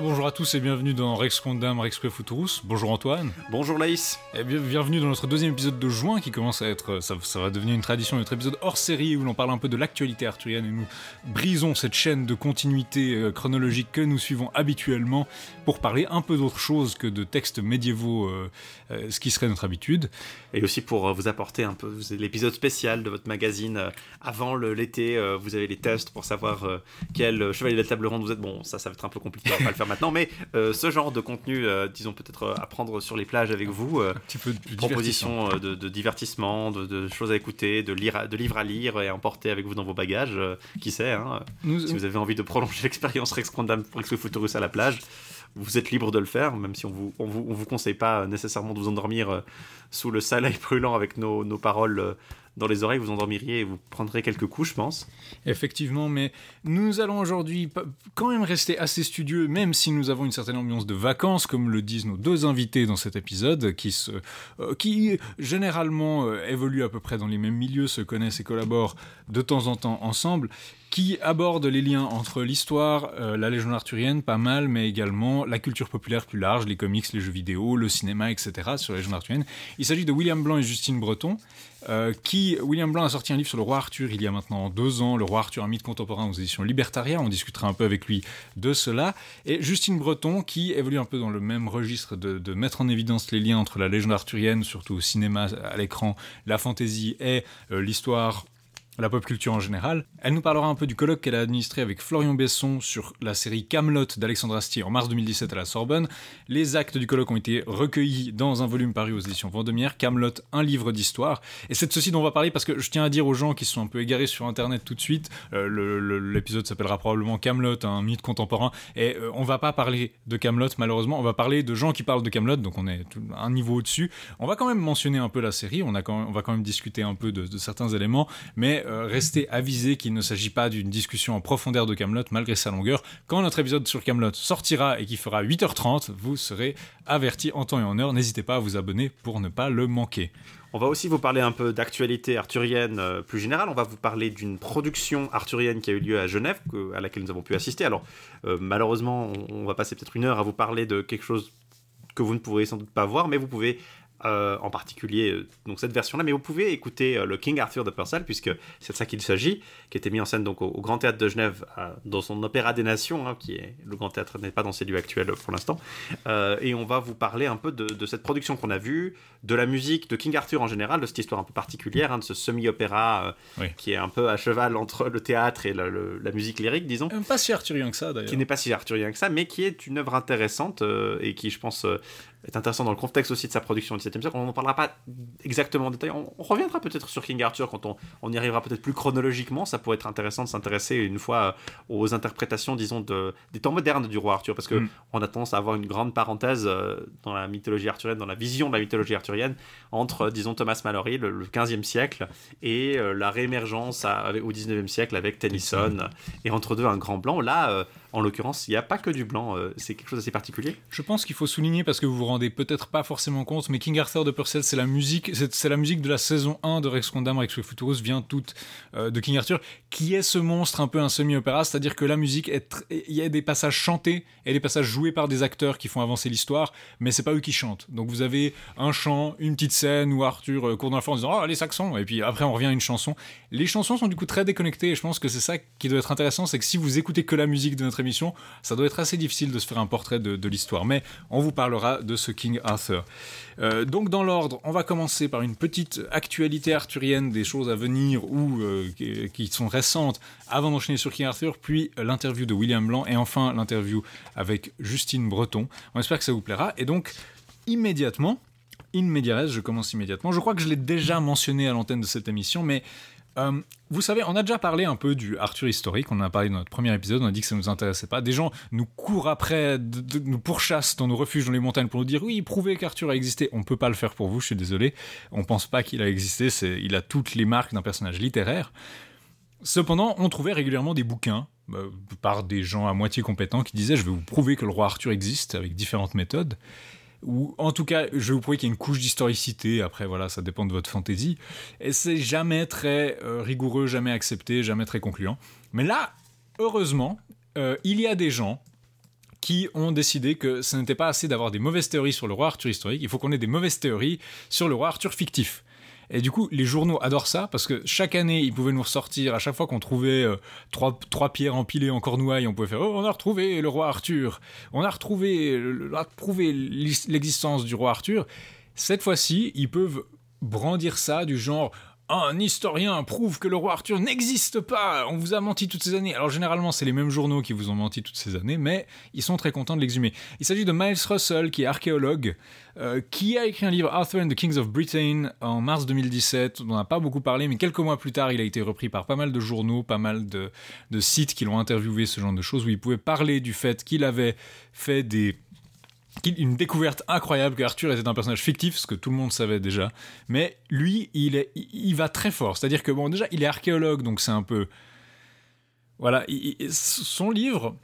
Alors bonjour à tous et bienvenue dans Rex Condam Rex Futurus. Bonjour Antoine. Bonjour Laïs. Et bien, bienvenue dans notre deuxième épisode de juin qui commence à être, ça, ça va devenir une tradition, notre épisode hors série où l'on parle un peu de l'actualité arthurienne et nous brisons cette chaîne de continuité euh, chronologique que nous suivons habituellement pour parler un peu d'autre chose que de textes médiévaux, euh, euh, ce qui serait notre habitude. Et aussi pour vous apporter un peu l'épisode spécial de votre magazine avant l'été. vous avez les tests pour savoir quel chevalier de la table ronde vous êtes. Bon, ça, ça va être un peu compliqué, on va pas le faire maintenant. Mais euh, ce genre de contenu, euh, disons peut-être euh, à prendre sur les plages avec vous. Un petit peu de euh, de, de divertissement, de, de choses à écouter, de, lire, à- de livres à lire et à emporter avec vous dans vos bagages. qui sait, hein, Nous, si vous avez envie de prolonger l'expérience Rex Condam Rex Futurus à la plage, vous êtes libre de le faire, même si on vous, on vous, on vous conseille pas nécessairement de vous endormir sous le soleil brûlant avec nos, nos paroles dans les oreilles, vous endormiriez et vous prendrez quelques coups, je pense. Effectivement, mais nous allons aujourd'hui quand même rester assez studieux, même si nous avons une certaine ambiance de vacances, comme le disent nos deux invités dans cet épisode, qui, se, euh, qui généralement euh, évoluent à peu près dans les mêmes milieux, se connaissent et collaborent de temps en temps ensemble, qui abordent les liens entre l'histoire, euh, la légende arthurienne, pas mal, mais également la culture populaire plus large, les comics, les jeux vidéo, le cinéma, etc. sur la légende arthurienne. Il s'agit de William Blanc et Justine Breton, euh, qui William Blanc a sorti un livre sur le roi Arthur il y a maintenant deux ans, le roi Arthur, un mythe contemporain aux éditions Libertaria. On discutera un peu avec lui de cela. Et Justine Breton, qui évolue un peu dans le même registre de, mettre en évidence les liens entre la légende arthurienne, surtout au cinéma, à l'écran, la fantaisie et euh, l'histoire la pop culture en général. Elle nous parlera un peu du colloque qu'elle a administré avec Florian Besson sur la série Camelot d'Alexandre Astier en mars 2017 à la Sorbonne. Les actes du colloque ont été recueillis dans un volume paru aux éditions Vendemiaire. Camelot, un livre d'histoire. Et c'est de ceci dont on va parler parce que je tiens à dire aux gens qui sont un peu égarés sur Internet tout de suite, euh, l'épisode s'appellera probablement Camelot, un mythe contemporain. Et euh, on va pas parler de Camelot malheureusement, on va parler de gens qui parlent de Camelot, donc on est un niveau au-dessus. On va quand même mentionner un peu la série, on va quand même discuter un peu de, de certains éléments, mais euh, restez avisés qu'il ne s'agit pas d'une discussion en profondeur de Camelot malgré sa longueur. Quand notre épisode sur Camelot sortira et qui fera 8h30, vous serez avertis en temps et en heure. N'hésitez pas à vous abonner pour ne pas le manquer. On va aussi vous parler un peu d'actualité arthurienne euh, plus générale. On va vous parler d'une production arthurienne qui a eu lieu à Genève, à laquelle nous avons pu assister. Alors, euh, malheureusement, on va passer peut-être une heure à vous parler de quelque chose que vous ne pourrez sans doute pas voir, mais vous pouvez, euh, en particulier, euh, donc cette version-là, mais vous pouvez écouter euh, le King Arthur de Purcell, puisque c'est de ça qu'il s'agit, qui a été mis en scène donc au, au Grand Théâtre de Genève, dans son Opéra des Nations, hein, qui est le Grand Théâtre n'est pas dans ses lieux actuels pour l'instant. Et on va vous parler un peu de, de cette production qu'on a vue, de la musique de King Arthur en général, de cette histoire un peu particulière, hein, de ce semi-opéra Oui. qui est un peu à cheval entre le théâtre et le- la musique lyrique, disons pas si arthurien que ça d'ailleurs. qui n'est pas si arthurien que ça, mais qui est une œuvre intéressante et qui, je pense, est intéressant dans le contexte aussi de sa production au XVIIe siècle. On n'en parlera pas exactement en détail. On, on reviendra peut-être sur King Arthur quand on, on y arrivera peut-être plus chronologiquement. Ça pourrait être intéressant de s'intéresser une fois euh, aux interprétations, disons, de, des temps modernes du roi Arthur, parce que Mm. on a tendance à avoir une grande parenthèse euh, dans la mythologie arthurienne, dans la vision de la mythologie arthurienne, entre, euh, disons, Thomas Mallory, le, le 15e siècle, et la réémergence à- au 19e siècle avec Tennyson, et entre deux un grand blanc. Là, en l'occurrence, il n'y a pas que du blanc, euh, c'est quelque chose d'assez particulier. Je pense qu'il faut souligner parce que vous vous rendez peut-être pas forcément compte, mais King Arthur de Purcell, c'est la musique, la musique de la saison 1 de Rex Condam, Rex Futurus vient toute euh, de King Arthur, qui est ce monstre un peu un semi-opéra, c'est-à-dire que la musique est, il y a des passages chantés et des passages joués par des acteurs qui font avancer l'histoire, mais c'est pas eux qui chantent. Donc vous avez un chant, une petite scène où Arthur euh, court dans la forêt en disant oh les Saxons, et puis après on revient à une chanson. Les chansons sont du coup très déconnectées et je pense que c'est ça qui doit être intéressant, c'est que si vous écoutez que la musique de notre émission, ça doit être assez difficile de se faire un portrait de, l'histoire. Mais on vous parlera de ce King Arthur. Euh, donc dans l'ordre, on va commencer par une petite actualité arthurienne des choses à venir ou euh, qui, sont récentes avant d'enchaîner sur King Arthur, puis l'interview de William Blanc et enfin l'interview avec Justine Breton. On espère que ça vous plaira. Et donc immédiatement, res, je commence immédiatement. Je crois que je l'ai déjà mentionné à l'antenne de cette émission, mais euh, vous savez, on a déjà parlé un peu du Arthur historique, on en a parlé dans notre premier épisode, on a dit que ça nous intéressait pas. Des gens nous courent après, nous pourchassent dans nos refuges dans les montagnes pour nous dire oui, prouvez qu'Arthur a existé. On peut pas le faire pour vous, je suis désolé. On pense pas qu'il a existé, c'est, il a toutes les marques d'un personnage littéraire. Cependant, on trouvait régulièrement des bouquins euh, par des gens à moitié compétents qui disaient je vais vous prouver que le roi Arthur existe avec différentes méthodes ou en tout cas, je vous prouver qu'il y a une couche d'historicité. Après, voilà, ça dépend de votre fantaisie. Et c'est jamais très euh, rigoureux, jamais accepté, jamais très concluant. Mais là, heureusement, euh, il y a des gens qui ont décidé que ce n'était pas assez d'avoir des mauvaises théories sur le roi Arthur historique, il faut qu'on ait des mauvaises théories sur le roi Arthur fictif. Et du coup, les journaux adorent ça parce que chaque année, ils pouvaient nous ressortir, à chaque fois qu'on trouvait euh, trois, trois, pierres empilées en cornouailles, on pouvait faire Oh, on a retrouvé le roi Arthur, on a retrouvé, prouvé l'existence du roi Arthur. Cette fois-ci, ils peuvent brandir ça du genre un historien prouve que le roi Arthur n'existe pas, on vous a menti toutes ces années. Alors généralement c'est les mêmes journaux qui vous ont menti toutes ces années, mais ils sont très contents de l'exhumer. Il s'agit de Miles Russell, qui est archéologue, euh, qui a écrit un livre Arthur and the Kings of Britain en mars 2017, dont on n'a pas beaucoup parlé, mais quelques mois plus tard il a été repris par pas mal de journaux, pas mal de, de sites qui l'ont interviewé, ce genre de choses, où il pouvait parler du fait qu'il avait fait des une découverte incroyable que Arthur était un personnage fictif, ce que tout le monde savait déjà. Mais lui, il, est, il va très fort. C'est-à-dire que, bon, déjà, il est archéologue, donc c'est un peu. Voilà, son livre,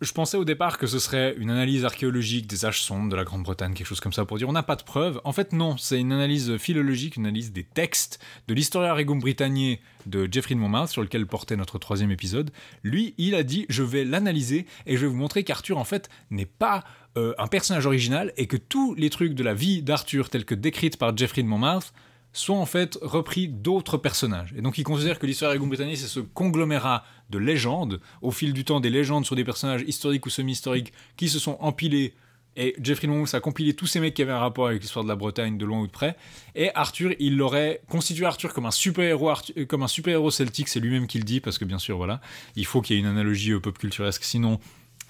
je pensais au départ que ce serait une analyse archéologique des âges sombres de la Grande-Bretagne, quelque chose comme ça, pour dire on n'a pas de preuves. En fait, non, c'est une analyse philologique, une analyse des textes de l'historien Regum Britannier de Geoffrey de Monmouth, sur lequel portait notre troisième épisode. Lui, il a dit je vais l'analyser et je vais vous montrer qu'Arthur, en fait, n'est pas euh, un personnage original et que tous les trucs de la vie d'Arthur, tels que décrites par Geoffrey de Monmouth, sont en fait repris d'autres personnages. Et donc il considère que l'histoire Regum Britannier, c'est ce conglomérat de légendes, au fil du temps des légendes sur des personnages historiques ou semi-historiques qui se sont empilés. Et Jeffrey Monmouth a compilé tous ces mecs qui avaient un rapport avec l'histoire de la Bretagne de loin ou de près. Et Arthur, il l'aurait constitué Arthur comme un super-héros euh, super-héros celtique, c'est lui-même qui le dit, parce que bien sûr, voilà, il faut qu'il y ait une analogie pop culturesque, sinon,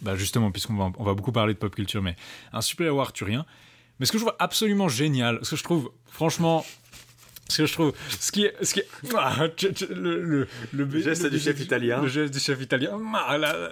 bah justement, puisqu'on va, on va beaucoup parler de pop culture, mais un super-héros arthurien. Mais ce que je trouve absolument génial, ce que je trouve franchement ce que je trouve, ce qui est, ce qui est, ah, le, le, geste du chef italien, le geste du chef italien, ah, la,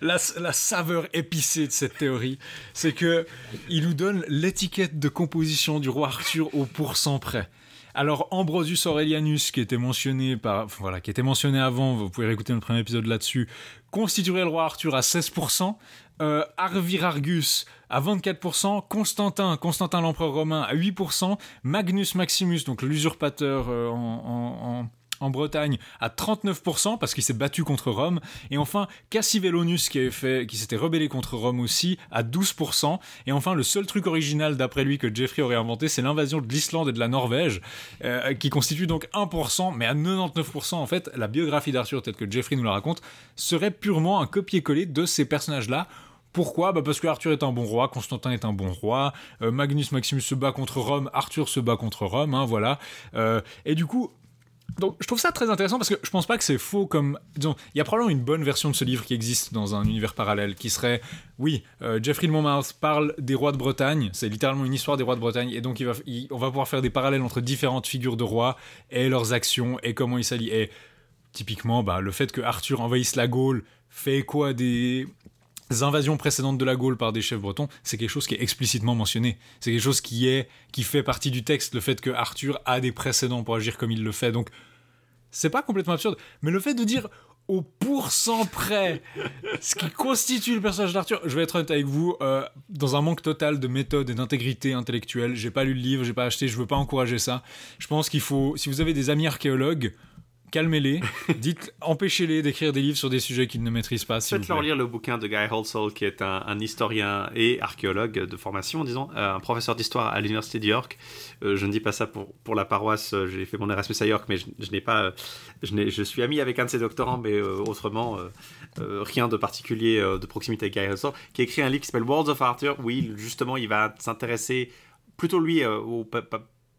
la, la, saveur épicée de cette théorie, c'est que il nous donne l'étiquette de composition du roi Arthur au pourcent près. Alors Ambrosius Aurelianus, qui était mentionné par, voilà, qui était mentionné avant, vous pouvez réécouter notre premier épisode là-dessus, constituerait le roi Arthur à 16%, euh, Arvirargus à 24%, Constantin, Constantin l'empereur romain à 8%, Magnus Maximus, donc l'usurpateur euh, en, Bretagne à 39% parce qu'il s'est battu contre Rome. Et enfin Cassivellonus qui avait fait qui s'était rebellé contre Rome aussi à 12% et enfin le seul truc original d'après lui que Jeffrey aurait inventé c'est l'invasion de l'Islande et de la Norvège euh, qui constitue donc 1% mais à 99% en fait la biographie d'Arthur telle que Jeffrey nous la raconte serait purement un copier-coller de ces personnages là pourquoi? Bah Parce que Arthur est un bon roi, Constantin est un bon roi, euh, Magnus Maximus se bat contre Rome, Arthur se bat contre Rome, hein, voilà. Euh, et du coup, donc je trouve ça très intéressant parce que je pense pas que c'est faux comme disons il y a probablement une bonne version de ce livre qui existe dans un univers parallèle qui serait oui euh, Geoffrey de Monmouth parle des rois de Bretagne c'est littéralement une histoire des rois de Bretagne et donc on va pouvoir faire des parallèles entre différentes figures de rois et leurs actions et comment ils s'allient. Et typiquement bah, le fait que Arthur envahisse la Gaule fait quoi des invasions précédentes de la Gaule par des chefs bretons, c'est quelque chose qui est explicitement mentionné. C'est quelque chose qui est qui fait partie du texte, le fait que Arthur a des précédents pour agir comme il le fait. Donc c'est pas complètement absurde, mais le fait de dire au pourcent près ce qui constitue le personnage d'Arthur, je vais être honnête avec vous, euh, dans un manque total de méthode et d'intégrité intellectuelle, j'ai pas lu le livre, j'ai pas acheté, je veux pas encourager ça. Je pense qu'il faut, si vous avez des amis archéologues, calmez-les, dites, empêchez-les d'écrire des livres sur des sujets qu'ils ne maîtrisent pas. Faites-leur lire le bouquin de Guy Halsall, qui est un, historien et archéologue de formation, disons, euh, un professeur d'histoire à l'université de York. Euh, je ne dis pas ça pour, pour la paroisse, euh, j'ai fait mon Erasmus à York, mais je, n'ai pas, je, je, suis ami avec un de ses doctorants, mais autrement, rien de particulier de proximité avec Guy Halsall, qui écrit un livre qui s'appelle Worlds of Arthur. Oui, justement, il va s'intéresser plutôt lui au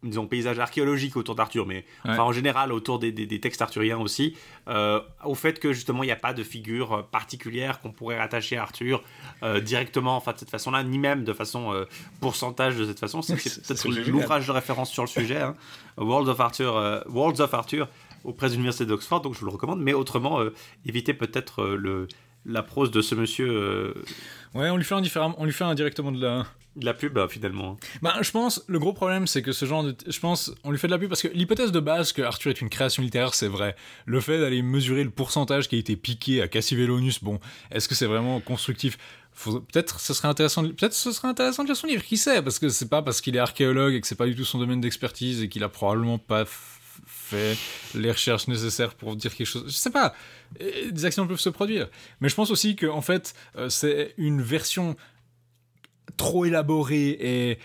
disons, paysage archéologique autour d'Arthur, mais en général autour des, textes arthuriens aussi, euh, au fait que justement il n'y a pas de figure euh, particulière qu'on pourrait rattacher à Arthur euh, directement, enfin de cette façon-là, ni même de façon pourcentage de cette façon. C'est peut-être l'ouvrage de référence sur le sujet, hein. World of Arthur, Worlds of Arthur auprès de l'université d'Oxford, donc je vous le recommande, mais autrement évitez peut-être le la prose de ce monsieur. Ouais, on lui fait indifféremment, on lui fait indirectement de la de la pub, finalement. Bah, je pense, le gros problème, c'est que ce genre de. Je pense, on lui fait de la pub parce que l'hypothèse de base que Arthur est une création littéraire, c'est vrai. Le fait d'aller mesurer le pourcentage qui a été piqué à Cassivellonus, bon, est-ce que c'est vraiment constructif? Peut-être ce serait intéressant. Peut-être ce serait intéressant de lire son livre. Qui sait? Parce que c'est pas parce qu'il est archéologue et que c'est pas du tout son domaine d'expertise et qu'il a probablement pas fait les recherches nécessaires pour dire quelque chose. Je sais pas, des actions peuvent se produire. Mais je pense aussi que en fait, c'est une version trop élaborée et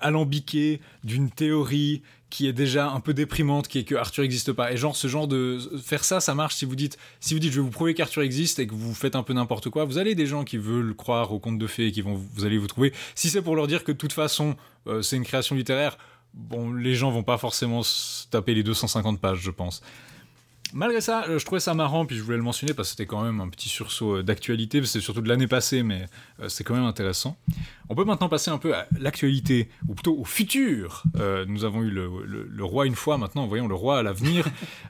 alambiquée d'une théorie qui est déjà un peu déprimante, qui est que Arthur n'existe pas. Et genre, ce genre de. Faire ça, ça marche si vous dites, si vous dites je vais vous prouver qu'Arthur existe et que vous faites un peu n'importe quoi, vous allez des gens qui veulent croire aux contes de fées et qui vont, vous allez vous trouver. Si c'est pour leur dire que de toute façon, euh, c'est une création littéraire, bon, les gens vont pas forcément taper les 250 pages, je pense. Malgré ça, euh, je trouvais ça marrant, puis je voulais le mentionner parce que c'était quand même un petit sursaut euh, d'actualité, c'est surtout de l'année passée, mais euh, c'est quand même intéressant. On peut maintenant passer un peu à l'actualité, ou plutôt au futur. nous avons eu le, le, roi une fois, maintenant voyons le roi à l'avenir.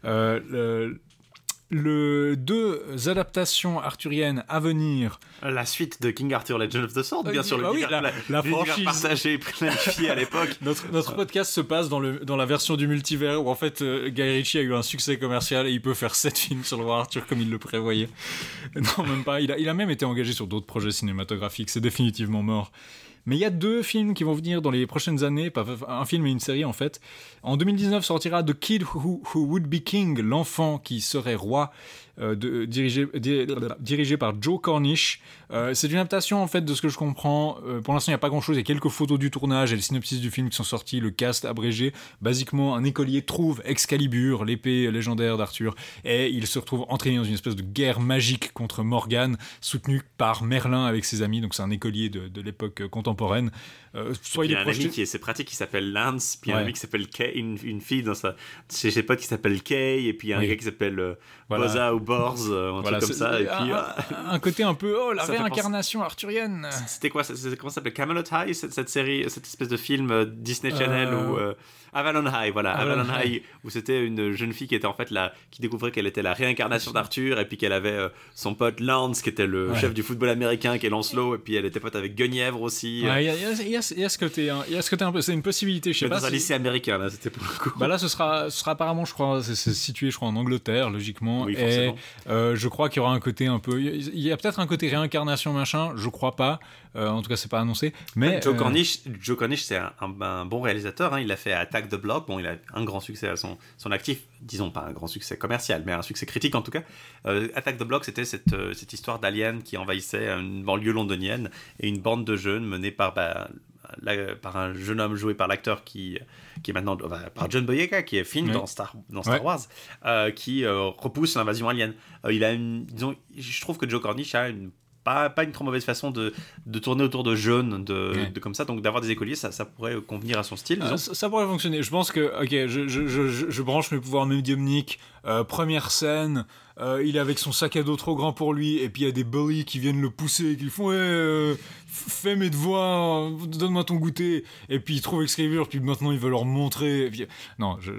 le deux adaptations arthuriennes à venir. La suite de King Arthur Legend of the Sword, bien sûr, bah le oui, la, la franchise partagé, planifié à l'époque. notre, notre podcast se passe dans, le, dans la version du multivers où en fait euh, Guy Ritchie a eu un succès commercial et il peut faire 7 films sur le roi Arthur comme il le prévoyait. Non, même pas. Il a, il a même été engagé sur d'autres projets cinématographiques. C'est définitivement mort. Mais il y a deux films qui vont venir dans les prochaines années, un film et une série en fait. En 2019 sortira The Kid Who, Who Would Be King, l'enfant qui serait roi, euh, dirigé, dirigé par Joe Cornish. Euh, c'est une adaptation en fait de ce que je comprends. Euh, pour l'instant, il n'y a pas grand-chose. Il y a quelques photos du tournage et le synopsis du film qui sont sortis, le cast abrégé. Basiquement, un écolier trouve Excalibur, l'épée légendaire d'Arthur, et il se retrouve entraîné dans une espèce de guerre magique contre Morgan, soutenu par Merlin avec ses amis. Donc c'est un écolier de, de l'époque contemporaine. soit il, y a un ami qui est c'est pratique qui s'appelle Lance, puis un ami qui s'appelle Kay, une, une, fille dans sa chez ses potes qui s'appelle Kay, et puis un gars qui s'appelle voilà. ou Bors, euh, un truc comme ça. Et puis, un, côté un peu, oh, la réincarnation arthurienne. C'était quoi Comment ça s'appelait Camelot High, cette, cette, série, cette espèce de film euh, Disney Channel euh... où. Euh, Avalon High, voilà, Avalon, High, où c'était une jeune fille qui était en fait la, qui découvrait qu'elle était la réincarnation d'Arthur, et puis qu'elle avait son pote Lance, qui était le chef du football américain, qui est Lancelot, et puis elle était pote avec Guenièvre aussi. Il y, y, a ce côté, hein. y a ce côté un peu, c'est une possibilité, je sais pas. Dans un lycée américain, là, c'était pour le coup. Bah là, ce sera, ce sera apparemment, je crois, c'est situé, je crois, en Angleterre, logiquement. Oui, et euh, je crois qu'il y aura un côté un peu. Il y a peut-être un côté réincarnation machin, je crois pas. Euh, en tout cas, c'est pas annoncé. Mais Joe euh, Cornish, Joe Cornish, c'est un, bon réalisateur. Hein. Il a fait Attack the Block. Bon, il a un grand succès à son, son actif. Disons pas un grand succès commercial, mais un succès critique en tout cas. Attack the Block, c'était cette, cette histoire d'alien qui envahissait une banlieue londonienne et une bande de jeunes menée par bah, par un jeune homme joué par l'acteur qui, qui est maintenant par John Boyega, qui est film dans Star, dans Star Wars, euh, qui euh, repousse l'invasion alien. Euh, il a une, disons, je trouve que Joe Cornish a une pas, pas une trop mauvaise façon de, de tourner autour de jeunes, de, de comme ça. Donc d'avoir des écoliers, ça, ça pourrait convenir à son style. ça, pourrait fonctionner. Je pense que, ok, je, je, je, je branche mes pouvoirs médiumniques. première scène, il est avec son sac à dos trop grand pour lui, et puis il y a des bullies qui viennent le pousser, et qui font ouais, fais mes devoirs, donne-moi ton goûter. Et puis il trouve Excalibur, puis maintenant il veut leur montrer. Non, je,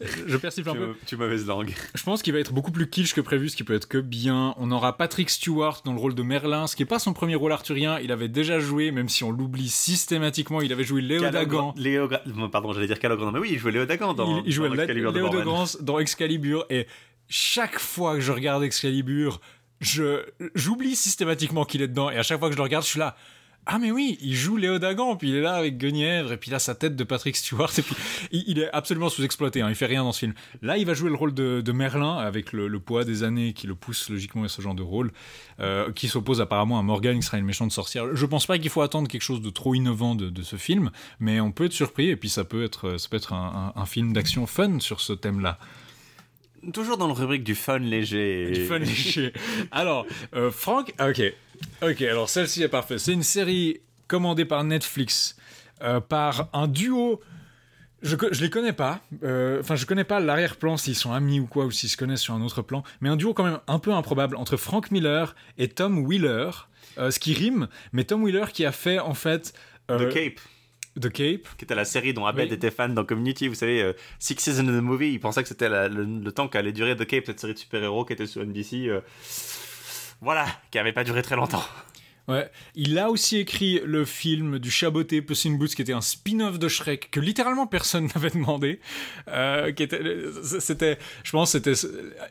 je persiste un peu. Tu mauvaise langue. Je pense qu'il va être beaucoup plus kitsch que prévu, ce qui peut être que bien. On aura Patrick Stewart dans le rôle de Merlin, ce qui n'est pas son premier rôle arthurien. Il avait déjà joué, même si on l'oublie systématiquement, il avait joué Léo Dagan. Léo... Pardon, j'allais dire Calogran. Mais oui, il jouait Léo Dagan dans, il, jouait Excalibur Léo Dagan dans Excalibur. Et chaque fois que je regarde Excalibur, je j'oublie systématiquement qu'il est dedans et à chaque fois que je le regarde je suis là ah mais oui, il joue Léo Dagan, puis il est là avec Guenièvre, et puis là sa tête de Patrick Stewart, et puis il, est absolument sous-exploité, hein, il fait rien dans ce film. Là, il va jouer le rôle de, Merlin, avec le, poids des années qui le pousse logiquement à ce genre de rôle, euh, qui s'oppose apparemment à Morgan, qui sera une méchante sorcière. Je pense pas qu'il faut attendre quelque chose de trop innovant de, ce film, mais on peut être surpris, et puis ça peut être, ça peut être un film d'action fun sur ce thème-là. Toujours dans le rubrique du fun léger. Du fun léger. Alors, euh, Franck, ah, ok. Ok, alors celle-ci est parfaite. C'est une série commandée par Netflix euh, par un duo. Je, je les connais pas. Euh, enfin, je connais pas l'arrière-plan s'ils sont amis ou quoi, ou s'ils se connaissent sur un autre plan. Mais un duo quand même un peu improbable entre Frank Miller et Tom Wheeler. ce qui rime, mais Tom Wheeler qui a fait en fait. The Cape. The Cape. Qui était la série dont Abed était fan dans Community. Vous savez, euh, Six Seasons of the Movie, il pensait que c'était le, temps qu'allait durer The Cape, cette série de super-héros qui était sur NBC. Euh, voilà, qui n'avait pas duré très longtemps. Ouais, il a aussi écrit le film du Chaboté Puss in Boots qui était un spin-off de Shrek que littéralement personne n'avait demandé. Euh, qui était, c'était, je pense, c'était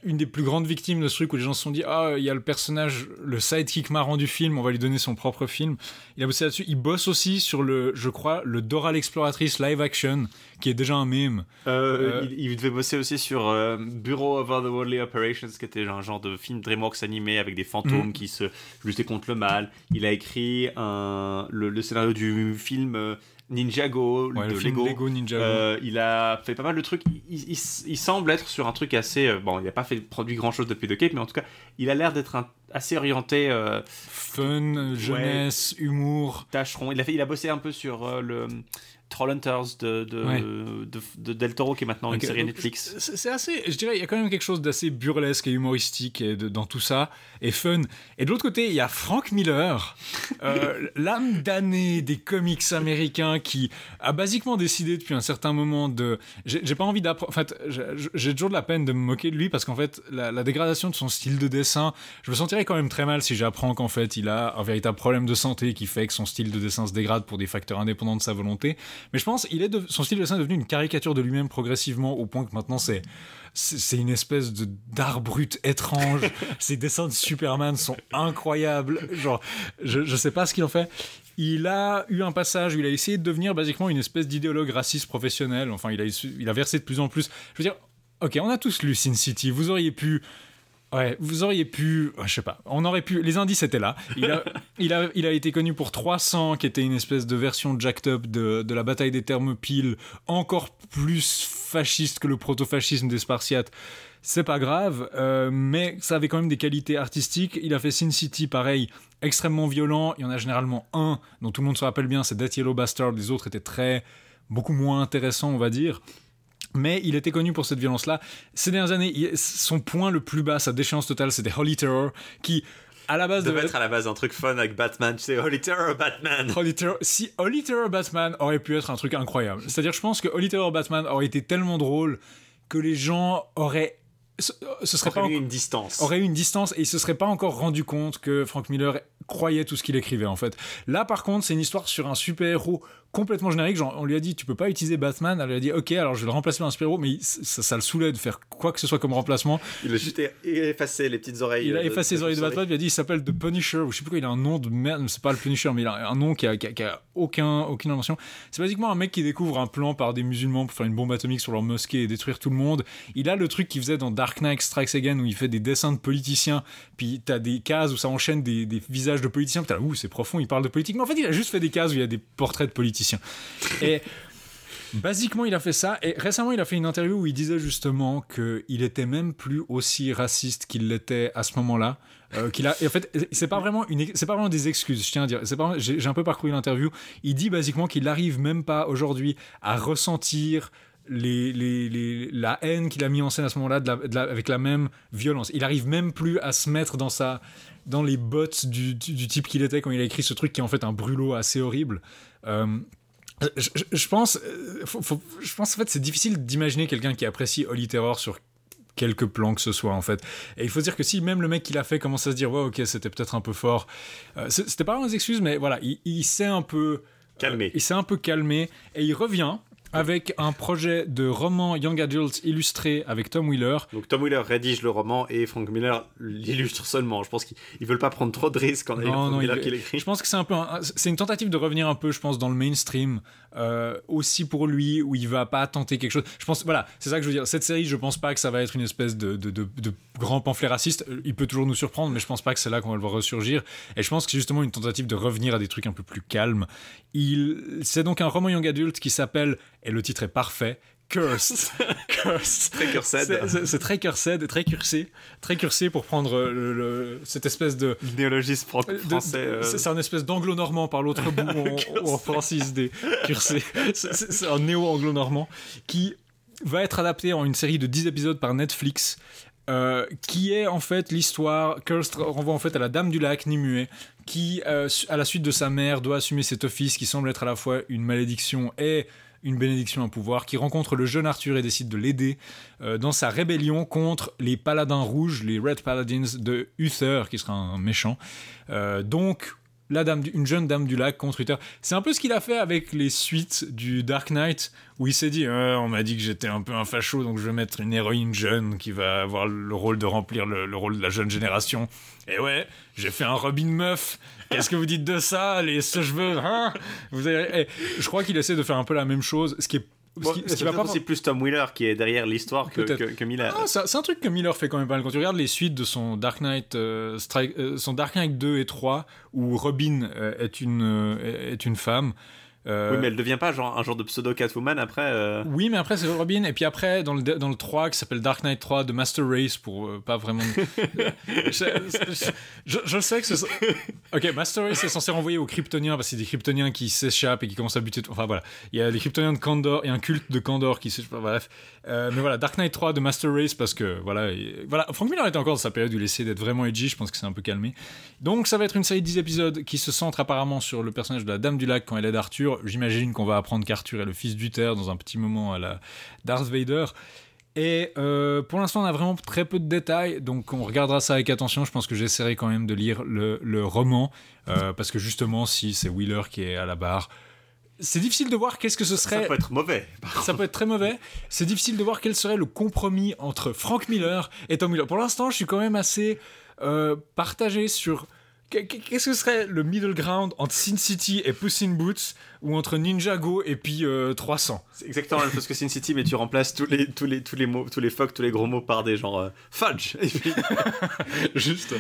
une des plus grandes victimes de ce truc où les gens se sont dit ah il y a le personnage, le sidekick marrant du film, on va lui donner son propre film. Il a bossé là-dessus. Il bosse aussi sur le, je crois, le Dora l'exploratrice live action qui est déjà un meme. Euh, euh, il, devait bosser aussi sur Bureau of Otherworldly Operations qui était un genre de film DreamWorks animé avec des fantômes mm. qui se luttaient contre le mal. Il a écrit un, le, scénario du film euh, Ninjago, de le Lego. Lego Ninjago. Euh, il a fait pas mal de trucs. Il, semble être sur un truc assez. Euh, bon, il n'a pas fait produit grand chose depuis The Cape, mais en tout cas, il a l'air d'être assez orienté. Fun, jeunesse, humour. Tâcheron. Il a, fait, il a bossé un peu sur le Trollhunters de, de, de, Del Toro, qui est maintenant une série Netflix. C'est assez, je dirais, il y a quand même quelque chose d'assez burlesque et humoristique et dans tout ça, et fun. Et de l'autre côté, il y a Frank Miller, euh, l'âme damnée des comics américains, qui a basiquement décidé depuis un certain moment de. J'ai pas envie d'apprendre. En fait, j'ai toujours de la peine de me moquer de lui parce qu'en fait, la, la, dégradation de son style de dessin, je me sentirais quand même très mal si j'apprends qu'en fait, il a un véritable problème de santé qui fait que son style de dessin se dégrade pour des facteurs indépendants de sa volonté. Mais je pense il est son style de dessin est devenu une caricature de lui-même progressivement au point que maintenant c'est c'est une espèce de d'art brut étrange. Ses dessins de Superman sont incroyables. Genre, je, je sais pas ce qu'il en fait. Il a eu un passage où il a essayé de devenir basiquement une espèce d'idéologue raciste professionnel. Enfin, il a, il a versé de plus en plus. Je veux dire, ok, on a tous lu Sin City. Vous auriez pu Ouais, vous auriez pu, je sais pas, on aurait pu, les indices étaient là. Il a, il a, il a été connu pour 300, qui était une espèce de version jacked up de, de la bataille des Thermopyles, encore plus fasciste que le proto-fascisme des Spartiates. C'est pas grave, euh, mais ça avait quand même des qualités artistiques. Il a fait Sin City, pareil, extrêmement violent. Il y en a généralement un dont tout le monde se rappelle bien, c'est Death Yellow Bastard. Les autres étaient très, beaucoup moins intéressants, on va dire mais il était connu pour cette violence-là. Ces dernières années, son point le plus bas, sa déchéance totale, c'était Holy Terror, qui à la base devait être à la base un truc fun avec Batman, tu sais, Holy Terror Batman. Holy Terror, si Holy Terror Batman aurait pu être un truc incroyable. C'est-à-dire, je pense que Holy Terror Batman aurait été tellement drôle que les gens auraient ce, serait aurait pas eu une distance. Aurait eu une distance et il se serait pas encore rendu compte que Frank Miller croyait tout ce qu'il écrivait en fait. Là par contre, c'est une histoire sur un super-héros complètement générique. Genre, on lui a dit, tu peux pas utiliser Batman. Elle lui a dit, ok, alors je vais le remplacer par un super-héros, mais ça, le saoulait de faire quoi que ce soit comme remplacement. Il a juste effacé les petites oreilles. Il a effacé les oreilles de Batman, il a dit, il s'appelle The Punisher, ou je sais pas pourquoi il a un nom de merde, c'est pas le Punisher, mais il a un nom qui a, qui a, aucun, aucune invention. C'est basiquement un mec qui découvre un plan par des musulmans pour faire une bombe atomique sur leur mosquée et détruire tout le monde. Il a le truc qu'il faisait dans Dark Knight Strikes Again, où il fait des dessins de politiciens, puis t'as des cases où ça enchaîne des, des visages de politiciens, puis t'as ouh, c'est profond, il parle de politique. Mais en fait, il a juste fait des cases où il y a des portraits de politiciens. Et basiquement, il a fait ça. Et récemment, il a fait une interview où il disait justement qu'il était même plus aussi raciste qu'il l'était à ce moment-là. Euh, qu'il a, et en fait, c'est pas vraiment une, c'est pas vraiment des excuses. Je tiens à dire, c'est pas, j'ai, un peu parcouru l'interview. Il dit basiquement qu'il n'arrive même pas aujourd'hui à ressentir la haine qu'il a mis en scène à ce moment-là avec la même violence. Il arrive même plus à se mettre dans sa dans les bottes du, du, type qu'il était quand il a écrit ce truc qui est en fait un brûlot assez horrible. Euh, je, pense, euh, je pense en fait c'est difficile d'imaginer quelqu'un qui apprécie Holy Terror sur quelque plan que ce soit en fait. Et il faut dire que si même le mec qui l'a fait commence à se dire ouais ok c'était peut-être un peu fort, euh, c'était pas vraiment des excuses mais voilà il, s'est un peu calmé. il s'est un peu calmé et il revient avec un projet de roman Young Adult illustré avec Tom Wheeler. Donc Tom Wheeler rédige le roman et Frank Miller l'illustre seulement. Je pense qu'ils veulent pas prendre trop de risques en ayant Frank Miller qui l'écrit. Je pense que c'est un peu, c'est une tentative de revenir un peu, je pense, dans le mainstream euh, aussi pour lui où il va pas tenter quelque chose. Je pense, voilà, c'est ça que je veux dire. Cette série, je pense pas que ça va être une espèce de, de, de, de grand pamphlet raciste. Il peut toujours nous surprendre, mais je pense pas que c'est là qu'on va le voir ressurgir. Et je pense que c'est justement une tentative de revenir à des trucs un peu plus calmes. Il, c'est donc un roman young adulte qui s'appelle, et le titre est parfait, Cursed. Cursed. très cursed. C'est très cursed très cursé. Très cursé pour prendre le, cette espèce de. Néologisme français. Euh. C'est un espèce d'anglo-normand par l'autre bout où on, francise des cursés. C'est un néo-anglo-normand qui va être adapté en une série de 10 épisodes par Netflix. Euh, qui est en fait l'histoire. Cursed renvoie en fait à la Dame du Lac Nimue, qui, euh, à la suite de sa mère, doit assumer cet office qui semble être à la fois une malédiction et une bénédiction à pouvoir, qui rencontre le jeune Arthur et décide de l'aider euh, dans sa rébellion contre les paladins rouges, les Red Paladins de Uther, qui sera un méchant. Euh, donc, la dame, une jeune dame du lac contre Uther. C'est un peu ce qu'il a fait avec les suites du Dark Knight, où il s'est dit euh, on m'a dit que j'étais un peu un facho, donc je vais mettre une héroïne jeune qui va avoir le rôle de remplir le, rôle de la jeune génération. Et ouais, j'ai fait un Robin meuf. Qu'est-ce que vous dites de ça, les cheveux hein? Vous eh, Je crois qu'il essaie de faire un peu la même chose, ce qui est ce qui, va pas c'est plus Tom Wheeler qui est derrière l'histoire que, que, Miller. Ah, c'est un truc que Miller fait quand même pas mal. Quand tu regardes les suites de son Dark Knight, euh, euh, son Dark Knight 2 et 3, où Robin euh, est, une, est une femme, euh, oui, mais elle devient pas genre un genre de pseudo Catwoman après. Euh. Oui, mais après c'est Robin. Et puis après, dans le, dans le 3 qui s'appelle Dark Knight 3 de Master Race, pour euh, pas vraiment. je, je, sais que c'est. Ok, Master Race est censé renvoyer aux Kryptoniens parce y a des Kryptoniens qui s'échappent et qui commencent à buter. Enfin voilà, il y a les Kryptoniens de Kandor et un culte de Kandor qui s'échappe. Bref. mais voilà, Dark Knight 3 de Master Race parce que voilà. voilà Frank Miller était encore dans sa période où il essayait d'être vraiment edgy. Je pense que c'est un peu calmé. Donc ça va être une série de 10 épisodes qui se centre apparemment sur le personnage de la Dame du Lac quand elle aide Arthur. J'imagine qu'on va apprendre qu'Arthur est le fils d'Uther dans un petit moment à la Darth Vader. Et euh, pour l'instant, on a vraiment très peu de détails, donc on regardera ça avec attention. Je pense que j'essaierai quand même de lire le, roman, euh, parce que justement, si c'est Wheeler qui est à la barre, c'est difficile de voir qu'est-ce que ce serait. Ça peut être mauvais. Ça peut être très mauvais. C'est difficile de voir quel serait le compromis entre Frank Miller et Tom Wheeler. Pour l'instant, je suis quand même assez euh, partagé sur Qu'est-ce que serait le middle ground entre Sin City et Puss in Boots ou entre Ninjago et puis 300 euh, C'est exactement la même chose que Sin City, mais tu remplaces tous les, tous les, tous les mots, tous les fuck, tous les gros mots par des genre euh, fudge. Juste.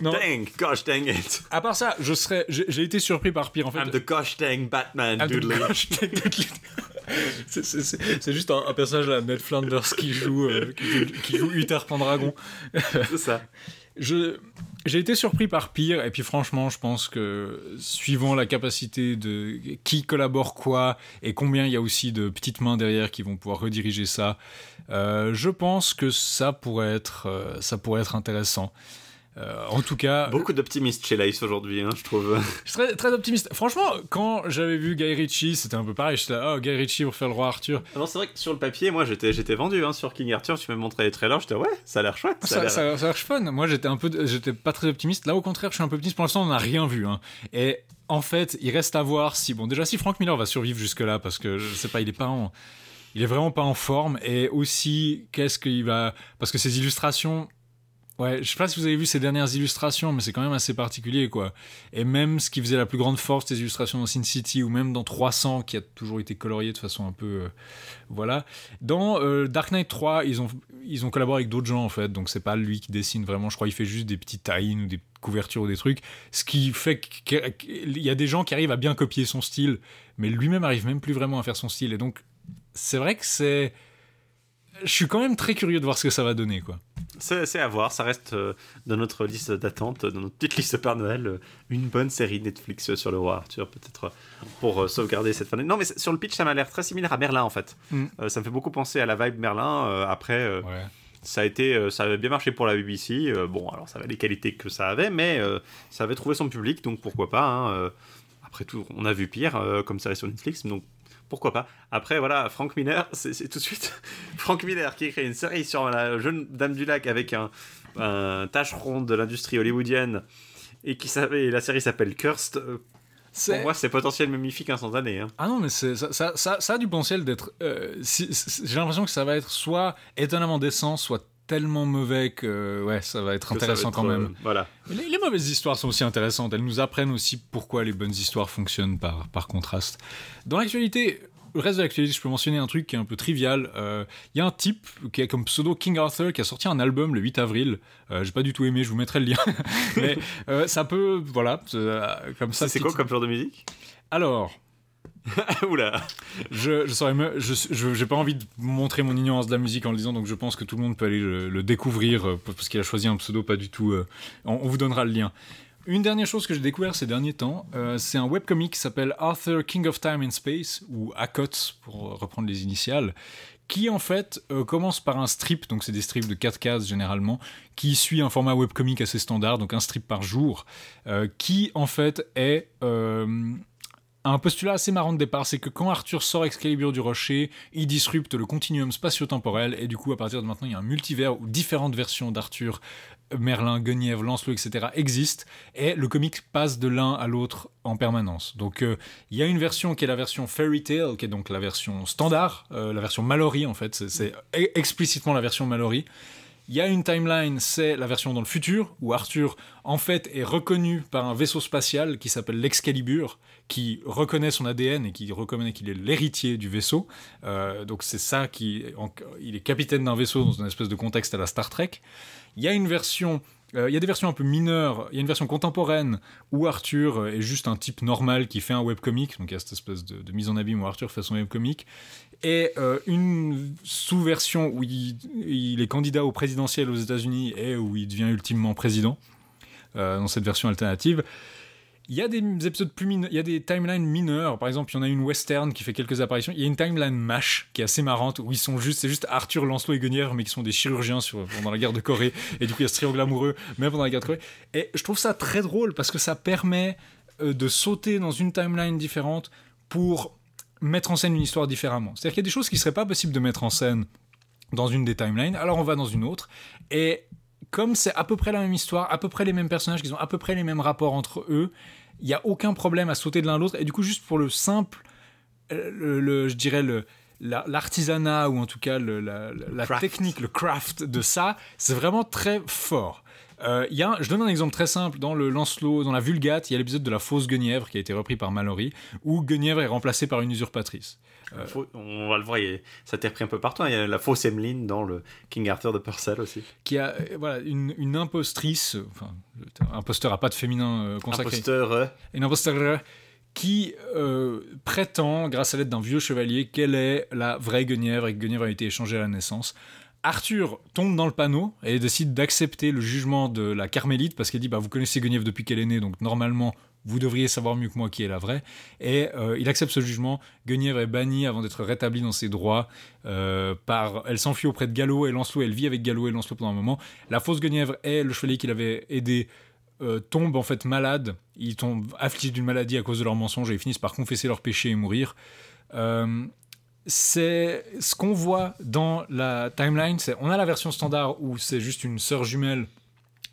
Dang, gosh dang it. À part ça, je serais, j'ai été surpris par pire en fait. I'm the gosh dang Batman doodly. C'est juste un, personnage là, Ned Flanders qui joue, euh, qui, joue qui joue Uther Pendragon. C'est ça. J'ai été surpris par pire, et puis franchement, je pense que suivant la capacité de qui collabore quoi, et combien il y a aussi de petites mains derrière qui vont pouvoir rediriger ça, euh, je pense que ça pourrait être, euh, ça pourrait être intéressant. Euh, en tout cas. Beaucoup d'optimistes chez Lice aujourd'hui, hein, je trouve. Je suis très, très optimiste. Franchement, quand j'avais vu Guy Ritchie, c'était un peu pareil. J'étais là, oh, Guy Ritchie pour faire le roi Arthur. Ah non, c'est vrai que sur le papier, moi j'étais, j'étais vendu hein, sur King Arthur. Tu m'as montré les trailers, j'étais ouais, ça a l'air chouette. Ça, a l'air fun. Moi j'étais un peu, j'étais pas très optimiste. Là au contraire, je suis un peu optimiste. Pour l'instant, on n'a rien vu. Hein. Et en fait, il reste à voir si, bon, déjà, si Frank Miller va survivre jusque-là, parce que je sais pas, il est pas en. Il est vraiment pas en forme. Et aussi, qu'est-ce qu'il va. Parce que ses illustrations Ouais, je sais pas si vous avez vu ces dernières illustrations, mais c'est quand même assez particulier, quoi. Et même ce qui faisait la plus grande force des illustrations dans Sin City, ou même dans 300, qui a toujours été colorié de façon un peu... Euh, voilà. Dans euh, Dark Knight 3, ils ont, ils ont collaboré avec d'autres gens, en fait, donc c'est pas lui qui dessine vraiment, je crois qu'il fait juste des petits tie ou des couvertures ou des trucs, ce qui fait qu'il y a des gens qui arrivent à bien copier son style, mais lui-même arrive même plus vraiment à faire son style, et donc c'est vrai que c'est je suis quand même très curieux de voir ce que ça va donner, quoi. C'est à voir, ça reste euh, dans notre liste d'attente, dans notre petite liste Père Noël, euh, une bonne série Netflix sur le roi Arthur, peut-être euh, pour sauvegarder cette fin Non, mais sur le pitch, ça m'a l'air très similaire à Merlin, en fait. Mm. ça me fait beaucoup penser à la vibe Merlin. après, ça a été, ça avait bien marché pour la BBC. bon, alors ça avait les qualités que ça avait, mais ça avait trouvé son public, donc pourquoi pas. Hein, après tout, on a vu pire comme ça sur Netflix, donc pourquoi pas. Après, voilà, Frank Miller, c'est tout de suite Frank Miller qui écrit une série sur la jeune dame du lac avec un, un tâcheron de l'industrie hollywoodienne et qui savait, la série s'appelle Cursed. Euh, pour moi, c'est potentiel mémifique instantané. Hein. Ah non, mais ça, ça, ça, a du potentiel d'être. Euh, j'ai l'impression que ça va être soit étonnamment décent, soit tellement mauvais que ouais, ça va être intéressant quand même. Euh, voilà. Les, les, mauvaises histoires sont aussi intéressantes. Elles nous apprennent aussi pourquoi les bonnes histoires fonctionnent par, par contraste. Dans l'actualité, le reste de l'actualité, je peux mentionner un truc qui est un peu trivial. Il euh, y a un type qui est comme pseudo King Arthur qui a sorti un album le 8 avril. Euh, J'ai pas du tout aimé, je vous mettrai le lien. Mais euh, ça peut, voilà, comme ça. C'est quoi comme genre de musique? Alors. Oula. Je je saurais je j'ai pas envie de montrer mon ignorance de la musique en le disant donc je pense que tout le monde peut aller le, découvrir parce qu'il a choisi un pseudo pas du tout on, vous donnera le lien. Une dernière chose que j'ai découvert ces derniers temps, euh, c'est un webcomic qui s'appelle Arthur King of Time and Space, ou ACOT pour reprendre les initiales, qui en fait euh, commence par un strip, donc c'est des strips de 4 cases généralement, qui suit un format webcomic assez standard, donc un strip par jour, euh, qui en fait est un postulat assez marrant de départ, c'est que quand Arthur sort Excalibur du rocher, il disrupte le continuum spatio-temporel, et du coup, à partir de maintenant, il y a un multivers où différentes versions d'Arthur, Merlin, Guenièvre, Lancelot, etc. existent, et le comic passe de l'un à l'autre en permanence. Donc, euh, il y a une version qui est la version Fairy Tale, qui est donc la version standard, euh, la version Mallory, en fait, c'est explicitement la version Mallory. Il y a une timeline, c'est la version dans le futur, où Arthur, en fait, est reconnu par un vaisseau spatial qui s'appelle l'Excalibur, qui reconnaît son ADN et qui reconnaît qu'il est l'héritier du vaisseau. Euh, donc c'est ça qui... Il est capitaine d'un vaisseau dans une espèce de contexte à la Star Trek. Il y a une version euh, il y a des versions un peu mineures. Il y a une version contemporaine où Arthur est juste un type normal qui fait un webcomic. Donc il y a cette espèce de, mise en abîme où Arthur fait son webcomic. Et euh, une sous-version où il, est candidat au présidentiel aux États-Unis et où il devient ultimement président. Euh, dans cette version alternative. Il y a des épisodes plus mineurs, il y a des timelines mineurs. Par exemple, il y en a une western qui fait quelques apparitions. Il y a une timeline MASH qui est assez marrante où ils sont juste, c'est juste Arthur, Lancelot et Guenièvre, mais qui sont des chirurgiens pendant la guerre de Corée. Et du coup, il y a ce triangle amoureux, même pendant la guerre de Corée. Et je trouve ça très drôle parce que ça permet euh, de sauter dans une timeline différente pour mettre en scène une histoire différemment. C'est-à-dire qu'il y a des choses qui ne seraient pas possibles de mettre en scène dans une des timelines, alors on va dans une autre. Et comme c'est à peu près la même histoire, à peu près les mêmes personnages, qui ont à peu près les mêmes rapports entre eux, il n'y a aucun problème à sauter de l'un à l'autre. Et du coup, juste pour le simple, euh, le, je dirais le l'artisanat ou en tout cas la, technique, le craft de ça, c'est vraiment très fort. Euh, y a je donne un exemple très simple dans le Lancelot, dans la Vulgate, il y a l'épisode de la fausse Guenièvre qui a été repris par Mallory, où Guenièvre est remplacée par une usurpatrice. Euh, on va le voir, ça t'est repris un peu partout. Hein. Il y a la fausse Emmeline dans le King Arthur de Purcell aussi. Qui a voilà, une, une impostrice, enfin, imposteur a pas de féminin euh, consacré. Imposteur. Une imposteur qui euh, prétend, grâce à l'aide d'un vieux chevalier, qu'elle est la vraie Guenièvre et que Guenièvre a été échangée à la naissance. Arthur tombe dans le panneau et décide d'accepter le jugement de la Carmélite parce qu'elle dit bah, Vous connaissez Guenièvre depuis qu'elle est née, donc normalement vous devriez savoir mieux que moi qui est la vraie. Et euh, il accepte ce jugement. Guenièvre est bannie avant d'être rétablie dans ses droits. Euh, par, elle s'enfuit auprès de Gallo et Lancelot. Elle vit avec Gallo et Lancelot pendant un moment. La fausse Guenièvre est le chevalier qui l'avait aidé. Euh, tombe en fait malade, ils tombent affligés d'une maladie à cause de leurs mensonges et ils finissent par confesser leurs péchés et mourir. c'est ce qu'on voit dans la timeline. On a la version standard où c'est juste une sœur jumelle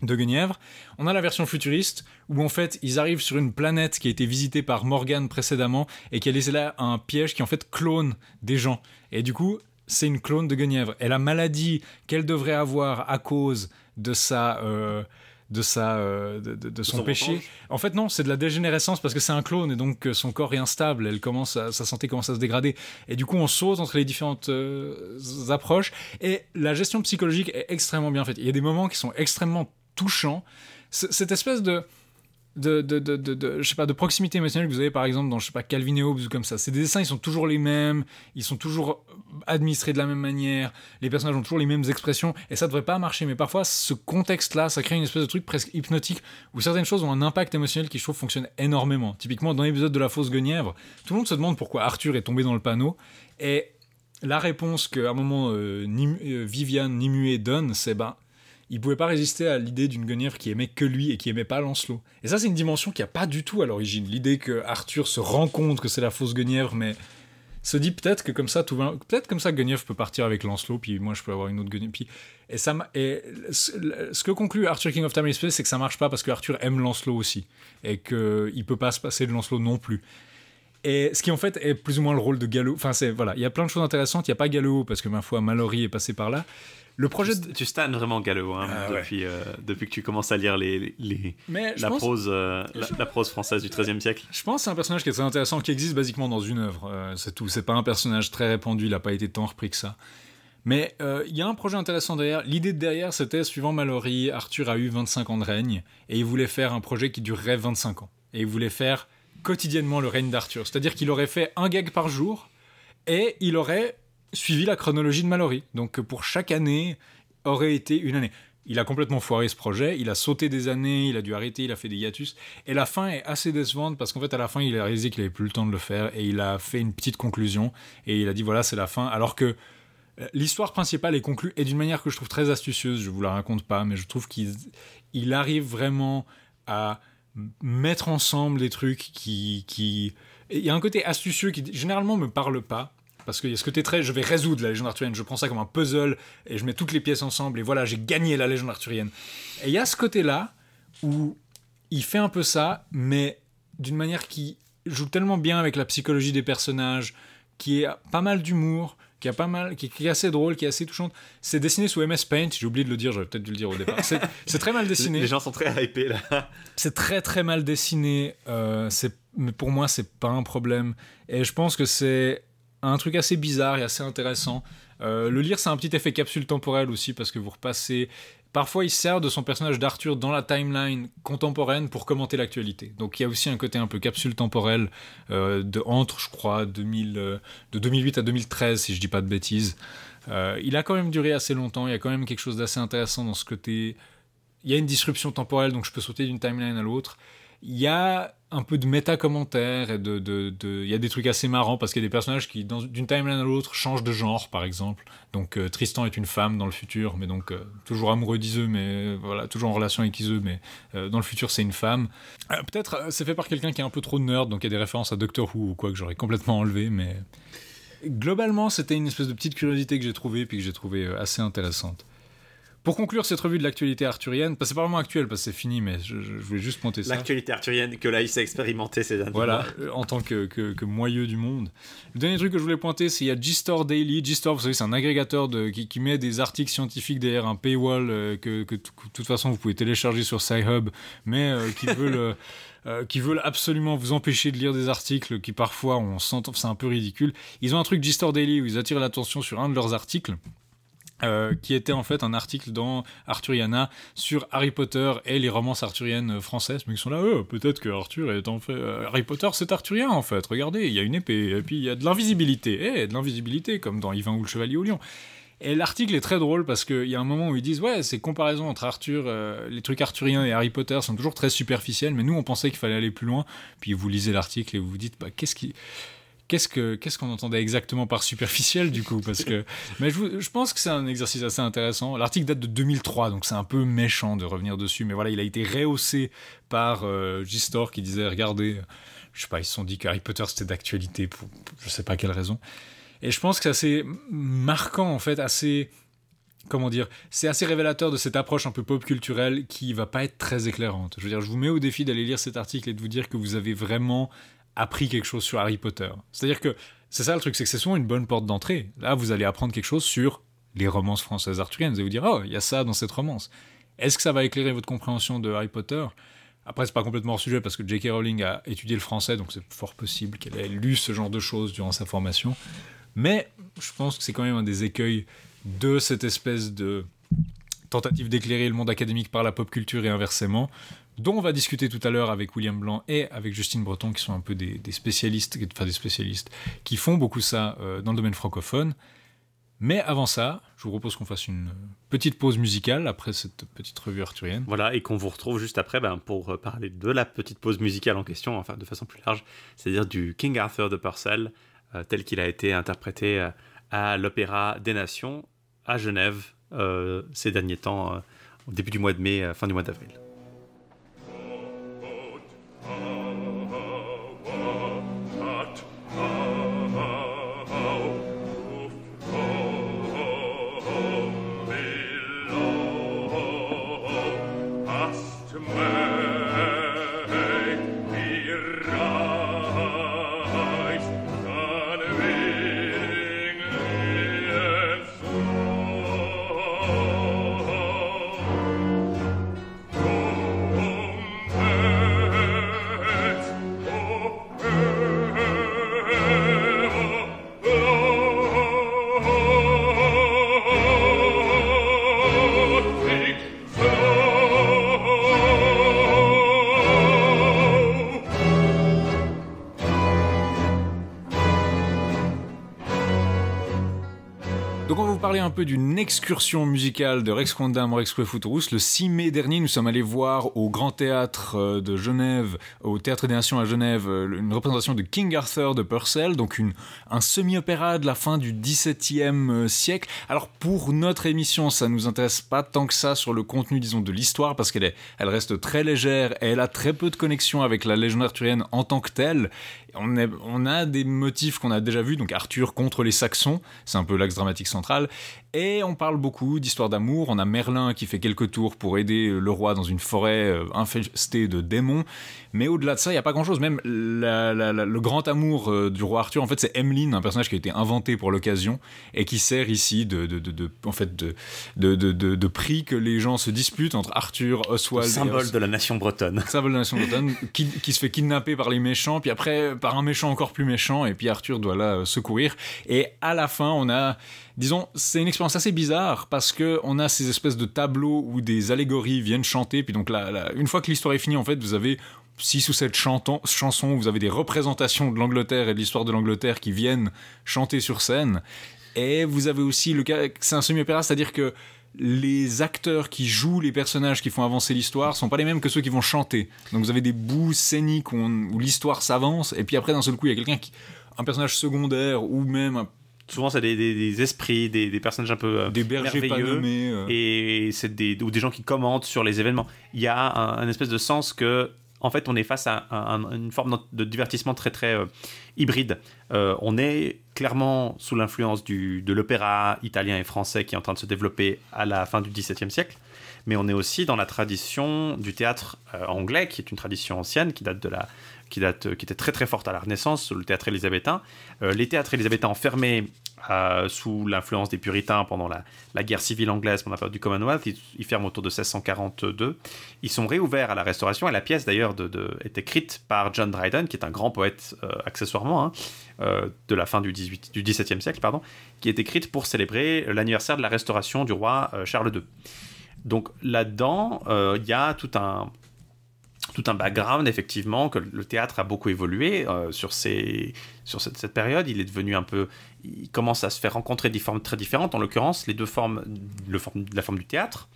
de Guenièvre. On a la version futuriste où en fait ils arrivent sur une planète qui a été visitée par Morgan précédemment et qui a laissé là un piège qui en fait clone des gens. Et du coup, c'est une clone de Guenièvre. Et la maladie qu'elle devrait avoir à cause de sa euh, de sa euh, de, son, péché. En fait non, c'est de la dégénérescence parce que c'est un clone et donc euh, son corps est instable, elle commence sa santé commence à se dégrader et du coup on saute entre les différentes approches et la gestion psychologique est extrêmement bien faite. Il y a des moments qui sont extrêmement touchant. cette espèce de je sais pas, de proximité émotionnelle que vous avez par exemple dans je sais pas, Calvin et Hobbes ou comme ça. Ces dessins ils sont toujours les mêmes, ils sont toujours administrés de la même manière, les personnages ont toujours les mêmes expressions et ça devrait pas marcher. Mais parfois ce contexte-là, ça crée une espèce de truc presque hypnotique où certaines choses ont un impact émotionnel qui je trouve fonctionne énormément. Typiquement dans l'épisode de la fausse Guenièvre, tout le monde se demande pourquoi Arthur est tombé dans le panneau et la réponse qu'à un moment euh, euh, Viviane Nimue donne, c'est ben il pouvait pas résister à l'idée d'une Guenièvre qui aimait que lui et qui aimait pas Lancelot. Et ça, c'est une dimension qui a pas du tout à l'origine. L'idée que Arthur se rend compte que c'est la fausse Guenièvre, mais se dit peut-être que comme ça tout peut-être comme ça Guenièvre peut partir avec Lancelot puis moi je peux avoir une autre Guenièvre et ça et ce que conclut Arthur King of Time and Space c'est que ça marche pas parce que Arthur aime Lancelot aussi et que il peut pas se passer de Lancelot non plus et ce qui en fait est plus ou moins le rôle de Gallo enfin c'est voilà il y a plein de choses intéressantes il y a pas Gallo parce que ma foi Mallory est passé par là le projet tu, de... vraiment Gallo hein, ah, depuis, euh, depuis que tu commences à lire les, les, la, prose, euh, la, prose française du XIIIe siècle. Je pense que c'est un personnage qui est très intéressant, qui existe basiquement dans une œuvre. Euh, c'est tout. C'est pas un personnage très répandu, il n'a pas été tant repris que ça. Mais il y a un projet intéressant derrière. L'idée de derrière, c'était, suivant Mallory, Arthur a eu 25 ans de règne, et il voulait faire un projet qui durerait 25 ans. Et il voulait faire quotidiennement le règne d'Arthur. C'est-à-dire qu'il aurait fait un gag par jour, et il aurait suivi la chronologie de Mallory. Donc pour chaque année aurait été une année. Il a complètement foiré ce projet, il a sauté des années, il a dû arrêter, il a fait des hiatus. Et la fin est assez décevante parce qu'en fait, à la fin, il a réalisé qu'il avait plus le temps de le faire et il a fait une petite conclusion et il a dit voilà, c'est la fin. Alors que euh, l'histoire principale est conclue et d'une manière que je trouve très astucieuse, je vous la raconte pas, mais je trouve qu'il il arrive vraiment à mettre ensemble des trucs qui, qui il y a un côté astucieux qui généralement me parle pas. Parce qu'il y a ce côté très, je vais résoudre la légende arthurienne, je prends ça comme un puzzle et je mets toutes les pièces ensemble et voilà, j'ai gagné la légende arthurienne. Et il y a ce côté-là où il fait un peu ça, mais d'une manière qui joue tellement bien avec la psychologie des personnages, qui est pas mal d'humour, qui a pas mal, qui, est assez drôle, qui est assez touchante. C'est dessiné sous MS Paint. J'ai oublié de le dire, j'aurais peut-être dû le dire au départ. C'est très mal dessiné. Les gens sont très hypés là. C'est très très mal dessiné. Euh, mais pour moi, c'est pas un problème. Et je pense que c'est un truc assez bizarre et assez intéressant. Euh, le lire, c'est un petit effet capsule temporelle aussi parce que vous repassez Parfois, il sert de son personnage d'Arthur dans la timeline contemporaine pour commenter l'actualité. Donc il y a aussi un côté un peu capsule temporelle euh, de entre, je crois, 2000, euh, de 2008 à 2013, si je dis pas de bêtises. Il a quand même duré assez longtemps. Il y a quand même quelque chose d'assez intéressant dans ce côté. Il y a une disruption temporelle, donc je peux sauter d'une timeline à l'autre. Il y a un peu de méta-commentaires et de, de, de, il y a des trucs assez marrants parce qu'il y a des personnages qui, d'une timeline à l'autre, changent de genre, par exemple. Donc euh, Tristan est une femme dans le futur, mais donc euh, toujours amoureux d'Iseux, mais euh, voilà, toujours en relation avec Iseux, mais dans le futur c'est une femme. Peut-être c'est fait par quelqu'un qui est un peu trop nerd, donc il y a des références à Doctor Who ou quoi que j'aurais complètement enlevé, mais globalement c'était une espèce de petite curiosité que j'ai trouvée puis que j'ai trouvé assez intéressante. Pour conclure cette revue de l'actualité arthurienne, c'est pas vraiment actuel parce que c'est fini, mais je, voulais juste monter ça. L'actualité arthurienne que Laïs a expérimenté ces derniers Voilà, euh, en tant que, que, moyeu du monde. Le dernier truc que je voulais pointer, c'est qu'il y a G-Store Daily. G-Store, vous savez, c'est un agrégateur de, qui, met des articles scientifiques derrière un paywall euh, que, de toute façon vous pouvez télécharger sur Sci-Hub, mais euh, qui veulent. qui veulent absolument vous empêcher de lire des articles qui parfois on sent c'est un peu ridicule. Ils ont un truc G-Store Daily où ils attirent l'attention sur un de leurs articles euh, qui était en fait un article dans Arthuriana sur Harry Potter et les romances arthuriennes françaises, mais qui sont là, oh, peut-être que Arthur est en fait... Euh, Harry Potter c'est arthurien en fait, regardez, il y a une épée, et puis il y a de l'invisibilité, et de l'invisibilité, comme dans Yvain ou le Chevalier au Lion. Et l'article est très drôle parce qu'il y a un moment où ils disent ouais ces comparaisons entre Arthur, euh, les trucs arthuriens et Harry Potter sont toujours très superficielles, mais nous on pensait qu'il fallait aller plus loin. Puis vous lisez l'article et vous vous dites bah, qu'est-ce qui qu'est-ce que qu'on entendait exactement par superficiel du coup? Parce que mais je, pense que c'est un exercice assez intéressant. L'article date de 2003 donc c'est un peu méchant de revenir dessus mais voilà il a été rehaussé par euh, G-Store qui disait regardez je sais pas ils se sont dit qu'Harry Potter c'était d'actualité pour je sais pas quelle raison. Et je pense que c'est assez marquant en fait assez comment dire, c'est assez révélateur de cette approche un peu pop culturelle qui va pas être très éclairante. Je veux dire, je vous mets au défi d'aller lire cet article et de vous dire que vous avez vraiment appris quelque chose sur Harry Potter. C'est-à-dire que c'est ça le truc, c'est que c'est souvent une bonne porte d'entrée. Là, vous allez apprendre quelque chose sur les romances françaises arthuriennes. Vous allez vous dire, oh, il y a ça dans cette romance. Est-ce que ça va éclairer votre compréhension de Harry Potter? Après, c'est pas complètement hors sujet parce que J.K. Rowling a étudié le français, donc c'est fort possible qu'elle ait lu ce genre de choses durant sa formation. Mais je pense que c'est quand même un des écueils de cette espèce de tentative d'éclairer le monde académique par la pop culture et inversement dont on va discuter tout à l'heure avec William Blanc et avec Justine Breton, qui sont un peu des, spécialistes, enfin des spécialistes, qui font beaucoup ça euh, dans le domaine francophone. Mais avant ça, je vous propose qu'on fasse une petite pause musicale après cette petite revue arthurienne. Voilà, et qu'on vous retrouve juste après ben, pour euh, parler de la petite pause musicale en question, enfin de façon plus large, c'est-à-dire du King Arthur de Purcell, euh, tel qu'il a été interprété à l'Opéra des Nations à Genève ces derniers temps, au début du mois de mai, fin du mois d'avril. Peu d'une excursion musicale de Rex Condam Rex Futurus. Le 6 mai dernier, nous sommes allés voir au Grand Théâtre euh, de Genève, au Théâtre des Nations à Genève, euh, une représentation de King Arthur de Purcell, donc un semi-opéra de la fin du XVIIe euh, siècle. Alors pour notre émission, ça nous intéresse pas tant que ça sur le contenu, disons, de l'histoire, parce qu'elle elle reste très légère et elle a très peu de connexion avec la légende arthurienne en tant que telle. on a des motifs qu'on a déjà vus, donc Arthur contre les Saxons, c'est un peu l'axe dramatique central, et on parle beaucoup d'histoire d'amour. On a Merlin qui fait quelques tours pour aider le roi dans une forêt euh, infestée de démons. Mais au-delà de ça, il n'y a pas grand-chose. Même le grand amour euh, du roi Arthur, en fait, c'est Emmeline, un personnage qui a été inventé pour l'occasion et qui sert ici de, en fait, de, prix que les gens se disputent entre Arthur, Oswald. Symbole de la nation bretonne. Symbole de la nation bretonne, qui, qui, se fait kidnapper par les méchants, puis après par un méchant encore plus méchant, et puis Arthur doit là euh, secourir. Et à la fin, on a disons, c'est une expérience assez bizarre parce que on a ces espèces de tableaux où des allégories viennent chanter. Puis donc là, une fois que l'histoire est finie, en fait, vous avez six ou sept chansons vous avez des représentations de l'Angleterre et de l'histoire de l'Angleterre qui viennent chanter sur scène. Et vous avez aussi le cas, c'est un semi-opéra, c'est-à-dire que les acteurs qui jouent les personnages qui font avancer l'histoire sont pas les mêmes que ceux qui vont chanter. Donc vous avez des bouts scéniques où, où l'histoire s'avance, et puis après d'un seul coup il y a quelqu'un qui, un personnage secondaire ou même un souvent c'est des, esprits, des, personnages un peu euh, des bergers merveilleux, euh. et c'est des ou des gens qui commentent sur les événements. Il y a un, espèce de sens que en fait on est face à une forme de divertissement très très euh, hybride. on est clairement sous l'influence de l'opéra italien et français qui est en train de se développer à la fin du XVIIe siècle, mais on est aussi dans la tradition du théâtre anglais qui est une tradition ancienne qui date de la qui, date, qui était très très forte à la Renaissance, le théâtre élisabétain. Euh, les théâtres élisabétains enfermés euh, sous l'influence des puritains pendant la, guerre civile anglaise, pendant la période du Commonwealth, ils, ferment autour de 1642. Ils sont réouverts à la Restauration et la pièce d'ailleurs est écrite par John Dryden, qui est un grand poète euh, accessoirement hein, de la fin du, 18, du XVIIe siècle, pardon, qui est écrite pour célébrer l'anniversaire de la Restauration du roi Charles II. Donc là-dedans, il y a tout un, tout un background, effectivement, que le théâtre a beaucoup évolué euh, sur, ces, sur cette, période. Il est devenu un peu. Il commence à se faire rencontrer des formes très différentes, en l'occurrence, les deux formes, le la forme du théâtre,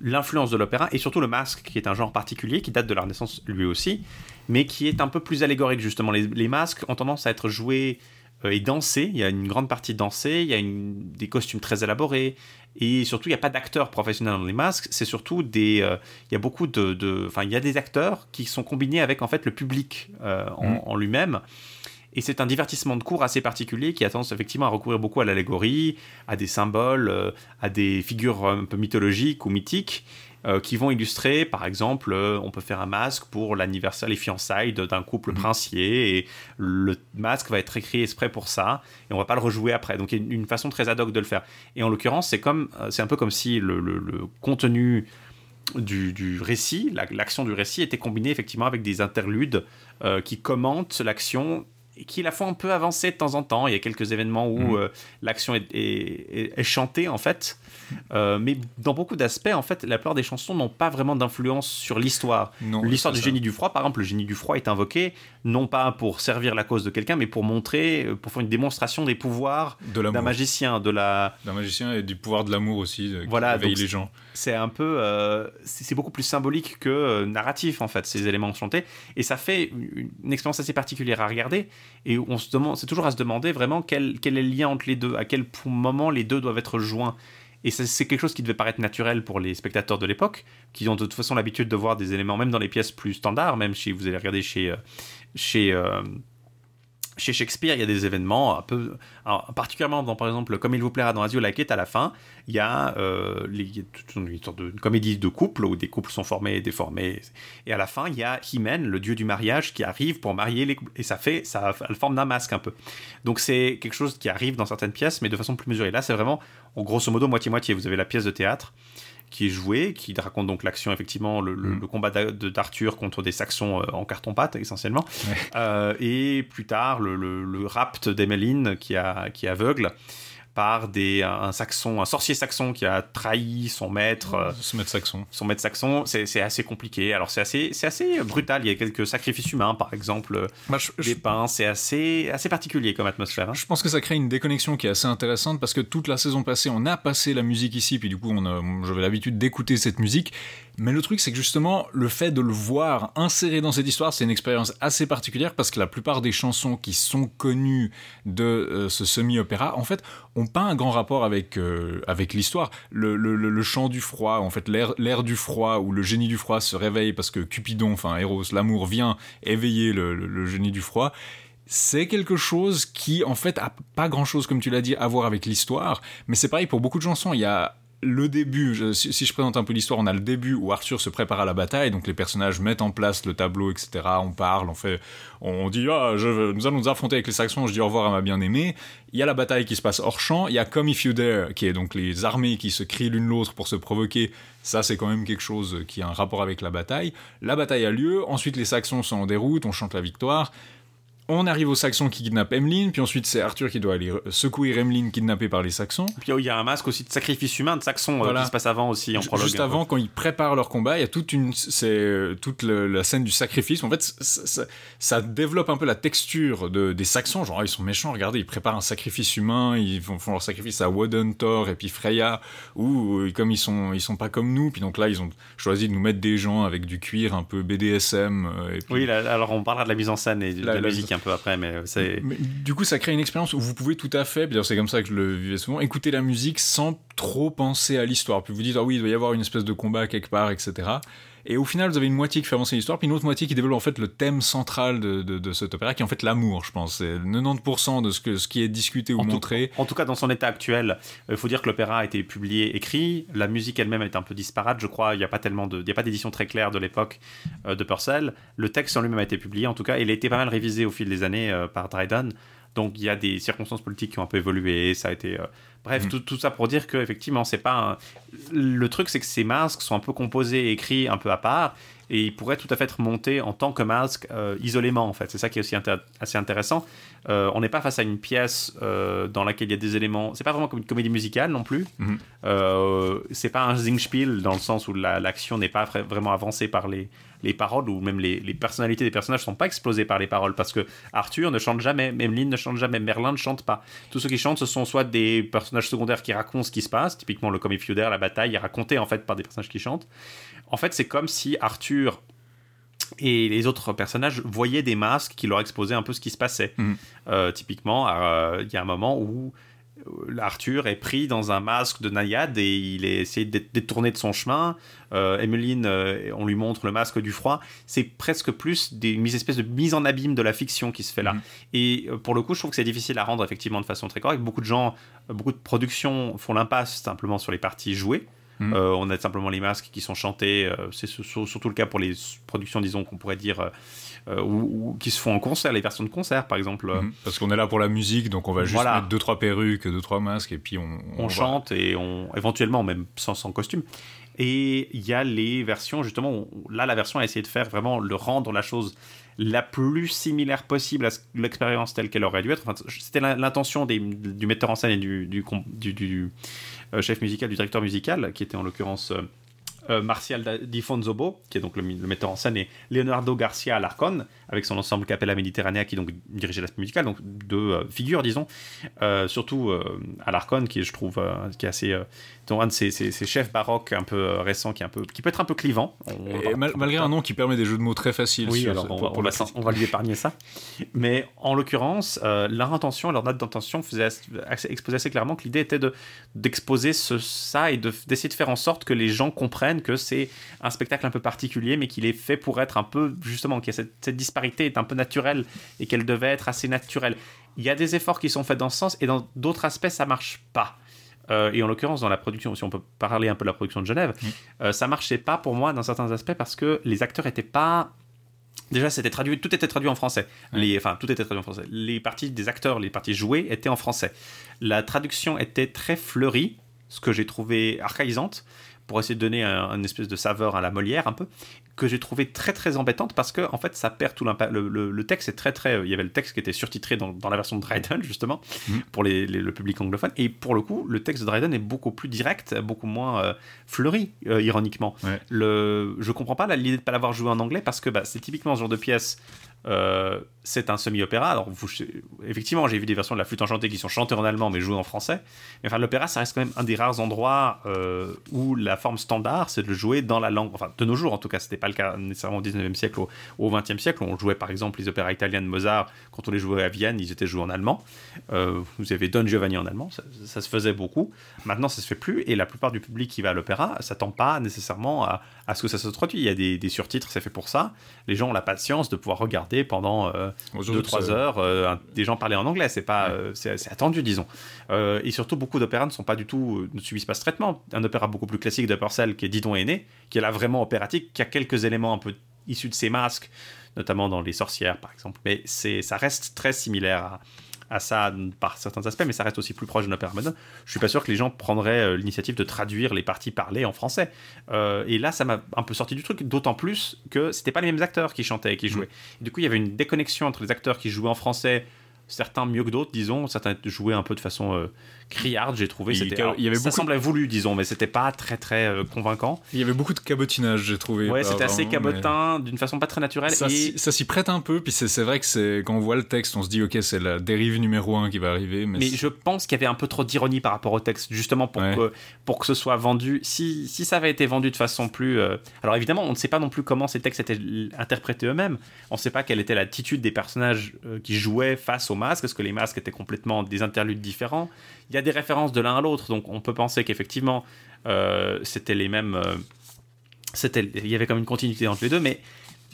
l'influence de l'opéra et surtout le masque, qui est un genre particulier, qui date de la Renaissance lui aussi, mais qui est un peu plus allégorique, justement. Les, masques ont tendance à être joués euh, et dansés. Il y a une grande partie dansée, il y a des costumes très élaborés, et surtout, il n'y a pas d'acteurs professionnels dans les masques. C'est surtout des. Euh, il y a beaucoup de. Enfin, il y a des acteurs qui sont combinés avec en fait le public euh, mm. en, lui-même. Et c'est un divertissement de cours assez particulier qui a tendance effectivement à recourir beaucoup à l'allégorie, à des symboles, euh, à des figures un peu mythologiques ou mythiques. Euh, qui vont illustrer, par exemple, euh, on peut faire un masque pour l'anniversaire, les fiançailles d'un couple mhm. princier, et le masque va être écrit exprès pour ça, et on va pas le rejouer après. Donc il y a une façon très ad hoc de le faire. Et en l'occurrence, c'est comme, euh, c'est un peu comme si le, contenu du, récit, l'action du récit était combiné effectivement avec des interludes qui commentent l'action et qui la font un peu avancer de temps en temps. Il y a quelques événements où mhm. l'action est, est, chantée en fait, euh, mais dans beaucoup d'aspects, en fait, la plupart des chansons n'ont pas vraiment d'influence sur l'histoire. L'histoire du génie du froid, par exemple, le génie du froid est invoqué non pas pour servir la cause de quelqu'un, mais pour montrer, euh, pour faire une démonstration des pouvoirs d'un magicien, de la d'un magicien et du pouvoir de l'amour aussi, euh, qui voilà, les gens. C'est un peu, c'est beaucoup plus symbolique que narratif en fait ces éléments chantés, et ça fait une, expérience assez particulière à regarder. Et on se demande, c'est toujours à se demander vraiment quel, quel est le lien entre les deux, à quel moment les deux doivent être joints. Et c'est quelque chose qui devait paraître naturel pour les spectateurs de l'époque, qui ont de toute façon l'habitude de voir des éléments, même dans les pièces plus standards, même si vous allez regarder chez, euh, euh, chez Shakespeare, il y a des événements un peu, particulièrement dans par exemple Comme il vous plaira dans As You Like It, à la fin, il y a euh, une sorte de comédie de couple où des couples sont formés et déformés, et à la fin il y a Hymen, le dieu du mariage, qui arrive pour marier les couples, et ça fait, ça la forme d'un masque un peu. Donc c'est quelque chose qui arrive dans certaines pièces, mais de façon plus mesurée. Là, c'est vraiment, en grosso modo, moitié-moitié. Vous avez la pièce de théâtre qui est joué, qui raconte donc l'action, effectivement, le, mm. combat d'Arthur contre des Saxons euh, en carton-pâte, essentiellement. Euh, et plus tard, le, le rapt d'Emmeline qui, a, qui est aveugle par des, un, saxon, un sorcier saxon qui a trahi son maître. Euh, son maître saxon. Son maître saxon, c'est assez compliqué. Alors c'est assez, assez brutal. Il y a quelques sacrifices humains, par exemple, bah, des pains. C'est assez, assez particulier comme atmosphère. Hein. Je pense que ça crée une déconnexion qui est assez intéressante parce que toute la saison passée, on a passé la musique ici, puis du coup, j'avais l'habitude d'écouter cette musique. Mais le truc, c'est que justement, le fait de le voir inséré dans cette histoire, c'est une expérience assez particulière parce que la plupart des chansons qui sont connues de euh, ce semi-opéra, en fait, ont pas un grand rapport avec, euh, avec l'histoire. Le, chant du froid, en fait, l'air du froid, où le génie du froid se réveille parce que Cupidon, enfin Eros, l'amour vient éveiller le, génie du froid c'est quelque chose qui, en fait, a pas grand chose, comme tu l'as dit, à voir avec l'histoire. Mais c'est pareil pour beaucoup de chansons. Il y a le début, si, je présente un peu l'histoire, on a le début où Arthur se prépare à la bataille, donc les personnages mettent en place le tableau, etc. On parle, on fait, on dit ah, je, nous allons nous affronter avec les Saxons. Je dis au revoir à ma bien-aimée. Il y a la bataille qui se passe hors champ. Il y a Come If You Dare, qui est donc les armées qui se crient l'une l'autre pour se provoquer. Ça, c'est quand même quelque chose qui a un rapport avec la bataille. La bataille a lieu. Ensuite, les Saxons sont en déroute. On chante la victoire. On arrive aux Saxons qui kidnappent Emmeline, puis ensuite c'est Arthur qui doit aller secourir Emmeline kidnappée par les Saxons. Puis il y a un masque aussi de sacrifice humain de Saxons euh, qui se passe avant aussi en prologue. Juste avant, quand ils préparent leur combat, il y a toute une, c'est euh, toute la scène du sacrifice. En fait, ça, développe un peu la texture de, des Saxons. Genre ils sont méchants, regardez, ils préparent un sacrifice humain, ils font, leur sacrifice à Woden, Thor et puis Freya. Ou euh, comme ils sont, ils sont pas comme nous, puis donc là ils ont choisi de nous mettre des gens avec du cuir un peu BDSM. Et Oui, alors on parlera de la mise en scène et de la, musique un peu après, mais c'est. Du coup, ça crée une expérience où vous pouvez tout à fait, c'est comme ça que je le vivais souvent, écouter la musique sans trop penser à l'histoire. Puis vous dites, ah oui, il doit y avoir une espèce de combat quelque part, etc. Et au final, vous avez une moitié qui fait avancer l'histoire, puis une autre moitié qui développe en fait le thème central de, de, cet opéra, qui est en fait l'amour, je pense. C'est 90% de ce, que, ce qui est discuté ou montré. en tout cas, dans son état actuel, il euh, faut dire que l'opéra a été publié, écrit. La musique elle-même est un peu disparate, je crois. Il n'y a pas tellement de, il y a pas d'édition très claire de l'époque euh, de Purcell. Le texte en lui-même a été publié, en tout cas, il a été pas mal révisé au fil des années euh, par Dryden. Donc il y a des circonstances politiques qui ont un peu évolué, ça a été... Euh, bref, mm. tout, tout, ça pour dire que effectivement, c'est pas... Le truc, c'est que ces masques sont un peu composés et écrits un peu à part, et ils pourraient tout à fait être montés en tant que masque euh, isolément, en fait. C'est ça qui est aussi assez intéressant. Euh, on n'est pas face à une pièce dans laquelle il y a des éléments... C'est pas vraiment comme une comédie musicale non plus. Mm-hmm. c'est pas un Zingspiel dans le sens où l'action n'est pas vraiment avancée par les les paroles ou même les, personnalités des personnages sont pas explosées par les paroles parce que Arthur ne chante jamais, Emeline ne chante jamais, Merlin ne chante pas. Tous ceux qui chantent, ce sont soit des personnages secondaires qui racontent ce qui se passe, typiquement le Comic Feudaire, la bataille est racontée en fait par des personnages qui chantent. En fait, c'est comme si Arthur et les autres personnages voyaient des masques qui leur exposaient un peu ce qui se passait. Mmh. Euh, typiquement, euh, il y a un moment où Arthur est pris dans un masque de naïade et il est essayé de détourner de son chemin. Euh, Emmeline, euh, on lui montre le masque du froid. C'est presque plus des espèces de mise en abîme de la fiction qui se fait là. Mhm. Et pour le coup, je trouve que c'est difficile à rendre effectivement de façon très correcte. Beaucoup de gens, beaucoup de productions font l'impasse simplement sur les parties jouées. Mhm. on a simplement les masques qui sont chantés. c'est surtout le cas pour les productions, disons, qu'on pourrait dire euh, ou, qui se font en concert, les versions de concert par exemple. Mhm. Parce qu'on est là pour la musique, donc on va juste mettre deux trois perruques, deux trois masques et puis on, on, chante et on éventuellement même sans, sans costume. Et il y a les versions justement là la version a essayé de faire vraiment le rendre la chose la plus similaire possible à l'expérience telle qu'elle aurait dû être. Enfin, C'était l'intention du metteur en scène et du, du, du, euh, chef musical, du directeur musical, qui était en l'occurrence euh, Martial Di Fonzobo, qui est donc le, metteur en scène, et Leonardo Garcia Alarcon, avec son ensemble Capella Mediterranea, qui donc dirigeait l'aspect musical, donc deux euh, figures, disons. Euh, surtout Alarcon, qui je trouve qui est assez un de ces, chefs baroques un peu euh, récents qui, un peu, qui peut être un peu clivant. malgré un nom qui permet des jeux de mots très faciles. Oui, alors on, va, lui épargner ça. Mais en l'occurrence, euh, leur intention, leur note d'intention faisait exposer assez clairement que l'idée était d'exposer ce, ça et d'essayer de, faire en sorte que les gens comprennent que c'est un spectacle un peu particulier, mais qu'il est fait pour être un peu, justement, que cette, cette disparité est un peu naturelle et qu'elle devait être assez naturelle. Il y a des efforts qui sont faits dans ce sens et dans d'autres aspects, ça marche pas. Euh, et en l'occurrence, dans la production, si on peut parler un peu de la production de Genève, mm. euh, ça marchait pas pour moi dans certains aspects parce que les acteurs étaient pas. Déjà, c'était traduit, tout était traduit en français. Les, enfin, tout était traduit en français. Les parties des acteurs, les parties jouées étaient en français. La traduction était très fleurie, ce que j'ai trouvé archaïsante pour essayer de donner un, une espèce de saveur à la Molière un peu que j'ai trouvé très très embêtante parce que en fait ça perd tout l'impact. Le, le, texte est très très. Il y avait le texte qui était surtitré dans, dans la version de Dryden justement mhm. pour les, le public anglophone et pour le coup le texte de Dryden est beaucoup plus direct, beaucoup moins euh, fleuri euh, ironiquement. Le, je comprends pas l'idée de pas l'avoir joué en anglais parce que bah, c'est typiquement ce genre de pièce euh, c'est un semi-opéra. Alors, effectivement, j'ai vu des versions de la flûte enchantée qui sont chantées en allemand mais jouées en français. Mais enfin, l'opéra, ça reste quand même un des rares endroits euh, où la forme standard, c'est de le jouer dans la langue. Enfin, de nos jours, en tout cas, c'était pas le cas nécessairement au 19e siècle ou au 20e siècle. On jouait par exemple les opéras italiens de Mozart. Quand on les jouait à Vienne, ils étaient joués en allemand. Euh, vous avez Don Giovanni en allemand, ça, se faisait beaucoup. Maintenant, ça se fait plus. Et la plupart du public qui va à l'opéra s'attend pas nécessairement à, ce que ça se traduise. Il y a des, des surtitres, c'est fait pour ça. Les gens ont la patience de pouvoir regarder regarder pendant 2-3 heures des gens parler en anglais. C'est pas, c'est attendu, disons. et surtout, beaucoup d'opéras ne sont pas du tout, ne subissent pas ce traitement. Un opéra beaucoup plus classique de Purcell, qui est Didon aîné, qui est là vraiment opératique, qui a quelques éléments un peu issus de ses masques, notamment dans Les Sorcières, par exemple. Mais c'est, ça reste très similaire à, à ça par certains aspects, mais ça reste aussi plus proche d'un opéra moderne. Je suis pas sûr que les gens prendraient euh, l'initiative de traduire les parties parlées en français. Euh, et là, ça m'a un peu sorti du truc, d'autant plus que c'était pas les mêmes acteurs qui chantaient et qui jouaient. Mm. du coup, il y avait une déconnexion entre les acteurs qui jouaient en français, certains mieux que d'autres, disons, certains jouaient un peu de façon euh, criarde, j'ai trouvé. Il y avait ça semblait voulu, disons, mais c'était pas très très euh, convaincant. Il y avait beaucoup de cabotinage, j'ai trouvé. Ouais, c'était assez cabotin, d'une façon pas très naturelle. Ça, s'y prête un peu, puis c'est, vrai que c'est quand on voit le texte, on se dit ok, c'est la dérive numéro un qui va arriver. Mais, je pense qu'il y avait un peu trop d'ironie par rapport au texte, justement pour que pour que ce soit vendu. Si, si ça avait été vendu de façon plus, euh, alors évidemment, on ne sait pas non plus comment ces textes étaient interprétés eux-mêmes. On ne sait pas quelle était l'attitude des personnages qui jouaient face aux masques. Est-ce que les masques étaient complètement des interludes différents il y a des références de l'un à l'autre, donc on peut penser qu'effectivement, euh, c'était les mêmes. Euh, c'était, il y avait comme une continuité entre les deux, mais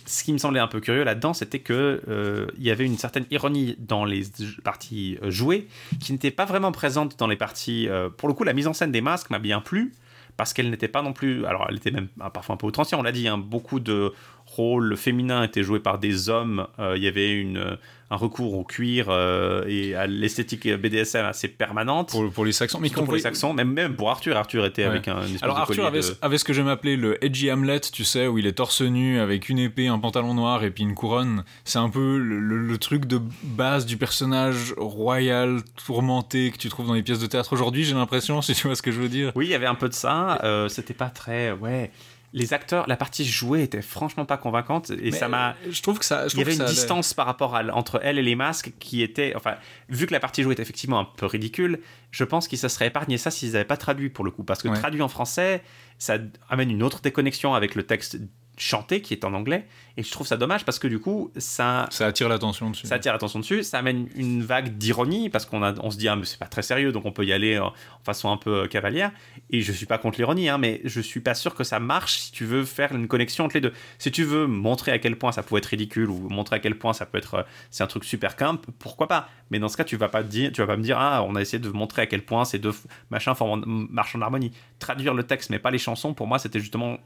ce qui me semblait un peu curieux là-dedans, c'était que euh, il y avait une certaine ironie dans les parties jouées qui n'était pas vraiment présente dans les parties. pour le coup, la mise en scène des masques m'a bien plu parce qu'elle n'était pas non plus. Alors, elle était même parfois un peu outrancière, on l'a dit, hein, beaucoup de rôles féminins étaient joués par des hommes. Il y avait une un recours au cuir euh, et à l'esthétique BDSM assez permanente. Pour, pour les Saxons, mais pour les Saxons, même, même pour Arthur. Arthur était avec un espèce Alors Arthur avait, avait, ce que j'aime appeler le edgy Hamlet, tu sais, où il est torse nu avec une épée, un pantalon noir et puis une couronne. C'est un peu le, truc de base du personnage royal, tourmenté que tu trouves dans les pièces de théâtre aujourd'hui, j'ai l'impression, si tu vois ce que je veux dire. Oui, il y avait un peu de ça. Euh, C'était pas très... Ouais les acteurs, la partie jouée était franchement pas convaincante et ça m'a. Je trouve que ça. il y avait une distance par rapport à, entre elle et les masques qui était, enfin, vu que la partie jouée était effectivement un peu ridicule, je pense qu'ils se seraient épargné ça s'ils n'avaient pas traduit pour le coup, parce que traduit en français, ça amène une autre déconnexion avec le texte chanté qui est en anglais. Et je trouve ça dommage parce que du coup ça ça attire l'attention dessus. ça attire l'attention dessus ça amène une vague d'ironie parce qu'on a on se dit ah mais c'est pas très sérieux donc on peut y aller en, façon un peu euh, cavalière. Et je suis pas contre l'ironie hein, mais je suis pas sûr que ça marche si tu veux faire une connexion entre les deux. Si tu veux montrer à quel point ça peut être ridicule ou montrer à quel point ça peut être euh, c'est un truc super camp pourquoi pas? Mais dans ce cas tu vas pas dire tu vas pas me dire ah on a essayé de montrer à quel point ces deux machins marchent en harmonie. Traduire le texte mais pas les chansons pour moi c'était justement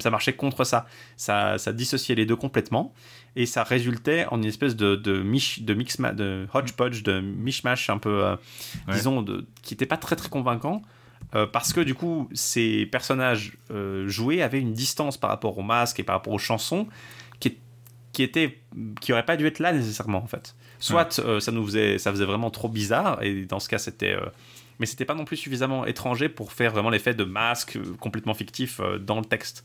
ça marchait contre ça. ça. Ça dissociait les deux complètement et ça résultait en une espèce de, de, mich, de mix, de hodgepodge, de mishmash un peu, euh, disons, de, qui n'était pas très très convaincant. Euh, parce que du coup, ces personnages euh, joués avaient une distance par rapport aux masques et par rapport aux chansons qui, qui était qui aurait pas dû être là nécessairement en fait. Soit ça nous faisait ça faisait vraiment trop bizarre et dans ce cas c'était mais c'était pas non plus suffisamment étranger pour faire vraiment l'effet de masque euh, complètement fictif euh, dans le texte.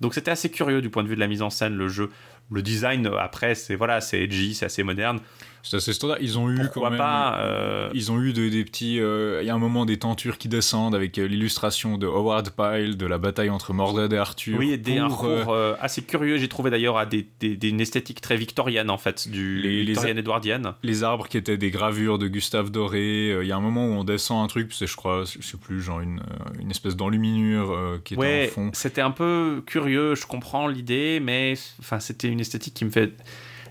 Donc c'était assez curieux du point de vue de la mise en scène, le jeu. Le design, euh, après, c'est voilà, c'est edgy, c'est assez moderne. C'est assez standard. Ils ont eu quand même. Pas, euh, Ils ont eu des petits. Euh, il y a un moment des tentures qui descendent avec euh, l'illustration de Howard Pyle de la bataille entre Mordred et Arthur. Oui, des pour, assez curieux. J'ai trouvé d'ailleurs à des, des, une esthétique très victorienne en fait, du les, victorienne édouardienne. Les arbres qui étaient des gravures de Gustave Doré. Il y a un moment où on descend un truc, c'est je crois, je sais plus, genre une, une espèce d'enluminure qui était en fond. C'était un peu curieux. Je comprends l'idée, mais enfin c'était une esthétique qui me fait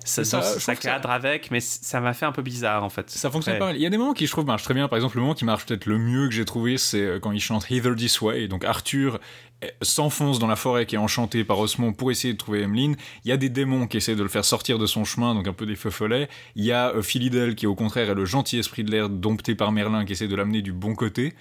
ça, ça, cadre avec, mais ça m'a fait un peu bizarre en fait. Ça fonctionne pas mal. Il y a des moments qui je trouve marchent très bien. Par exemple, le moment qui marche peut-être le mieux que j'ai trouvé, c'est euh, quand il chante Hither This Way. Donc Arthur eh, s'enfonce dans la forêt qui est enchantée par Osmond pour essayer de trouver Emmeline. Il y a des démons qui essaient de le faire sortir de son chemin, donc un peu des feux follets. Il y a euh, Philidel qui au contraire est le gentil esprit de l'air dompté par Merlin qui essaie de l'amener du bon côté.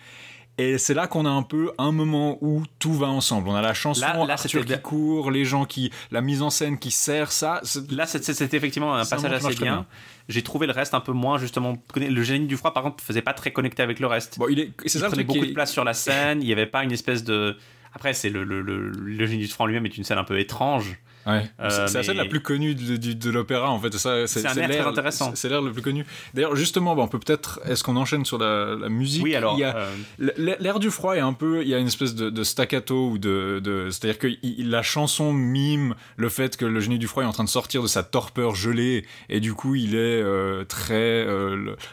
Et c'est là qu'on a un peu un moment où tout va ensemble. On a la chanson, là, là Arthur qui court, les gens qui, la mise en scène qui sert ça. Là, c'était effectivement un passage assez bien. J'ai trouvé le reste un peu moins justement. Le génie du froid, par contre, faisait pas très connecté avec le reste. Bon, il est, prenait beaucoup de place sur la scène. il y avait pas une espèce de. Après, c'est le, le, le, le génie du froid lui-même est une scène un peu étrange. Ouais. Euh, c'est la scène la plus connue de, de, l'opéra en fait. C'est un l'air intéressant. C'est l'air le plus connu. D'ailleurs, justement, on peut peut-être. Est-ce qu'on enchaîne sur la, la, musique? Oui, alors. Euh, l'air du froid est un peu. Il y a une espèce de, de staccato ou de. de C'est-à-dire que la chanson mime le fait que le génie du froid est en train de sortir de sa torpeur gelée et du coup il est euh, très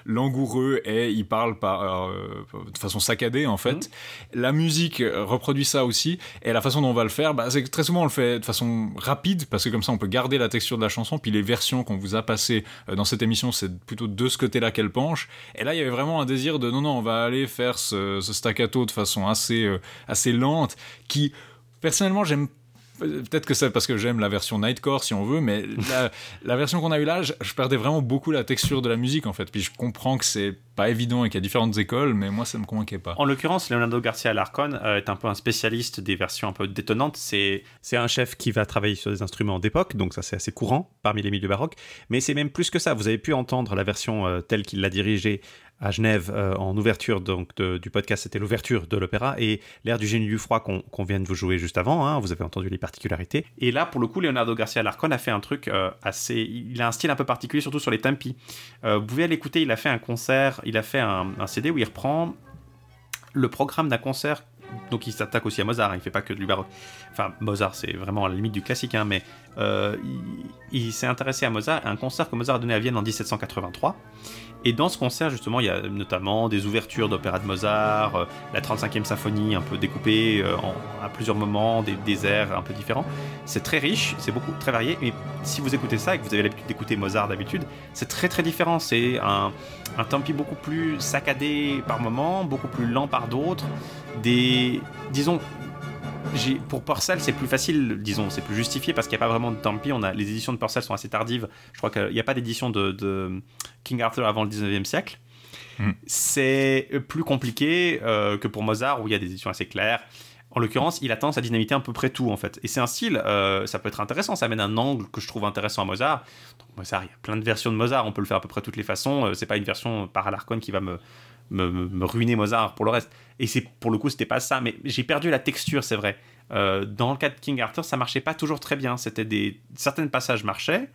langoureux et il parle par, de façon saccadée en fait. Mhm. La musique reproduit ça aussi et la façon dont on va le faire, bah, c'est que très souvent on le fait de façon rapide parce que comme ça on peut garder la texture de la chanson. Puis les versions qu'on vous a passées dans cette émission, c'est plutôt de ce côté-là qu'elle penche. Et là, il y avait vraiment un désir de non, non, on va aller faire ce, ce staccato de façon assez, assez lente qui personnellement j'aime peut-être que c'est parce que j'aime la version Nightcore si on veut, mais la, version qu'on a eue là, je, perdais vraiment beaucoup la texture de la musique en fait. Puis je comprends que c'est pas évident et qu'il y a différentes écoles, mais moi ça me convainquait pas. En l'occurrence, Leonardo Garcia Larcon euh, est un peu un spécialiste des versions un peu détonnantes. C'est c'est un chef qui va travailler sur des instruments d'époque, donc ça c'est assez courant parmi les milieux baroques. Mais c'est même plus que ça. Vous avez pu entendre la version euh, telle qu'il l'a dirigée à Genève euh, en ouverture donc du podcast, c'était l'ouverture de l'opéra et l'air du génie du froid qu'on vient de vous jouer juste avant. Hein, vous avez entendu les particularités. Et là, pour le coup, Leonardo Garcia Larcon a fait un truc euh, assez. Il a un style un peu particulier, surtout sur les tempi. Euh, vous pouvez l'écouter. Il a fait un concert, il a fait un, CD où il reprend le programme d'un concert donc il s'attaque aussi à Mozart, hein, il fait pas que du baroque. Enfin, Mozart, c'est vraiment à la limite du classique, hein, mais il, s'est intéressé à Mozart, un concert que Mozart a donné à Vienne en 1783. Et dans ce concert, justement, il y a notamment des ouvertures d'opéra de Mozart, euh, la 35e symphonie un peu découpée euh, à plusieurs moments, des, airs un peu différents. C'est très riche, c'est beaucoup, très varié. Mais si vous écoutez ça et que vous avez l'habitude d'écouter Mozart d'habitude, c'est très très différent. C'est un, un tempi beaucoup plus saccadé par moments, beaucoup plus lent par d'autres. Des, disons, pour Purcell, c'est plus facile, disons, c'est plus justifié parce qu'il n'y a pas vraiment de Tempi. On a, les éditions de Purcell sont assez tardives. Je crois qu'il n'y a pas d'édition de, King Arthur avant le 19e siècle. Hmm. C'est plus compliqué euh, que pour Mozart où il y a des éditions assez claires. En l'occurrence, il a tendance à dynamiter à peu près tout en fait. Et c'est un style, euh, ça peut être intéressant, ça amène un angle que je trouve intéressant à Mozart. Donc Mozart, il y a plein de versions de Mozart, on peut le faire à peu près toutes les façons. Euh, c'est pas une version par Alarcon qui va me, me, ruiner Mozart pour le reste. Et c'est pour le coup, c'était pas ça. Mais j'ai perdu la texture, c'est vrai. Euh, dans le cas de King Arthur, ça marchait pas toujours très bien. C'était des certains passages marchaient.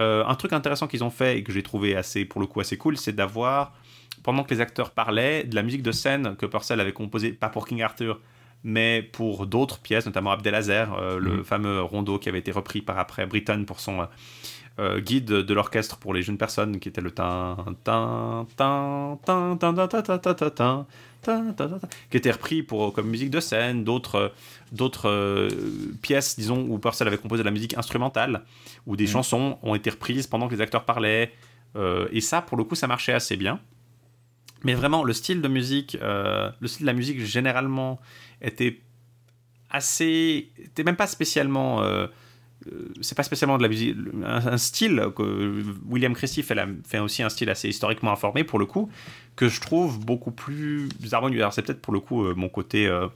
Euh, un truc intéressant qu'ils ont fait et que j'ai trouvé assez, pour le coup, assez cool, c'est d'avoir pendant que les acteurs parlaient de la musique de scène que Purcell avait composée, pas pour King Arthur, mais pour d'autres pièces, notamment Abdelazer, euh, le mm. fameux rondo qui avait été repris par après Britton pour son euh, guide de l'orchestre pour les jeunes personnes, qui était le tin, tin, tin, tin, tin, tin, tin, qui était repris pour, comme musique de scène, d'autres d'autres pièces, disons, où Purcell avait composé de la musique instrumentale, où des chansons ont été reprises pendant que les acteurs parlaient. et ça, pour le coup, ça marchait assez bien. Mais vraiment, le style de musique, le style de la musique généralement était assez, était même pas spécialement euh, c'est pas spécialement de la musique, un, style que William Christie fait, fait, aussi un style assez historiquement informé pour le coup, que je trouve beaucoup plus harmonieux. Alors c'est peut-être pour le coup euh, mon côté, euh,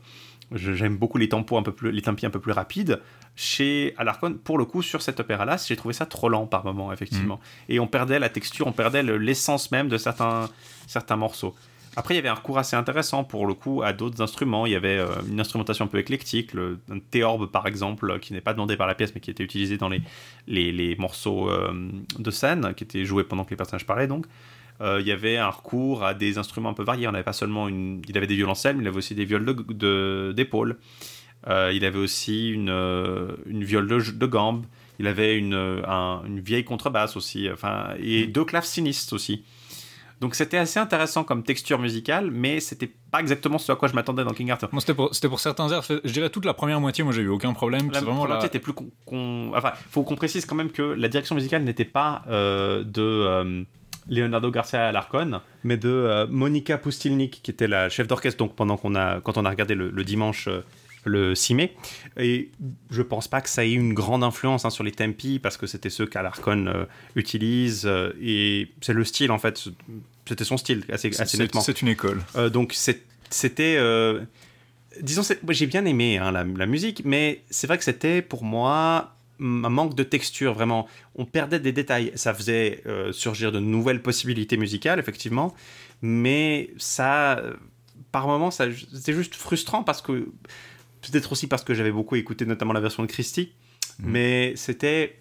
j'aime beaucoup les tempos un peu plus, les tempi un peu plus rapides. Chez Alarcon, pour le coup, sur cet opéra-là, j'ai trouvé ça trop lent par moment, effectivement. Mm. Et on perdait la texture, on perdait l'essence même de certains, certains morceaux. Après, il y avait un recours assez intéressant pour le coup à d'autres instruments. Il y avait euh, une instrumentation un peu éclectique, le, un théorbe par exemple, qui n'est pas demandé par la pièce mais qui était utilisé dans les, morceaux euh, de scène, qui étaient joués pendant que les personnages parlaient donc. Euh, il y avait un recours à des instruments un peu variés. On n'avait pas seulement. Il avait des violoncelles, mais il avait aussi des viols d'épaule. Il avait aussi une, une viole de, gambe. Il avait une, une vieille contrebasse aussi. Enfin, et deux clavecinistes aussi. Donc c'était assez intéressant comme texture musicale, mais c'était pas exactement ce à quoi je m'attendais dans King Arthur. c'était pour, pour, certains airs, je dirais toute la première moitié, moi j'ai eu aucun problème. La vraiment moitié était plus. Con, Enfin, faut qu'on précise quand même que la direction musicale n'était pas euh, de. Euh, Leonardo Garcia Alarcon, mais de euh, Monica Pustilnik, qui était la chef d'orchestre donc pendant qu'on a, quand on a regardé le, dimanche le 6 mai. Et je pense pas que ça ait une grande influence hein, sur les tempi parce que c'était ceux qu'Alarcon euh, utilise euh, et c'est le style en fait. C'était son style assez, assez nettement. C'est une école. Euh, donc c'était. disons, j'ai bien aimé hein, la, la, musique, mais c'est vrai que c'était pour moi un manque de texture vraiment. On perdait des détails. Ça faisait surgir de nouvelles possibilités musicales, effectivement, mais ça. Par moments, c'était juste frustrant parce que Peut-être aussi parce que j'avais beaucoup écouté notamment la version de Christie. Mhm. Mais c'était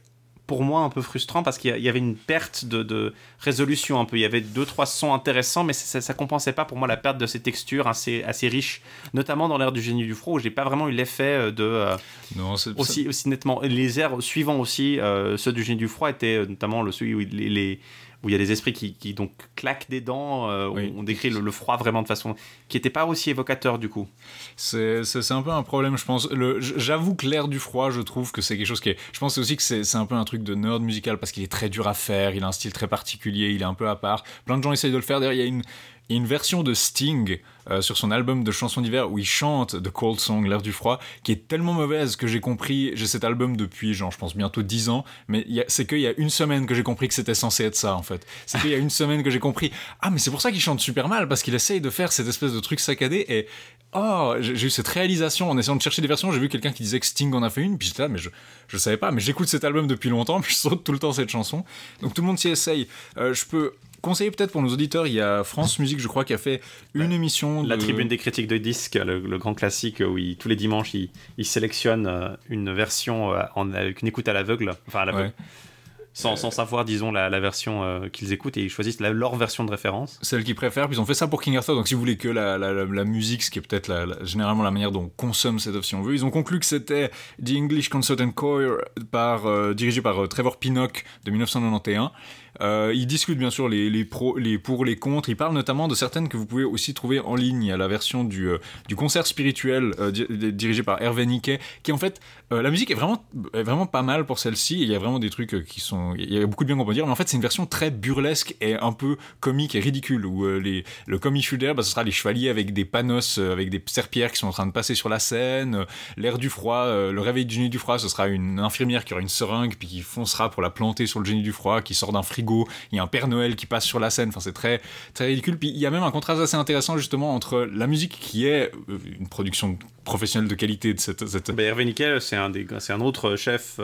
pour moi un peu frustrant parce qu'il y avait une perte de, résolution un peu. Il y avait deux trois sons intéressants, mais ça, ça, compensait pas pour moi la perte de ces textures assez assez riches, notamment dans l'ère du génie du froid où j'ai pas vraiment eu l'effet euh, de euh, non, aussi aussi nettement. Les airs suivants aussi, euh, ceux du génie du froid étaient notamment le celui où les, où il y a des esprits qui, donc claquent des dents. On décrit le, froid vraiment de façon qui n'était pas aussi évocateur du coup. C'est un peu un problème, je pense. J'avoue que l'air du froid, je trouve que c'est quelque chose qui est. Je pense aussi que c'est un peu un truc de nerd musical parce qu'il est très dur à faire, il a un style très particulier, il est un peu à part. Plein de gens essayent de le faire. D'ailleurs, il y a une il y a une version de Sting euh, sur son album de chansons d'hiver où il chante The Cold Song, l'air du froid, qui est tellement mauvaise que j'ai compris, j'ai cet album depuis, genre, je pense bientôt 10 ans, mais c'est qu'il y a une semaine que j'ai compris que c'était censé être ça, en fait. C'est qu'il y a une semaine que j'ai compris, ah, mais c'est pour ça qu'il chante super mal, parce qu'il essaye de faire cette espèce de truc saccadé, et oh, j'ai eu cette réalisation en essayant de chercher des versions, j'ai vu quelqu'un qui disait que Sting en a fait une, puis j'étais là, mais je, je savais pas, mais j'écoute cet album depuis longtemps, puis je saute tout le temps cette chanson. Donc tout le monde s'y essaye. Euh, je peux conseiller peut-être pour nos auditeurs, il y a France Musique, je crois, qui a fait une émission. La tribune des critiques de disques, le, grand classique où tous les dimanches, ils, ils sélectionnent euh, une version euh, en, avec une écoute à l'aveugle. Enfin, à l'aveugle sans, savoir, disons, la, version euh, qu'ils écoutent et ils choisissent leur version de référence. Celle qu'ils préfèrent, puis ils ont fait ça pour King Arthur, donc si vous voulez que la, la musique, ce qui est peut-être généralement la manière dont on consomme cette option veut, ils ont conclu que c'était The English Concert and Choir, par, euh, dirigé par euh, Trevor Pinnock de 1991. Euh, ils discutent bien sûr les, les, les pour, les contre. Ils parlent notamment de certaines que vous pouvez aussi trouver en ligne. Il y a la version du, du concert spirituel dirigé par Hervé Niquet, qui en fait, la musique est vraiment, pas mal pour celle-ci. Il y a vraiment des trucs qui sont il y a beaucoup de bien qu'on peut dire, mais en fait c'est une version très burlesque et un peu comique et ridicule, où euh, le comme bah, ce sera les chevaliers avec des panos, euh, avec des serpillères qui sont en train de passer sur la scène, euh, l'air du froid, le réveil du génie du froid, ce sera une infirmière qui aura une seringue, puis qui foncera pour la planter sur le génie du froid, qui sort d'un frigo, il y a un Père Noël qui passe sur la scène, c'est très, très ridicule, puis il y a même un contraste assez intéressant justement entre la musique qui est une production professionnelle de qualité de cette... cette... Bah, Hervé c'est un, un autre chef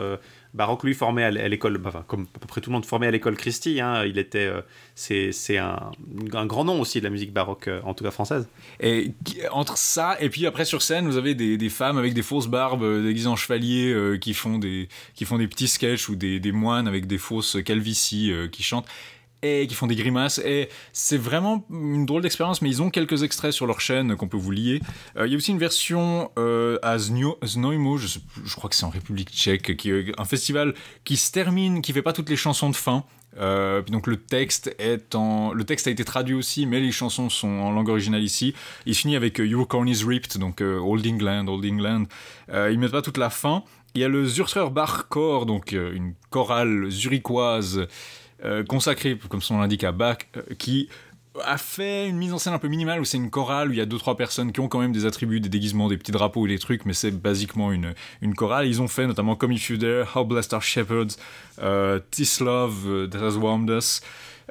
Baroque, lui, formé à l'école, enfin, comme à peu près tout le monde formé à l'école Christie, hein, il était, euh, c'est un, grand nom aussi de la musique baroque, euh, en tout cas française. Et entre ça, et puis après sur scène, vous avez des, femmes avec des fausses barbes, euh, déguisées en chevaliers, qui, font des, qui font des petits sketchs, ou des, des moines avec des fausses calvities qui chantent et qui font des grimaces. Et c'est vraiment une drôle d'expérience, mais ils ont quelques extraits sur leur chaîne qu'on peut vous lier. Euh, il y a aussi une version euh, à Znojmo, je, crois que c'est en République tchèque, qui est un festival qui se termine, qui fait pas toutes les chansons de fin. Euh, donc le texte est en, le texte a été traduit aussi, mais les chansons sont en langue originale ici. Il finit avec Your Corn is Ripped, donc Old England, Old England. ils mettent pas toute la fin. Il y a le Zürcher Bachchor, donc une chorale zurichoise euh, consacré, comme son l'indique, à Bach, euh, qui a fait une mise en scène un peu minimale où c'est une chorale où il y a deux trois personnes qui ont quand même des attributs, des déguisements, des petits drapeaux ou des trucs, mais c'est basiquement une, une chorale. Ils ont fait notamment Come If You Dare, How Blessed Are Shepherds, euh, This Love euh, That Has Warmed Us.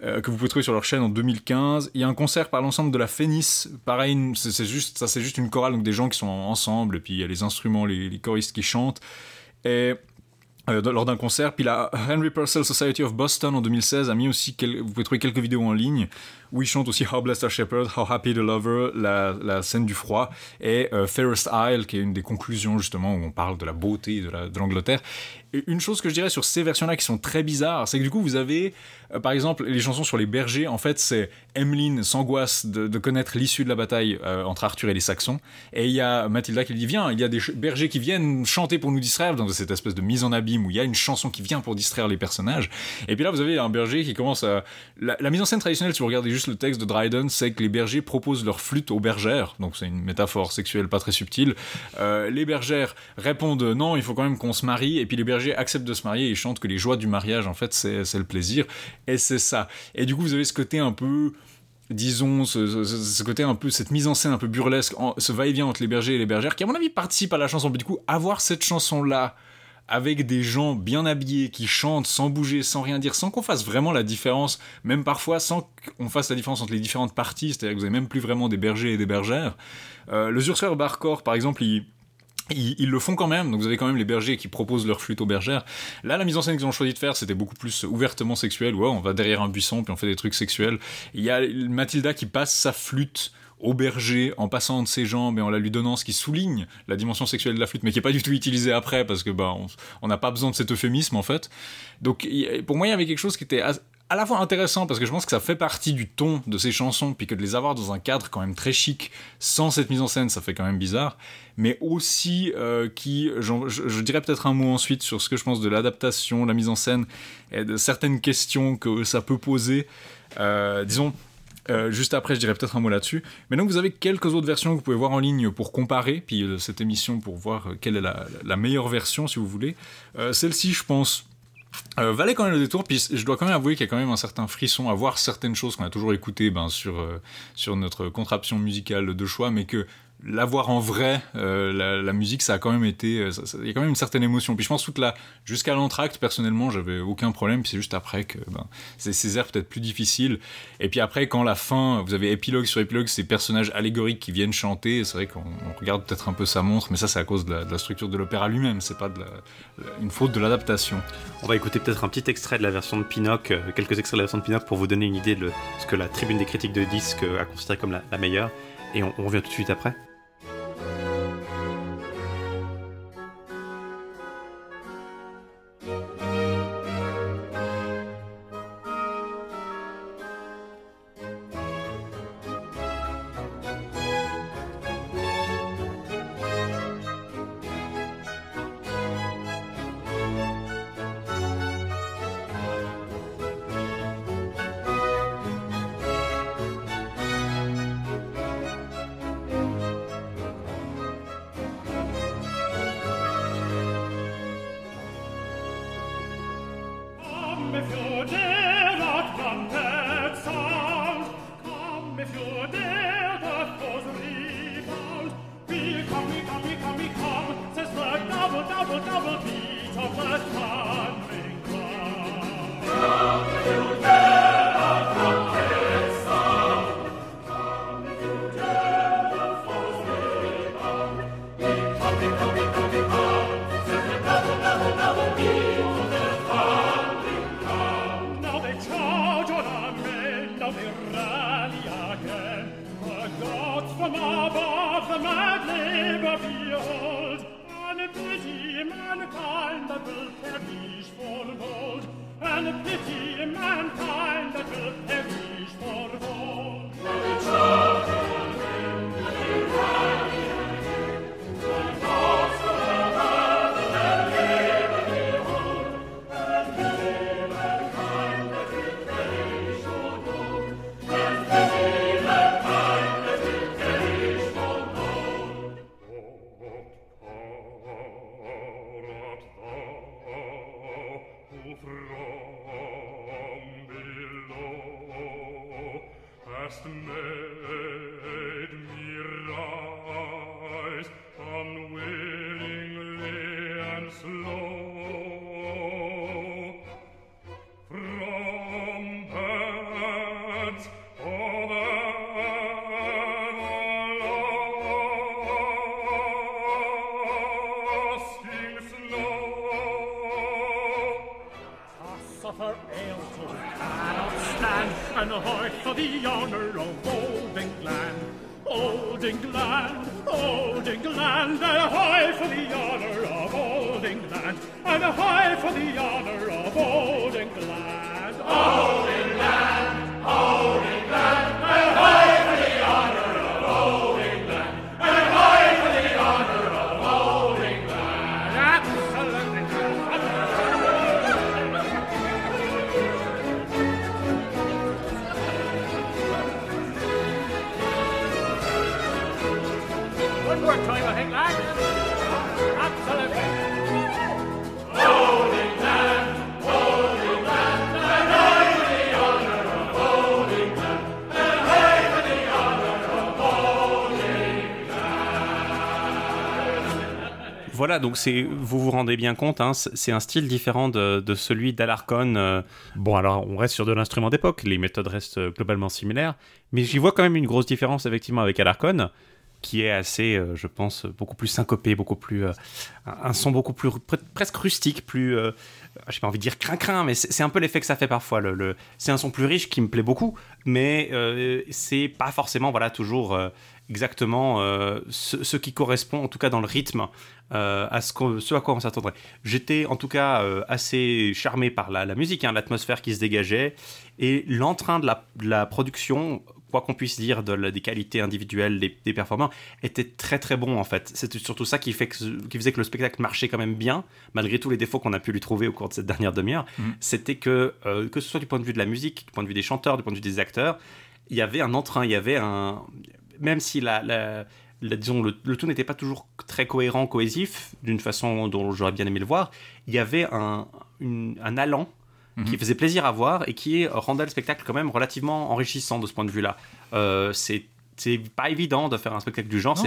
que vous pouvez trouver sur leur chaîne en 2015. Il y a un concert par l'ensemble de la Phénis. Pareil, c'est juste, ça c'est juste une chorale, donc des gens qui sont ensemble, et puis il y a les instruments, les, les choristes qui chantent. Et euh, lors d'un concert. Puis la Henry Purcell Society of Boston en 2016 a mis aussi, vous pouvez trouver quelques vidéos en ligne où il chante aussi How Blessed a Shepherd, How Happy the Lover, la, scène du froid, et euh, Fairest Isle, qui est une des conclusions justement où on parle de la beauté de l'Angleterre. Et une chose que je dirais sur ces versions-là qui sont très bizarres, c'est que du coup vous avez, euh, par exemple, les chansons sur les bergers, en fait c'est Emmeline s'angoisse de, connaître l'issue de la bataille euh, entre Arthur et les Saxons, et il y a Mathilda qui lui dit viens, il y a des bergers qui viennent chanter pour nous distraire dans cette espèce de mise en abîme où il y a une chanson qui vient pour distraire les personnages. Et puis là vous avez un berger qui commence à... La mise en scène traditionnelle, si vous regardez juste le texte de Dryden, c'est que les bergers proposent leur flûte aux bergères, donc c'est une métaphore sexuelle pas très subtile. Euh, les bergères répondent non, il faut quand même qu'on se marie, et puis les bergers acceptent de se marier et chantent que les joies du mariage, en fait, c'est le plaisir, et c'est ça. Et du coup, vous avez ce côté un peu disons, ce, côté un peu, cette mise en scène un peu burlesque, ce va-et-vient entre les bergers et les bergères, qui à mon avis participe à la chanson. Mais du coup, avoir cette chanson-là, avec des gens bien habillés qui chantent sans bouger, sans rien dire, sans qu'on fasse vraiment la différence, même parfois sans qu'on fasse la différence entre les différentes parties, c'est-à-dire que vous n'avez même plus vraiment des bergers et des bergères. Euh, le Zurcher Barcor, par exemple, ils, le font quand même, donc vous avez quand même les bergers qui proposent leur flûte aux bergères. Là, la mise en scène qu'ils ont choisi de faire, c'était beaucoup plus ouvertement sexuel. Ouais, on va derrière un buisson, puis on fait des trucs sexuels. Il y a Mathilda qui passe sa flûte au berger en passant de ses jambes et en la lui donnant ce qui souligne la dimension sexuelle de la flûte, mais qui est pas du tout utilisé après parce que bah on n'a pas besoin de cet euphémisme en fait. Donc pour moi il y avait quelque chose qui était à la fois intéressant parce que je pense que ça fait partie du ton de ces chansons, puis que de les avoir dans un cadre quand même très chic, sans cette mise en scène, ça fait quand même bizarre, mais aussi euh, qui, je, je, dirais peut-être un mot ensuite sur ce que je pense de l'adaptation, la mise en scène, et de certaines questions que ça peut poser. Euh, disons, euh, juste après, je dirais peut-être un mot là-dessus. Mais donc, vous avez quelques autres versions que vous pouvez voir en ligne pour comparer, puis euh, cette émission pour voir quelle est la, meilleure version, si vous voulez. Celle-ci, je pense, euh, valait quand même le détour, puis je dois quand même avouer qu'il y a quand même un certain frisson à voir certaines choses qu'on a toujours écoutées ben, sur, sur notre contraption musicale de choix, mais que l'avoir en vrai, euh, la, musique, ça a quand même été, euh, il y a quand même une certaine émotion. Puis je pense toute la, jusqu'à l'entracte, personnellement, j'avais aucun problème. Puis c'est juste après que, ben, c'est ces airs peut-être plus difficiles. Et puis après, quand la fin, vous avez épilogue sur épilogue, ces personnages allégoriques qui viennent chanter. C'est vrai qu'on regarde peut-être un peu sa montre, mais ça, c'est à cause de la, structure de l'opéra lui-même. C'est pas une faute de l'adaptation. On va écouter peut-être un petit extrait de la version de Pinocchio, euh, quelques extraits de la version de Pinocchio pour vous donner une idée de ce que la tribune des critiques de disques a considéré comme la, meilleure. Et on revient tout de suite après. Donc c'est, vous vous rendez bien compte, hein, c'est un style différent de, celui d'Alarcon. Euh. Bon, alors on reste sur de l'instrument d'époque, les méthodes restent globalement similaires, mais j'y vois quand même une grosse différence effectivement avec Alarcon. qui est assez, euh, je pense, beaucoup plus syncopé, beaucoup plus. Euh, un son beaucoup plus. presque rustique, plus. Euh, j'ai pas envie de dire crin-crin, mais c'est un peu l'effet que ça fait parfois. Le, c'est un son plus riche qui me plaît beaucoup, mais c'est pas forcément voilà, toujours exactement ce, qui correspond, en tout cas dans le rythme, à ce, ce, à quoi on s'attendrait. J'étais en tout cas assez charmé par la, musique, hein, l'atmosphère qui se dégageait, et l'entrain de la, de la production quoi qu'on puisse dire de des qualités individuelles des, des, performants, était très très bon en fait. C'était surtout ça qui, fait que, qui faisait que le spectacle marchait quand même bien, malgré tous les défauts qu'on a pu lui trouver au cours de cette dernière demi-heure. Mhm. C'était que, euh, que ce soit du point de vue de la musique, du point de vue des chanteurs, du point de vue des acteurs, il y avait un entrain, il y avait un. Même si la, la, disons, le, tout n'était pas toujours très cohérent, cohésif, d'une façon dont j'aurais bien aimé le voir, il y avait un, un allant qui mhm. faisait plaisir à voir et qui rendait le spectacle quand même relativement enrichissant de ce point de vue-là. Euh, c'est c'est pas évident de faire un spectacle du genre.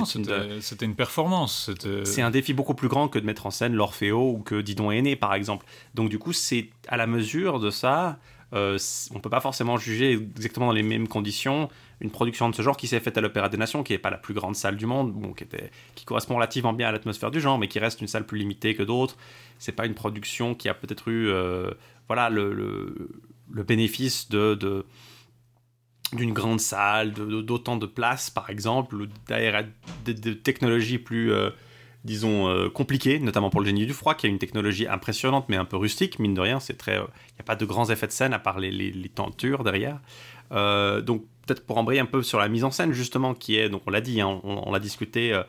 C'était une performance. C'est un défi beaucoup plus grand que de mettre en scène l'Orfeo ou que Didon Aîné, par exemple. Donc, du coup, c'est à la mesure de ça. Euh, on peut pas forcément juger exactement dans les mêmes conditions une production de ce genre qui s'est faite à l'Opéra des Nations, qui n'est pas la plus grande salle du monde, bon, qui, correspond relativement bien à l'atmosphère du genre, mais qui reste une salle plus limitée que d'autres. C'est pas une production qui a peut-être eu euh, voilà, le, bénéfice de, de d'une grande salle, d'autant de, places, par exemple, ou de, de, technologies plus, euh, disons, euh, compliquées, notamment pour le génie du froid, qui a une technologie impressionnante, mais un peu rustique, mine de rien, c'est très... Il n'y a pas de grands effets de scène, à part les, les tentures derrière. donc, peut-être pour embrayer un peu sur la mise en scène, justement, qui est, donc on l'a dit, hein, on, l'a discuté, euh,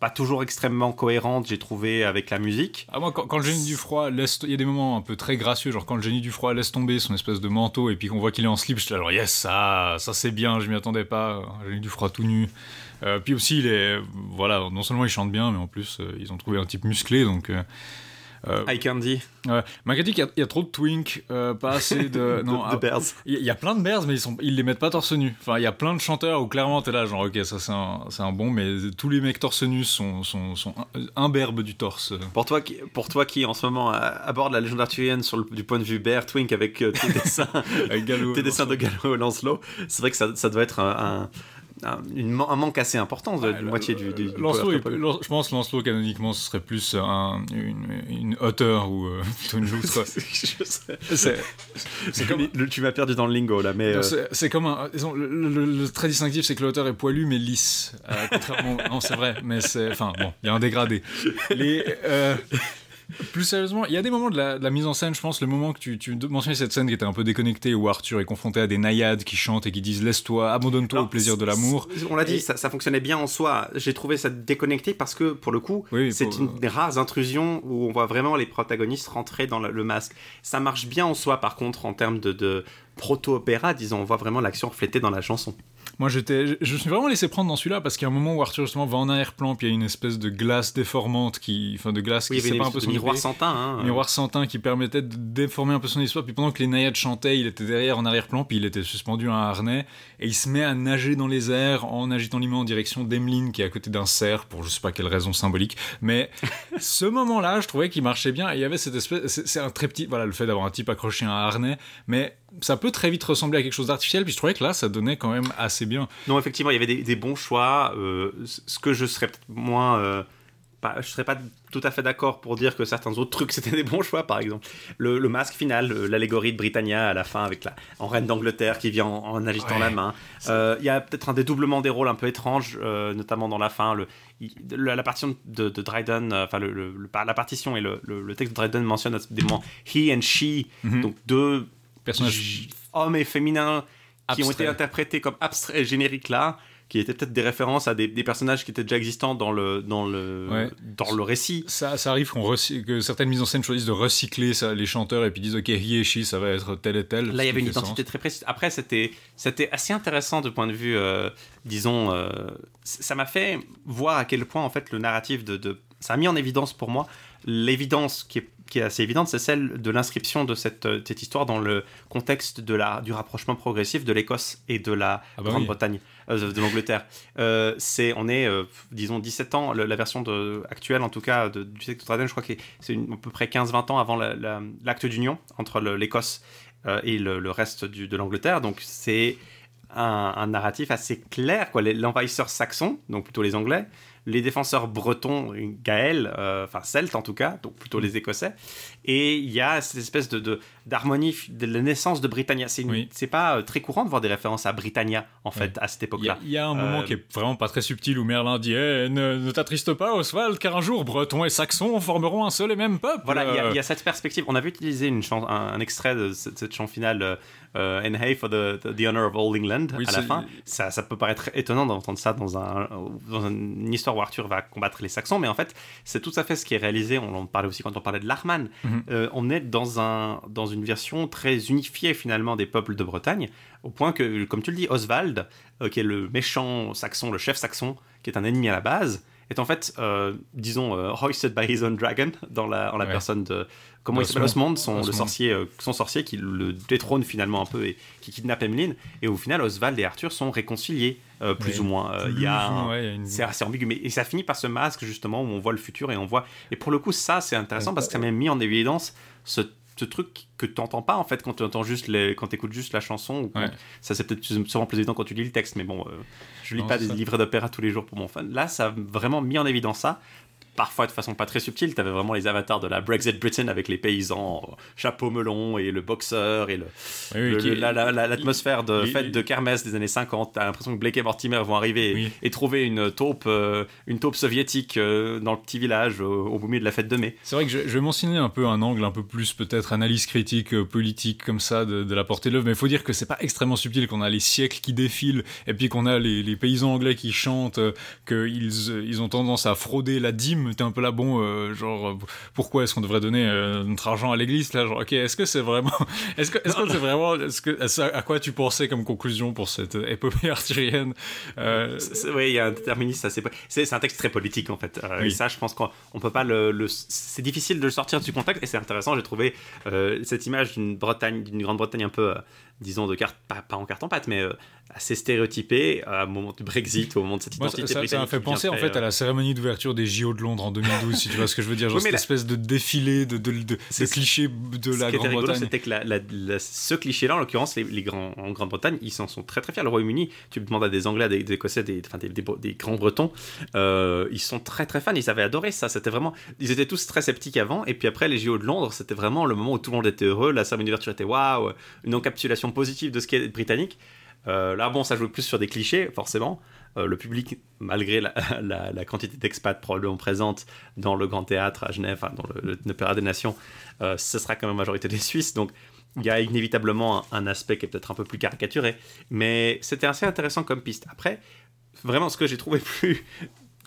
pas toujours extrêmement cohérente, j'ai trouvé, avec la musique. Ah, moi, quand, le génie du froid laisse. Il y a des moments un peu très gracieux, genre quand le génie du froid laisse tomber son espèce de manteau et puis qu'on voit qu'il est en slip, je suis là, genre, yes, ça, ça c'est bien, je m'y attendais pas, un génie du froid tout nu. Euh, puis aussi, il est. Voilà, non seulement il chante bien, mais en plus, euh, ils ont trouvé un type musclé, donc. Euh, Eye Candy. Ouais. dit qu'il y, a trop de twink, euh, pas assez de. Non, de, bears. Il y, a plein de bears, mais ils, sont, ils les mettent pas torse nu. Enfin, il y a plein de chanteurs où clairement t'es là, genre, ok, ça c'est un, un, bon, mais tous les mecs torse nu sont, sont, sont imberbes du torse. Pour toi, qui, pour toi qui en ce moment aborde la légende arthurienne sur du point de vue bear, twink avec euh, tes dessins, tes dessins de Gallo Lancelot, c'est vrai que ça, ça doit être un un, manque assez important de, moitié du. du, je pense Lancelot canoniquement ce serait plus un, une, une hauteur ou euh, plutôt une loutre. c'est comme tu m'as perdu dans le lingo là, mais euh, c'est comme un. le, très distinctif c'est que l'auteur est poilu mais lisse. Euh, contrairement, non c'est vrai, mais c'est enfin bon, il y a un dégradé. Les plus sérieusement, il y a des moments de la, mise en scène, je pense, le moment que tu, tu, mentionnais cette scène qui était un peu déconnectée, où Arthur est confronté à des naïades qui chantent et qui disent Laisse-toi, abandonne-toi au plaisir de l'amour. On l'a dit, ça, fonctionnait bien en soi. J'ai trouvé ça déconnecté parce que, pour le coup, c'est une des rares intrusions où on voit vraiment les protagonistes rentrer dans le, masque. Ça marche bien en soi, par contre, en termes de, de proto-opéra, disons, on voit vraiment l'action reflétée dans la chanson. Moi, j'étais, je me suis vraiment laissé prendre dans celui-là parce qu'il y a un moment où Arthur justement va en arrière-plan, puis il y a une espèce de glace déformante qui, enfin, de glace qui sépare un peu son miroir santin, hein, miroir santin qui permettait de déformer un peu son histoire. Puis pendant que les naïades chantaient, il était derrière en arrière-plan, puis il était suspendu à un harnais et il se met à nager dans les airs en agitant les mains en direction d'Emeline qui est à côté d'un cerf pour je sais pas quelle raison symbolique. Mais ce moment-là, je trouvais qu'il marchait bien. Et il y avait cette espèce, c'est un très petit, voilà, le fait d'avoir un type accroché à un harnais, mais ça peut très vite ressembler à quelque chose d'artificiel, puis je trouvais que là, ça donnait quand même assez bien. Non, effectivement, il y avait des, bons choix. Euh, ce que je serais peut-être moins. Euh, pas, je serais pas tout à fait d'accord pour dire que certains autres trucs c'était des bons choix, par exemple. Le, masque final, euh, l'allégorie de Britannia à la fin avec la en reine d'Angleterre qui vient en, agitant la main. Il y a peut-être un dédoublement des rôles un peu étrange, notamment dans la fin. Le, la, partition de, Dryden, enfin le, la partition et le, texte de Dryden mentionne des moments he and she, mhm. donc deux personnages hommes et féminins qui ont été interprétés comme abstraits génériques là qui étaient peut-être des références à des, personnages qui étaient déjà existants dans le, dans le, dans le récit. Ça, ça arrive que certaines mises en scène choisissent de recycler ça, les chanteurs et puis disent ok, she, ça va être tel et tel. Là, il y avait une identité très précise. Après, c'était, c'était assez intéressant de point de vue, euh, disons, euh, ça m'a fait voir à quel point en fait le narratif de, de... ça a mis en évidence pour moi l'évidence qui est qui est assez évidente, c'est celle de l'inscription de cette, euh, cette, histoire dans le contexte de la, du rapprochement progressif de l'Écosse et de la ah bah Grande-Bretagne, euh, de l'Angleterre. Euh, c'est, on est, disons, 17 ans, la version de, actuelle en tout cas de, du texte de Dryden, je crois que c'est à peu près 15-20 ans avant l'acte d'union entre l'Écosse et le, reste du, de l'Angleterre. Donc c'est un, narratif assez clair. L'envahisseur saxon, donc plutôt les Anglais, les défenseurs bretons, Gaël, euh, enfin celtes en tout cas, donc plutôt les Écossais. Et il y a cette espèce de d'harmonie de, la naissance de Britannia. C'est c'est pas euh, très courant de voir des références à Britannia en fait à cette époque-là. Il y, a un moment euh, qui est vraiment pas très subtil où Merlin dit eh, ne, t'attriste pas Oswald, car un jour Bretons et Saxons formeront un seul et même peuple. Voilà, il y, a cette perspective. On avait utilisé une un, extrait de cette, cette chanson finale. And hey for the, the, honor of all England à la fin. Ça, ça peut paraître étonnant d'entendre ça dans, un, dans une histoire où Arthur va combattre les Saxons, mais en fait, c'est tout à fait ce qui est réalisé. On en parlait aussi quand on parlait de l'Arman. Mhm. Euh, on est dans, un, dans une version très unifiée finalement des peuples de Bretagne, au point que, comme tu le dis, Oswald, euh, qui est le méchant saxon, le chef saxon, qui est un ennemi à la base, est en fait, euh, disons, hoisted by his own dragon, dans la, en la personne de, comment il s'appelle Osmond, son, le sorcier, euh, son sorcier qui le détrône finalement un peu et qui kidnappe Emmeline. Et au final, Oswald et Arthur sont réconciliés, euh, plus ou moins. Euh, il y a, c'est assez ambigu, mais et ça finit par ce masque justement où on voit le futur et on voit. Et pour le coup, ça c'est intéressant parce que ça m'a mis en évidence ce ce truc que tu n'entends pas en fait quand tu entends juste les, quand écoutes juste la chanson ou ça c'est peut-être sûrement plus évident quand tu lis le texte mais bon je lis pas des livres d'opéra tous les jours pour mon fan là ça a vraiment mis en évidence ça parfois de façon pas très subtile. Tu avais vraiment les avatars de la Brexit Britain avec les paysans, chapeau melon et le boxeur et l'atmosphère de fête de kermesse des années 50. Tu as l'impression que Blake et Mortimer vont arriver et, trouver une taupe, euh, une taupe soviétique euh, dans le petit village au, beau milieu de la fête de mai. C'est vrai que je, vais mentionner un peu un angle un peu plus peut-être analyse critique euh, politique comme ça de, la portée de l'œuvre, mais il faut dire que c'est pas extrêmement subtil qu'on a les siècles qui défilent et puis qu'on a les, paysans anglais qui chantent, qu'ils ils ont tendance à frauder la dîme t'es un peu là, bon, euh, genre, euh, pourquoi est-ce qu'on devrait donner euh, notre argent à l'église là Genre, ok, est-ce que c'est vraiment, est-ce que, est-ce que c'est vraiment, est-ce que, à, quoi tu pensais comme conclusion pour cette épopée arthurienne Oui, il y a un déterminisme assez, c'est, un texte très politique en fait. Et ça, je pense qu'on peut pas le, c'est difficile de le sortir du contexte et c'est intéressant. J'ai trouvé cette image d'une Bretagne, d'une Grande-Bretagne un peu disons, de carte, pas, en carte en pâte, mais euh, assez stéréotypé au moment du Brexit, au moment de cette identité ça, ça m'a fait penser en fait à la euh, cérémonie d'ouverture des JO de Londres en 2012, si tu vois ce que je veux dire, genre cette espèce de défilé de, de, de, clichés de la Grande-Bretagne. C'était que ce cliché-là, en l'occurrence, les, grands en Grande-Bretagne, ils s'en sont très très fiers. Le Royaume-Uni, tu demandes à des Anglais, à des, Écossais, des, enfin, des, des, grands Bretons, euh, ils sont très très fans, ils avaient adoré ça. C'était vraiment, ils étaient tous très sceptiques avant, et puis après les JO de Londres, c'était vraiment le moment où tout le monde était heureux, la cérémonie d'ouverture était waouh, une encapsulation positive de ce qu'est britannique. Euh, là, bon, ça joue plus sur des clichés, forcément. Euh, le public, malgré la, quantité d'expats probablement présente dans le Grand Théâtre à Genève, dans l'Opéra des Nations, euh, ce sera quand même majorité des Suisses. Donc, il y a inévitablement un, aspect qui est peut-être un peu plus caricaturé. Mais c'était assez intéressant comme piste. Après, vraiment, ce que j'ai trouvé plus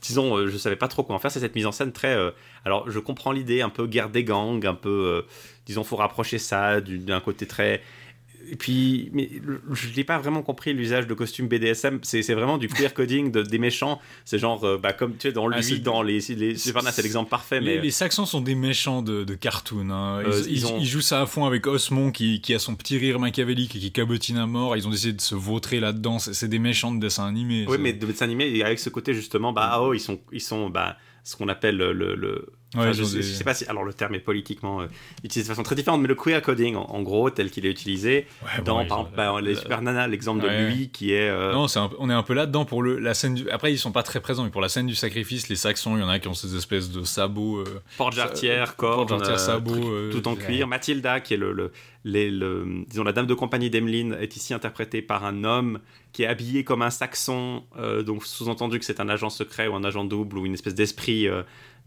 disons, je savais pas trop en faire, c'est cette mise en scène très. alors, je comprends l'idée, un peu guerre des gangs, un peu. disons, faut rapprocher ça d'un côté très et puis, mais je n'ai pas vraiment compris l'usage de costumes BDSM. C'est vraiment du queer coding de, des méchants. C'est genre, euh, bah, comme tu sais, dans ah, lui, dans les. les c'est l'exemple parfait. Mais... Les, Saxons sont des méchants de, de cartoon. Hein. Euh, ils, ils, jouent ça à fond avec Osmond qui, qui, a son petit rire machiavélique et qui cabotine à mort. Ils ont décidé de se vautrer là-dedans. C'est des méchants de dessin animé. Oui, mais de dessin animé, avec ce côté justement, bah, oh, ils sont. Ils sont bah, ce qu'on appelle le, le je, sais, pas si. Alors, le terme est politiquement euh, utilisé de façon très différente, mais le queer coding, en, gros, tel qu'il est utilisé, dans, par exemple, bah, les Super Nana, l'exemple de lui qui est. Euh, non, on est un peu là-dedans pour le, la scène du. Après, ils sont pas très présents, mais pour la scène du sacrifice, les Saxons, il y en a qui ont ces espèces de sabots. Euh, Porte-jarretière, corps, sabots. tout en cuir. Mathilda, qui est le, les, le, disons, la dame de compagnie d'Emeline, est ici interprétée par un homme qui est habillé comme un Saxon, donc sous-entendu que c'est un agent secret ou un agent double ou une espèce d'esprit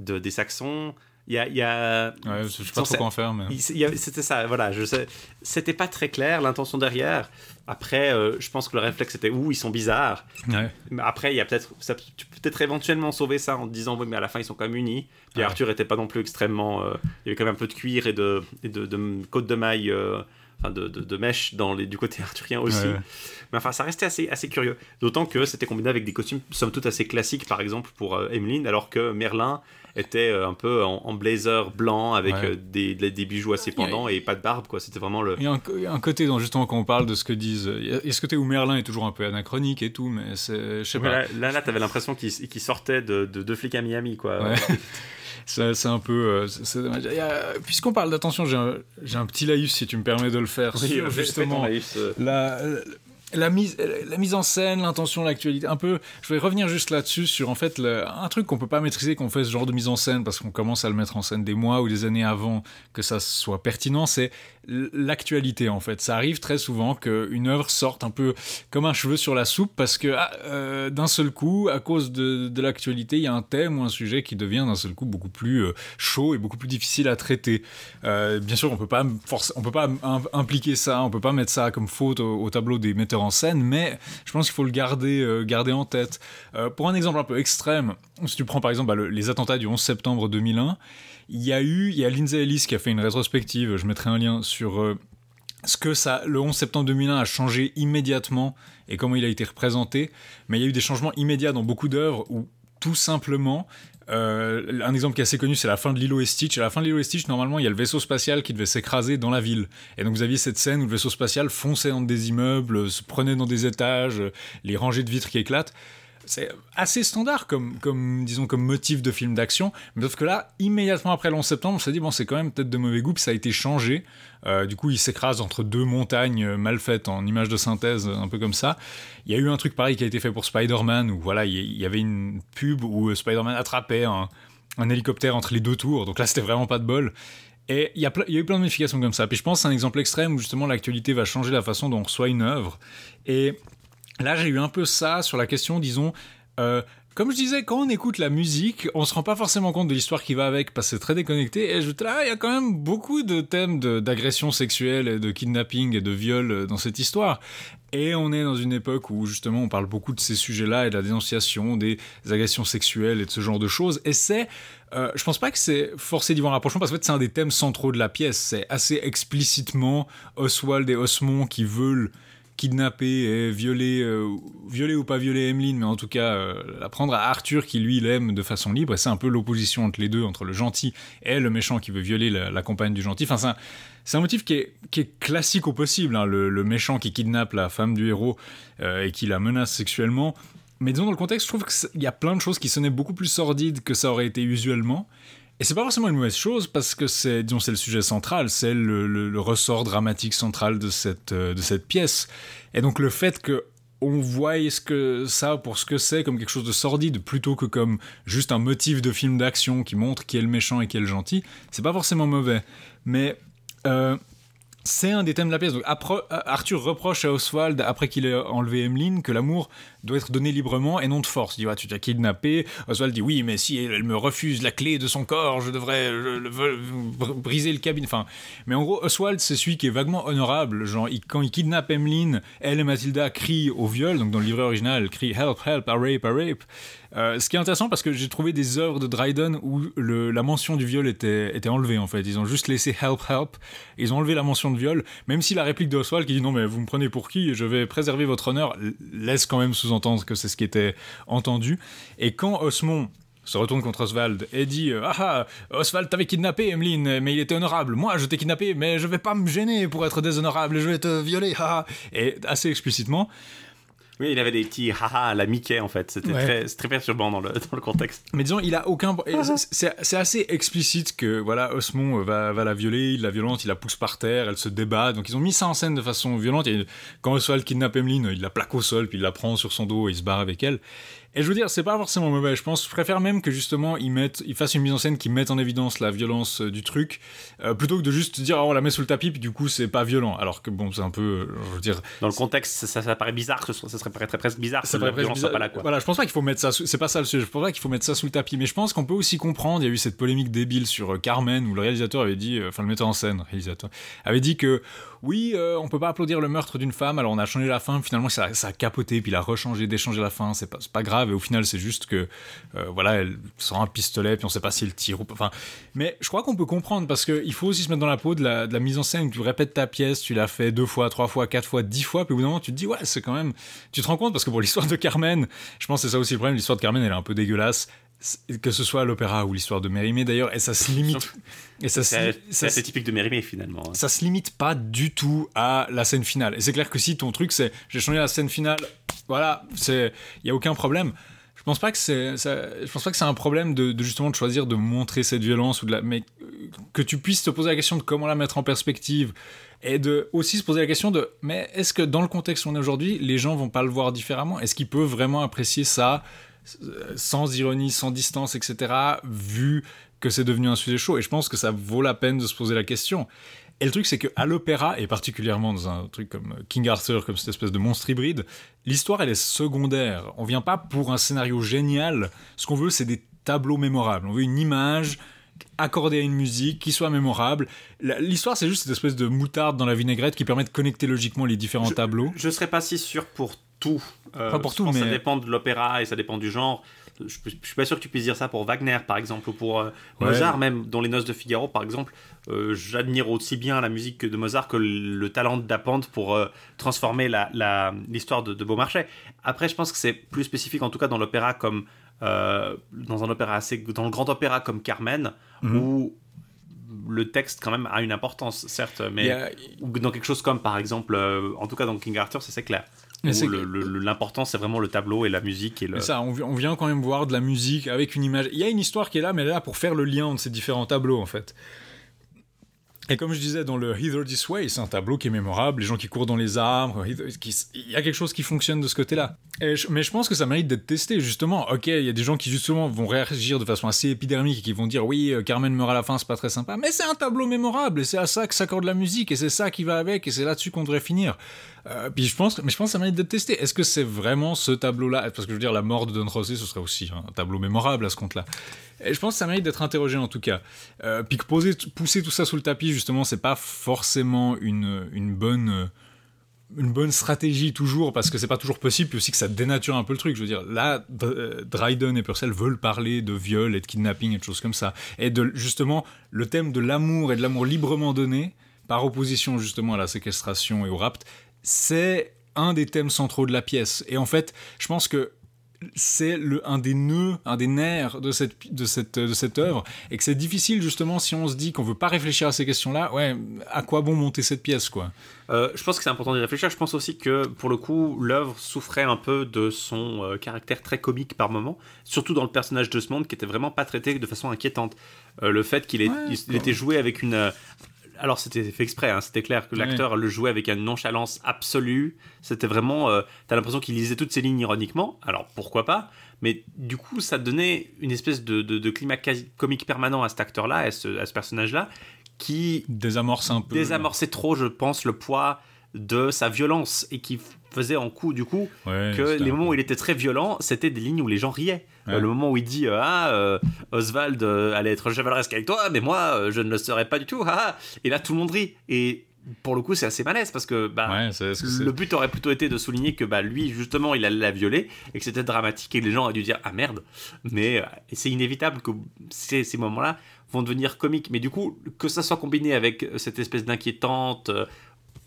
de, des Saxons. Il y a, il y a... je sais pas trop quoi en faire, mais... C'était ça, voilà, je sais. C'était pas très clair, l'intention derrière. Après, euh, je pense que le réflexe était, ouh, ils sont bizarres. Mais après, il y a peut-être... Tu peux peut-être éventuellement sauver ça en te disant, oui, mais à la fin, ils sont quand même unis. Puis Arthur était pas non plus extrêmement... Euh, il y avait quand même un peu de cuir et de, et de, de, côte de maille... Euh, enfin de, de, mèche dans les, du côté arthurien aussi. Mais enfin, ça restait assez, assez curieux. D'autant que c'était combiné avec des costumes, somme toute, assez classiques, par exemple, pour euh, Emeline, alors que Merlin était euh, un peu en, blazer blanc avec euh, des, des, bijoux assez pendants et pas de barbe, quoi. C'était vraiment le. Il y, a un, côté, dans, justement, quand on parle de ce que disent. Il y a ce côté où Merlin est toujours un peu anachronique et tout, mais c'est. Je sais pas. Là, là, t'avais l'impression qu'il sortait de deux flics à Miami, quoi. c'est un peu. Puisqu'on parle d'attention, j'ai un, un, petit laïus si tu me permets de le faire. Oui, justement, la, la mise, la mise en scène, l'intention, l'actualité, un peu. Je vais revenir juste là-dessus sur en fait un truc qu'on peut pas maîtriser qu'on fait ce genre de mise en scène parce qu'on commence à le mettre en scène des mois ou des années avant que ça soit pertinent. C'est l'actualité en fait. Ça arrive très souvent qu'une œuvre sorte un peu comme un cheveu sur la soupe parce que ah, euh, d'un seul coup, à cause de, de l'actualité, il y a un thème ou un sujet qui devient d'un seul coup beaucoup plus euh, chaud et beaucoup plus difficile à traiter. Euh, bien sûr, on peut pas on peut pas impliquer ça, on peut pas mettre ça comme faute au, tableau des metteurs scène, mais je pense qu'il faut le garder, garder en tête. pour un exemple un peu extrême, si tu prends par exemple bah, les attentats du 11 septembre 2001, il y a eu, il y a Lindsay Ellis qui a fait une rétrospective, je mettrai un lien sur euh, ce que ça, le 11 septembre 2001 a changé immédiatement et comment il a été représenté. Mais il y a eu des changements immédiats dans beaucoup d'œuvres où tout simplement, euh, un exemple qui est assez connu, c'est la fin de Lilo et Stitch. À la fin de Lilo et Stitch, normalement, il y a le vaisseau spatial qui devait s'écraser dans la ville. Et donc vous aviez cette scène où le vaisseau spatial fonçait dans des immeubles, se prenait dans des étages, les rangées de vitres qui éclatent c'est assez standard comme, comme, disons, comme motif de film d'action. Mais sauf que là, immédiatement après le 11 septembre, on s'est dit, bon, c'est quand même peut-être de mauvais goût, puis ça a été changé. Euh, du coup, il s'écrase entre deux montagnes mal faites en images de synthèse, un peu comme ça. Il y a eu un truc pareil qui a été fait pour Spider-Man, où voilà, il y avait une pub où Spider-Man attrapait un, hélicoptère entre les deux tours. Donc là, c'était vraiment pas de bol. Et il y, a il y a eu plein de modifications comme ça. Puis je pense que c'est un exemple extrême où justement l'actualité va changer la façon dont on reçoit une œuvre. Et Là, j'ai eu un peu ça sur la question, disons, euh, comme je disais, quand on écoute la musique, on se rend pas forcément compte de l'histoire qui va avec parce que c'est très déconnecté. Et je là, il y a quand même beaucoup de thèmes d'agression sexuelle et de kidnapping et de viol euh, dans cette histoire. Et on est dans une époque où justement on parle beaucoup de ces sujets-là et de la dénonciation des agressions sexuelles et de ce genre de choses. Et c'est, euh, je pense pas que c'est forcé d'y voir un rapprochement parce que fait, c'est un des thèmes centraux de la pièce. C'est assez explicitement Oswald et Osmond qui veulent kidnapper et violer, euh, violer ou pas violer Emmeline, mais en tout cas euh, la prendre à Arthur qui lui l'aime de façon libre. Et c'est un peu l'opposition entre les deux, entre le gentil et le méchant qui veut violer la, compagne du gentil. Enfin, c'est un, motif qui est, classique au possible, hein, le, méchant qui kidnappe la femme du héros euh, et qui la menace sexuellement. Mais disons dans le contexte, je trouve qu'il y a plein de choses qui sonnaient beaucoup plus sordides que ça aurait été usuellement. Et c'est pas forcément une mauvaise chose parce que c'est, disons, c'est le sujet central, c'est le, ressort dramatique central de cette, euh, de cette pièce. Et donc le fait que on voit ce que ça pour ce que c'est comme quelque chose de sordide plutôt que comme juste un motif de film d'action qui montre qui est le méchant et qui est le gentil, c'est pas forcément mauvais. Mais euh, c'est un des thèmes de la pièce. Euh, Arthur reproche à Oswald, après qu'il ait enlevé Emmeline, que l'amour doit être donné librement et non de force. Il dit, tu t'as kidnappé. Oswald dit, oui, mais si elle me refuse la clé de son corps, je devrais briser le cabine. Enfin, mais en gros, Oswald, c'est celui qui est vaguement honorable. Genre, quand il kidnappe Emmeline, elle et Mathilda crient au viol. Donc, dans le livret original, elle crie Help, help, a rape, a rape. Euh, ce qui est intéressant parce que j'ai trouvé des œuvres de Dryden où la mention du viol était, enlevée en fait. Ils ont juste laissé help, help. Ils ont enlevé la mention de viol, même si la réplique d'Oswald qui dit non mais vous me prenez pour qui? Je vais préserver votre honneur laisse quand même sous-entendre que c'est ce qui était entendu. Et quand Osmond se retourne contre Oswald et dit Ah ah, Oswald t'avait kidnappé, Emeline, mais il était honorable. Moi, je t'ai kidnappé, mais je vais pas me gêner pour être déshonorable, je vais te violer. Ah, et assez explicitement. Oui, il avait des petits haha à la Mickey en fait. C'était très, très perturbant dans le, dans le contexte. Mais disons, il a aucun. C'est assez explicite que voilà, Osmond va, va la violer, il la violente, il la pousse par terre, elle se débat. Donc ils ont mis ça en scène de façon violente. Et quand Oswald kidnappe Emeline, il la plaque au sol, puis il la prend sur son dos et il se barre avec elle. Et je veux dire, c'est pas forcément mauvais. Je pense, je préfère même que justement ils mettent, ils fassent une mise en scène qui mette en évidence la violence euh, du truc, euh, plutôt que de juste dire oh, on la met sous le tapis puis du coup c'est pas violent. Alors que bon, c'est un peu, euh, je veux dire. Dans le contexte, ça, ça, paraît bizarre, ça, ça serait très presque bizarre. Ça paraît presque bizarre. Pas là, quoi. Voilà, je pense pas qu'il faut mettre ça. C'est pas ça le sujet. Je pense pas qu'il faut mettre ça sous le tapis. Mais je pense qu'on peut aussi comprendre. Il y a eu cette polémique débile sur Carmen où le réalisateur avait dit, enfin le metteur en scène, réalisateur, avait dit que oui, on peut pas applaudir le meurtre d'une femme. Alors on a changé la fin. Finalement, ça, a capoté puis il a rechangé, d'échanger la fin. C'est pas, pas grave. Et au final, c'est juste que euh, voilà, elle sort un pistolet puis on sait pas si elle tire ou pas. Enfin, mais je crois qu'on peut comprendre parce qu'il faut aussi se mettre dans la peau de la, mise en scène. Tu répètes ta pièce, tu l'as fait deux fois, trois fois, quatre fois, dix fois, puis au bout d'un moment tu te dis ouais, c'est quand même. Tu te rends compte parce que pour l'histoire de Carmen, je pense que c'est ça aussi le problème. L'histoire de Carmen, elle est un peu dégueulasse que ce soit l'opéra ou l'histoire de Mérimée d'ailleurs, et ça se limite. et ça c'est assez typique de Mérimée finalement. Hein. Ça se limite pas du tout à la scène finale. Et c'est clair que si ton truc c'est j'ai changé la scène finale, voilà, c'est il y a aucun problème. Je pense pas que c'est, je pense pas que c'est un problème de, justement de choisir de montrer cette violence ou de la, mais que tu puisses te poser la question de comment la mettre en perspective et de aussi se poser la question de mais est-ce que dans le contexte où on est aujourd'hui, les gens vont pas le voir différemment? Est-ce qu'ils peuvent vraiment apprécier ça sans ironie, sans distance, etc., vu que c'est devenu un sujet chaud Et je pense que ça vaut la peine de se poser la question. Et le truc, c'est qu'à l'opéra, et particulièrement dans un truc comme King Arthur, comme cette espèce de monstre hybride, l'histoire, elle est secondaire. On vient pas pour un scénario génial. Ce qu'on veut, c'est des tableaux mémorables. On veut une image accordée à une musique qui soit mémorable. L'histoire, c'est juste cette espèce de moutarde dans la vinaigrette qui permet de connecter logiquement les différents tableaux. Je serais pas si sûr pour tout. pas pour tout, mais... Ça dépend de l'opéra et ça dépend du genre je, je, suis pas sûr que tu puisses dire ça pour Wagner par exemple ou pour euh, Mozart même dans les Noces de Figaro par exemple euh, j'admire aussi bien la musique de Mozart que le, talent Dapente pour euh, transformer l'histoire de, de, Beaumarchais après je pense que c'est plus spécifique en tout cas dans l'opéra comme dans un opéra assez dans le grand opéra comme Carmen mhm. où le texte quand même a une importance certes mais dans quelque chose comme par exemple en tout cas dans King Arthur c'est clair L'important, c'est vraiment le tableau et la musique. Et le... ça, on, vient quand même voir de la musique avec une image. Il y a une histoire qui est là, mais elle est là pour faire le lien entre ces différents tableaux, en fait. Et comme je disais, dans le Hither This Way, c'est un tableau qui est mémorable, les gens qui courent dans les arbres, il y a quelque chose qui fonctionne de ce côté-là. mais je pense que ça mérite d'être testé, justement. Ok, il y a des gens qui justement vont réagir de façon assez épidermique et qui vont dire oui, euh, Carmen meurt à la fin, c'est pas très sympa, mais c'est un tableau mémorable et c'est à ça que s'accorde la musique et c'est ça qui va avec et c'est là-dessus qu'on devrait finir. Euh, puis je pense, mais je pense que ça mérite d'être testé. Est-ce que c'est vraiment ce tableau-là? Parce que je veux dire, la mort de Don José, ce serait aussi un tableau mémorable à ce compte-là. Je pense que ça mérite d'être interrogé en tout cas. Euh, puis que poser, pousser tout ça sous le tapis, justement, c'est pas forcément une, une bonne une bonne stratégie toujours parce que c'est pas toujours possible puis aussi que ça dénature un peu le truc je veux dire là euh, Dryden et Purcell veulent parler de viol et de kidnapping et de choses comme ça et de justement le thème de l'amour et de l'amour librement donné par opposition justement à la séquestration et au rapt c'est un des thèmes centraux de la pièce. Et en fait, je pense que c'est un des nœuds, un des nerfs de cette, de cette, de cette œuvre, et que c'est difficile justement si on se dit qu'on veut pas réfléchir à ces questions-là, ouais, à quoi bon monter cette pièce, quoi? Euh, Je pense que c'est important d'y réfléchir, je pense aussi que, pour le coup, l'œuvre souffrait un peu de son euh, caractère très comique par moment, surtout dans le personnage de ce monde qui était vraiment pas traité de façon inquiétante. Euh, le fait qu'il était joué avec une, alors c'était fait exprès, hein. c'était clair que l'acteur le jouait avec une nonchalance absolue. C'était vraiment, euh, t'as l'impression qu'il lisait toutes ses lignes ironiquement. Alors pourquoi pas? Mais du coup, ça donnait une espèce de, climat comique permanent à cet acteur-là, à ce, personnage-là, qui désamorce un peu, désamorçait trop, je pense, le poids de sa violence et qui faisait en coup du coup que les moments où il était très violent, c'était des lignes où les gens riaient. Euh, le moment où il dit euh, ah euh, Oswald allait être chevaleresque avec toi, mais moi je ne le serais pas du tout. Ah, et là tout le monde rit et pour le coup, c'est assez malaise parce que bah, le but aurait plutôt été de souligner que bah, lui, justement, il allait la violer et que c'était dramatique et que les gens auraient dû dire Ah merde Mais c'est inévitable que ces, ces moments-là vont devenir comiques. Mais du coup, que ça soit combiné avec cette espèce d'inquiétante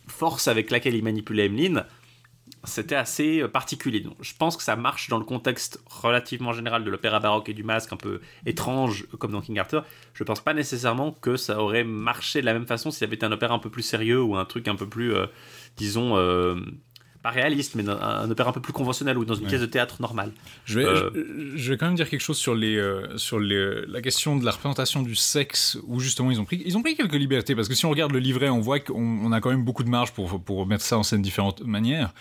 force avec laquelle il manipulait Emeline, c'était assez euh, particulier. Donc, je pense que ça marche dans le contexte relativement général de l'opéra baroque et du masque un peu étrange comme dans King Arthur. Je pense pas nécessairement que ça aurait marché de la même façon si ça avait été un opéra un peu plus sérieux ou un truc un peu plus, euh, disons, euh, pas réaliste, mais un, opéra un peu plus conventionnel ou dans une pièce de théâtre normale. Je vais, je, vais quand même dire quelque chose sur, les, sur les, la question de la représentation du sexe, où justement ils ont, pris, ils ont pris quelques libertés, parce que si on regarde le livret, on voit qu'on a quand même beaucoup de marge pour, pour mettre ça en scène de différentes manières.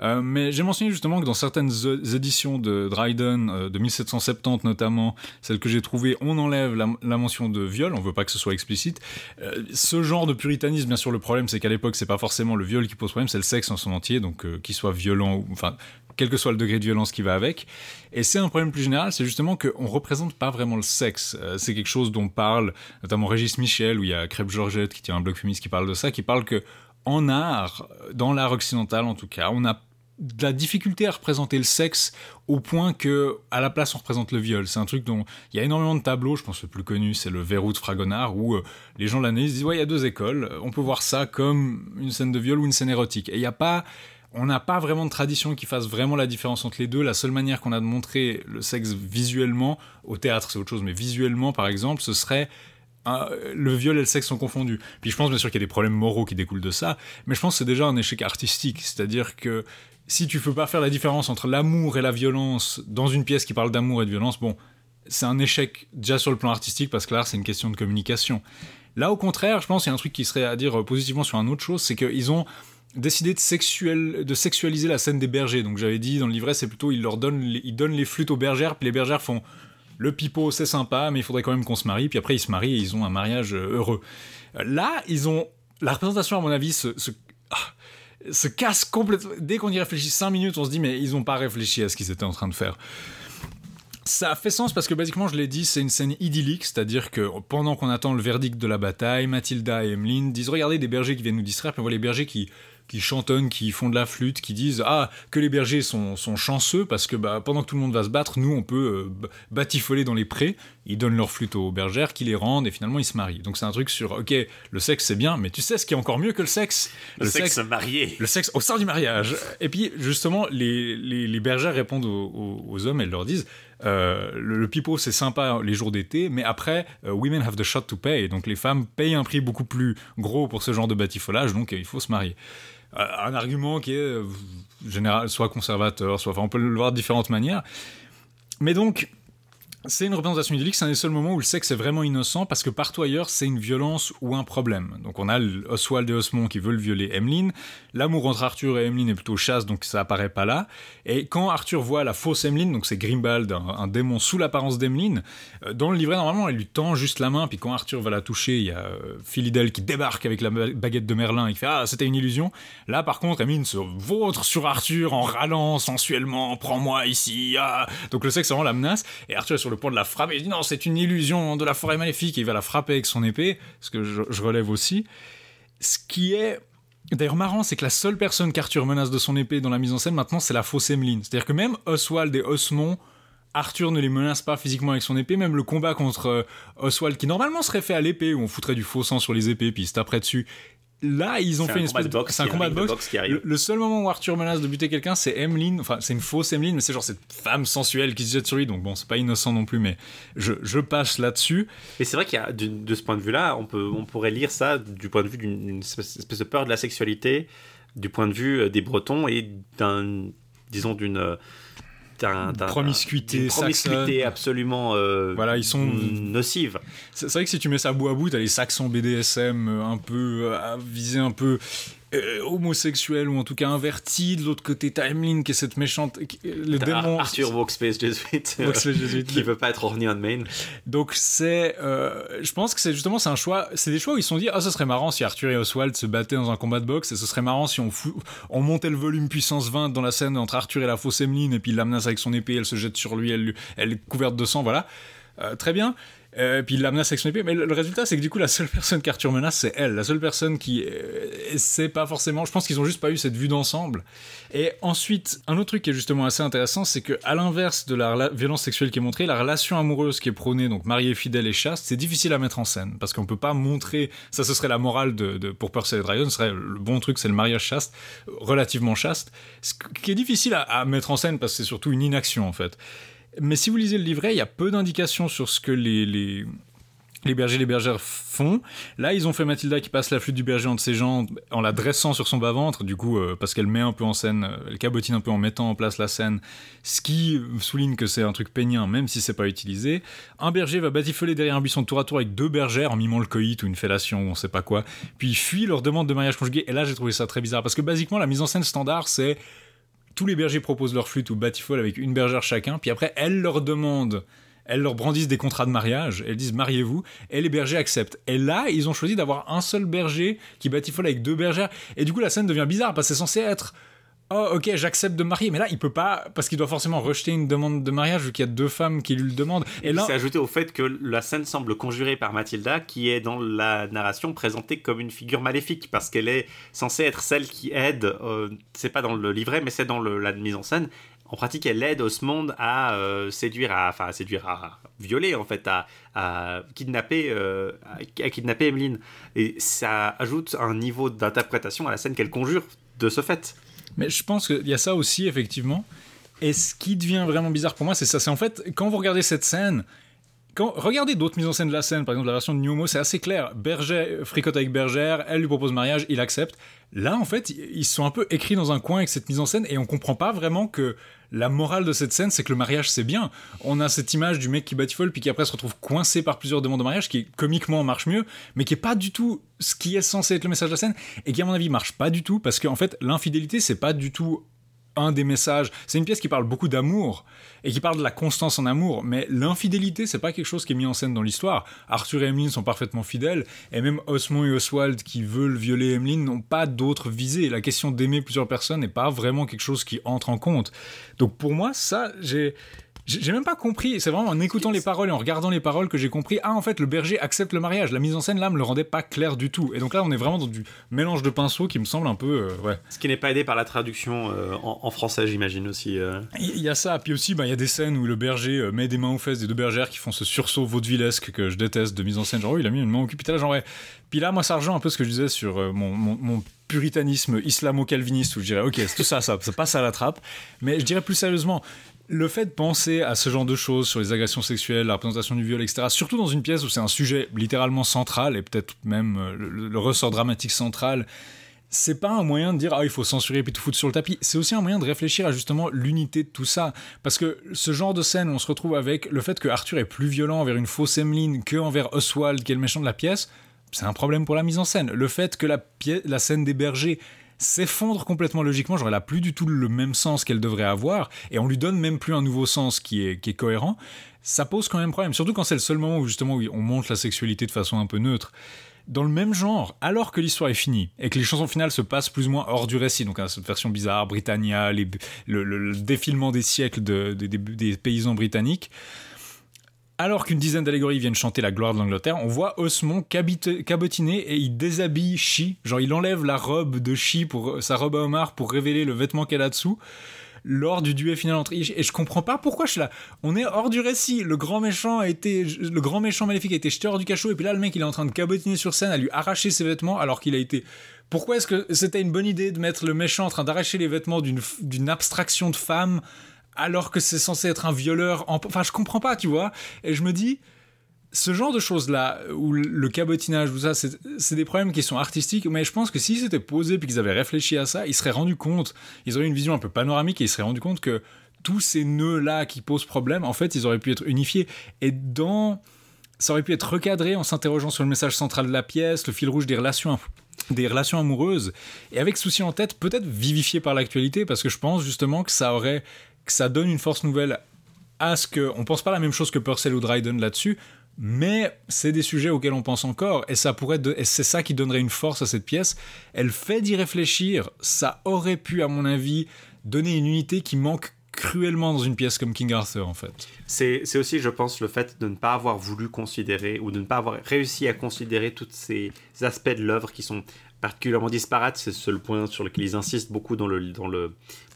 Euh, mais j'ai mentionné justement que dans certaines éditions de Dryden, euh, de 1770 notamment, celles que j'ai trouvées, on enlève la, mention de viol, on veut pas que ce soit explicite. Euh, ce genre de puritanisme, bien sûr, le problème c'est qu'à l'époque, c'est pas forcément le viol qui pose problème, c'est le sexe en son entier, donc qu'il soit violent, enfin, quel que soit le degré de violence qui va avec. Et c'est un problème plus général, c'est justement qu'on représente pas vraiment le sexe. c'est quelque chose dont parle notamment Régis Michel, où il y a Crêpe Georgette qui tient un blog féministe qui parle de ça, qui parle que en art, dans l'art occidental en tout cas, on a de la difficulté à représenter le sexe au point que à la place on représente le viol. C'est un truc dont il y a énormément de tableaux. Je pense le plus connu c'est le Verrou de Fragonard où euh, les gens l'année disent ouais il y a deux écoles. On peut voir ça comme une scène de viol ou une scène érotique. Et il n'y a pas on n'a pas vraiment de tradition qui fasse vraiment la différence entre les deux. La seule manière qu'on a de montrer le sexe visuellement, au théâtre c'est autre chose, mais visuellement par exemple, ce serait le viol et le sexe sont confondus. Puis je pense bien sûr qu'il y a des problèmes moraux qui découlent de ça, mais je pense que c'est déjà un échec artistique. C'est-à-dire que si tu peux pas faire la différence entre l'amour et la violence dans une pièce qui parle d'amour et de violence, bon, c'est un échec déjà sur le plan artistique parce que là, c'est une question de communication. Là, au contraire, je pense qu'il y a un truc qui serait à dire positivement sur un autre chose, c'est qu'ils ont décidé de, sexualiser la scène des bergers. Donc j'avais dit dans le livret, c'est plutôt ils donnent ils donnent les flûtes aux bergères, puis les bergères font le pipeau, c'est sympa, mais il faudrait quand même qu'on se marie. Puis après ils se marient et ils ont un mariage euh, heureux. Là, ils ont la représentation à mon avis se, ah, se casse complètement. Dès qu'on y réfléchit 5 minutes, on se dit mais ils n'ont pas réfléchi à ce qu'ils étaient en train de faire. Ça fait sens parce que basiquement, je l'ai dit, c'est une scène idyllique, c'est-à-dire que pendant qu'on attend le verdict de la bataille, Mathilda et Emeline disent regardez des bergers qui viennent nous distraire, puis on voit les bergers qui qui chantonnent, qui font de la flûte, qui disent ah que les bergers sont, sont chanceux parce que bah, pendant que tout le monde va se battre, nous on peut euh, batifoler dans les prés. Ils donnent leur flûte aux bergères, qui les rendent et finalement ils se marient. Donc c'est un truc sur ok le sexe c'est bien, mais tu sais ce qui est encore mieux que le sexe? Le, sexe, marié. Le sexe au sein du mariage. Et puis justement les, les, les bergères répondent aux, aux, hommes, elles leur disent euh, le, pipeau c'est sympa les jours d'été, mais après euh, women have the shot to pay, donc les femmes payent un prix beaucoup plus gros pour ce genre de batifolage, donc il faut se marier. Euh, un argument qui est euh, général, soit conservateur, soit. Enfin, on peut le voir de différentes manières. Mais donc, c'est une représentation idyllique, c'est un des seuls moments où le sexe est vraiment innocent parce que partout ailleurs c'est une violence ou un problème. Donc on a Oswald et Osmond qui veulent violer Emmeline, l'amour entre Arthur et Emmeline est plutôt chasse donc ça apparaît pas là. Et quand Arthur voit la fausse Emmeline, donc c'est Grimbald, un, démon sous l'apparence d'Emmeline, euh, dans le livret normalement elle lui tend juste la main puis quand Arthur va la toucher il y a euh, Philidel qui débarque avec la baguette de Merlin et qui fait ah c'était une illusion. Là par contre Emmeline se vautre sur Arthur en râlant sensuellement prends-moi ici. Ah. Donc le sexe vraiment la menace et Arthur est sur le point de la frapper. Il dit non, c'est une illusion de la forêt maléfique et il va la frapper avec son épée, ce que je, relève aussi. Ce qui est d'ailleurs marrant, c'est que la seule personne qu'Arthur menace de son épée dans la mise en scène maintenant, c'est la fausse Emmeline. C'est-à-dire que même Oswald et Osmond, Arthur ne les menace pas physiquement avec son épée, même le combat contre euh, Oswald, qui normalement serait fait à l'épée, où on foutrait du faux sang sur les épées, puis il se taperait dessus, là, ils ont fait une espèce de. C'est un combat de boxe. qui arrive. Le, seul moment où Arthur menace de buter quelqu'un, c'est Emmeline. Enfin, c'est une fausse Emmeline, mais c'est genre cette femme sensuelle qui se jette sur lui. Donc bon, c'est pas innocent non plus, mais je, je passe là-dessus. Et c'est vrai qu'il y a, de, ce point de vue-là, on, peut, on pourrait lire ça du point de vue d'une espèce de peur de la sexualité, du point de vue euh, des Bretons et d'un, disons, d'une euh, promiscuité, promiscuité absolument euh, voilà, ils sont nocive. C'est vrai que si tu mets ça bout à bout, t'as les Saxons BDSM euh, un peu à viser un peu euh, homosexuel ou en tout cas inverti. De l'autre côté, t'as Emeline qui est cette méchante. Le démon. Arthur Workspace Jesuit. qui veut pas être orni on main. Donc c'est. je pense que c'est justement c'est un choix. C'est des choix où ils se sont dit ah, ce serait marrant si Arthur et Oswald se battaient dans un combat de boxe et ce serait marrant si on, on montait le volume puissance 20 dans la scène entre Arthur et la fausse Emeline et puis il la menace avec son épée, elle se jette sur lui, elle, elle est couverte de sang, voilà. très bien. Euh, puis il la menace avec son épée. Mais le, résultat, c'est que du coup, la seule personne qu'Arthur menace, c'est elle. La seule personne qui. c'est pas forcément. Je pense qu'ils ont juste pas eu cette vue d'ensemble. Et ensuite, un autre truc qui est justement assez intéressant, c'est que à l'inverse de la violence sexuelle qui est montrée, la relation amoureuse qui est prônée, donc mariée, fidèle et chaste, c'est difficile à mettre en scène. Parce qu'on peut pas montrer. Ça, ce serait la morale de, pour Percy et Dragon. Serait le bon truc, c'est le mariage chaste, relativement chaste. Ce qui est difficile à, à mettre en scène parce que c'est surtout une inaction, en fait. Mais si vous lisez le livret, il y a peu d'indications sur ce que les, les, les bergers et les bergères font. Là, ils ont fait Mathilda qui passe la flûte du berger entre ses jambes en la dressant sur son bas-ventre, du coup, euh, parce qu'elle met un peu en scène, euh, elle cabotine un peu en mettant en place la scène, ce qui souligne que c'est un truc peignant, même si c'est pas utilisé. Un berger va batifoler derrière un buisson tour à tour avec deux bergères en mimant le coït ou une fellation ou on sait pas quoi, puis il fuit leur demande de mariage conjugué, et là j'ai trouvé ça très bizarre, parce que basiquement la mise en scène standard c'est tous les bergers proposent leur flûte ou batifol avec une bergère chacun, puis après, elles leur demandent, elles leur brandissent des contrats de mariage, elles disent mariez-vous, et les bergers acceptent. Et là, ils ont choisi d'avoir un seul berger qui batifole avec deux bergères, et du coup, la scène devient bizarre, parce que c'est censé être oh ok j'accepte de marier mais là il peut pas parce qu'il doit forcément rejeter une demande de mariage vu qu'il y a deux femmes qui lui le demandent et, là c'est ajouté au fait que la scène semble conjurée par Mathilda qui est dans la narration présentée comme une figure maléfique parce qu'elle est censée être celle qui aide euh, c'est pas dans le livret mais c'est dans la mise en scène en pratique, elle aide Osmond à euh, séduire, à, enfin, à séduire, à violer, en fait, à, kidnapper, euh, à, kidnapper Emeline. Et ça ajoute un niveau d'interprétation à la scène qu'elle conjure de ce fait. Mais je pense qu'il y a ça aussi, effectivement. Et ce qui devient vraiment bizarre pour moi, c'est ça. C'est en fait, quand vous regardez cette scène, quand, regardez d'autres mises en scène de la scène, par exemple la version de Newmo, c'est assez clair. Berger fricote avec Bergère, elle lui propose mariage, il accepte. Là, en fait, ils sont un peu écrits dans un coin avec cette mise en scène et on comprend pas vraiment que la morale de cette scène, c'est que le mariage, c'est bien. On a cette image du mec qui batifole puis qui après se retrouve coincé par plusieurs demandes de mariage, qui comiquement marche mieux, mais qui est pas du tout ce qui est censé être le message de la scène et qui, à mon avis, marche pas du tout parce qu'en fait, l'infidélité, c'est pas du tout un des messages. C'est une pièce qui parle beaucoup d'amour et qui parle de la constance en amour, mais l'infidélité, c'est pas quelque chose qui est mis en scène dans l'histoire. Arthur et Emeline sont parfaitement fidèles, et même Osmond et Oswald qui veulent violer Emeline n'ont pas d'autres visées. La question d'aimer plusieurs personnes n'est pas vraiment quelque chose qui entre en compte. Donc pour moi, ça, j'ai j'ai même pas compris. C'est vraiment en écoutant les paroles et en regardant les paroles que j'ai compris. Ah, en fait, le berger accepte le mariage. La mise en scène là me le rendait pas clair du tout. Et donc là, on est vraiment dans du mélange de pinceaux qui me semble un peu. Euh, ouais. Ce qui n'est pas aidé par la traduction euh, en, français, j'imagine aussi. Euh. Il y, a ça. Puis aussi, bah, il y a des scènes où le berger met des mains aux fesses des deux bergères qui font ce sursaut vaudevillesque que je déteste de mise en scène. Genre, oh, il a mis une main au cul. Puis là, genre, ouais. Puis là, moi, ça rejoint un peu ce que je disais sur mon, mon, mon puritanisme islamo-calviniste où je dirais ok c'est tout ça, ça ça passe à la trappe mais je dirais plus sérieusement le fait de penser à ce genre de choses sur les agressions sexuelles, la représentation du viol, etc., surtout dans une pièce où c'est un sujet littéralement central et peut-être même euh, le, ressort dramatique central, c'est pas un moyen de dire ah il faut censurer puis tout foutre sur le tapis. C'est aussi un moyen de réfléchir à justement l'unité de tout ça, parce que ce genre de scène, où on se retrouve avec le fait que Arthur est plus violent envers une fausse Emmeline que envers Oswald qui est le méchant de la pièce, c'est un problème pour la mise en scène. Le fait que la, la scène des bergers s'effondre complètement logiquement, genre elle a plus du tout le même sens qu'elle devrait avoir, et on lui donne même plus un nouveau sens qui est, cohérent, ça pose quand même problème, surtout quand c'est le seul moment où justement on montre la sexualité de façon un peu neutre. Dans le même genre, alors que l'histoire est finie, et que les chansons finales se passent plus ou moins hors du récit, donc cette version bizarre, Britannia, le, défilement des siècles des paysans britanniques, alors qu'une dizaine d'allégories viennent chanter la gloire de l'Angleterre, on voit Osmond cabotiner et il déshabille Chi. Genre, il enlève la robe de Chi, pour, sa robe à homard, pour révéler le vêtement qu'elle a dessous lors du duel final entre Et je comprends pas pourquoi je suis là. On est hors du récit. Le grand méchant a été, le grand méchant maléfique a été jeté hors du cachot. Et puis là, le mec, il est en train de cabotiner sur scène à lui arracher ses vêtements alors qu'il a été. Pourquoi est-ce que c'était une bonne idée de mettre le méchant en train d'arracher les vêtements d'une abstraction de femme alors que c'est censé être un violeur. Enfin, je comprends pas, tu vois. Et je me dis, ce genre de choses-là, où le cabotinage, tout ça, c'est des problèmes qui sont artistiques, mais je pense que s'ils s'étaient posés puis qu'ils avaient réfléchi à ça, ils seraient rendus compte, ils auraient une vision un peu panoramique et ils seraient rendus compte que tous ces nœuds-là qui posent problème, en fait, ils auraient pu être unifiés. Et dans. Ça aurait pu être recadré en s'interrogeant sur le message central de la pièce, le fil rouge des relations des relations amoureuses, et avec souci en tête, peut-être vivifié par l'actualité, parce que je pense justement que ça aurait que ça donne une force nouvelle à ce que. On pense pas la même chose que Purcell ou Dryden là-dessus, mais c'est des sujets auxquels on pense encore, et ça pourrait et c'est ça qui donnerait une force à cette pièce. Elle fait d'y réfléchir, ça aurait pu, à mon avis, donner une unité qui manque cruellement dans une pièce comme King Arthur en fait. C'est aussi, je pense, le fait de ne pas avoir voulu considérer ou de ne pas avoir réussi à considérer tous ces aspects de l'œuvre qui sont particulièrement disparates. C'est le point sur lequel ils insistent beaucoup dans le, dans le,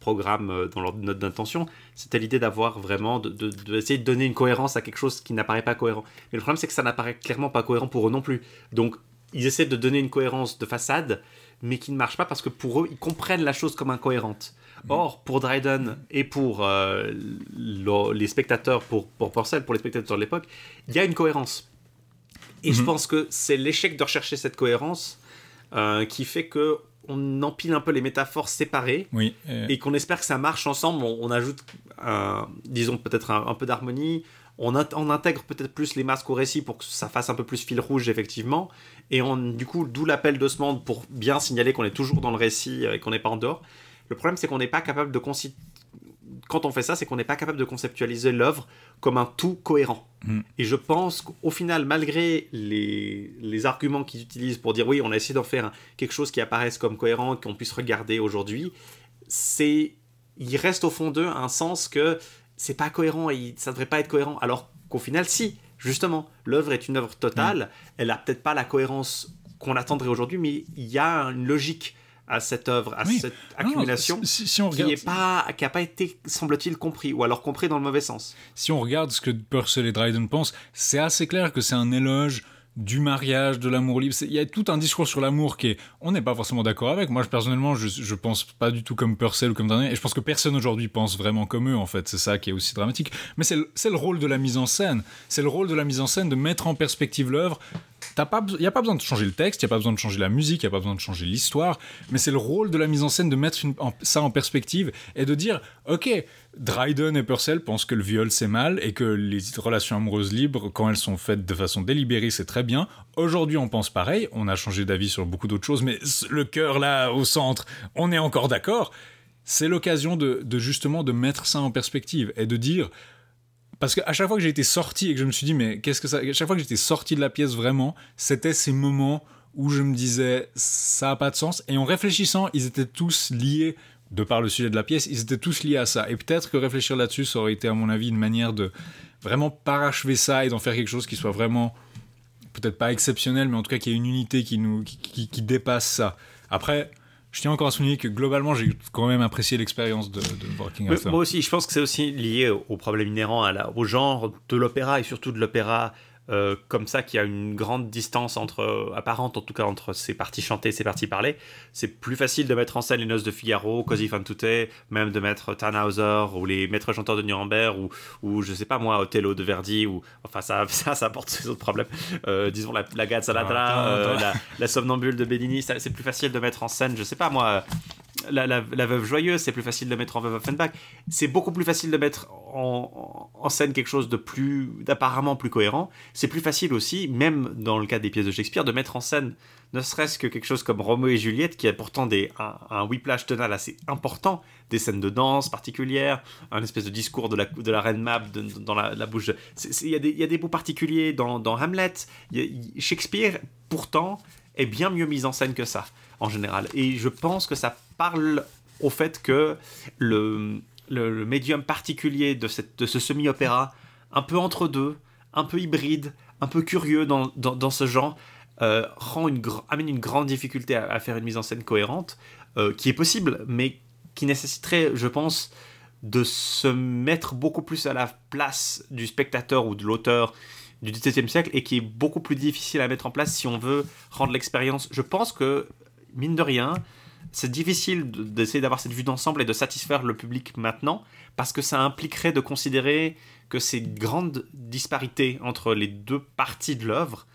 programme euh, dans leur note d'intention, c'était l'idée d'avoir vraiment, d'essayer de, de, de, donner une cohérence à quelque chose qui n'apparaît pas cohérent. Mais le problème, c'est que ça n'apparaît clairement pas cohérent pour eux non plus. Donc, ils essaient de donner une cohérence de façade, mais qui ne marche pas parce que pour eux, ils comprennent la chose comme incohérente. Mm. Or, pour Dryden et pour euh, les spectateurs, pour, pour Porcel, pour les spectateurs de l'époque, il y a une cohérence. Et je mm-hmm. pense que c'est l'échec de rechercher cette cohérence euh, qui fait que on empile un peu les métaphores séparées oui, et qu'on espère que ça marche ensemble. On, ajoute, disons, peut-être un, peu d'harmonie. On, on, intègre peut-être plus les masques au récit pour que ça fasse un peu plus fil rouge, effectivement. Et on, du coup, d'où l'appel d'Osmond pour bien signaler qu'on est toujours dans le récit et qu'on n'est pas en dehors. Le problème, c'est qu'on n'est pas capable de quand on fait ça, c'est qu'on n'est pas capable de conceptualiser l'œuvre comme un tout cohérent. Mm. Et je pense qu'au final, malgré les, les arguments qu'ils utilisent pour dire oui, on a essayé d'en faire quelque chose qui apparaisse comme cohérent, qu'on puisse regarder aujourd'hui, c'est il reste au fond d'eux un sens que c'est pas cohérent et ça devrait pas être cohérent. Alors qu'au final, si, justement, l'œuvre est une œuvre totale, mm. elle a peut-être pas la cohérence qu'on attendrait aujourd'hui, mais il y a une logique à cette œuvre, à cette accumulation, si, on qui n'a pas, qui a pas été, semble-t-il, compris, ou alors compris dans le mauvais sens. Si on regarde ce que Purcell et Dryden pensent, c'est assez clair que c'est un éloge du mariage, de l'amour libre. Il y a tout un discours sur l'amour qui est, on n'est pas forcément d'accord avec. Moi, personnellement, je, je pense pas du tout comme Purcell ou comme Daniel, et je pense que personne aujourd'hui pense vraiment comme eux, en fait. C'est ça qui est aussi dramatique. Mais c'est le, rôle de la mise en scène. C'est le rôle de la mise en scène de mettre en perspective l'œuvre. Il n'y a pas besoin de changer le texte, il n'y a pas besoin de changer la musique, il n'y a pas besoin de changer l'histoire, mais c'est le rôle de la mise en scène de mettre ça en perspective et de dire, ok, Dryden et Purcell pensent que le viol c'est mal et que les relations amoureuses libres, quand elles sont faites de façon délibérée, c'est très bien. Aujourd'hui, on pense pareil. On a changé d'avis sur beaucoup d'autres choses, mais le cœur là au centre, on est encore d'accord. C'est l'occasion de, justement de mettre ça en perspective et de dire parce qu'à chaque fois que j'ai été sorti et que je me suis dit mais qu'est-ce que ça à chaque fois que j'étais sorti de la pièce vraiment c'était ces moments où je me disais ça a pas de sens et en réfléchissant ils étaient tous liés de par le sujet de la pièce, ils étaient tous liés à ça. Et peut-être que réfléchir là-dessus, ça aurait été, à mon avis, une manière de vraiment parachever ça et d'en faire quelque chose qui soit vraiment, peut-être pas exceptionnel, mais en tout cas qui ait une unité qui, nous, qui, dépasse ça. Après, je tiens encore à souligner que globalement, j'ai quand même apprécié l'expérience de, de Working Moi aussi, je pense que c'est aussi lié au, problème inhérent à la, au genre de l'opéra et surtout de l'opéra euh, comme ça qui a une grande distance entre apparente en tout cas entre ces parties chantées et ces parties parlées c'est plus facile de mettre en scène les noces de Figaro Così fan tutte même de mettre Tannhauser ou les maîtres chanteurs de Nuremberg ou, ou je sais pas moi Othello de Verdi ou enfin ça ça, ça apporte ses autres problèmes. Euh, disons la, la Gazalatra ah, euh, la, la, somnambule de Bellini c'est plus facile de mettre en scène je sais pas moi la, la, veuve joyeuse, c'est plus facile de mettre en veuve Offenbach. C'est beaucoup plus facile de mettre en, scène quelque chose de plus, d'apparemment plus cohérent. C'est plus facile aussi, même dans le cas des pièces de Shakespeare, de mettre en scène ne serait-ce que quelque chose comme Roméo et Juliette, qui a pourtant des, un, whiplash tonal assez important, des scènes de danse particulières, un espèce de discours de la, la reine Mab dans la, bouche. Il y, y, a des bouts particuliers dans Hamlet. Shakespeare, pourtant, est bien mieux mis en scène que ça, en général. Et je pense que ça parle au fait que le, médium particulier de, ce semi-opéra, un peu entre deux, un peu hybride, un peu curieux dans, dans, ce genre, euh, rend une, amène une grande difficulté à, faire une mise en scène cohérente, euh, qui est possible, mais qui nécessiterait, je pense, de se mettre beaucoup plus à la place du spectateur ou de l'auteur du XVIIe siècle et qui est beaucoup plus difficile à mettre en place si on veut rendre l'expérience. Je pense que, mine de rien, c'est difficile d'essayer d'avoir cette vue d'ensemble et de satisfaire le public maintenant, parce que ça impliquerait de considérer que ces grandes disparités entre les deux parties de l'œuvre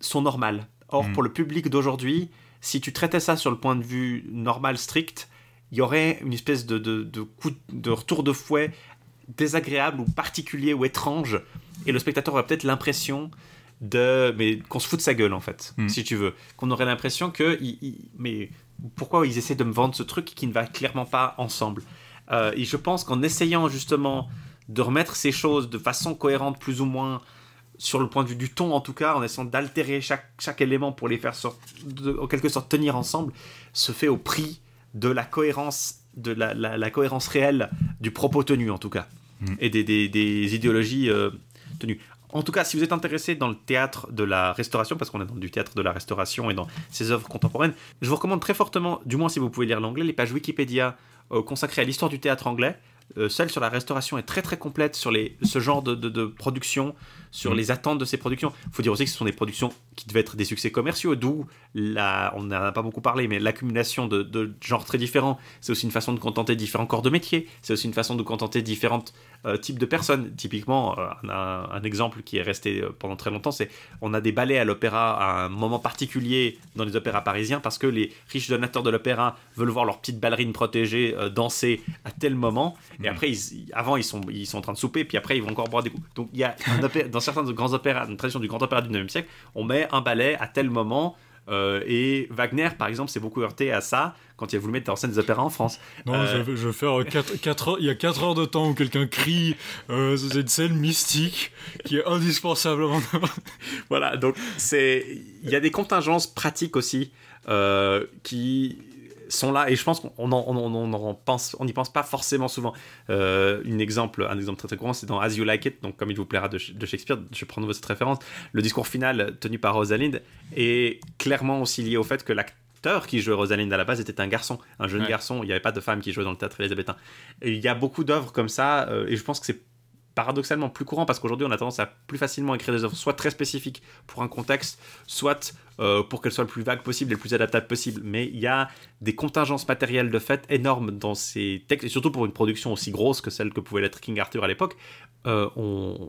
sont normales. Or, mm. pour le public d'aujourd'hui, si tu traitais ça sur le point de vue normal, strict, il y aurait une espèce de, de, coup de retour de fouet désagréable ou particulier ou étrange, et le spectateur aurait peut-être l'impression de mais qu'on se fout de sa gueule en fait mm. si tu veux qu'on aurait l'impression que mais pourquoi ils essaient de me vendre ce truc qui ne va clairement pas ensemble? Euh, et je pense qu'en essayant justement de remettre ces choses de façon cohérente plus ou moins sur le point de vue du ton en tout cas, en essayant d'altérer chaque, chaque élément pour les faire en quelque sorte tenir ensemble, se fait au prix de la cohérence, de la, cohérence réelle du propos tenu en tout cas, mm. et des, idéologies euh, tenues. En tout cas, si vous êtes intéressé dans le théâtre de la restauration, parce qu'on est dans du théâtre de la restauration et dans ses œuvres contemporaines, je vous recommande très fortement, du moins si vous pouvez lire l'anglais, les pages Wikipédia euh, consacrées à l'histoire du théâtre anglais. Euh, celle sur la restauration est très très complète sur ce genre de production, sur mm. les attentes de ces productions. Il faut dire aussi que ce sont des productions qui devaient être des succès commerciaux, d'où la, on n'en a pas beaucoup parlé, mais l'accumulation de, de, genres très différents. C'est aussi une façon de contenter différents corps de métier. C'est aussi une façon de contenter différents euh, types de personnes. Typiquement, euh, un, un, exemple qui est resté pendant très longtemps, c'est on a des ballets à l'opéra à un moment particulier dans les opéras parisiens parce que les riches donateurs de l'opéra veulent voir leurs petites ballerines protégées danser à tel moment. Et mm. après, avant, ils sont, ils sont en train de souper, puis après, ils vont encore boire des coups. Donc, il y a dans certains grands opéras, une tradition du grand opéra du 9e siècle, on met un ballet à tel moment. Euh, et Wagner, par exemple, s'est beaucoup heurté à ça quand il a voulu mettre en scène des opéras en France. Non, euh, je, vais faire 4, heures. Il y a 4 heures de temps où quelqu'un crie. Euh, c'est une scène mystique qui est indispensable. voilà, donc c'est il y a des contingences pratiques aussi qui sont là et je pense qu'on on, on, pense on n'y pense pas forcément souvent. Euh, une exemple un exemple très très courant c'est dans As You Like It donc comme il vous plaira de, Shakespeare je prends nouveau cette référence le discours final tenu par Rosalind est clairement aussi lié au fait que l'acteur qui jouait Rosalind à la base était un garçon un jeune garçon il n'y avait pas de femme qui jouait dans le théâtre élisabétain et il y a beaucoup d'œuvres comme ça euh, et je pense que c'est paradoxalement plus courant parce qu'aujourd'hui on a tendance à plus facilement écrire des œuvres soit très spécifiques pour un contexte, soit euh, pour qu'elles soient le plus vagues possible et le plus adaptables possible. Mais il y a des contingences matérielles de fait énormes dans ces textes, et surtout pour une production aussi grosse que celle que pouvait l'être King Arthur à l'époque. Euh,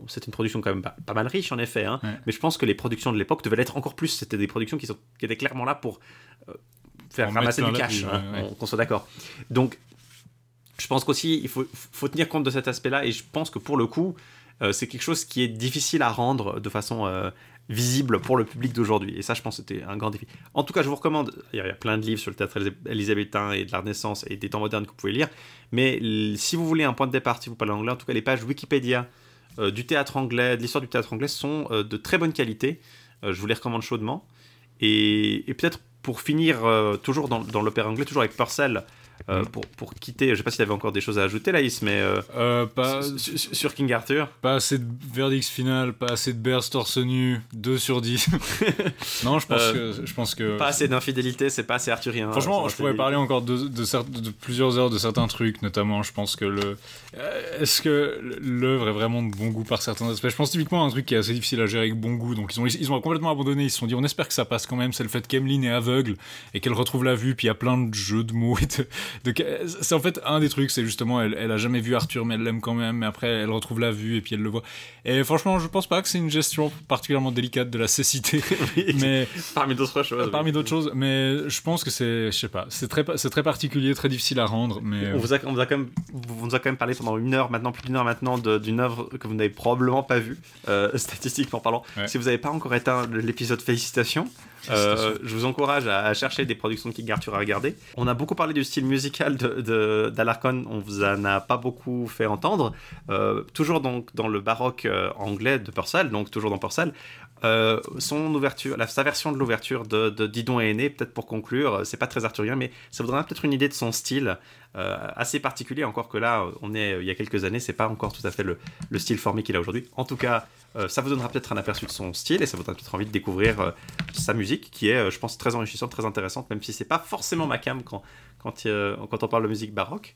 c'est une production quand même pas, mal riche en effet, hein. mais je pense que les productions de l'époque devaient l'être encore plus. C'était des productions qui, sont, qui étaient clairement là pour euh, faire ramasser du cash, hein, qu'on soit d'accord. Donc je pense qu'aussi, il faut, faut, tenir compte de cet aspect-là, et je pense que pour le coup, euh, c'est quelque chose qui est difficile à rendre de façon euh, visible pour le public d'aujourd'hui. Et ça, je pense que c'était un grand défi. En tout cas, je vous recommande, il y, a, plein de livres sur le théâtre élisabétain et de la Renaissance et des temps modernes que vous pouvez lire, mais si vous voulez un point de départ, si vous parlez anglais, en tout cas, les pages Wikipédia euh, du théâtre anglais, de l'histoire du théâtre anglais, sont de très bonne qualité. je vous les recommande chaudement. Et, peut-être pour finir, toujours dans, dans l'opéra anglais, toujours avec Purcell, euh, pour, pour, quitter. Je sais pas si tu avais encore des choses à ajouter, Laïs, mais euh, euh, pas, sur King Arthur. Pas assez de verdict final, pas assez de Bears torse nu, 2 sur 10. non, je pense, que, je pense que. Pas assez d'infidélité, c'est pas assez arthurien. Franchement, je pourrais parler encore de, de, de, plusieurs heures de certains trucs, notamment, je pense que le. Est-ce que l'œuvre est vraiment de bon goût par certains aspects? Je pense typiquement à un truc qui est assez difficile à gérer avec bon goût. Donc ils ont, ils ont complètement abandonné. Ils se sont dit, on espère que ça passe quand même. C'est le fait qu'Emeline est aveugle et qu'elle retrouve la vue, puis il y a plein de jeux de mots et de, c'est en fait un des trucs, c'est justement, elle, elle a jamais vu Arthur, mais elle l'aime quand même, mais après, elle retrouve la vue et puis elle le voit. Et franchement, je pense pas que c'est une gestion particulièrement délicate de la cécité. mais parmi d'autres choses. Parmi d'autres choses, mais je pense que c'est, je sais pas, c'est très, c'est très particulier, très difficile à rendre. Mais on vous a, on vous a quand même, on vous a quand même parlé pendant une heure maintenant, plus d'une heure maintenant, d'une œuvre que vous n'avez probablement pas vue, euh, statistiquement parlant. Si vous n'avez pas encore éteint l'épisode, félicitations. Euh, je vous encourage à, chercher des productions de King Arthur à regarder. On a beaucoup parlé du style musical d'Alarcon, de, on vous en a pas beaucoup fait entendre. Euh, toujours donc dans le baroque euh, anglais de Purcell, donc toujours dans Purcell. Son ouverture, sa version de l'ouverture de, Didon et Aîné, peut-être pour conclure, c'est pas très arthurien, mais ça vous donnera peut-être une idée de son style assez particulier, encore que là, on est il y a quelques années, c'est pas encore tout à fait le, le style formé qu'il a aujourd'hui. En tout cas, euh, ça vous donnera peut-être un aperçu de son style et ça vous donnera peut-être envie de découvrir euh, sa musique qui est, euh, je pense, très enrichissante, très intéressante, même si c'est pas forcément ma cam quand on parle de musique baroque.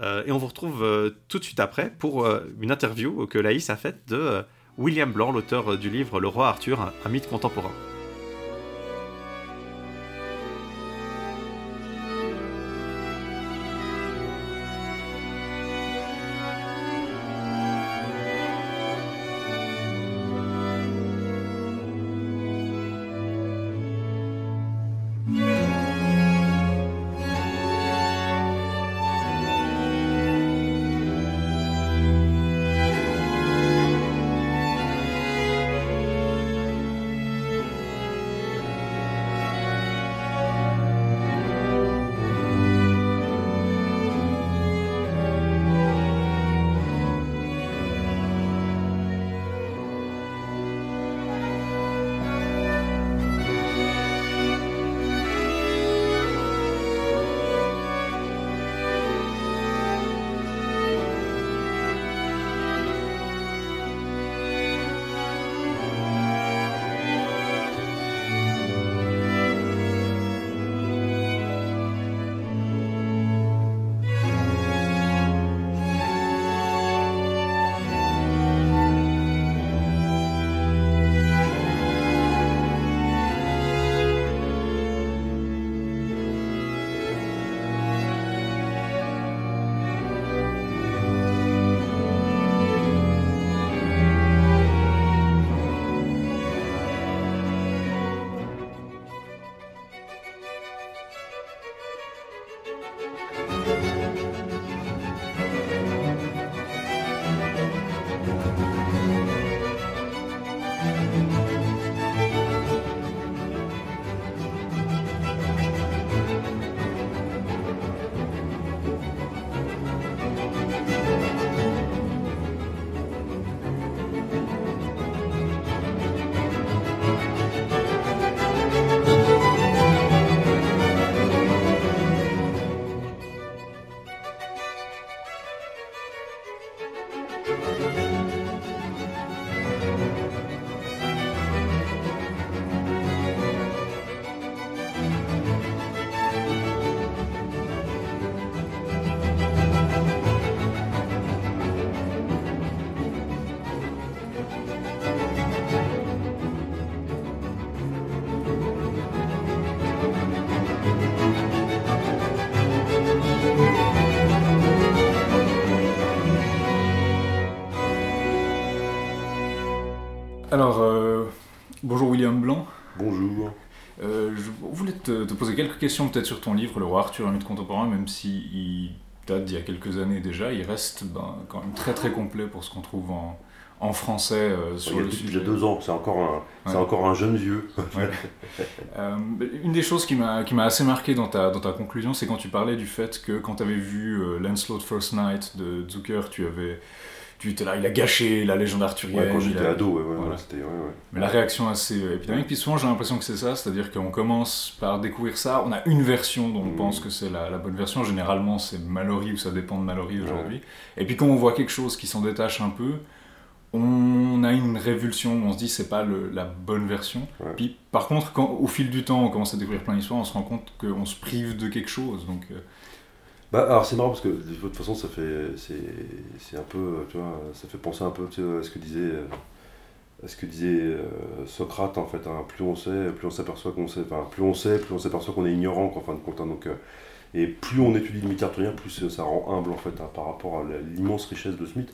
et on vous retrouve tout de suite après pour une interview que Laïs a faite de William Blanc, l'auteur du livre Le roi Arthur, un mythe contemporain. Je voulais te, poser quelques questions peut-être sur ton livre, Le roi Arthur, un mythe contemporain, même s'il date d'il y a quelques années déjà, il reste ben, quand même très très complet pour ce qu'on trouve en, en français euh, sur il y a, le sujet. deux ans, c'est encore, un, encore un jeune vieux. Euh, une des choses qui m'a assez marqué dans ta, dans ta conclusion, c'est quand tu parlais du fait que quand tu avais vu euh, Lancelot First Night de Zucker, tu avais. Tu étais là, il a gâché la légende arthurienne. quand j'étais ado, ouais, Mais la réaction assez épidémique. Puis souvent, j'ai l'impression que c'est ça, c'est-à-dire qu'on commence par découvrir ça, on a une version dont on mm. pense que c'est la, la, bonne version. Généralement, c'est Mallory ou ça dépend de Mallory aujourd'hui. Et puis quand on voit quelque chose qui s'en détache un peu, on a une révulsion, on se dit c'est pas la bonne version. Puis par contre, quand, au fil du temps, on commence à découvrir plein d'histoires, on se rend compte qu'on se prive de quelque chose. Donc, euh. Bah, alors c'est marrant parce que de toute façon, ça fait, c'est, un peu, tu vois, ça fait penser un peu à ce que disait, à ce que disait euh, Socrate en fait. Hein. plus on sait, plus on s'aperçoit qu'on sait, enfin, plus on sait, plus on s'aperçoit qu'on est ignorant, en fin de compte. Hein. donc, euh, et plus on étudie mythe arthurien, plus ça rend humble en fait hein, par rapport à l'immense richesse de mythe.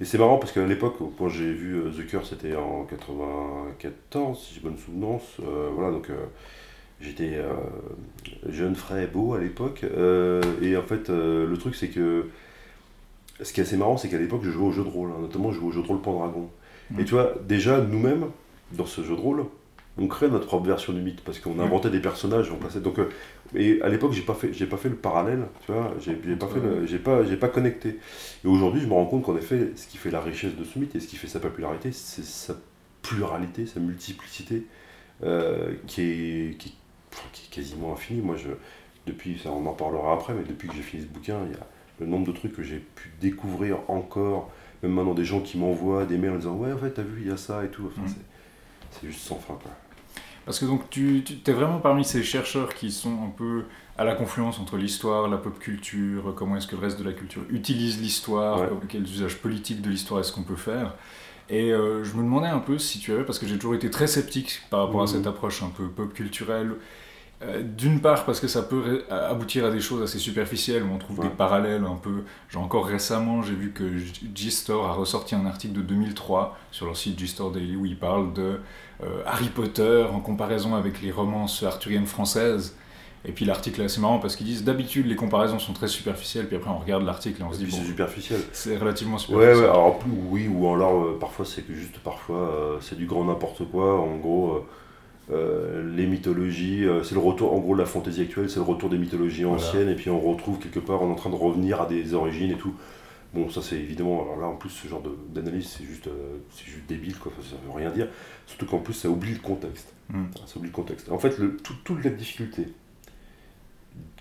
Et c'est marrant parce qu'à l'époque, quand j'ai vu euh, The Cure, c'était en 94, si j'ai bonne souvenance. Euh, voilà, donc euh, j'étais jeune, frais, beau à l'époque. et en fait, le truc, c'est que ce qui est assez marrant, c'est qu'à l'époque, je jouais au jeu de rôle, hein, notamment je jouais au jeu de rôle Pendragon. Et mmh. tu vois, déjà, nous-mêmes, dans ce jeu de rôle, on crée notre propre version du mythe parce qu'on inventait des personnages, on passait. Donc, euh, et à l'époque, j'ai pas fait, j'ai pas fait le parallèle, tu vois, j'ai, pas fait, j'ai pas, j'ai pas connecté. Et aujourd'hui, je me rends compte qu'en effet, ce qui fait la richesse de ce mythe et ce qui fait sa popularité, c'est sa pluralité, sa multiplicité, euh, qui, est, qui, est quasiment infinie. Moi, je, depuis, ça, on en parlera après, mais depuis que j'ai fini ce bouquin, il y a le nombre de trucs que j'ai pu découvrir encore, même maintenant des gens qui m'envoient des mails en disant ouais, en fait, t'as vu, il y a ça et tout. Enfin, mm. c'est juste sans fin, quoi. Parce que donc tu, tu es vraiment parmi ces chercheurs qui sont un peu à la confluence entre l'histoire, la pop culture, comment est-ce que le reste de la culture utilise l'histoire, quels usages politiques de l'histoire est-ce qu'on peut faire. Et euh, je me demandais un peu si tu avais, parce que j'ai toujours été très sceptique par rapport à mmh. cette approche un peu pop culturelle, euh, d'une part parce que ça peut aboutir à des choses assez superficielles où on trouve des parallèles un peu. Genre encore récemment, j'ai vu que G-Store a ressorti un article de 2003 sur leur site G-Store Daily où il parle de euh, Harry Potter en comparaison avec les romances arthuriennes françaises. Et puis l'article est assez marrant parce qu'ils disent d'habitude les comparaisons sont très superficielles, puis après on regarde l'article et on se dit. c'est superficiel. C'est relativement superficiel. Ouais, ouais, alors oui, ou alors euh, parfois c'est que juste parfois c'est du grand n'importe quoi. En gros, euh, les mythologies, euh, c'est le retour, en gros, la fantaisie actuelle, c'est le retour des mythologies anciennes, et puis on retrouve quelque part, on est en train de revenir à des origines et tout. Bon, ça c'est évidemment, alors là en plus, ce genre d'analyse, c'est juste, euh, juste débile, quoi, ça veut rien dire. Surtout qu'en plus, ça oublie le contexte. Hmm. Ça oublie le contexte. En fait, le, tout, toute la difficulté,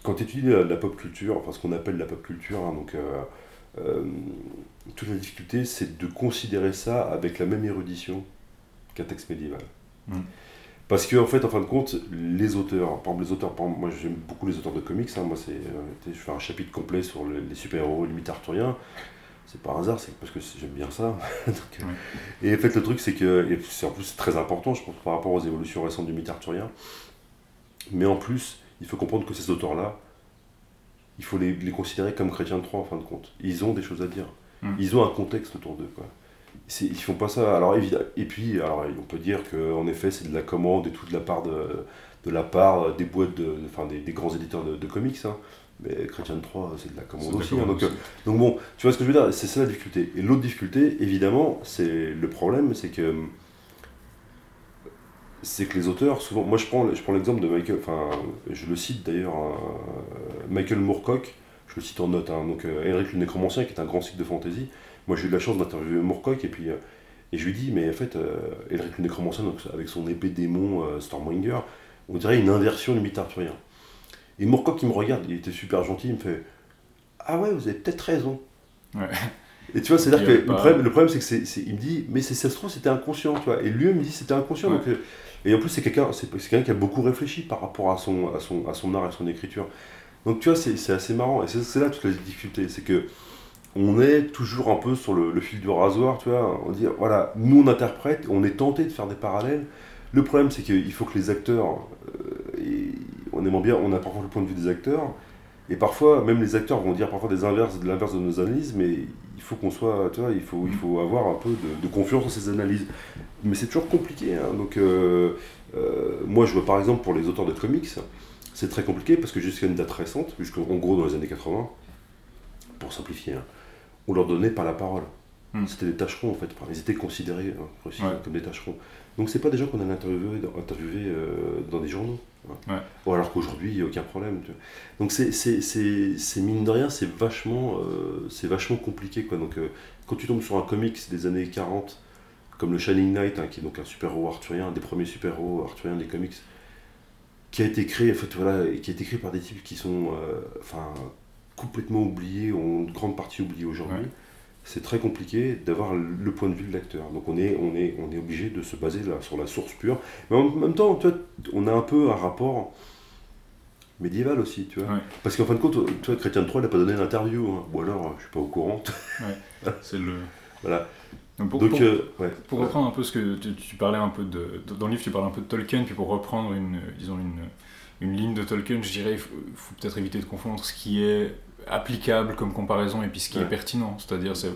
quand tu étudies la, pop culture, enfin ce qu'on appelle la pop culture, hein, donc. toute la difficulté, c'est de considérer ça avec la même érudition qu'un texte médiéval. Hmm. Parce que, en fait, en fin de compte, les auteurs, par exemple, les auteurs, moi j'aime beaucoup les auteurs de comics, hein, moi c'est, euh, je fais un chapitre complet sur les, super-héros, les mythes arthuriens, c'est par hasard, c'est parce que j'aime bien ça. Euh, et en fait, le truc, c'est que, et c'est en plus très important, je pense, par rapport aux évolutions récentes du mythe arthurien, mais en plus, il faut comprendre que ces auteurs-là, il faut les, considérer comme chrétiens de Troyes, en fin de compte. Ils ont des choses à dire. Ils ont un contexte autour d'eux, quoi ils font pas ça. Alors, et puis, alors, on peut dire qu'en effet, c'est de la commande et tout de la part de, de la part des boîtes, de, enfin, des, grands éditeurs de, comics. Hein. Mais Chrétien 3, c'est de la commande aussi. Hein. donc, euh, donc, bon, tu vois ce que je veux dire? C'est ça la difficulté. Et l'autre difficulté, évidemment, c'est le problème, c'est que c'est que les auteurs, souvent, moi je prends, je prends l'exemple de Michael, enfin, je le cite d'ailleurs, hein, Michael Moorcock, je le cite en note, hein, donc euh, Eric le Nécromancien, qui est un grand cycle de fantasy, moi, j'ai eu la chance d'interviewer Moorcock et puis euh, et je lui dis, mais en fait, euh, Elric le Nécromancien, avec son épée démon euh, Stormwinger, on dirait une inversion du mythe arthurien. Et Moorcock, il me regarde, il était super gentil, il me fait Ah ouais, vous avez peut-être raison. Et tu vois, c'est-à-dire que le problème, le problème c'est que c'est, il me dit, mais c'est, ça se trouve, c'était inconscient, tu vois. Et lui, il me dit, c'était inconscient. Donc, et en plus, c'est quelqu'un, c'est, quelqu'un qui a beaucoup réfléchi par rapport à son, à son, à son art et son écriture. Donc, tu vois, c'est, assez marrant. Et c'est, là toute la difficulté. C'est que on est toujours un peu sur le, fil du rasoir, tu vois. On dit, voilà, nous on interprète, on est tenté de faire des parallèles. Le problème, c'est qu'il faut que les acteurs, euh, on aime bien, on a parfois le point de vue des acteurs, Et parfois, même les acteurs vont dire parfois des inverses, de l'inverse de nos analyses, mais il faut qu'on soit, tu vois, il faut, il faut avoir un peu de, confiance dans ces analyses. Mais c'est toujours compliqué. Hein. Donc, euh, euh, moi, je vois par exemple pour les auteurs de comics, c'est très compliqué parce que jusqu'à une date récente, jusqu'en gros dans les années 80, pour simplifier, hein, on leur donnait pas la parole. Hmm. C'était des tâcherons en fait. Ils étaient considérés hein, comme des tâcherons. Donc c'est pas des gens qu'on a interviewés, interviewé, euh, dans des journaux. Hein. Ou alors qu'aujourd'hui, il n'y a aucun problème. Donc c'est mine de rien, c'est vachement, euh, c'est vachement compliqué. Quoi. Donc euh, quand tu tombes sur un comics des années 40, comme le Shining Knight, hein, qui est donc un super-héros arthurien, un des premiers super-héros arthuriens des comics, qui a été créé, en fait, voilà, qui a été créé par des types qui sont enfin, complètement oubliés, ou en grande partie oubliés aujourd'hui c'est très compliqué d'avoir le point de vue de l'acteur. Donc on est, on est, on est obligé de se baser là, sur la source pure. Mais en même temps, on a un peu un rapport médiéval aussi, tu vois. Parce qu'en fin de compte, tu vois, Chrétien de Troyes n'a pas donné d'interview, hein. ou alors je suis pas au courant. Ouais, c'est le... Voilà. Donc, pour, euh, pour, reprendre un peu ce que tu, parlais un peu de, dans le livre, tu parles un peu de Tolkien, puis pour reprendre une, disons une, une ligne de Tolkien, je dirais, il faut, faut peut-être éviter de confondre ce qui est applicable comme comparaison et puis ce qui est pertinent. C'est-à-dire, c'est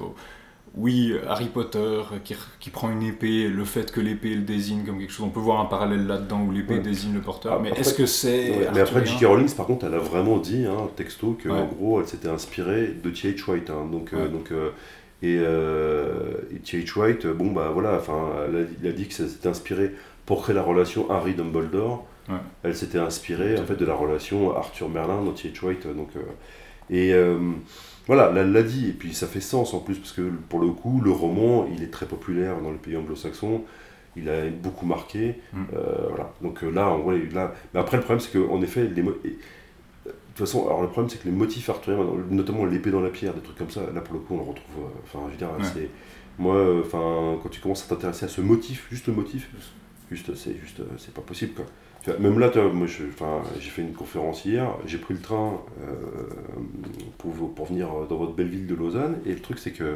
oui, Harry Potter qui, qui, prend une épée, le fait que l'épée le désigne comme quelque chose, on peut voir un parallèle là-dedans où l'épée désigne le porteur, ah, mais est-ce que c'est. mais après, J.K. Rowling, par contre, elle a vraiment dit, hein, texto, que en gros, elle s'était inspirée de T.H. White. Hein, donc, euh, donc, euh, et, euh, T.H. White, bon, bah voilà, enfin, elle a, dit que ça s'était inspiré pour créer la relation Harry-Dumbledore. Elle s'était inspirée en fait de la relation Arthur-Merlin dans T.H. White. Donc, et euh, voilà, elle l'a dit, et puis ça fait sens en plus, parce que pour le coup, le roman, il est très populaire dans les pays anglo-saxons, il a beaucoup marqué. Mm. Euh, voilà. Donc euh, là, en vrai, là... Mais après, le problème, c'est qu'en effet, les... de toute façon, alors le problème, c'est que les motifs arthuriens, notamment l'épée dans la pierre, des trucs comme ça, là, pour le coup, on le retrouve. Enfin, je veux dire, c'est. Moi, enfin, quand tu commences à t'intéresser à ce motif, juste le motif, juste, c'est juste, c'est pas possible, quoi. Même là, moi, j'ai fait une conférence hier, j'ai pris le train euh, pour, pour venir dans votre belle ville de Lausanne, et le truc, c'est que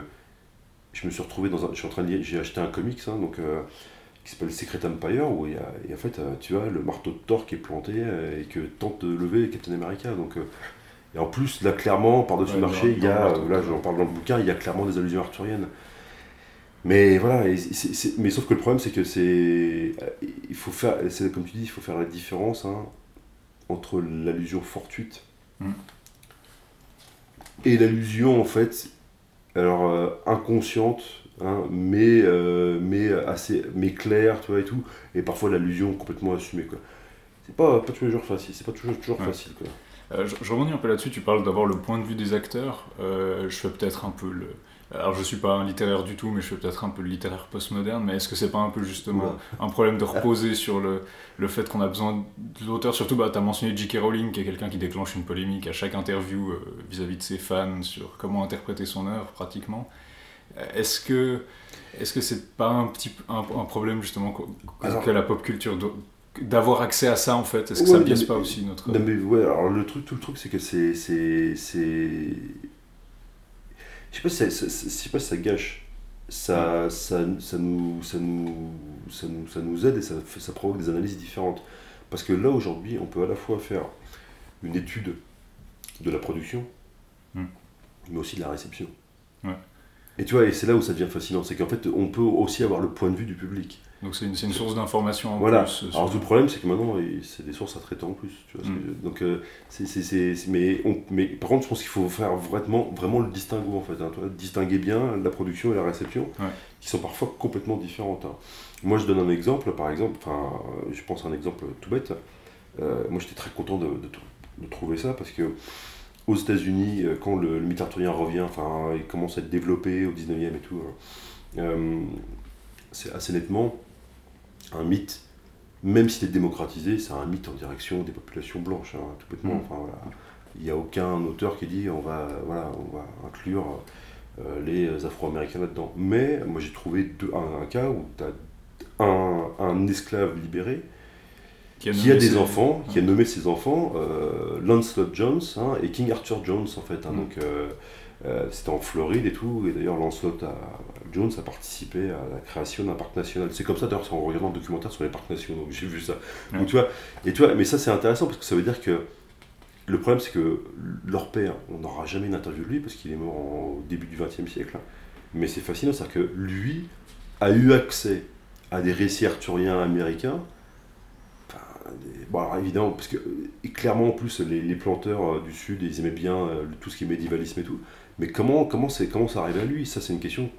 je me suis retrouvé dans un. Je suis en train de j'ai acheté un comics, hein, donc, euh, qui s'appelle Secret Empire, où il y a, et en fait, euh, tu vois, le marteau de Thor qui est planté et que tente de lever Captain America. Donc, et en plus, là, clairement, par-dessus le marché, il y a, là, j'en parle dans le bouquin, il y a clairement des allusions arthuriennes. Mais voilà, mais sauf que le problème, c'est que c'est. Il faut faire, comme tu dis, il faut faire la différence hein, entre l'allusion fortuite mm. et l'allusion, en fait, alors euh, inconsciente, hein, mais, euh, mais, assez, mais claire, tu vois, et tout, et parfois l'allusion complètement assumée, quoi. C'est pas, pas toujours facile, c'est pas toujours, toujours facile, quoi. Euh, je, je, rebondis un peu là-dessus, tu parles d'avoir le point de vue des acteurs. je fais peut-être un peu le, alors je suis pas un littéraire du tout, mais je suis peut-être un peu le littéraire postmoderne, mais est-ce que c'est pas un peu justement un problème de reposer sur le, le fait qu'on a besoin de l'auteur? Surtout, bah, tu as mentionné J.K. Rowling, qui est quelqu'un qui déclenche une polémique à chaque interview euh, vis-à-vis de ses fans sur comment interpréter son œuvre, pratiquement. Est-ce que est-ce que c'est pas un petit un, problème justement que, la pop culture d'avoir accès à ça en fait? Est-ce que ça biaise pas aussi notre... Non, mais ouais, alors le truc, tout le truc c'est que c'est je sais pas si ça, sais pas si ça gâche. Ça, ça, ça, nous, ça, nous, ça, nous, ça nous aide et ça, ça provoque des analyses différentes. Parce que là, aujourd'hui, on peut à la fois faire une étude de la production, hmm. mais aussi de la réception. Et tu vois, et c'est là où ça devient fascinant, c'est qu'en fait, on peut aussi avoir le point de vue du public. Donc c'est une, une, source d'information en voilà. plus. Alors tout le problème, c'est que maintenant, c'est des sources à traiter en plus. Tu vois, mm. Donc, euh, c'est, mais, mais par contre, je pense qu'il faut faire vraiment, vraiment le distinguo, en fait. Hein, distinguer bien la production et la réception, qui sont parfois complètement différentes. Hein. Moi, je donne un exemple, par exemple, enfin, je pense à un exemple tout bête. Euh, moi, j'étais très content de, de, trouver ça, parce que aux États-Unis, euh, quand le, le mythe arthurien revient, enfin, il commence à être développé au 19e et tout, hein, c'est assez nettement un mythe, même s'il est démocratisé, c'est un mythe en direction des populations blanches, hein, tout bêtement. Mm. Enfin, voilà. Il n'y a aucun auteur qui dit on va, voilà, on va inclure euh, les Afro-Américains là-dedans. Mais moi j'ai trouvé deux, un, cas où tu as un, un, esclave libéré qui a, des enfants, qui a nommé ses enfants euh, Lancelot Jones hein, et King Arthur Jones en fait. Hein, mm. Donc euh, c'était en Floride et tout, et d'ailleurs Lancelot a, Jones a participé à la création d'un parc national. C'est comme ça d'ailleurs en regardant le documentaire sur les parcs nationaux, j'ai vu ça. Donc, tu vois, et tu vois, mais ça c'est intéressant parce que ça veut dire que le problème, c'est que leur père, on n'aura jamais une interview de lui parce qu'il est mort au début du XXe siècle. hein. Mais c'est fascinant, c'est-à-dire que lui a eu accès à des récits arthuriens américains. Enfin, des- Bon, alors évidemment, parce que clairement en plus, les, les planteurs euh, du Sud, ils aimaient bien euh, tout ce qui est médiévalisme et tout. Mais comment, comment, c'est, comment ça arrive à lui? Ça, c'est une question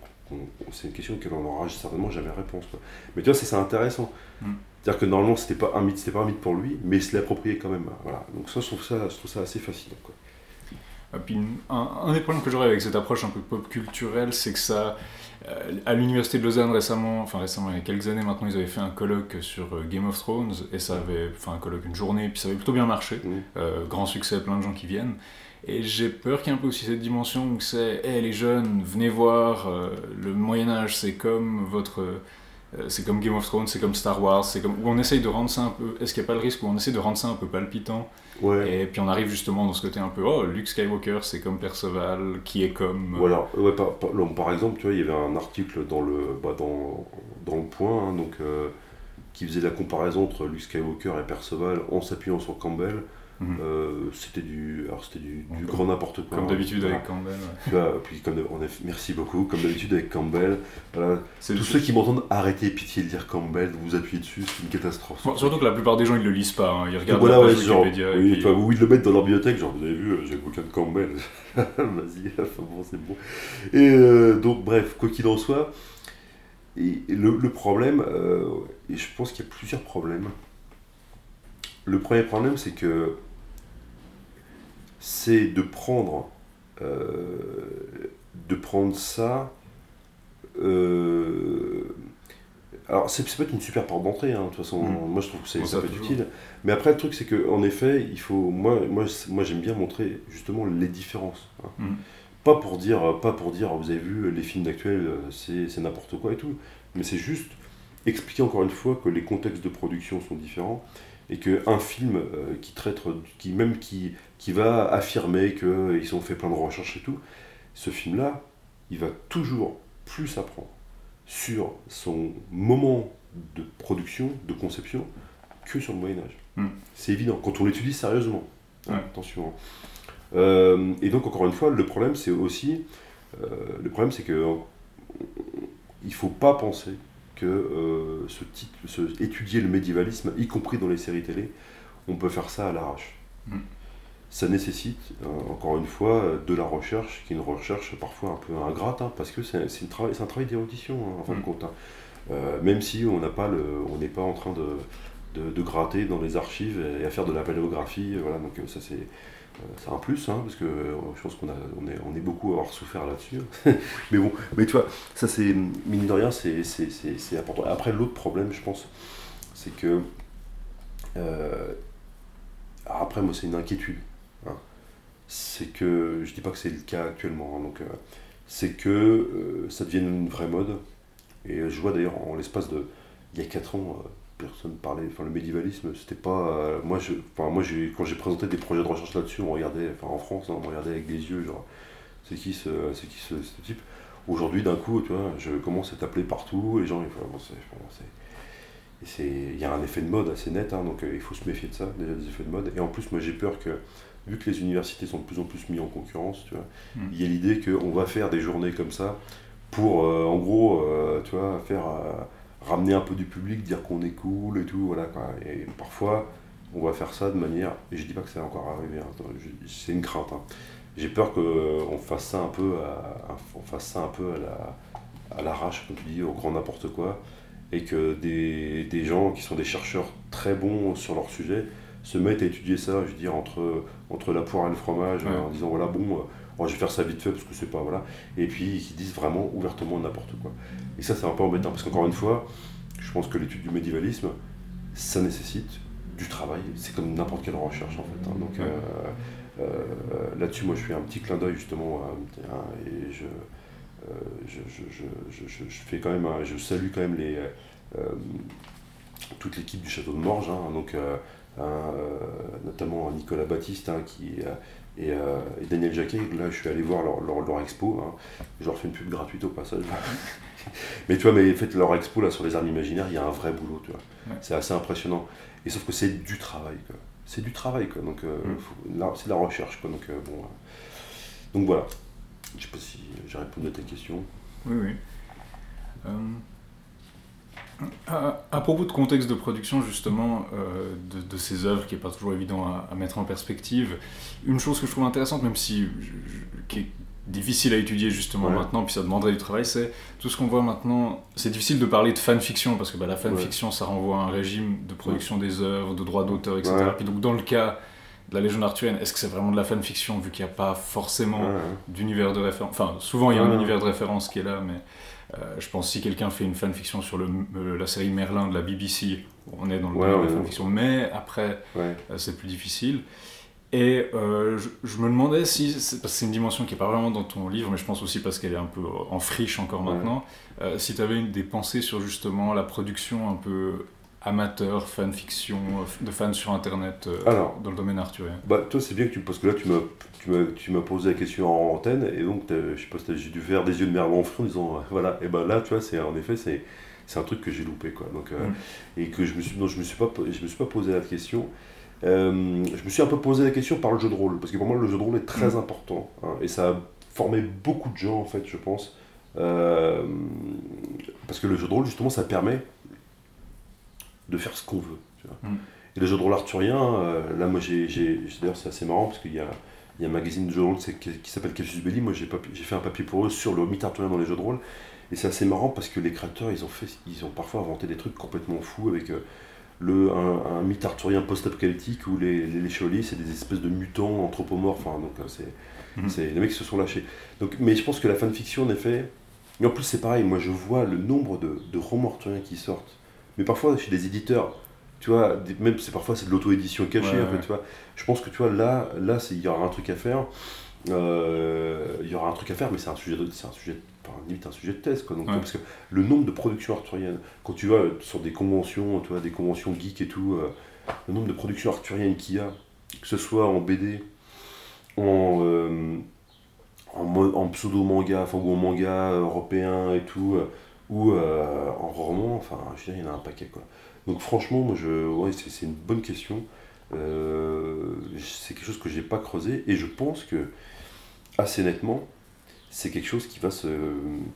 c'est une question auquel on certainement jamais réponse. quoi. Mais tu vois, ça, c'est intéressant. Mm. C'est-à-dire que normalement, c'était pas un mythe, c'était pas un mythe pour lui, mais il se l'est approprié quand même. Voilà. Donc ça, je trouve ça, je trouve ça assez fascinant. Quoi. Et puis, un, un des problèmes que j'aurais avec cette approche un peu pop culturelle, c'est que ça, euh, à l'université de Lausanne récemment, enfin récemment, il y a quelques années maintenant, ils avaient fait un colloque sur euh, Game of Thrones, et ça avait, enfin un colloque une journée, puis ça avait plutôt bien marché, Mm. Euh, grand succès, plein de gens qui viennent. Et j'ai peur qu'il y ait un peu aussi cette dimension où c'est, hé les jeunes, venez voir, euh, le Moyen Âge, c'est comme votre, euh, c'est comme Game of Thrones, c'est comme Star Wars, c'est comme où on essaye de rendre ça un peu, est-ce qu'il n'y a pas le risque où on essaie de rendre ça un peu palpitant? Ouais. et puis on arrive justement dans ce côté un peu, oh, Luke Skywalker, c'est comme Perceval, qui est comme... Ou alors, ouais, par, par- exemple, tu vois, il y avait un article dans le, bah, dans, dans le point, hein, donc, euh, qui faisait la comparaison entre Luke Skywalker et Perceval en s'appuyant sur Campbell. Mhm. Euh, c'était du, alors c'était du, grand n'importe quoi. Comme d'habitude avec Campbell. ouais. Puis comme de- on a, merci beaucoup. Comme d'habitude avec Campbell. Voilà. Tous ceux qui m'entendent arrêter pitié de dire Campbell, vous appuyez dessus, c'est une catastrophe. Bon, surtout que la plupart des gens ils le lisent pas, hein. ils regardent voilà, la ouais, page genre, Wikipédia. oui, puis- ils le mettent dans leur bibliothèque, genre, vous avez vu, euh, j'ai le bouquin de Campbell. Vas-y, enfin bon, c'est bon. Et euh, donc, bref, quoi qu'il en soit, et le, le problème, euh, et je pense qu'il y a plusieurs problèmes. Le premier problème, c'est que c'est de prendre, euh, de prendre ça. euh, alors, c'est peut-être une super porte d'entrée, hein, de toute façon. Mm. Moi, je trouve que Bon, ça ça, peut être utile. Mais après, le truc, c'est qu'en effet, il faut. Moi, moi, moi j'aime bien montrer justement les différences. hein. Mm. Pas pour dire, pas pour dire, vous avez vu, les films d'actuels, euh, c'est c'est n'importe quoi et tout. Mais c'est juste expliquer encore une fois que les contextes de production sont différents et qu'un film euh, qui traite, qui même qui, qui va affirmer qu'ils ont fait plein de recherches et tout, ce film-là, il va toujours plus apprendre sur son moment de production, de conception, que sur le Moyen-Âge. Mm. C'est évident, quand on l'étudie sérieusement. Ouais. Attention. hein. Euh, et donc, encore une fois, le problème, c'est aussi. euh, le problème, c'est que. euh, Il faut pas penser que euh, ce titre, ce, étudier le médiévalisme, y compris dans les séries télé, on peut faire ça à l'arrache. Mm. Ça nécessite, euh, encore une fois, euh, de la recherche, qui est une recherche parfois un peu ingrate, hein, parce que c'est un travail d'érudition, hein, en fin de Mm. compte. hein. Euh, même si on n'est pas en train de, de, de gratter dans les archives et à faire de la paléographie, voilà, donc euh, ça c'est euh, c'est un plus, hein, parce que euh, je pense qu'on a, on est, on est beaucoup à avoir souffert là-dessus. mais bon, mais tu vois, ça c'est, mine de rien, c'est, important. Après, l'autre problème, je pense, c'est que. euh, après, moi, c'est une inquiétude. C'est que, je dis pas que c'est le cas actuellement, hein, donc euh, c'est que euh, ça devienne une vraie mode. Et euh, je vois d'ailleurs, en l'espace de. Il y a 4 ans, personne parlait. Enfin, le médiévalisme, c'était pas. moi, je, enfin, moi j'ai, quand j'ai présenté des projets de recherche là-dessus, on regardait, enfin en France, hein, on regardait avec des yeux, genre, c'est qui ce, c'est qui ce, type Aujourd'hui, d'un coup, tu vois, je commence à t'appeler partout, les gens, ils font, bon, c'est, c'est- il y a un effet de mode assez net, hein, donc il faut se méfier de ça, déjà des effets de mode. Et en plus, moi j'ai peur que, vu que les universités sont de plus en plus mises en concurrence, tu vois, Mm. il y a l'idée qu'on va faire des journées comme ça pour, euh, en gros, euh, tu vois, faire euh, ramener un peu du public, dire qu'on est cool et tout, voilà quoi. Et parfois, on va faire ça de manière, et je dis pas que c'est encore arrivé, hein, c'est une crainte. hein. J'ai peur qu'on fasse ça un peu, à, on fasse ça un peu à la, à l'arrache, comme tu dis, au grand n'importe quoi, et que des, des gens qui sont des chercheurs très bons sur leur sujet se mettent à étudier ça, je veux dire, entre, entre la poire et le fromage, Ouais. en disant voilà, bon, euh, oh, je vais faire ça vite fait parce que c'est pas, voilà, et puis qui disent vraiment ouvertement n'importe quoi. Et ça, c'est un peu embêtant, parce qu'encore une fois, je pense que l'étude du médiévalisme, ça nécessite du travail, c'est comme n'importe quelle recherche en fait. hein. Donc Ouais. euh, euh, là-dessus, moi je fais un petit clin d'œil justement, et je, je, je, je, fais quand même, je salue quand même les, toute l'équipe du château de Morges, hein, donc un, euh, notamment Nicolas Baptiste hein, qui, euh, et, euh, et Daniel Jacquet. Là, je suis allé voir leur, leur, leur expo. hein. Je leur fais une pub gratuite au passage. mais tu vois, mais en fait, leur expo là sur les armes imaginaires, il y a un vrai boulot, tu vois. Ouais. C'est assez impressionnant. Et sauf que c'est du travail, quoi. c'est du travail, quoi. Donc, Mm. c'est de la recherche, quoi. Donc, bon, donc voilà. Je sais pas si j'ai répondu à ta question. Oui, oui. Euh, à, à propos de contexte de production, justement, euh, de, de ces œuvres qui n'est pas toujours évident à, à mettre en perspective, une chose que je trouve intéressante, même si je- je- qui est difficile à étudier justement Ouais. maintenant, puis ça demanderait du travail, c'est tout ce qu'on voit maintenant. C'est difficile de parler de fanfiction parce que bah, la fanfiction, ça renvoie à un régime de production des œuvres, de droits d'auteur, etc. Puis donc, dans le cas de la légende arthurienne, est-ce que c'est vraiment de la fanfiction vu qu'il n'y a pas forcément d'univers de référence. Enfin, souvent il y a un univers de référence qui est là, mais euh, je pense si quelqu'un fait une fanfiction sur le, euh, la série Merlin de la BBC, on est dans le Ouais, domaine de ouais. la fanfiction, mais après euh, c'est plus difficile. Et je, je me demandais si, parce que c'est une dimension qui n'est pas vraiment dans ton livre, mais je pense aussi parce qu'elle est un peu en friche encore maintenant, si tu avais des pensées sur justement la production un peu amateur, fanfiction, de fans sur Internet Alors. dans le domaine arthurien. Bah, toi, c'est bien que tu. Parce que là, tu m'as, tu m'as, tu m'as posé la question en antenne, et donc, je sais pas j'ai dû faire des yeux de merlan en disant, euh, voilà, et ben là, tu vois, c'est, en effet, c'est, c'est un truc que j'ai loupé, quoi. Donc, euh, Et que je me suis, non, je me suis pas, je me suis pas posé la question. Euh, je me suis un peu posé la question par le jeu de rôle, parce que pour moi, le jeu de rôle est très Mm. important, hein, et ça a formé beaucoup de gens, en fait, je pense. Euh, parce que le jeu de rôle, justement, ça permet de faire ce qu'on veut. tu vois. Mm. Et le jeu de rôle arthurien, là, moi, j'ai, j'ai- d'ailleurs, c'est assez marrant, parce qu'il y a, il y a un magazine de jeu de rôle qui, s'appelle Cassius Belli. Moi, j'ai, fait un papier pour eux sur le mythe arthurien dans les jeux de rôle. Et c'est assez marrant parce que les créateurs, ils ont, fait, ils ont parfois inventé des trucs complètement fous avec euh, le, un, un mythe arthurien post-apocalyptique où les, les, les chevaliers, c'est des espèces de mutants anthropomorphes. hein, donc, euh, c'est, Mhm. c'est, les mecs qui se sont lâchés. Donc, mais je pense que la fanfiction, en effet. Mais en plus, c'est pareil. Moi, je vois le nombre de, de romans arthuriens qui sortent. Mais parfois, chez des éditeurs, tu vois, même c'est parfois c'est de l'auto-édition cachée. Ouais, en fait, tu vois. Je pense que tu vois, là, là c'est- il y aura un truc à faire. Euh, il y aura un truc à faire, mais c'est un sujet, de, c'est un sujet, enfin, limite un sujet de thèse, quoi. Donc, Ouais. parce que le nombre de productions arthuriennes, quand tu vas sur des conventions, tu vois, des conventions geeks et tout, euh, le nombre de productions arthuriennes qu'il y a, que ce soit en BD, en, euh, en, pseudo-manga, enfin, ou en manga européen et tout, ou en roman, enfin, je veux dire, il y en a un paquet, quoi. Donc franchement, moi, je, ouais, c'est, c'est une bonne question. Euh, c'est quelque chose que j'ai pas creusé, et je pense que, assez nettement, c'est quelque chose qui va se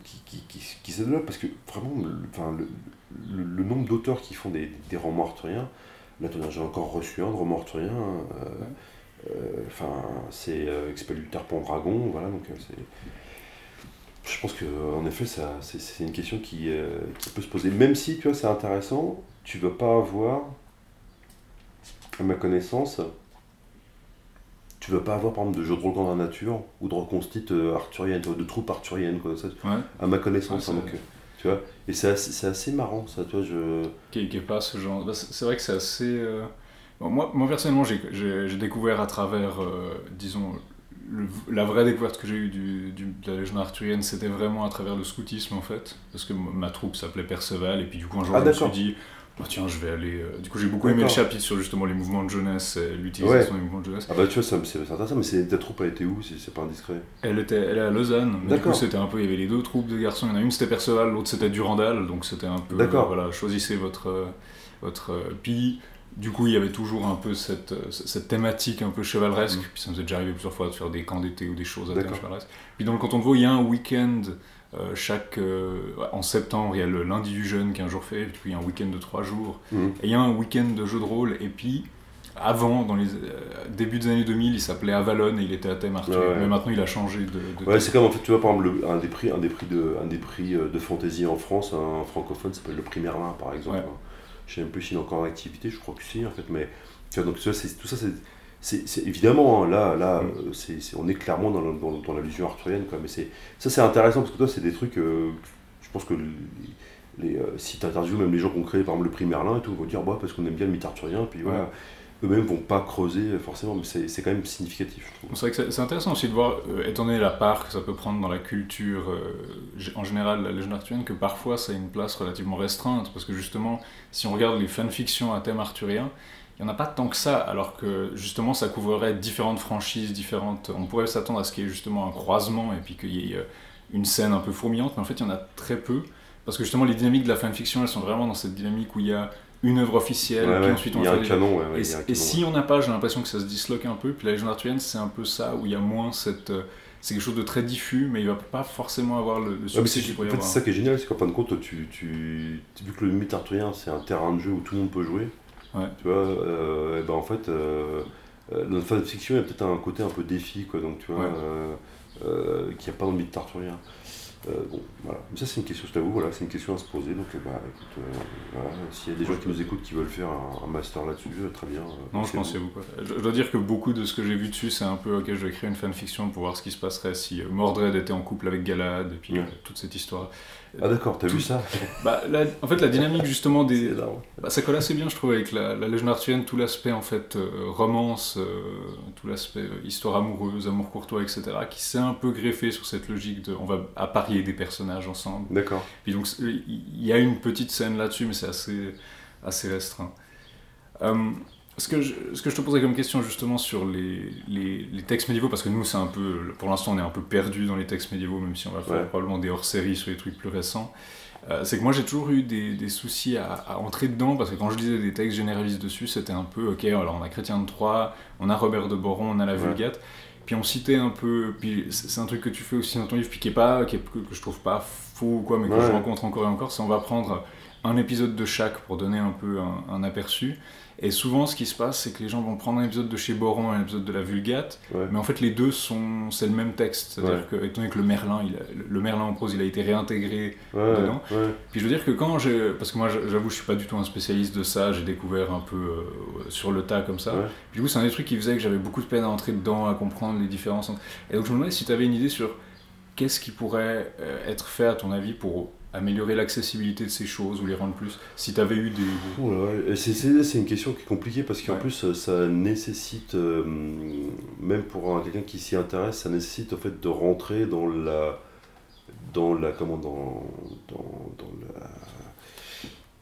qui, qui, qui, qui se développe parce que vraiment le, enfin, le, le, le nombre d'auteurs qui font des, des romans arthuriens là j'ai encore reçu un de roman arthurien euh, euh, enfin c'est euh, Expellutar Pendragon voilà donc euh, c'est je pense que en effet ça c'est c'est une question qui, euh, qui peut se poser même si tu vois c'est intéressant tu vas pas avoir à ma connaissance tu vas pas avoir par exemple de jeux de rôle dans la nature ou de reconstitue euh, arthurienne, de troupes arthuriennes, quoi, ça, Ouais. à ma connaissance. Ouais, hein, donc, euh, tu vois, et c'est assez, c'est assez marrant, ça, tu vois, je... qui qui est pas ce genre. bah, c'est vrai que c'est assez. euh, bon, moi, moi, personnellement, j'ai- découvert à travers, euh, disons, le- la vraie découverte que j'ai eue du, du- de la légende arthurienne, c'était vraiment à travers le scoutisme en fait. Parce que ma troupe s'appelait Perceval, et puis du coup, un jour, Ah, je me suis dit. bah, tiens, je vais aller. euh, Du coup, j'ai beaucoup aimé le chapitre sur justement les mouvements de jeunesse et l'utilisation des mouvements de jeunesse. Ah bah tu vois, c'est intéressant, mais ta troupe a été où, si c'est pas indiscret? Elle était, elle est à Lausanne. mais Du D'accord. coup, c'était un peu. Il y avait les deux troupes de garçons. Il y en a une, c'était Perceval, l'autre, c'était Durandal. Donc, c'était un peu. D'accord. euh, voilà, choisissez votre. euh, votre euh, puis, du coup, il y avait toujours un peu cette, cette thématique un peu chevaleresque. Mhm. Puis, ça nous est déjà arrivé plusieurs fois de faire des camps d'été ou des choses à thème chevaleresque. Puis, dans le canton de Vaud, il y a un week-end. euh, chaque, euh, en septembre, il y a le lundi du jeûne qui est un jour fait, et puis il y a un week-end de trois jours. Mhm. Et il y a un week-end de jeu de rôle, et puis avant, dans les euh, débuts des années 2000, il s'appelait Avalon et il était à thème Arthur. Ouais. Mais maintenant, il a changé de, de Ouais, c'est comme en fait, tu vois, par exemple, le- un des prix, un des prix de, un des prix de fantasy en France, un francophone s'appelle le prix Merlin, par exemple. Ouais. Je sais même plus s'il est encore en activité, je crois que si, en fait, mais tu vois, donc c'est- tout ça, c'est, c'est, c'est- évidemment, hein, là, là, Mm. euh, c'est, c'est- on est clairement dans, le- dans, dans l'allusion arthurienne, quoi, mais c'est, ça, c'est intéressant parce que toi, c'est des trucs, euh, je pense que les, les, euh, si tu interviews même les gens qui ont créé, par exemple, le prix Merlin et tout, ils vont dire, bah, parce qu'on aime bien le mythe arthurien, puis voilà. Eux-mêmes vont pas creuser euh, forcément, mais c'est, quand même significatif. C'est vrai que c'est- intéressant aussi de voir, euh, étant donné la part que ça peut prendre dans la culture, euh, en général, la légende arthurienne, que parfois ça a une place relativement restreinte. Parce que justement, si on regarde les fanfictions à thème arthurien, il n'y en a pas tant que ça, alors que justement ça couvrerait différentes franchises, différentes. On pourrait s'attendre à ce qu'il y ait justement un croisement et puis qu'il y ait une scène un peu fourmillante, mais en fait il y en a très peu. Parce que justement, les dynamiques de la fanfiction, elles sont vraiment dans cette dynamique où il y a une œuvre officielle, Ouais, puis ensuite on y a fait un des- canon, et, un et canon, si on n'a pas, j'ai l'impression que ça se disloque un peu. Puis la légende arthurienne, c'est un peu ça, où il y a moins cette. euh, c'est quelque chose de très diffus, mais il va pas forcément avoir le, le succès qu'il en pourrait fait, avoir. c'est ça qui est génial, c'est qu'en fin de compte, tu, tu, vu que le mythe arthurien c'est un terrain de jeu où tout le monde peut jouer, Ouais. tu vois, euh, et ben en fait, euh, euh, dans la fanfiction, il y a peut-être un côté un peu défi, quoi, donc tu vois, Ouais. euh, qu'il n'y a pas dans le mythe arthurien. Euh, bon, voilà. Mais ça, c'est une question, je t'avoue, voilà, c'est une question à se poser. Donc, bah, écoute, euh, voilà, s'il y a des gens qui nous écoutent qui veulent faire un, un master là-dessus, euh, très bien. Non, je a beaucoup. Je, je dois dire que beaucoup de ce que j'ai vu dessus, c'est un peu ok, je vais créer une fanfiction pour voir ce qui se passerait si Mordred était en couple avec Galad, et puis Ouais. toute cette histoire. Ah, d'accord, t'as vu ça Bah, la- en fait, la dynamique justement des. Bah, ça colle assez bien, je trouve, avec la, la légende arthurienne, tout l'aspect en fait euh, romance, euh, tout l'aspect euh, histoire amoureuse, amour courtois, etc., qui s'est un peu greffé sur cette logique de on va apparier des personnages ensemble. D'accord. Puis donc il y a une petite scène là-dessus, mais c'est assez, assez restreint. Ce, que je, ce que je te posais comme question justement sur les, les, les textes médiévaux, parce que nous c'est un peu, pour l'instant on est un peu perdu dans les textes médiévaux, même si on va faire Ouais. probablement des hors-séries sur les trucs plus récents. Euh, c'est que moi j'ai toujours eu des, des soucis à, à entrer dedans, parce que quand je lisais des textes généralistes dessus, c'était un peu, ok, alors on a Chrétien de Troyes, on a Robert de Boron, on a la Ouais. Vulgate, puis on citait un peu, puis c'est c'est un truc que tu fais aussi dans ton livre, puis qui est pas, qui est- que, que je trouve pas faux ou quoi, mais que Ouais. je rencontre encore et encore, c'est on va prendre un épisode de chaque pour donner un peu un, un aperçu. Et souvent, ce qui se passe, c'est que les gens vont prendre un épisode de chez Boron et un épisode de la Vulgate, Ouais. mais en fait, les deux sont, c'est le même texte. C'est-à-dire Ouais. que, étant donné que le Merlin, il a- le Merlin en prose, il a été réintégré Ouais, dedans. puis je veux dire que quand j'ai. Parce que moi, j'avoue, je suis pas du tout un spécialiste de ça, j'ai découvert un peu euh, sur le tas comme ça. Puis du coup, c'est un des trucs qui faisait que j'avais beaucoup de peine à entrer dedans, à comprendre les différences. Et donc, je me demandais si tu avais une idée sur qu'est-ce qui pourrait euh, être fait, à ton avis, pour améliorer l'accessibilité de ces choses ou les rendre plus. Si tu avais eu des. c'est- une question qui est compliquée parce qu'en Ouais. plus euh, ça nécessite, euh, même pour un- quelqu'un qui s'y intéresse, ça nécessite en fait de rentrer dans la, dans la comment dans, dans, dans la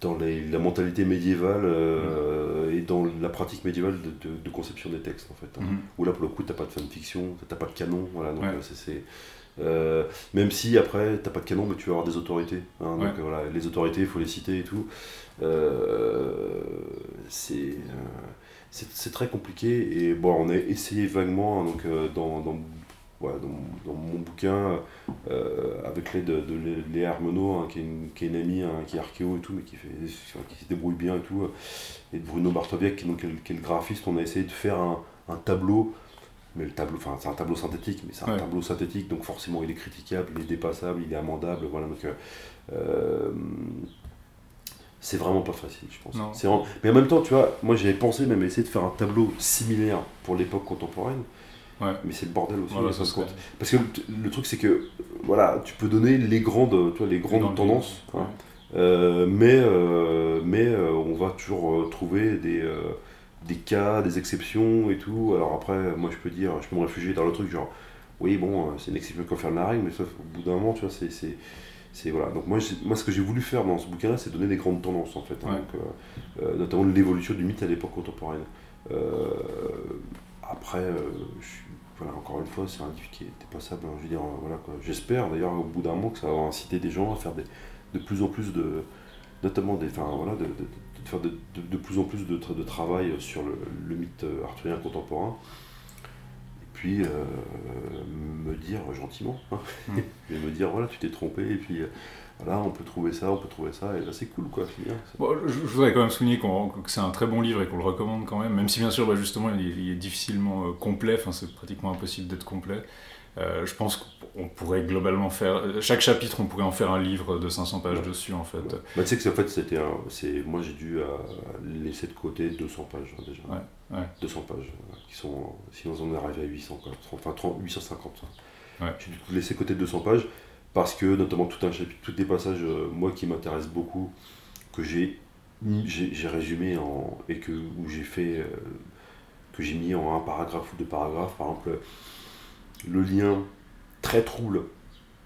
dans les- la mentalité médiévale euh, et dans la pratique médiévale de, de- de conception des textes en fait. hein. Mhm. Où là pour le coup t'as pas de fanfiction, t'as pas de canon, voilà. Donc Ouais. c'est euh, même si après t'as pas de canon, mais tu vas avoir des autorités. hein. Ouais. donc voilà, les autorités, il faut les citer et tout. Euh, c'est euh, c'est c'est très compliqué et bon on a essayé vaguement hein, donc euh, dans, dans, voilà, dans, dans mon bouquin euh, avec l'aide de, de Lé- Léa Armenot hein, qui, est une, qui est une amie hein, qui est archéo et tout mais qui fait qui se débrouille bien et tout et de Bruno Bartoviec qui, donc, qui est le- qui est le graphiste on a essayé de faire un, un tableau mais le tableau enfin c'est un tableau synthétique mais c'est un Ouais. tableau synthétique donc forcément il est critiquable il est dépassable il est amendable voilà donc euh, euh, c'est vraiment pas facile, je pense. C'est vraiment- Mais en même temps, tu vois, moi j'avais pensé même essayer de faire un tableau similaire pour l'époque contemporaine, Ouais. mais c'est le bordel aussi. Voilà, ça compte. Parce que le, truc, c'est que, voilà, tu peux donner les grandes, tu vois, les grandes tendances, hein. Euh, mais, euh, mais on va toujours trouver des, des cas, des exceptions et tout. Alors après, moi je peux dire, je peux me réfugier dans le truc, genre, oui, bon, euh, c'est une exception qu'on fait la règle, mais sauf au bout d'un moment, tu vois, c'est. c'est- c'est voilà. Donc moi, moi, ce que j'ai voulu faire dans ce bouquin-là, c'est donner des grandes tendances en fait, hein. Ouais. Donc, euh, euh, notamment l'évolution du mythe à l'époque contemporaine. Euh, après, euh, je suis- voilà, encore une fois, c'est un livre qui est dépassable. hein. Je veux dire, voilà quoi. J'espère d'ailleurs au bout d'un moment que ça va inciter des gens à faire des, de plus en plus de, notamment des, enfin voilà, de, de- de- faire de, de- de plus en plus de, de travail sur le, le mythe arthurien contemporain. Et puis euh, me dire gentiment, hein, Mm. et me dire voilà, tu t'es trompé, et puis euh, voilà, on peut trouver ça, on peut trouver ça, et là c'est cool quoi, bien. Bon, je, je voudrais quand même souligner que c'est un très bon livre et qu'on le recommande quand même, même si bien sûr, bah, justement, il est, il est difficilement euh, complet, enfin, c'est pratiquement impossible d'être complet. Euh, je pense qu'on pourrait globalement faire. Chaque chapitre, on pourrait en faire un livre de 500 pages Ouais. dessus, en fait. Ouais. Bah, tu sais que en fait, c'était un, c'est, moi j'ai dû euh, laisser de côté 200 pages hein, déjà. Ouais, ouais. 200 pages, euh, qui sont, sinon on est arrivé à 800, quoi. enfin 30, 850. hein. J'ai dû laisser de côté 200 pages parce que notamment tout un chapitre, tous des passages, euh, moi qui m'intéressent beaucoup, que j'ai, j'ai, j'ai résumé en, et que, où j'ai fait, euh, que j'ai mis en un paragraphe ou deux paragraphes, par exemple, le lien très trouble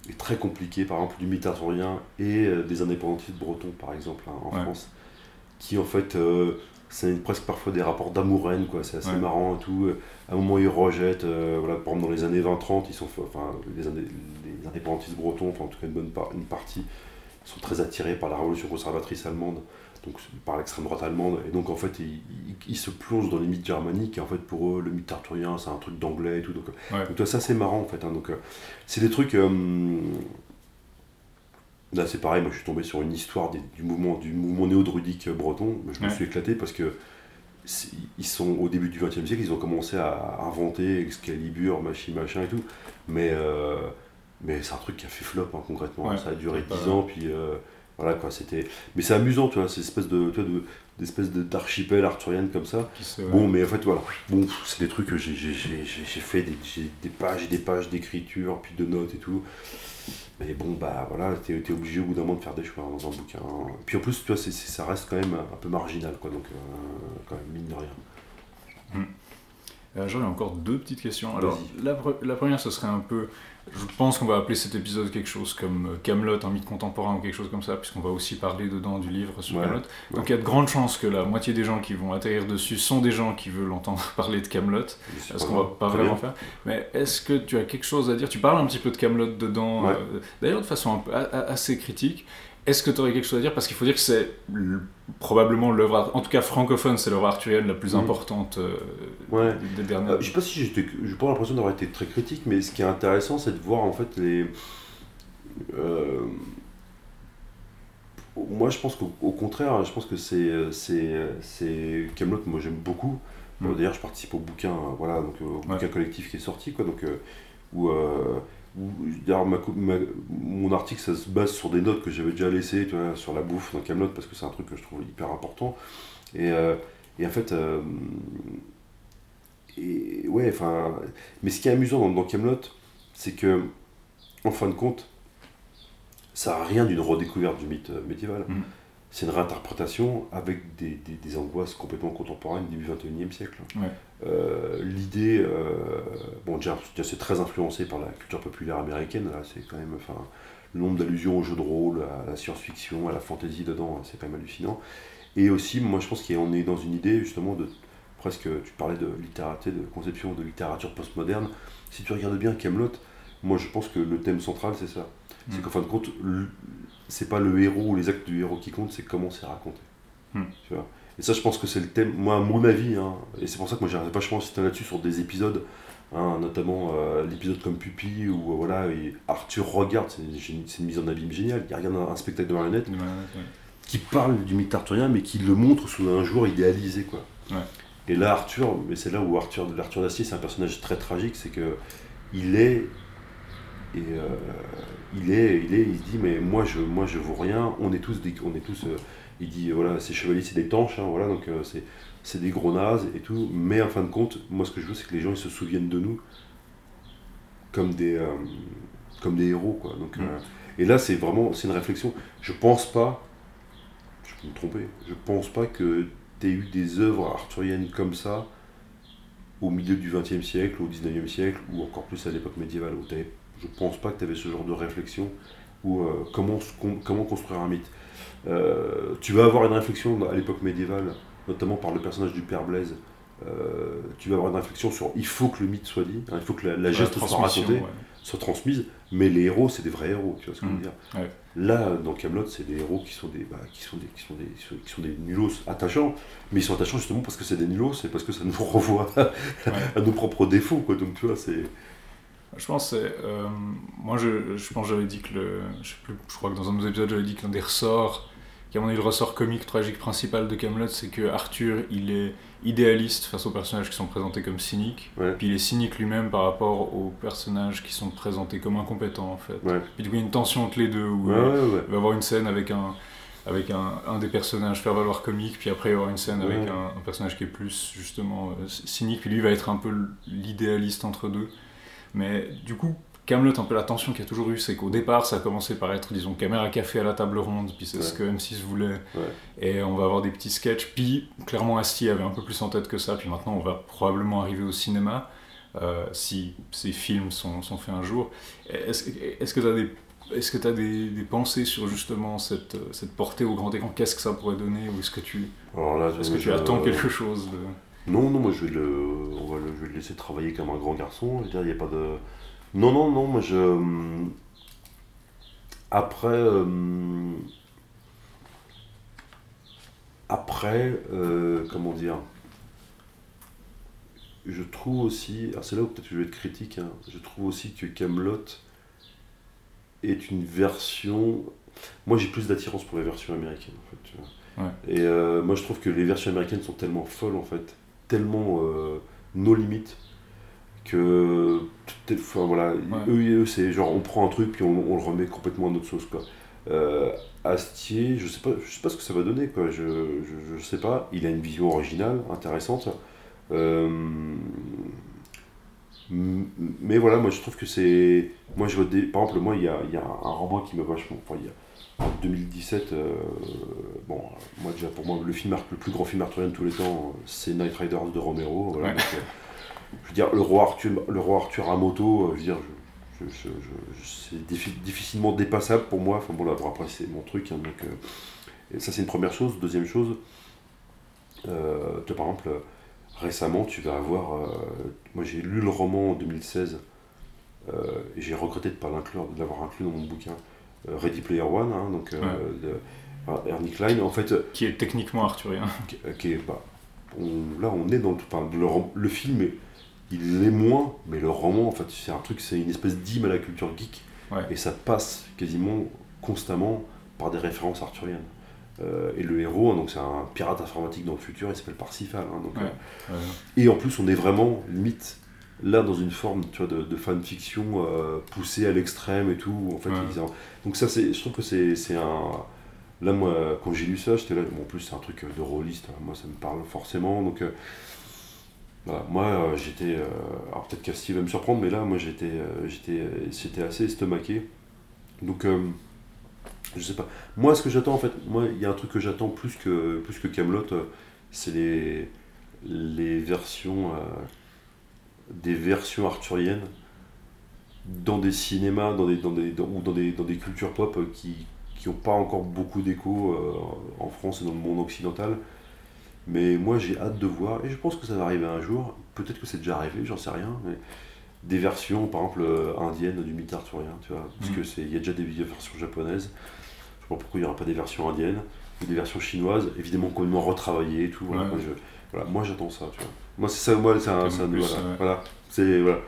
et très compliqué, par exemple, du mythe arthurien et euh, des indépendantistes bretons, par exemple, hein, en Ouais. France, qui en fait, euh, c'est presque parfois des rapports d'amour-haine, quoi, c'est assez Ouais. marrant et tout. À un moment, ils rejettent, euh, voilà, par exemple, dans les années 20-30, ils sont, enfin, les, indé- les indépendantistes bretons, enfin, en tout cas, une bonne une partie, sont très attirés par la révolution conservatrice allemande, donc par l'extrême droite allemande, et donc en fait ils, se plongent dans les mythes germaniques, et en fait pour eux le mythe arthurien c'est un truc d'anglais et tout, donc, donc ça c'est marrant en fait, hein. donc c'est des trucs... Là, c'est pareil, moi je suis tombé sur une histoire du mouvement, du mouvement néo-druidique breton. Je me suis éclaté parce que ils sont au début du XXe siècle, ils ont commencé à inventer Excalibur, machin, machin et tout. Mais, euh, mais c'est un truc qui a fait flop hein, concrètement. ça a duré 10 ans, puis euh, voilà quoi, c'était. Mais c'est amusant, tu vois, c'est espèce de, tu vois, de d'espèces d'archipel arthurienne comme ça. Bon, mais en fait, voilà. Bon, c'est des trucs que j'ai fait des, des pages et des pages d'écriture, puis de notes et tout. Mais bon, bah voilà, t'es es obligé au bout d'un moment de faire des choix dans un bouquin. Puis en plus, tu vois, ça reste quand même un peu marginal, quoi, donc euh, quand même, mine de rien. Hmm. Euh, J'aurais encore deux petites questions. Alors, la, la, première, ce serait un peu je pense qu'on va appeler cet épisode quelque chose comme euh, Camelot, un mythe contemporain ou quelque chose comme ça, puisqu'on va aussi parler dedans du livre sur Camelot. Donc il y a de grandes chances que la moitié des gens qui vont atterrir dessus sont des gens qui veulent entendre parler de Camelot, ce qu'on va pas vraiment faire? Mais est-ce que tu as quelque chose à dire? Tu parles un petit peu de Camelot dedans, euh, d'ailleurs de façon assez critique. Est-ce que tu aurais quelque chose à dire? Parce qu'il faut dire que c'est probablement l'œuvre, en tout cas francophone, c'est l'œuvre arthurienne la plus mm. importante euh, des, dernières. Euh, je sais pas si j'ai pas l'impression d'avoir été très critique, mais ce qui est intéressant, c'est de voir en fait les. Euh, moi, je pense qu'au contraire, je pense que c'est c'est Camelot. Moi, j'aime beaucoup. Mm. D'ailleurs, je participe au bouquin, voilà, donc au bouquin collectif qui est sorti, quoi. Donc où D'ailleurs, mon article, ça se base sur des notes que j'avais déjà laissées tu vois, sur la bouffe dans Camelot parce que c'est un truc que je trouve hyper important. Et, euh, et en fait, euh, et, ouais, enfin, mais ce qui est amusant dans, dans Camelot, c'est que, en fin de compte, ça n'a rien d'une redécouverte du mythe euh, médiéval. Mm c'est une réinterprétation avec des, des, angoisses complètement contemporaines du 21e siècle. Euh, l'idée, euh, bon, déjà, c'est très influencé par la culture populaire américaine, là, c'est quand même, enfin, le nombre d'allusions au jeu de rôle, à la science-fiction, à la fantasy dedans, c'est quand même hallucinant. Et aussi, moi, je pense qu'on est dans une idée, justement, de presque, tu parlais de littérature, de conception de littérature postmoderne. Si tu regardes bien Camelot, moi, je pense que le thème central, c'est ça. C'est mm. qu'en fin de compte, c'est pas le héros ou les actes du héros qui comptent, c'est comment c'est raconté. Hmm. Tu vois? Et ça, je pense que c'est le thème, moi, à mon avis, hein, et c'est pour ça que moi j'ai vachement insisté là-dessus sur des épisodes, hein, notamment euh, l'épisode comme Pupi, où euh, voilà, Arthur regarde, c'est une, une, mise en abîme géniale, il regarde un, spectacle de marionnette qui parle du mythe arthurien, mais qui le montre sous un jour idéalisé. Quoi. Et là, Arthur, mais c'est là où Arthur, l'Arthur d'Acier, c'est un personnage très tragique, c'est que il est et euh, il est, il est, il dit mais moi je, moi je vaux rien. On est tous, des, on est tous. Euh, il dit voilà, ces chevaliers c'est des tanches, hein, voilà, donc euh, c'est, c'est des gros nazes et tout. Mais en fin de compte, moi ce que je veux c'est que les gens ils se souviennent de nous comme des, comme des héros quoi. Donc, mm. et là c'est vraiment, c'est une réflexion. Je pense pas, je peux me tromper, je pense pas que tu aies eu des œuvres arthuriennes comme ça au milieu du XXe siècle, au XIXe siècle, ou encore plus à l'époque médiévale, où je pense pas que tu avais ce genre de réflexion ou euh, comment, comment construire un mythe. Euh, tu vas avoir une réflexion à l'époque médiévale, notamment par le personnage du père Blaise. Euh, tu vas avoir une réflexion sur il faut que le mythe soit dit, hein, il faut que la, geste soit racontée, soit transmise, mais les héros c'est des vrais héros, tu vois ce que je veux mmh. dire. Là, dans Camelot, c'est des héros qui sont des, bah, qui sont des, qui sont des, qui sont des nulos attachants, mais ils sont attachants justement parce que c'est des nulos, c'est parce que ça nous renvoie à nos propres défauts, quoi. Donc tu vois, c'est je pense. Euh, moi, je, je pense j'avais dit que le. Je, sais plus, je crois que dans un de nos épisodes, j'avais dit que l'un des ressorts, qui a mon avis le ressort comique tragique principal de Camelot, c'est que Arthur, il est idéaliste face aux personnages qui sont présentés comme cyniques, puis il est cynique lui-même par rapport aux personnages qui sont présentés comme incompétents, en fait. Puis du coup, il y a une tension entre les deux où il va y avoir une scène avec un avec un, un, des personnages faire valoir comique, puis après il y aura une scène avec un, un, personnage qui est plus justement euh, cynique, puis lui va être un peu l'idéaliste entre deux. Mais du coup, Camelot, un peu la tension qu'il y a toujours eu, c'est qu'au départ, ça a commencé par être, disons, caméra café à la table ronde, puis c'est ce que M6 voulait. Et on va avoir des petits sketchs. Puis, clairement, Asti avait un peu plus en tête que ça. Puis maintenant, on va probablement arriver au cinéma, euh, si ces films sont, sont, faits un jour. Est-ce est que tu as des est-ce que tu as des, des, pensées sur justement cette, cette portée au grand écran? Qu'est-ce que ça pourrait donner Ou est-ce que tu, est-ce que tu attends quelque chose de... Non, non, moi je vais le, on va le, je vais le laisser travailler comme un grand garçon. Je veux dire, il n'y a pas de. Non, non, non, moi je. après, euh, après, euh, comment dire, je trouve aussi, c'est là où peut-être je vais être critique, hein, je trouve aussi que Camelot est une version. Moi, j'ai plus d'attirance pour les versions américaines, en fait. Tu vois. Et euh, moi, je trouve que les versions américaines sont tellement folles, en fait, tellement nos limites que enfin, voilà eux, c'est genre on prend un truc puis on, le remet complètement à notre sauce quoi. Euh, Astier je sais pas je sais pas ce que ça va donner quoi. Je, je, sais pas. Il a une vision originale intéressante. Euh, mais voilà moi je trouve que c'est moi je vois des, par exemple moi il y a, y a, un roman qui me vachement enfin, y a, en 2017 euh, bon moi déjà pour moi le film le plus grand film arthurien de tous les temps c'est Night Riders de Romero voilà, je veux dire, le roi Arthur, le roi Arthur à moto, euh, je veux dire, c'est difficilement dépassable pour moi. Enfin bon, là, après, c'est mon truc. Hein, donc, euh, ça, c'est une première chose. Deuxième chose, euh, par exemple, récemment, tu vas avoir. moi, j'ai lu le roman en 2016 et j'ai regretté de ne pas l'inclure, de l'avoir inclus dans mon bouquin. Ready Player One, hein, donc de, Ernie Klein, en fait. Qui est techniquement arthurien. Qui, est, bah, là, on est dans le, le, le film. Est, il l'est moins, mais le roman, en fait, c'est un truc, c'est une espèce d'hymne à la culture geek. Et ça passe quasiment constamment par des références arthuriennes. Euh, et le héros, hein, donc c'est un pirate informatique dans le futur, il s'appelle Parsifal. Hein, donc, euh, et en plus, on est vraiment limite là dans une forme tu vois, de, de fanfiction euh, poussée à l'extrême et tout. En fait, donc ça, c'est, je trouve que c'est, un. Là, moi, quand j'ai lu ça, j'étais là. Bon, en plus, c'est un truc de rôliste. Hein, moi, ça me parle forcément. Donc moi, euh, j'étais. Euh, alors peut-être qu'Asti va me surprendre, mais là, moi, j'étais, euh, j'étais, c'était assez estomaqué. Donc, je sais pas. Moi, ce que j'attends, en fait, moi, il y a un truc que j'attends plus que plus que Camelot, c'est les les versions des versions arthuriennes dans des cinémas, dans des, dans des, ou dans des, dans des cultures pop qui n'ont pas encore beaucoup d'écho en France et dans le monde occidental. Mais moi j'ai hâte de voir, et je pense que ça va arriver un jour, peut-être que c'est déjà arrivé, j'en sais rien, mais des versions par exemple euh, indiennes du mythe arthurien, tu vois, parce qu'il que y a déjà des versions japonaises, je sais pas pourquoi il n'y aura pas des versions indiennes, ou des versions chinoises, évidemment complètement retravaillées et tout, voilà, moi, j'attends ça, tu vois. Moi c'est ça, moi c'est un, voilà, c'est, voilà,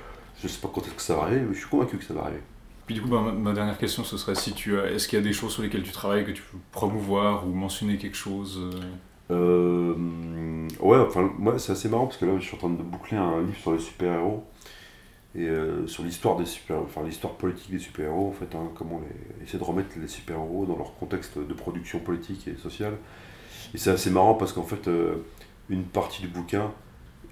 je sais pas quand est-ce que ça va arriver, mais je suis convaincu que ça va arriver. Puis du coup, bah, ma, dernière question, ce serait si tu est-ce qu'il y a des choses sur lesquelles tu travailles que tu peux promouvoir ou mentionner quelque chose euh, ouais, enfin, moi c'est assez marrant parce que là je suis en train de boucler un livre sur les super-héros et euh, sur l'histoire des super enfin l'histoire politique des super-héros en fait, hein, comment les, essayer de remettre les super-héros dans leur contexte de production politique et sociale. Et c'est assez marrant parce qu'en fait, euh, une partie du bouquin,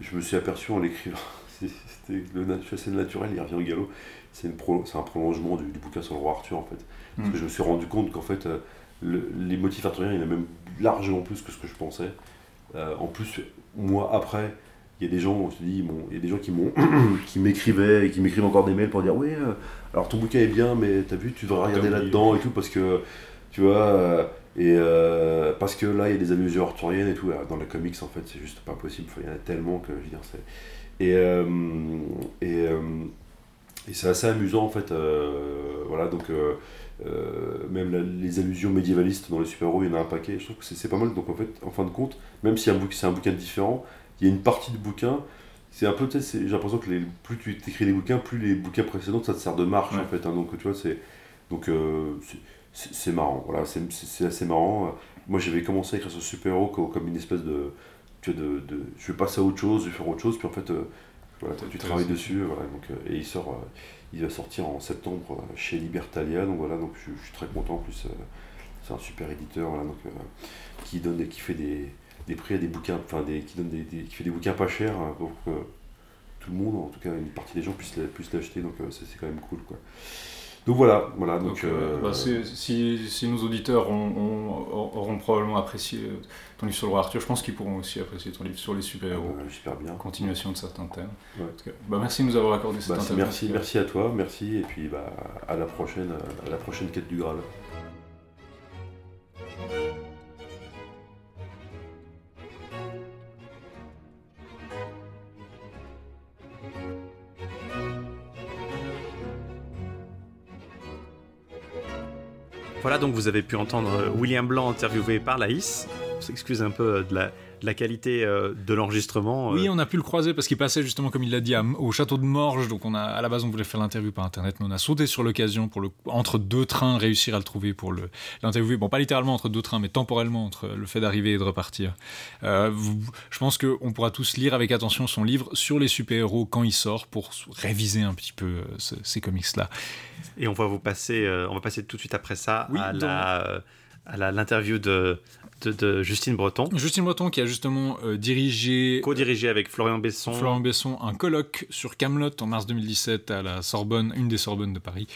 je me suis aperçu en l'écrivant, c'était le chassé naturel, il revient au galop, c'est un prolongement du, bouquin sur le roi Arthur en fait. Parce hmm. que je me suis rendu compte qu'en fait, les motifs arthuriens, il y en a même largement plus que ce que je pensais. Euh, en plus, moi, après, il y a des gens, on se dit, bon, il y a des gens qui m'ont, qui m'écrivaient et qui m'écrivent encore des mails pour dire, oui, euh, alors ton bouquin est bien, mais t'as vu, tu devrais regarder là-dedans et tout parce que, tu vois, euh, et parce que là, il y a des allusions arthuriennes et tout. Dans les comics, en fait, c'est juste pas possible. il y en a tellement que, je veux dire, c'est et et, et c'est assez amusant en fait. voilà, donc euh, même les allusions médiévalistes dans les super-héros, il y en a un paquet. Je trouve que c'est pas mal. Donc en fait, en fin de compte, même si c'est un bouquin différent, il y a une partie du bouquin. C'est un peu, j'ai l'impression que les, plus tu écris des bouquins, plus les bouquins précédents, ça te sert de marche en fait. Hein. donc tu vois, c'est donc euh, c'est marrant. Voilà, c'est assez marrant. Moi, j'avais commencé à écrire ce super-héros comme une espèce de, tu vois, de, de, je vais passer à autre chose, je vais faire autre chose, puis en fait, euh, voilà, tu travailles dessus, voilà, donc, et il sort il va sortir en septembre euh, chez Libertalia, donc voilà, donc je, suis très content. En plus, euh, c'est un super éditeur, euh, qui donne, qui fait des, prix à des bouquins, enfin des, qui donne des, qui fait des bouquins pas chers pour que tout le monde, en tout cas une partie des gens puissent l'acheter, donc c'est quand même cool, quoi. Donc voilà, voilà. Donc, euh, bah, si, si, nos auditeurs auront probablement apprécié ton livre sur le roi Arthur, je pense qu'ils pourront aussi apprécier ton livre sur les super-héros. super bien. Continuation de certains thèmes. bah, merci de nous avoir accordé cette bah, interview. Merci, merci à toi, merci, et puis bah, à, la prochaine, à la prochaine quête du Graal. Voilà, donc vous avez pu entendre William Blanc interviewé par Laïs. On s'excuse un peu de la, la qualité euh, de l'enregistrement. Oui, euh. on a pu le croiser parce qu'il passait justement, comme il l'a dit, au château de Morges. Donc on a, à la base, on voulait faire l'interview par internet, mais on a sauté sur l'occasion pour le, entre deux trains, réussir à le trouver pour l'interviewer. Bon, pas littéralement entre deux trains, mais temporellement entre le fait d'arriver et de repartir. Euh, je pense qu'on pourra tous lire avec attention son livre sur les super-héros quand il sort pour réviser un petit peu ces comics-là. Et on va vous passer, on va passer tout de suite après ça à la à l'interview de, de, Justine Breton. Justine Breton qui a justement euh, dirigé... Co-dirigé avec Florian Besson. Florian Besson, un colloque sur Camelot en mars 2017 à la Sorbonne, une des Sorbonnes de Paris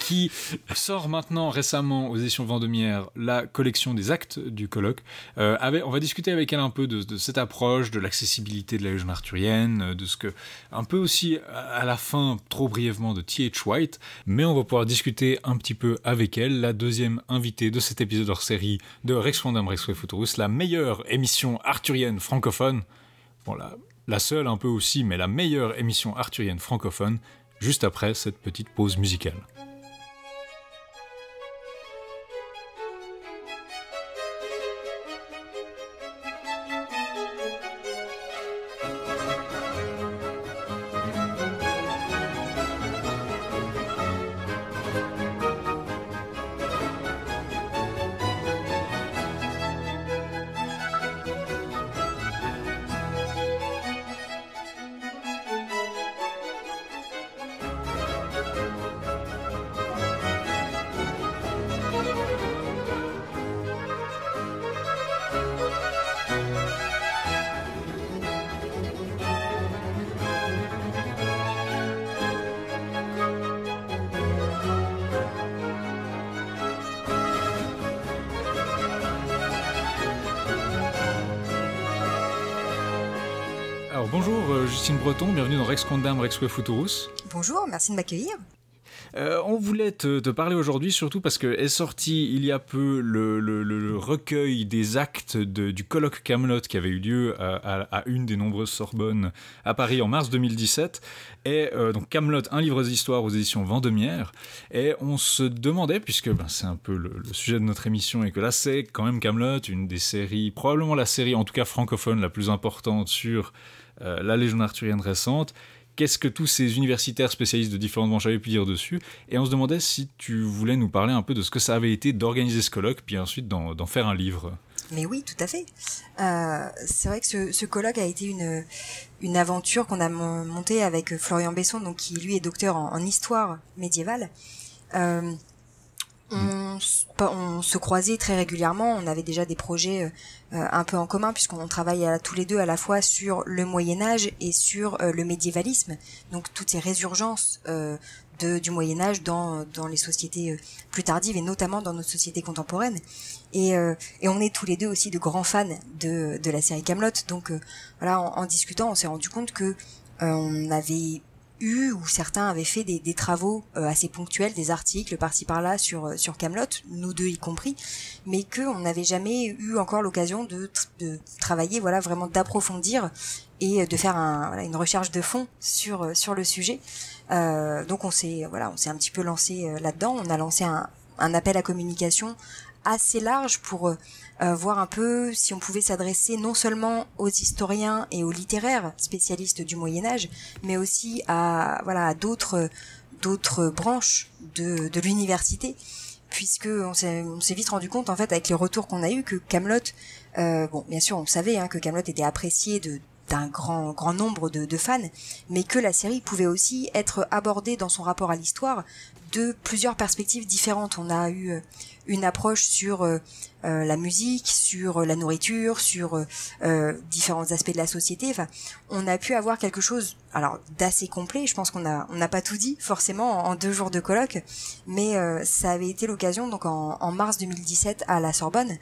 qui sort maintenant récemment aux éditions Vendemiaire la collection des actes du colloque. Euh, on va discuter avec elle un peu de, cette approche, de l'accessibilité de la Légion arthurienne, de ce que, un peu aussi à la fin, trop brièvement, de T.H. White, mais on va pouvoir discuter un petit peu avec elle, la deuxième invitée de cet épisode hors série de Rex Fondam Rex Futurus, la meilleure émission arthurienne francophone. Bon, la seule un peu aussi, mais la meilleure émission arthurienne francophone, juste après cette petite pause musicale. Breton, bienvenue dans Rex Condam Rex Futurus. Bonjour, merci de m'accueillir. Euh, on voulait te, parler aujourd'hui surtout parce que est sorti il y a peu le, recueil des actes du colloque Camelot qui avait eu lieu à, une des nombreuses Sorbonnes à Paris en mars 2017. Et euh, donc Camelot, un livre d'histoire aux éditions Vendemiaire. Et on se demandait, puisque ben, c'est un peu le, sujet de notre émission et que là c'est quand même Camelot, une des séries, probablement la série en tout cas francophone la plus importante sur euh, la Légion arthurienne récente, qu'est-ce que tous ces universitaires spécialistes de différentes branches avaient pu dire dessus, et on se demandait si tu voulais nous parler un peu de ce que ça avait été d'organiser ce colloque, puis ensuite d'en faire un livre. Mais oui, tout à fait. Euh, c'est vrai que ce, colloque a été une, une aventure qu'on a montée avec Florian Besson, donc qui lui est docteur en, histoire médiévale. Euh, on, se croisait très régulièrement, on avait déjà des projets euh, un peu en commun puisqu'on travaille tous les deux à la fois sur le Moyen Âge et sur euh, le médiévalisme, donc toutes ces résurgences euh, du Moyen Âge dans, dans les sociétés plus tardives et notamment dans notre société contemporaine. Et, et on est tous les deux aussi de grands fans de, de la série Camelot, donc voilà, en, en, discutant, on s'est rendu compte que on avait eu ou certains avaient fait des, des travaux euh, assez ponctuels, des articles par-ci par-là sur euh, sur Camelot, nous deux y compris, mais que on n'avait jamais eu encore l'occasion de, de travailler, voilà, vraiment d'approfondir et euh, de faire un, voilà, une recherche de fond sur sur le sujet. Euh, donc on s'est voilà, on s'est un petit peu lancé là-dedans. On a lancé un, un appel à communication assez large pour euh, voir un peu si on pouvait s'adresser non seulement aux historiens et aux littéraires spécialistes du Moyen Âge, mais aussi à voilà à d'autres d'autres branches de, de l'université, puisque on s'est vite rendu compte en fait avec les retours qu'on a eu que Camelot, euh, bon bien sûr on savait hein, que Camelot était apprécié de d'un grand grand nombre de, de, fans, mais que la série pouvait aussi être abordée dans son rapport à l'histoire de plusieurs perspectives différentes. On a eu une approche sur euh, euh, la musique, sur la nourriture, sur euh, différents aspects de la société. Enfin, on a pu avoir quelque chose, alors d'assez complet. Je pense qu'on a on n'a pas tout dit forcément en, deux jours de colloque, mais ça avait été l'occasion donc en, mars 2017 à la Sorbonne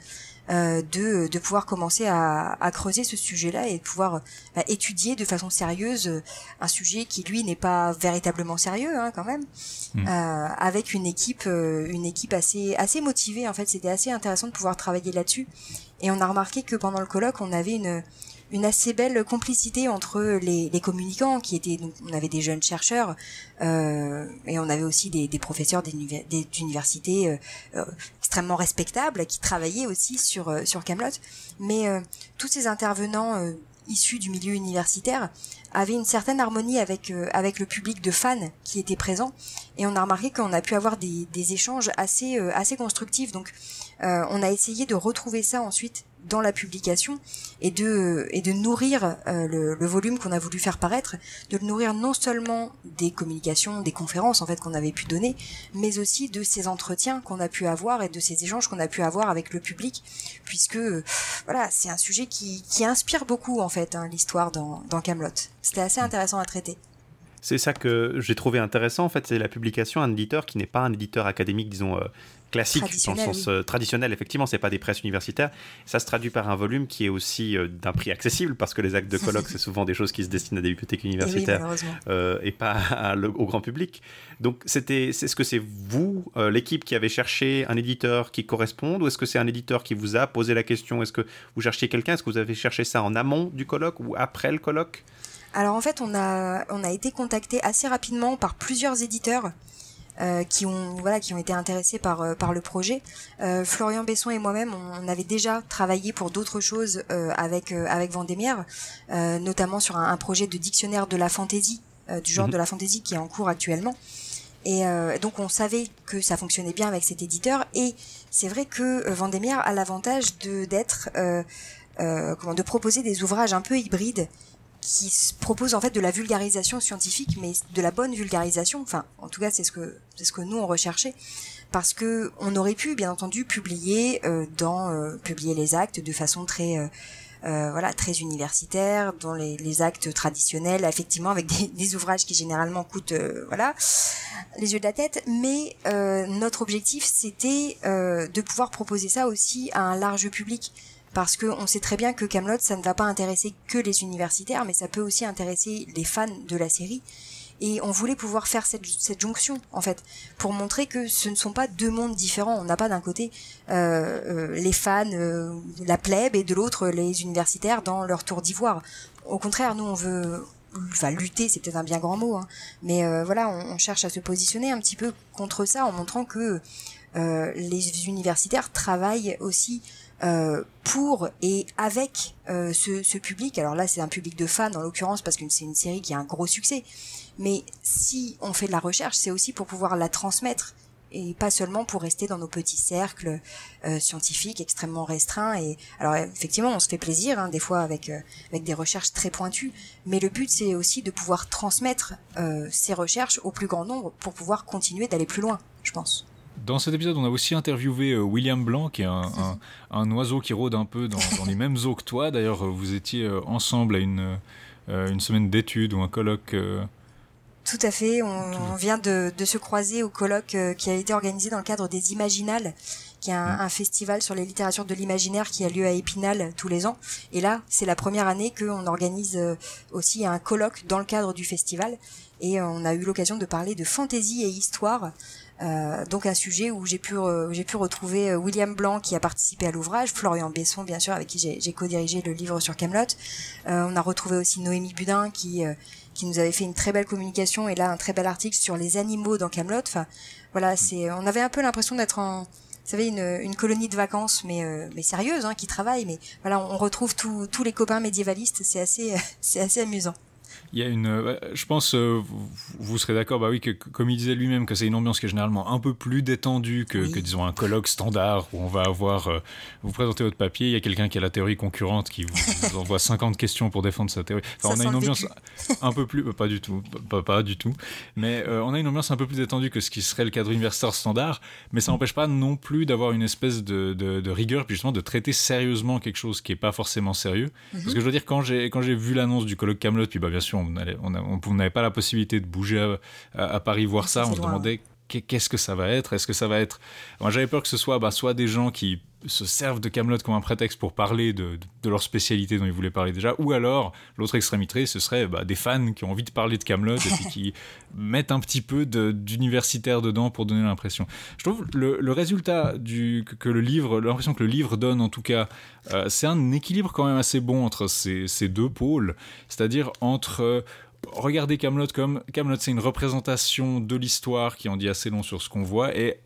euh, de, de pouvoir commencer à, à creuser ce sujet-là et de pouvoir bah, étudier de façon sérieuse euh, un sujet qui lui n'est pas véritablement sérieux hein, quand même, mm. euh, avec une équipe, euh, une équipe assez assez motivée. En fait, c'était assez intéressant de pouvoir travailler là-dessus. Et on a remarqué que pendant le colloque, on avait une une assez belle complicité entre les, communicants qui étaient donc on avait des jeunes chercheurs euh, et on avait aussi des, professeurs d'universités euh, euh, extrêmement respectables qui travaillaient aussi sur sur Camelot. Mais tous ces intervenants issus du milieu universitaire avait une certaine harmonie avec euh, avec le public de fans qui était présent et on a remarqué qu'on a pu avoir des, des échanges assez euh, assez constructifs. Donc euh, on a essayé de retrouver ça ensuite dans la publication et de nourrir euh, le, volume qu'on a voulu faire paraître, de le nourrir non seulement des communications, des conférences en fait qu'on avait pu donner, mais aussi de ces entretiens qu'on a pu avoir et de ces échanges qu'on a pu avoir avec le public, puisque voilà c'est un sujet qui, inspire beaucoup en fait hein, l'histoire dans dans Camelot. C'était assez intéressant à traiter. C'est ça que j'ai trouvé intéressant en fait, c'est la publication d'un éditeur qui n'est pas un éditeur académique disons euh, classique dans le sens euh, traditionnel. Effectivement, c'est pas des presses universitaires. Ça se traduit par un volume qui est aussi euh, d'un prix accessible parce que les actes de colloque, c'est souvent des choses qui se destinent à des bibliothèques eh universitaires euh, et, pas au grand public. Donc, c'était, c'est ce que c'est vous, l'équipe, qui avez cherché un éditeur qui corresponde ou est-ce que c'est un éditeur qui vous a posé la question Est-ce que vous cherchiez quelqu'un Est-ce que vous avez cherché ça en amont du colloque ou après le colloque? Alors en fait, on a, on a été contacté assez rapidement par plusieurs éditeurs qui ont voilà qui ont été intéressés par euh, par le projet. Euh, Florian Besson et moi-même, on, avait déjà travaillé pour d'autres choses avec avec Vendémiaire, notamment sur un, projet de dictionnaire de la fantaisie, du genre mhm. de la fantaisie qui est en cours actuellement. Et donc on savait que ça fonctionnait bien avec cet éditeur. Et c'est vrai que Vendémiaire a l'avantage de d'être comment de proposer des ouvrages un peu hybrides qui propose en fait de la vulgarisation scientifique, mais de la bonne vulgarisation. Enfin, en tout cas, c'est ce que c'est ce que nous on recherchait, parce que on aurait pu, bien entendu, publier euh, dans euh, publier les actes de façon très euh, euh voilà très universitaire, dans les, actes traditionnels, effectivement avec des, des ouvrages qui généralement coûtent voilà les yeux de la tête. Mais notre objectif, c'était de pouvoir proposer ça aussi à un large public parce qu'on sait très bien que Camelot ça ne va pas intéresser que les universitaires mais ça peut aussi intéresser les fans de la série. Et on voulait pouvoir faire cette, jonction en fait pour montrer que ce ne sont pas deux mondes différents. On n'a pas d'un côté euh, euh, les fans euh, la plèbe et de l'autre les universitaires dans leur tour d'ivoire. Au contraire nous on veut enfin lutter c'est peut-être un bien grand mot hein, mais voilà on, on, cherche à se positionner un petit peu contre ça en montrant que les universitaires travaillent aussi euh, pour et avec euh, ce, ce, public. Alors là, c'est un public de fans en l'occurrence parce que c'est une série qui a un gros succès. Mais si on fait de la recherche, c'est aussi pour pouvoir la transmettre et pas seulement pour rester dans nos petits cercles euh, scientifiques extrêmement restreints. Et alors effectivement, on se fait plaisir hein, des fois avec euh, avec des recherches très pointues, mais le but c'est aussi de pouvoir transmettre euh, ces recherches au plus grand nombre pour pouvoir continuer d'aller plus loin, je pense. Dans cet épisode, on a aussi interviewé euh, William Blanc, qui est un, un, un, oiseau qui rôde un peu dans, dans les mêmes eaux que toi. D'ailleurs, euh, vous étiez euh, ensemble à une, une semaine d'études ou un colloque. Tout à fait. On, on vient de, de, se croiser au colloque qui a été organisé dans le cadre des Imaginales, qui est un, mm. un festival sur les littératures de l'imaginaire qui a lieu à Épinal tous les ans. Et là, c'est la première année qu'on organise aussi un colloque dans le cadre du festival. Et on a eu l'occasion de parler de fantaisie et histoire euh, donc un sujet où j'ai pu j'ai pu retrouver euh, William Blanc qui a participé à l'ouvrage, Florian Besson bien sûr avec qui j'ai co-dirigé le livre sur Camelot. Euh, on a retrouvé aussi Noémie Budin qui euh, qui nous avait fait une très belle communication et là un très bel article sur les animaux dans Camelot. Enfin voilà c'est on avait un peu l'impression d'être en vous savez une, une colonie de vacances mais mais sérieuse hein, qui travaille mais voilà on retrouve tous les copains médiévalistes c'est assez c'est assez amusant il y a une, je pense, euh, vous, serez d'accord, bah oui, que comme il disait lui-même, que c'est une ambiance qui est généralement un peu plus détendue que, oui. que disons un colloque standard où on va avoir, euh, vous présentez votre papier, il y a quelqu'un qui a la théorie concurrente qui vous, vous envoie 50 questions pour défendre sa théorie. Enfin, Ça on a une ambiance un peu plus, pas du tout, pas, pas du tout, mais euh, on a une ambiance un peu plus détendue que ce qui serait le cadre universitaire standard, mais ça n'empêche pas non plus d'avoir une espèce de, de, de, rigueur, puis justement de traiter sérieusement quelque chose qui est pas forcément sérieux. Mm -hmm. Parce que je veux dire, quand j'ai quand j'ai vu l'annonce du colloque Camelot, puis bah bien sûr on n'avait on, on, pas la possibilité de bouger à, à, à Paris voir ça. On se demandait qu'est-ce que ça va être? Est-ce que ça va être Moi, j'avais peur que ce soit bah, soit des gens qui se servent de Camelot comme un prétexte pour parler de, leur spécialité dont ils voulaient parler déjà, ou alors l'autre extrémité, ce serait bah, des fans qui ont envie de parler de Camelot et puis qui mettent un petit peu d'universitaire dedans pour donner l'impression. Je trouve le, le résultat du, que, le livre, l'impression que le livre donne en tout cas, euh, c'est un équilibre quand même assez bon entre ces, ces deux pôles, c'est-à-dire entre regardez Camelot comme Camelot, c'est une représentation de l'histoire qui en dit assez long sur ce qu'on voit et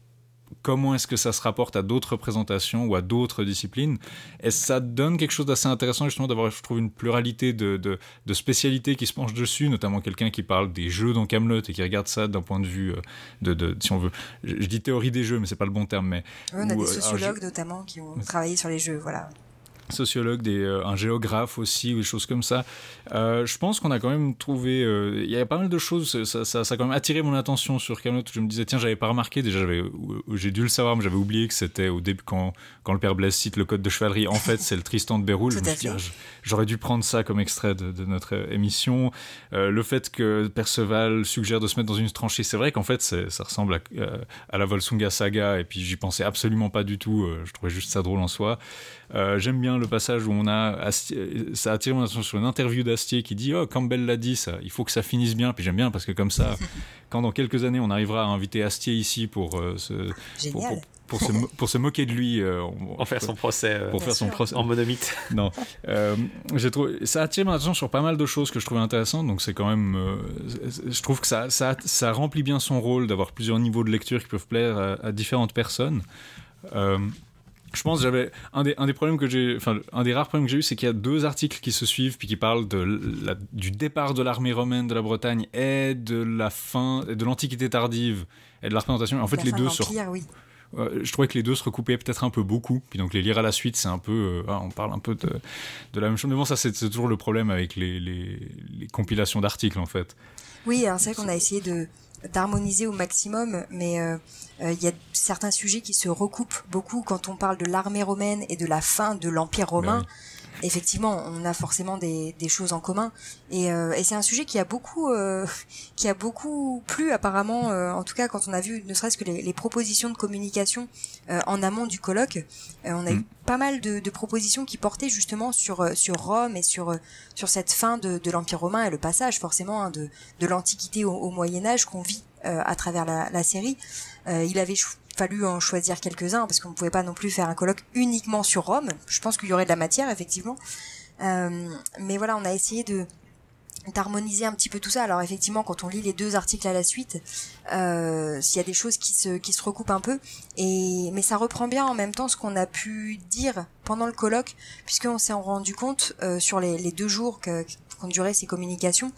comment est-ce que ça se rapporte à d'autres représentations ou à d'autres disciplines? Et ça donne quelque chose d'assez intéressant justement d'avoir, je trouve, une pluralité de, de, spécialités qui se penchent dessus, notamment quelqu'un qui parle des jeux dans Camelot et qui regarde ça d'un point de vue euh, de, de, si on veut, je, dis théorie des jeux, mais c'est pas le bon terme. Mais on a des euh, sociologues notamment qui ont travaillé sur les jeux, voilà sociologue, des, euh, un géographe aussi, ou des choses comme ça. Euh, je pense qu'on a quand même trouvé. Euh, il y a pas mal de choses. Ça, ça, ça, a quand même attiré mon attention sur Camelot. Je me disais, tiens, j'avais pas remarqué. Déjà, j'ai dû le savoir, mais j'avais oublié que c'était au début, quand, quand le père Blaise cite le code de chevalerie. En fait, c'est le Tristan de Béroul. Ah, j'aurais dû prendre ça comme extrait de, de notre émission. le fait que Perceval suggère de se mettre dans une tranchée, c'est vrai qu'en fait, ça ressemble à, à, la Volsunga saga. Et puis, j'y pensais absolument pas du tout. je trouvais juste ça drôle en soi. J'aime bien le passage où on a ça a attiré mon attention sur une interview d'Astier qui dit oh Campbell l'a dit ça. Il faut que ça finisse bien. Puis j'aime bien parce que comme ça quand dans quelques années on arrivera à inviter Astier ici pour euh, se pour, pour, se, pour, se, moquer de lui euh, on, faire son procès euh, pour faire son procès. en monomythe. Non. J'ai trouvé ça a attiré mon attention sur pas mal de choses que je trouvais intéressantes donc c'est quand même je trouve que ça, ça, ça remplit bien son rôle d'avoir plusieurs niveaux de lecture qui peuvent plaire à, à différentes personnes je pense j'avais un des, un des problèmes que j'ai enfin un des rares problèmes que j'ai eu c'est qu'il y a deux articles qui se suivent puis qui parlent de la, du départ de l'armée romaine de la Bretagne et de la fin de l'antiquité tardive et de la représentation en fait les deux se oui. je trouvais que les deux se recoupaient peut-être un peu beaucoup. Puis donc les lire à la suite c'est un peu euh, ah, on parle un peu de, de, la même chose. Mais bon ça c'est toujours le problème avec les, les, les compilations d'articles en fait. Oui c'est vrai qu'on a essayé de d'harmoniser au maximum, mais euh, euh, il y a certains sujets qui se recoupent beaucoup quand on parle de l'armée romaine et de la fin de l'Empire romain. Bah effectivement, on a forcément des, des choses en commun. Et, euh, et c'est un sujet qui a beaucoup, euh, qui a beaucoup plu apparemment. Euh, en tout cas, quand on a vu, ne serait-ce que les, les, propositions de communication euh, en amont du colloque, on a eu mm. pas mal de, de, propositions qui portaient justement sur sur Rome et sur sur cette fin de, de l'Empire romain et le passage forcément hein, de de l'Antiquité au, au, Moyen Âge qu'on vit à travers la, la série. il avait fallu en choisir quelques-uns parce qu'on ne pouvait pas non plus faire un colloque uniquement sur Rome. Je pense qu'il y aurait de la matière effectivement, euh, mais voilà, on a essayé de d'harmoniser un petit peu tout ça. Alors effectivement, quand on lit les deux articles à la suite, euh, y a des choses qui se qui se recoupent un peu, et mais ça reprend bien en même temps ce qu'on a pu dire pendant le colloque, puisqu'on s'est rendu compte euh, sur les, deux jours qu'ont duré ces communications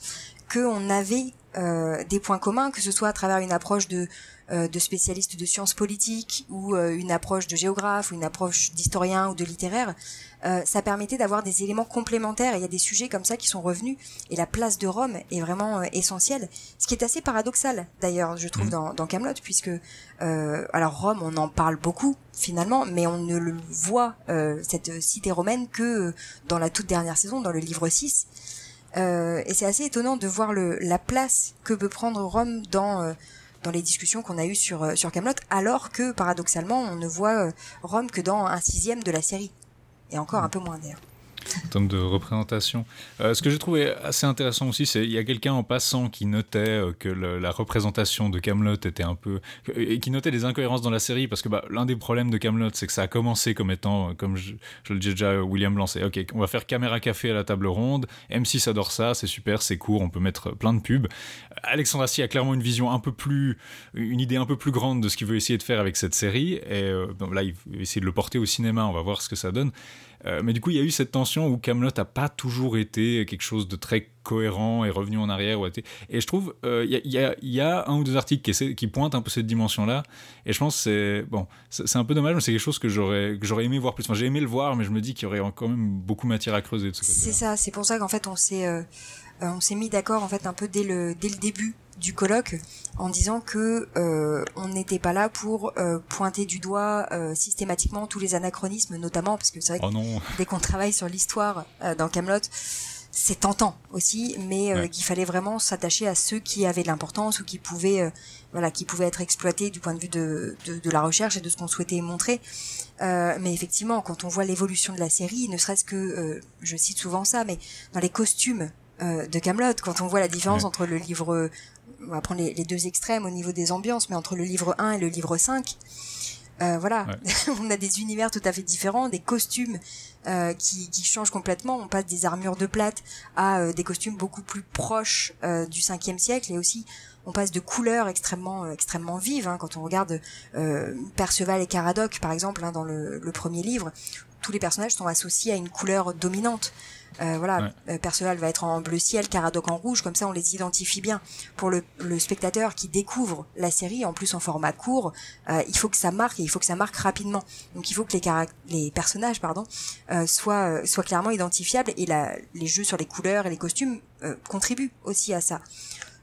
qu'on avait euh, des points communs, que ce soit à travers une approche de euh, de spécialistes de sciences politiques ou euh, une approche de géographe ou une approche d'historien ou de littéraire, euh, ça permettait d'avoir des éléments complémentaires. Il y a des sujets comme ça qui sont revenus et la place de Rome est vraiment essentielle. Ce qui est assez paradoxal d'ailleurs, je trouve, mmh. dans, dans Camelot, puisque alors Rome, on en parle beaucoup finalement, mais on ne le voit cette cité romaine que dans la toute dernière saison, dans le livre 6. Euh, et c'est assez étonnant de voir le, la place que peut prendre Rome dans dans les discussions qu'on a eues sur, euh, sur Camelot, alors que paradoxalement, on ne voit euh, Rome que dans un sixième de la série. Et encore un peu moins d'ailleurs en termes de représentation. Euh, ce que j'ai trouvé assez intéressant aussi, c'est il y a quelqu'un en passant qui notait euh, que la représentation de Camelot était un peu et qui notait des incohérences dans la série parce que bah, l'un des problèmes de Camelot, c'est que ça a commencé comme étant, euh, comme je, le dis déjà, William lancé. Ok, on va faire caméra café à la table ronde. M6 adore ça, c'est super, c'est court, on peut mettre plein de pubs. Alexandre Astier a clairement une vision un peu plus, une idée un peu plus grande de ce qu'il veut essayer de faire avec cette série. Et là, il veut essayer de le porter au cinéma. On va voir ce que ça donne. Euh, mais du coup, il y a eu cette tension où Camelot a pas toujours été quelque chose de très cohérent et revenu en arrière. Et je trouve, il euh, y, a, y, a, un ou deux articles qui, pointent un peu cette dimension-là. Et je pense que c'est bon, un peu dommage, mais c'est quelque chose que j'aurais aimé voir plus. Enfin, j'ai aimé le voir, mais je me dis qu'il y aurait quand même beaucoup matière à creuser. C'est ça, c'est pour ça qu'en fait, on s'est euh, on s'est mis d'accord en fait un peu dès le dès le début du colloque en disant que euh, on n'était pas là pour euh, pointer du doigt euh, systématiquement tous les anachronismes, notamment parce que c'est vrai que oh dès qu'on travaille sur l'histoire dans Camelot, c'est tentant aussi, mais qu'il fallait vraiment s'attacher à ceux qui avaient de l'importance ou qui pouvaient, voilà, qui pouvaient être exploités du point de vue de, de, de la recherche et de ce qu'on souhaitait montrer. mais effectivement, quand on voit l'évolution de la série, ne serait-ce que, je cite souvent ça, mais dans les costumes de Camelot, quand on voit la différence entre le livre on va prendre les, les, deux extrêmes au niveau des ambiances, mais entre le livre 1 et le livre 5, euh, voilà, on a des univers tout à fait différents, des costumes euh, qui, qui, changent complètement. On passe des armures de plate à euh, des costumes beaucoup plus proches euh, du 5e siècle et aussi on passe de couleurs extrêmement extrêmement vives. Hein, quand on regarde Perceval et Caradoc par exemple hein, dans le, le, premier livre, tous les personnages sont associés à une couleur dominante. Euh, voilà, euh, Perceval va être en bleu ciel, Caradoc en rouge, comme ça on les identifie bien. Pour le, le spectateur qui découvre la série, en plus en format court, euh, il faut que ça marque et il faut que ça marque rapidement. Donc il faut que les, les personnages pardon, euh, soient, soient clairement identifiables et la, les jeux sur les couleurs et les costumes contribuent aussi à ça.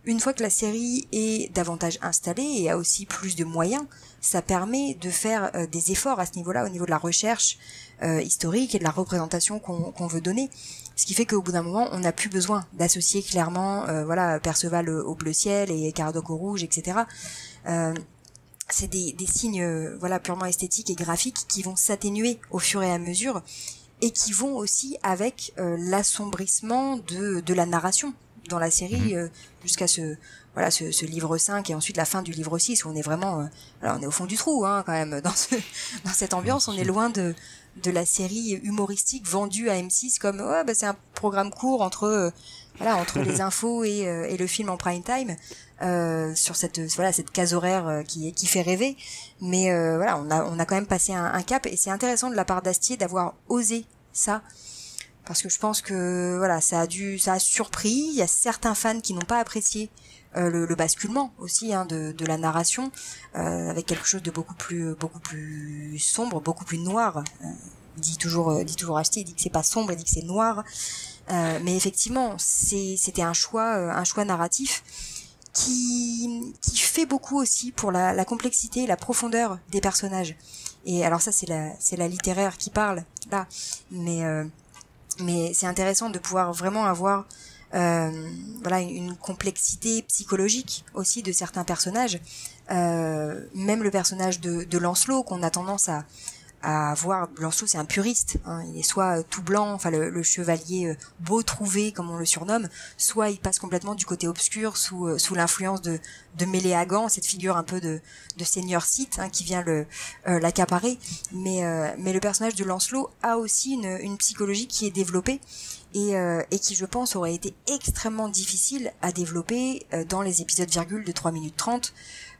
Une fois que la série est davantage installée et a aussi plus de moyens, ça permet de faire des efforts à ce niveau-là, au niveau de la recherche, euh, historique et de la représentation qu'on veut donner. Ce qui fait qu'au bout d'un moment, on n'a plus besoin d'associer clairement, euh, voilà, Perceval au bleu ciel et Caradoc au rouge, etc. Euh, c'est des, des, signes, euh, voilà, purement esthétiques et graphiques qui vont s'atténuer au fur et à mesure et qui vont aussi avec euh, l'assombrissement de, de la narration dans la série mmh. jusqu'à ce voilà ce, ce, livre 5 et ensuite la fin du livre 6 où on est vraiment alors on est au fond du trou hein, quand même dans ce, dans cette ambiance on est loin de de la série humoristique vendue à M6 comme ouais, bah, c'est un programme court entre euh, voilà entre les infos et, euh, et, le film en prime time euh, sur cette voilà cette case horaire qui qui fait rêver. Mais voilà on a on a quand même passé un, un cap. Et c'est intéressant de la part d'Astier d'avoir osé ça. Parce que je pense que voilà ça a dû ça a surpris. Il y a certains fans qui n'ont pas apprécié euh, le, le, basculement aussi hein, de, de, la narration euh, avec quelque chose de beaucoup plus beaucoup plus sombre, beaucoup plus noir. Euh, il dit toujours euh, dit toujours acheter, il dit que c'est pas sombre, il dit que c'est noir. mais effectivement, c'était un choix un choix narratif qui qui fait beaucoup aussi pour la, la complexité, la profondeur des personnages. Et alors ça c'est la la littéraire qui parle là, mais mais c'est intéressant de pouvoir vraiment avoir euh, voilà une complexité psychologique aussi de certains personnages. Euh, même le personnage de, de Lancelot qu'on a tendance à, à voir Lancelot c'est un puriste hein. il est soit tout blanc enfin le, le, chevalier euh, beau trouvé comme on le surnomme soit il passe complètement du côté obscur sous euh, sous l'influence de de Méléagan cette figure un peu de de seigneur Sith hein, qui vient le euh, l'accaparer mais mais le personnage de Lancelot a aussi une une psychologie qui est développée et, euh, et qui je pense aurait été extrêmement difficile à développer euh, dans les épisodes virgule de 3 minutes 30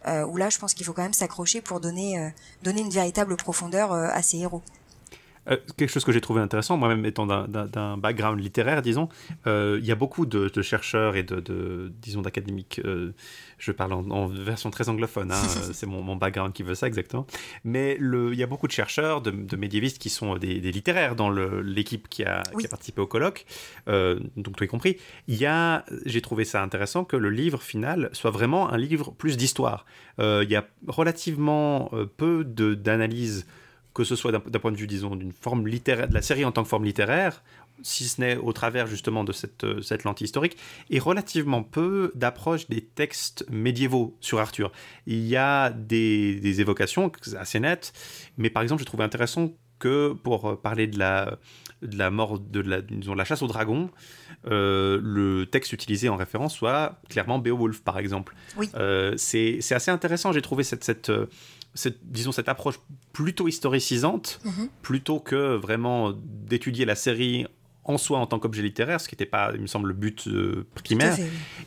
euh, où là je pense qu'il faut quand même s'accrocher pour donner, une véritable profondeur à ces héros. Quelque chose que j'ai trouvé intéressant, moi-même étant d'un background littéraire, disons, il y a beaucoup de, chercheurs et de, disons, d'académiques, je parle en, en, version très anglophone, hein, c'est mon, mon, background qui veut ça exactement, mais le, il y a beaucoup de chercheurs, de, de médiévistes qui sont des, des littéraires dans l'équipe qui, oui. qui, a participé au colloque, euh, donc tout compris. Il y a, j'ai trouvé ça intéressant que le livre final soit vraiment un livre plus d'histoire. Euh, il y a relativement euh, peu d'analyses que ce soit d'un point de vue, disons, d'une forme littéraire, de la série en tant que forme littéraire, si ce n'est au travers justement de cette, euh, cette lentille historique, et relativement peu d'approches des textes médiévaux sur Arthur. Il y a des, des évocations assez nettes, mais par exemple, je trouvais intéressant que pour parler de la, de la mort de la, disons, de la chasse au dragon, euh, le texte utilisé en référence soit clairement Beowulf, par exemple. Oui. Euh, c'est assez intéressant, j'ai trouvé cette, cette, cette, disons, cette approche plutôt historicisante, mm -hmm. plutôt que vraiment d'étudier la série en soi en tant qu'objet littéraire, ce qui n'était pas, il me semble, le but euh, primaire.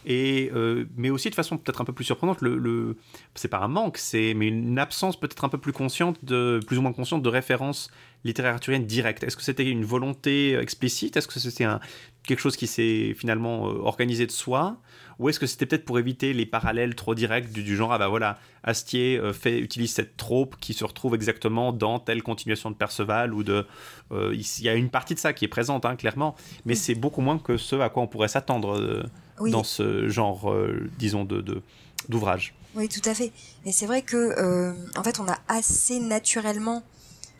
Et euh, mais aussi de façon peut-être un peu plus surprenante, le, le c'est pas un manque, c'est mais une absence peut-être un peu plus consciente de, plus ou moins consciente de références littéraires arthuriennes directes. Est-ce que c'était une volonté explicite? Est-ce que c'était un quelque chose qui s'est finalement euh, organisé de soi? Ou est-ce que c'était peut-être pour éviter les parallèles trop directs du, du genre ah bah voilà Astier euh, fait utilise cette trope qui se retrouve exactement dans telle continuation de Perceval ou de euh, il y a une partie de ça qui est présente hein, clairement mais c'est beaucoup moins que ce à quoi on pourrait s'attendre euh, oui. dans ce genre euh, disons de d'ouvrage. Oui tout à fait. Mais c'est vrai que euh, en fait on a assez naturellement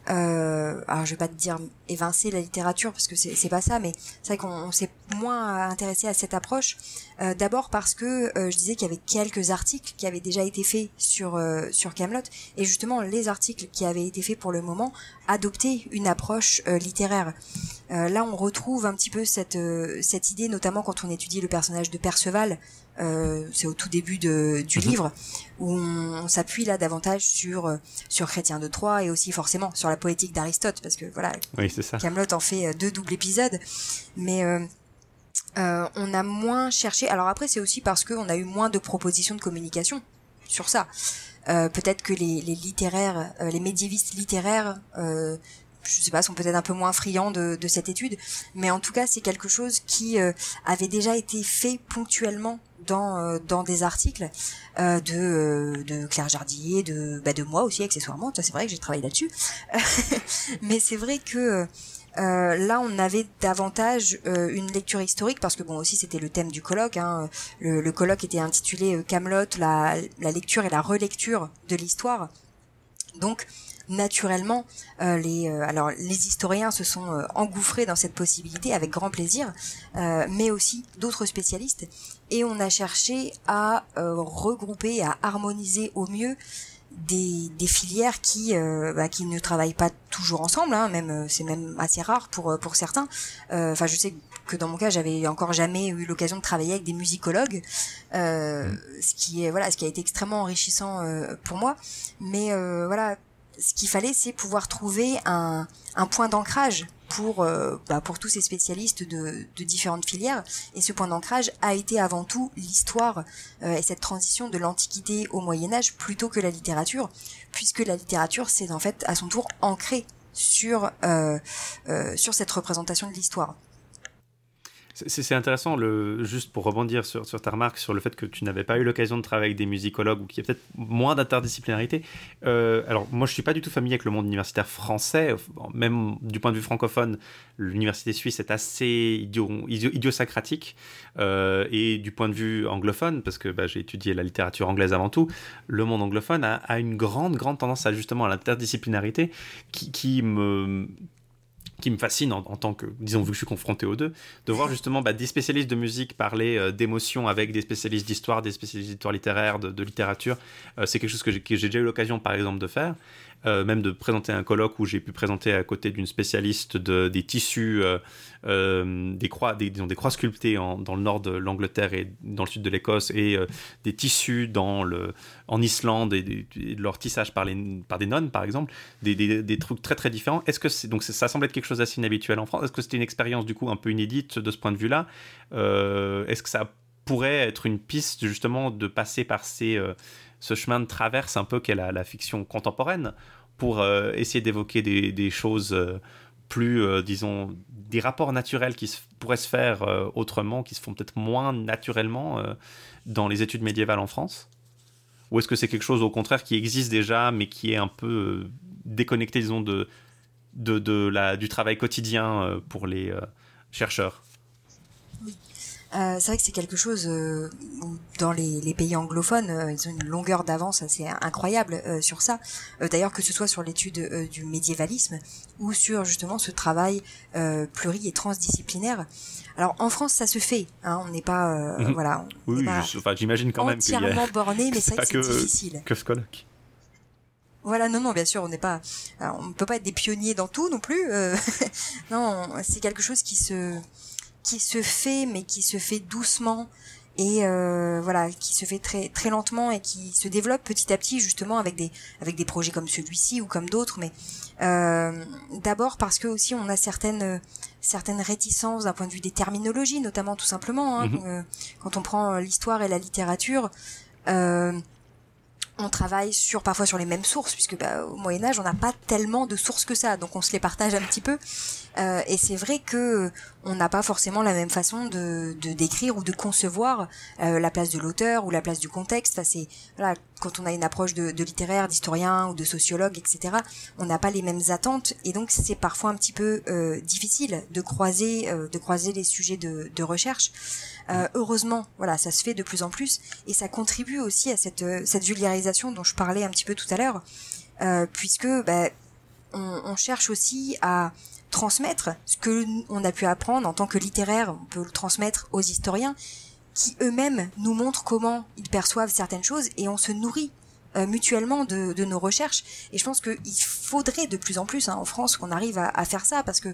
euh, alors je vais pas te dire évincer la littérature parce que c'est pas ça mais c'est vrai qu'on s'est moins intéressée à cette approche. Euh, d'abord parce que je disais qu'il y avait quelques articles qui avaient déjà été faits sur sur Camelot et justement les articles qui avaient été faits pour le moment adoptaient une approche littéraire. là, on retrouve un petit peu cette cette idée, notamment quand on étudie le personnage de Perceval. C'est au tout début de, du mhm. livre où on, s'appuie là davantage sur sur Chrétien de Troyes et aussi forcément sur la poétique d'Aristote parce que voilà oui, Camelot en fait deux doubles épisodes mais euh, on a moins cherché. Alors après, c'est aussi parce qu'on a eu moins de propositions de communication sur ça. Euh, peut-être que les, littéraires, euh, les médiévistes littéraires, je sais pas, sont peut-être un peu moins friands de, cette étude, mais en tout cas, c'est quelque chose qui avait déjà été fait ponctuellement dans dans des articles de de Claire Jardier, de bah, de moi aussi accessoirement. C'est vrai que j'ai travaillé là-dessus, mais c'est vrai que euh, là, on avait davantage euh, une lecture historique parce que bon aussi c'était le thème du colloque. Hein. Le, colloque était intitulé euh, Camelot, la, la, lecture et la relecture de l'histoire. Donc naturellement, les alors les historiens se sont engouffrés dans cette possibilité avec grand plaisir, mais aussi d'autres spécialistes. Et on a cherché à regrouper, à harmoniser au mieux des, des filières qui euh, bah, qui ne travaillent pas toujours ensemble hein, même euh, c'est même assez rare pour euh, pour certains enfin je sais que dans mon cas j'avais encore jamais eu l'occasion de travailler avec des musicologues mm. ce qui est voilà ce qui a été extrêmement enrichissant pour moi mais voilà ce qu'il fallait c'est pouvoir trouver un point d'ancrage pour euh, bah, pour tous ces spécialistes de, différentes filières et ce point d'ancrage a été avant tout l'histoire euh, et cette transition de l'antiquité au Moyen Âge plutôt que la littérature puisque la littérature c'est en fait à son tour ancré sur euh, sur cette représentation de l'histoire. C'est intéressant, juste pour rebondir sur, ta remarque sur le fait que tu n'avais pas eu l'occasion de travailler avec des musicologues ou qu'il y a peut-être moins d'interdisciplinarité. Euh, alors, moi, je suis pas du tout familier avec le monde universitaire français, même du point de vue francophone, l'université suisse est assez idio, idiosacratique. Euh, et du point de vue anglophone, parce que bah, j'ai étudié la littérature anglaise avant tout, le monde anglophone a, une grande, grande tendance à justement à l'interdisciplinarité qui me qui me fascine en, tant que, disons, vu que je suis confronté aux deux, de voir justement bah, des spécialistes de musique parler euh, d'émotion avec des spécialistes d'histoire, des spécialistes d'histoire littéraire, de, littérature. Euh, c'est quelque chose que j'ai déjà eu l'occasion, par exemple, de faire. Euh, même de présenter un colloque où j'ai pu présenter à côté d'une spécialiste de, des tissus, euh, euh, des croix, des, croix sculptées dans le nord de l'Angleterre et dans le sud de l'Écosse, et des tissus en Islande et, de leur tissage par, des nonnes, par exemple, des, trucs très très différents. Est-ce que donc ça semble être quelque chose d'assez inhabituel en France. Est-ce que c'était une expérience du coup un peu inédite de ce point de vue-là? Est-ce que ça pourrait être une piste justement de passer par ces ce chemin de traverse un peu qu'est la, fiction contemporaine pour euh, essayer d'évoquer des, choses euh, plus, euh, disons, des rapports naturels qui pourraient se faire autrement, qui se font peut-être moins naturellement dans les études médiévales en France? Ou est-ce que c'est quelque chose au contraire qui existe déjà, mais qui est un peu déconnecté, disons, de, du travail quotidien pour les chercheurs? Euh, c'est vrai que c'est quelque chose euh, dans les, les, pays anglophones, euh, ils ont une longueur d'avance assez incroyable euh, sur ça. D'ailleurs, que ce soit sur l'étude du médiévalisme ou sur justement ce travail pluri et transdisciplinaire. Alors en France, ça se fait. Hein, on n'est pas, mhm. voilà. On oui, enfin, j'imagine quand même entièrement borné, mais c'est vrai que c'est difficile. Que ce colloque. Voilà, non, non, bien sûr, on n'est pas, on ne peut pas être des pionniers dans tout non plus. non, c'est quelque chose qui se, qui se fait, mais qui se fait doucement et euh, voilà, qui se fait très très lentement et qui se développe petit à petit justement avec des avec des projets comme celui-ci ou comme d'autres, mais euh, d'abord parce que aussi on a certaines certaines réticences d'un point de vue des terminologies, notamment tout simplement hein, euh, quand on prend l'histoire et la littérature. Euh, on travaille sur parfois sur les mêmes sources puisque bah, au Moyen Âge on n'a pas tellement de sources que ça donc on se les partage un petit peu euh, et c'est vrai que on n'a pas forcément la même façon de, de décrire ou de concevoir euh, la place de l'auteur ou la place du contexte. C'est voilà quand on a une approche de, de littéraire d'historien ou de sociologue etc on n'a pas les mêmes attentes. Et donc c'est parfois un petit peu euh, difficile de croiser de croiser les sujets de, de recherche. Heureusement voilà ça se fait de plus en plus et ça contribue aussi à cette cette vulgarisation dont je parlais un petit peu tout à l'heure puisque bah, on, on, cherche aussi à transmettre ce que on a pu apprendre en tant que littéraire, on peut le transmettre aux historiens qui eux-mêmes nous montrent comment ils perçoivent certaines choses et on se nourrit euh, mutuellement de, de, nos recherches. Et je pense qu'il faudrait de plus en plus hein, en France qu'on arrive à, à, faire ça parce que,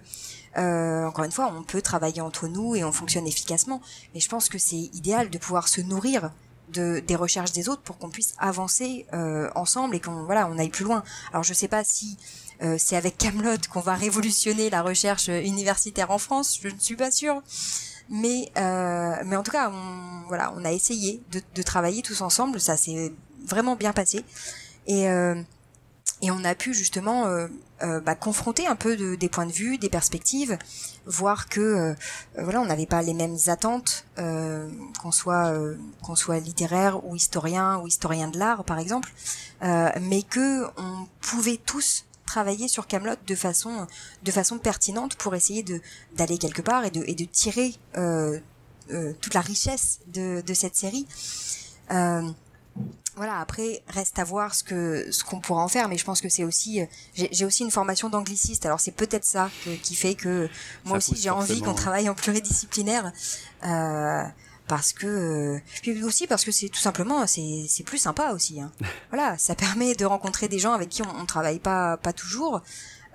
euh, encore une fois, on peut travailler entre nous et on fonctionne efficacement. Mais je pense que c'est idéal de pouvoir se nourrir de, des recherches des autres pour qu'on puisse avancer euh, ensemble et qu'on voilà on aille plus loin. Alors je sais pas si euh, c'est avec Camelot qu'on va révolutionner la recherche universitaire en France, je ne suis pas sûre. Mais euh, mais en tout cas on voilà on a essayé de, de travailler tous ensemble, ça s'est vraiment bien passé. Et euh, et on a pu justement euh, euh, bah, confronter un peu de, des points de vue, des perspectives, voir que euh, voilà, on n'avait pas les mêmes attentes, qu'on soit qu'on soit littéraire ou historien ou historien de l'art par exemple, mais que on pouvait tous travailler sur Camelot de façon de façon pertinente pour essayer de d'aller quelque part et de et de tirer toute la richesse de de cette série. Euh, voilà, après reste à voir ce que ce qu'on pourra en faire, mais je pense que c'est aussi j'ai aussi une formation d'angliciste, alors c'est peut-être ça qui fait que moi aussi j'ai envie qu'on travaille en pluridisciplinaire. Euh, parce que puis aussi parce que c'est tout simplement c'est c'est plus sympa aussi hein. voilà ça permet de rencontrer des gens avec qui on, on travaille pas pas toujours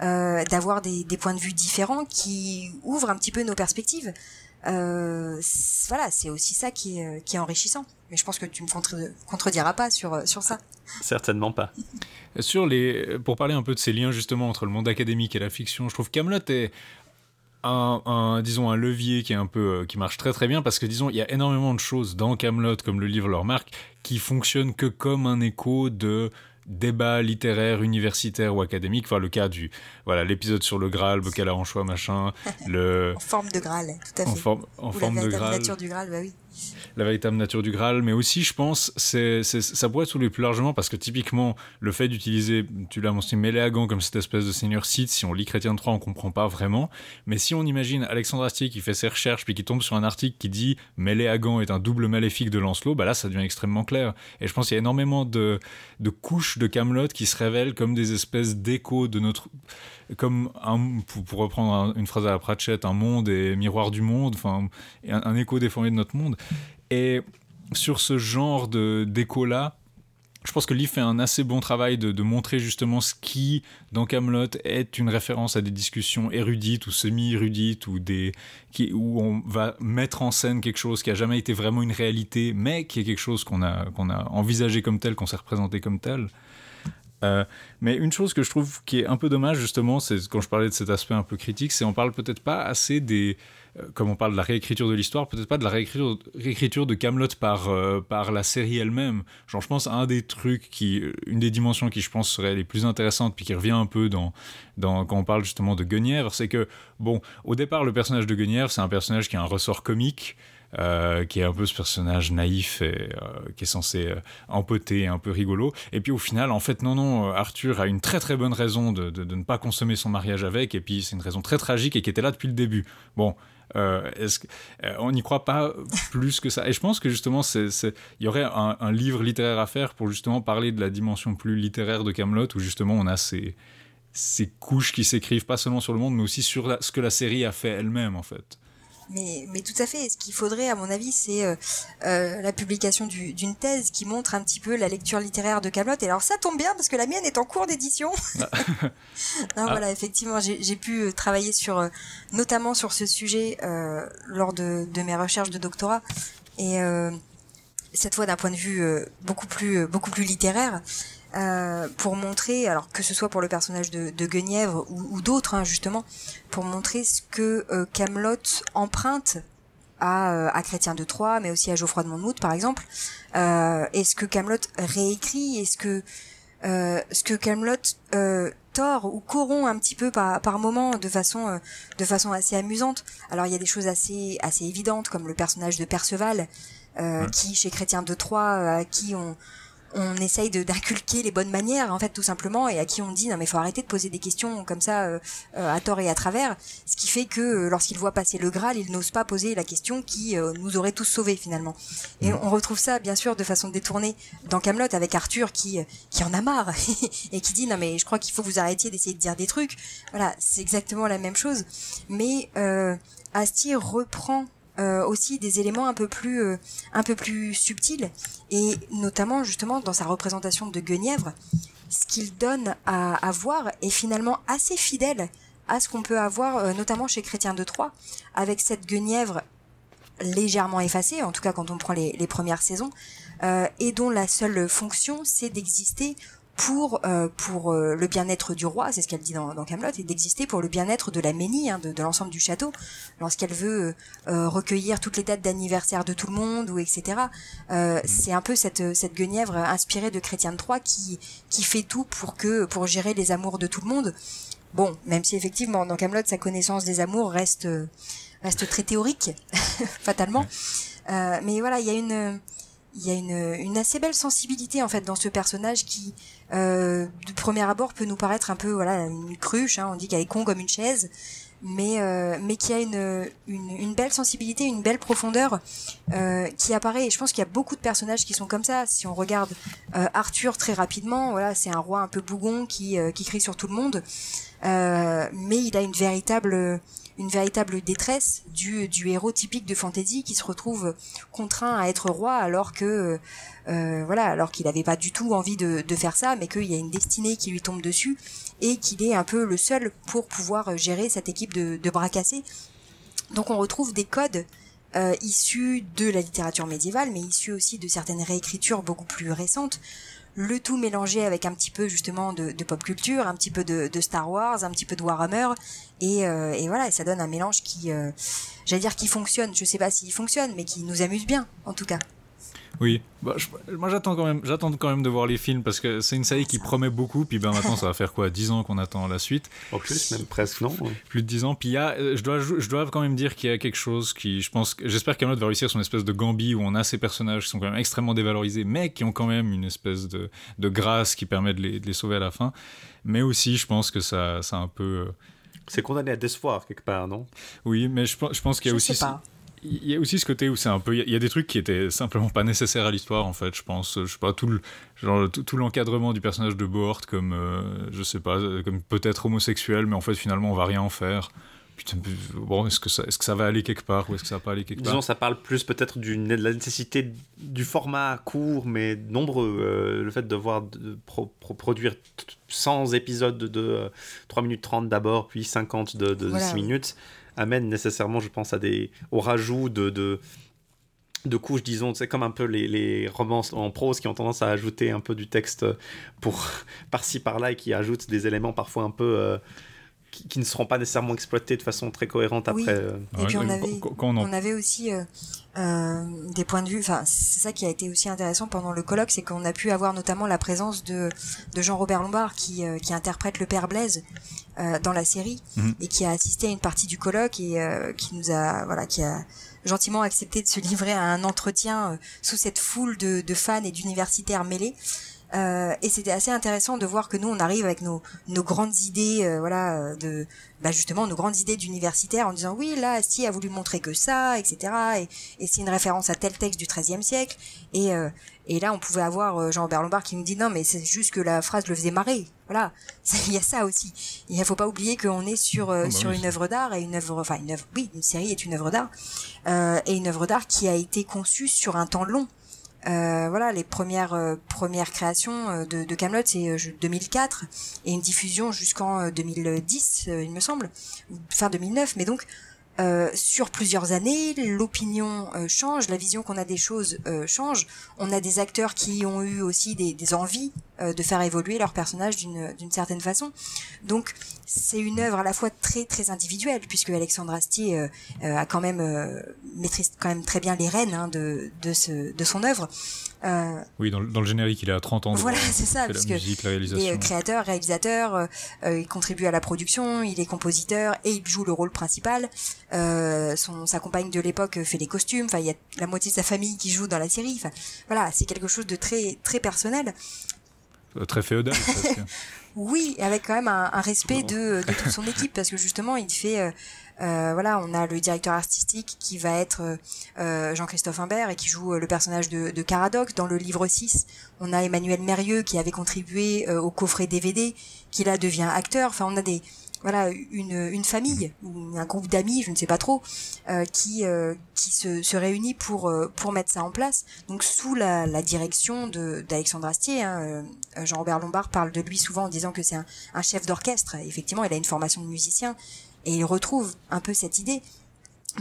euh, d'avoir des, des points de vue différents qui ouvrent un petit peu nos perspectives euh, voilà, c'est aussi ça qui est, qui est enrichissant. Mais je pense que tu me contre contrediras pas sur, sur ça. Certainement pas. sur les, pour parler un peu de ces liens justement entre le monde académique et la fiction, je trouve Camelot est un, un, disons un levier qui est un peu qui marche très très bien parce que disons il y a énormément de choses dans Camelot comme le livre leur marque qui fonctionnent que comme un écho de débat littéraire, universitaire ou académique, enfin le cas du voilà l'épisode sur le Graal, Bocala en choix, machin, le en forme de Graal, tout à fait. En, forme, en ou forme la de Graal. nature du Graal, bah oui. La véritable nature du Graal, mais aussi je pense c'est ça pourrait être plus largement parce que typiquement le fait d'utiliser, tu l'as mentionné, Méléagan comme cette espèce de seigneur Sith, si on lit Chrétien de Troyes, on comprend pas vraiment, mais si on imagine Alexandre Astier qui fait ses recherches puis qui tombe sur un article qui dit Méléagan est un double maléfique de Lancelot, bah là ça devient extrêmement clair. Et je pense qu'il y a énormément de, de couches de Camelot qui se révèlent comme des espèces d'échos de notre comme pour, reprendre un, une phrase à la Pratchett, un monde et miroir du monde, enfin un, écho déformé de notre monde. Et sur ce genre de d'écho là, je pense que Lee fait un assez bon travail de, de montrer justement ce qui, dans Camelot, est une référence à des discussions érudites ou semi-érudites ou des qui, où on va mettre en scène quelque chose qui a jamais été vraiment une réalité, mais qui est quelque chose qu'on a qu'on a envisagé comme tel, qu'on s'est représenté comme tel. Euh, mais une chose que je trouve qui est un peu dommage justement, c'est quand je parlais de cet aspect un peu critique, c'est on parle peut-être pas assez des, euh, comme on parle de la réécriture de l'histoire, peut-être pas de la réécriture, de Camelot par euh, par la série elle-même. Genre je pense à un des trucs qui, une des dimensions qui je pense serait les plus intéressantes puis qui revient un peu dans quand on parle justement de Guenièvre, c'est que bon, au départ le personnage de Guenièvre c'est un personnage qui a un ressort comique. Euh, qui est un peu ce personnage naïf et euh, qui est censé euh, empoter, un peu rigolo. Et puis au final, en fait, non, non, Arthur a une très très bonne raison de, de, ne pas consommer son mariage avec, et puis c'est une raison très tragique et qui était là depuis le début. Bon, euh, est-ce que, euh, on n'y croit pas plus que ça. Et je pense que justement, il y aurait un, livre littéraire à faire pour justement parler de la dimension plus littéraire de Camelot, où justement on a ces, ces couches qui s'écrivent pas seulement sur le monde, mais aussi sur ce que la série a fait elle-même, en fait. Mais, mais tout à fait. Ce qu'il faudrait, à mon avis, c'est euh, euh, la publication d'une du, thèse qui montre un petit peu la lecture littéraire de Camelot. Et alors ça tombe bien parce que la mienne est en cours d'édition. non, ah. voilà, effectivement, j'ai pu travailler sur, euh, notamment sur ce sujet euh, lors de, de, mes recherches de doctorat. Et euh, cette fois d'un point de vue beaucoup plus beaucoup plus littéraire. Euh, pour montrer, alors que ce soit pour le personnage de, de Guenièvre ou, ou d'autres hein, justement, pour montrer ce que euh, Camelot emprunte à, euh, à Chrétien de Troyes, mais aussi à Geoffroy de Monmouth par exemple. Euh, est-ce que Camelot réécrit? Est-ce que euh, ce que Camelot tord ou corrompt un petit peu par, par moment de façon de façon assez amusante? Alors il y a des choses assez assez évidentes comme le personnage de Perceval, mmh. qui chez Chrétien de Troyes à qui on on essaye de d'inculquer les bonnes manières en fait tout simplement et à qui on dit non mais faut arrêter de poser des questions comme ça euh, à tort et à travers. Ce qui fait que lorsqu'il voit passer le Graal il n'ose pas poser la question qui nous aurait tous sauvés finalement. Et mm. on retrouve ça bien sûr de façon détournée dans Camelot avec Arthur qui qui en a marre et qui dit non mais je crois qu'il faut que vous arrêtiez d'essayer de dire des trucs. Voilà c'est exactement la même chose. Mais Astier reprend euh, aussi des éléments un peu plus euh, un peu plus subtils et notamment justement dans sa représentation de Guenièvre ce qu'il donne à, à, voir est finalement assez fidèle à ce qu'on peut avoir euh, notamment chez Chrétien de Troyes avec cette Guenièvre légèrement effacée en tout cas quand on prend les, les premières saisons et dont la seule fonction c'est d'exister pour euh, pour euh, le bien-être du roi, c'est ce qu'elle dit dans, dans Camelot, et d'exister pour le bien-être de la Ménie, hein, de, de l'ensemble du château, lorsqu'elle veut euh, recueillir toutes les dates d'anniversaire de tout le monde ou etc. Euh, mhm. c'est un peu cette cette guenièvre inspirée de Chrétien de Troyes qui qui fait tout pour que pour gérer les amours de tout le monde. Bon, même si effectivement dans Camelot sa connaissance des amours reste reste très théorique fatalement, mais voilà il y a une il y a une, une, assez belle sensibilité en fait dans ce personnage qui euh, de premier abord peut nous paraître un peu voilà une cruche hein, on dit qu'elle est con comme une chaise mais euh, mais qui a une, une, belle sensibilité une belle profondeur euh, qui apparaît. Et je pense qu'il y a beaucoup de personnages qui sont comme ça. Si on regarde euh, Arthur très rapidement voilà c'est un roi un peu bougon qui euh, qui crie sur tout le monde euh, mais il a une véritable une véritable détresse du, héros typique de fantasy qui se retrouve contraint à être roi alors que euh, voilà alors qu'il n'avait pas du tout envie de, faire ça mais qu'il y a une destinée qui lui tombe dessus et qu'il est un peu le seul pour pouvoir gérer cette équipe de, de bras cassés. Donc on retrouve des codes euh, issus de la littérature médiévale mais issus aussi de certaines réécritures beaucoup plus récentes le tout mélangé avec un petit peu justement de, pop culture, un petit peu de, Star Wars, un petit peu de Warhammer, et, euh, voilà, ça donne un mélange qui, euh, j'allais dire qui fonctionne, je sais pas s'il fonctionne, mais qui nous amuse bien, en tout cas. Oui, bah, je, moi j'attends quand même, j'attends quand même de voir les films parce que c'est une série qui promet beaucoup. Puis ben maintenant ça va faire quoi, 10 ans qu'on attend la suite. En plus, même presque non? Ouais. Plus de 10 ans. Puis il y a, je dois, je dois quand même dire qu'il y a quelque chose qui, je pense, j'espère qu'Amelot va réussir son espèce de Gambi où on a ces personnages qui sont quand même extrêmement dévalorisés, mais qui ont quand même une espèce de, de grâce qui permet de les, de les sauver à la fin. Mais aussi, je pense que ça, ça un peu. C'est condamné à décevoir quelque part, non? Oui, mais je, je pense qu'il y a je aussi. Sais pas il y a aussi ce côté où c'est un peu il y, a des trucs qui étaient simplement pas nécessaires à l'histoire en fait je pense. Je sais pas tout le genre tout, tout l'encadrement du personnage de Bohort comme euh, je sais pas comme peut-être homosexuel mais en fait finalement on va rien en faire. Putain, bon est-ce que ça est-ce que ça va aller quelque part ou est-ce que ça va pas aller quelque Disons, part ça parle plus peut-être de la nécessité du format court mais nombreux euh, le fait de devoir de pro, pro, produire 100 épisodes de, de euh, 3 minutes 30 d'abord puis 50 de, de voilà, 6 minutes amène nécessairement, je pense, à des, au rajout de, couches, disons, c'est comme un peu les, les, romances en prose qui ont tendance à ajouter un peu du texte pour par-ci par-là et qui ajoutent des éléments parfois un peu euh, qui, qui, ne seront pas nécessairement exploités de façon très cohérente oui. après. Euh... Et puis on avait, on... on avait aussi euh, euh, des points de vue, enfin c'est ça qui a été aussi intéressant pendant le colloque, c'est qu'on a pu avoir notamment la présence de, de Jean-Robert Lombard qui, euh, qui interprète le père Blaise euh, dans la série Mhm. mmh. et qui a assisté à une partie du colloque et euh, qui nous a voilà qui a gentiment accepté de se livrer à un entretien euh, sous cette foule de, de fans et d'universitaires mêlés. Euh, et c'était assez intéressant de voir que nous on arrive avec nos, nos grandes idées euh, voilà de bah justement nos grandes idées d'universitaires en disant oui là Astier a voulu montrer que ça etc et, et c'est une référence à tel texte du XIIIe siècle. Et euh, et là on pouvait avoir euh, Jean-Robert Lombard qui me dit non mais c'est juste que la phrase le faisait marrer voilà. Il y a ça aussi. Il faut pas oublier qu'on est sur euh, oh, bah sur oui. une œuvre d'art et une œuvre enfin une œuvre oui une série est une œuvre d'art euh, et une œuvre d'art qui a été conçue sur un temps long euh, voilà, les premières euh, premières créations euh, de, de Camelot c'est 2004 et une diffusion jusqu'en 2010, il me semble, fin 2009. Mais donc euh, sur plusieurs années, l'opinion euh, change, la vision qu'on a des choses euh, change. On a des acteurs qui ont eu aussi des, des envies de faire évoluer leur personnage d'une certaine façon. Donc c'est une œuvre à la fois très très individuelle puisque Alexandre Astier a quand même maîtrise quand même très bien les rênes hein, de de ce de son œuvre. Euh, oui, dans, dans, le générique, il est à 30 ans. Voilà, c'est ça. Parce la musique, la réalisation. Il est créateur, réalisateur, euh, il contribue à la production, il est compositeur et il joue le rôle principal. Euh, son, sa compagne de l'époque fait les costumes. Enfin, il y a la moitié de sa famille qui joue dans la série. Enfin, voilà, c'est quelque chose de très très personnel. Euh, très féodal. oui, avec quand même un, un respect de, de, toute son équipe parce que justement, il fait euh, euh, voilà, on a le directeur artistique qui va être euh, Jean-Christophe Imbert et qui joue le personnage de, de Caradoc. Dans le livre 6, on a Emmanuel Mérieux qui avait contribué au coffret DVD, qui là devient acteur. Enfin, on a des voilà une, une famille ou un groupe d'amis, je ne sais pas trop, qui qui se, se réunit pour pour mettre ça en place. Donc sous la, la direction de d'Alexandre Astier, hein, Jean-Robert Lombard parle de lui souvent en disant que c'est un, un chef d'orchestre. Effectivement, il a une formation de musicien, et il retrouve un peu cette idée,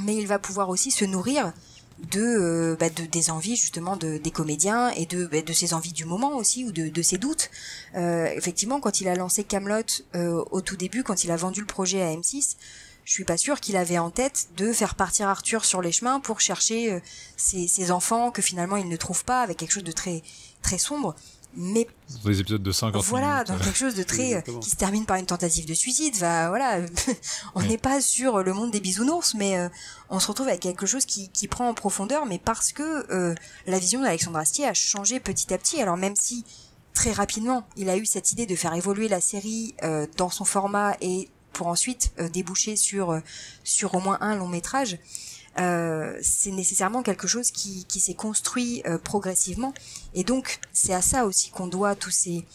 mais il va pouvoir aussi se nourrir de, euh, bah, de des envies justement de, des comédiens et de, bah, de ses envies du moment aussi ou de, de ses doutes. Euh, effectivement, quand il a lancé Camelot euh, au tout début, quand il a vendu le projet à M6, je suis pas sûre qu'il avait en tête de faire partir Arthur sur les chemins pour chercher ses, ses, enfants que finalement il ne trouve pas avec quelque chose de très très sombre mais dans des épisodes de 50 voilà dans quelque chose de très qui se termine par une tentative de suicide va voilà on n'est pas sur le monde des bisounours mais euh, on se retrouve avec quelque chose qui, qui prend en profondeur mais parce que euh, la vision d'Alexandre Astier a changé petit à petit. Alors même si très rapidement il a eu cette idée de faire évoluer la série euh, dans son format et pour ensuite déboucher sur sur au moins un long métrage euh, c'est nécessairement quelque chose qui, qui s'est construit euh, progressivement. Et donc, c'est à ça aussi qu'on doit tous ces,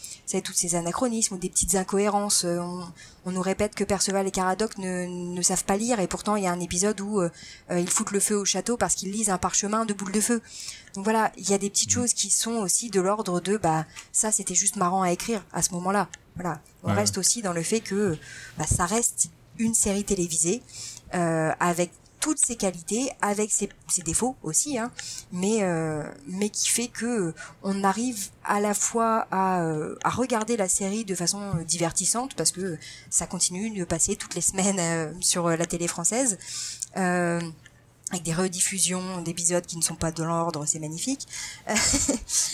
tous ces anachronismes ou des petites incohérences. Euh, on, on, nous répète que Perceval et Caradoc ne, ne savent pas lire, et pourtant, il y a un épisode où ils foutent le feu au château parce qu'ils lisent un parchemin de boules de feu. Donc voilà, il y a des petites mmh. choses qui sont aussi de l'ordre de, bah, ça, c'était juste marrant à écrire à ce moment-là. Voilà, on reste aussi dans le fait que bah, ça reste une série télévisée euh, avec toutes ses qualités avec ses, défauts aussi hein, mais euh, mais qui fait que on arrive à la fois à, euh, à regarder la série de façon divertissante parce que ça continue de passer toutes les semaines euh, sur la télé française avec des rediffusions d'épisodes qui ne sont pas de l'ordre, c'est magnifique.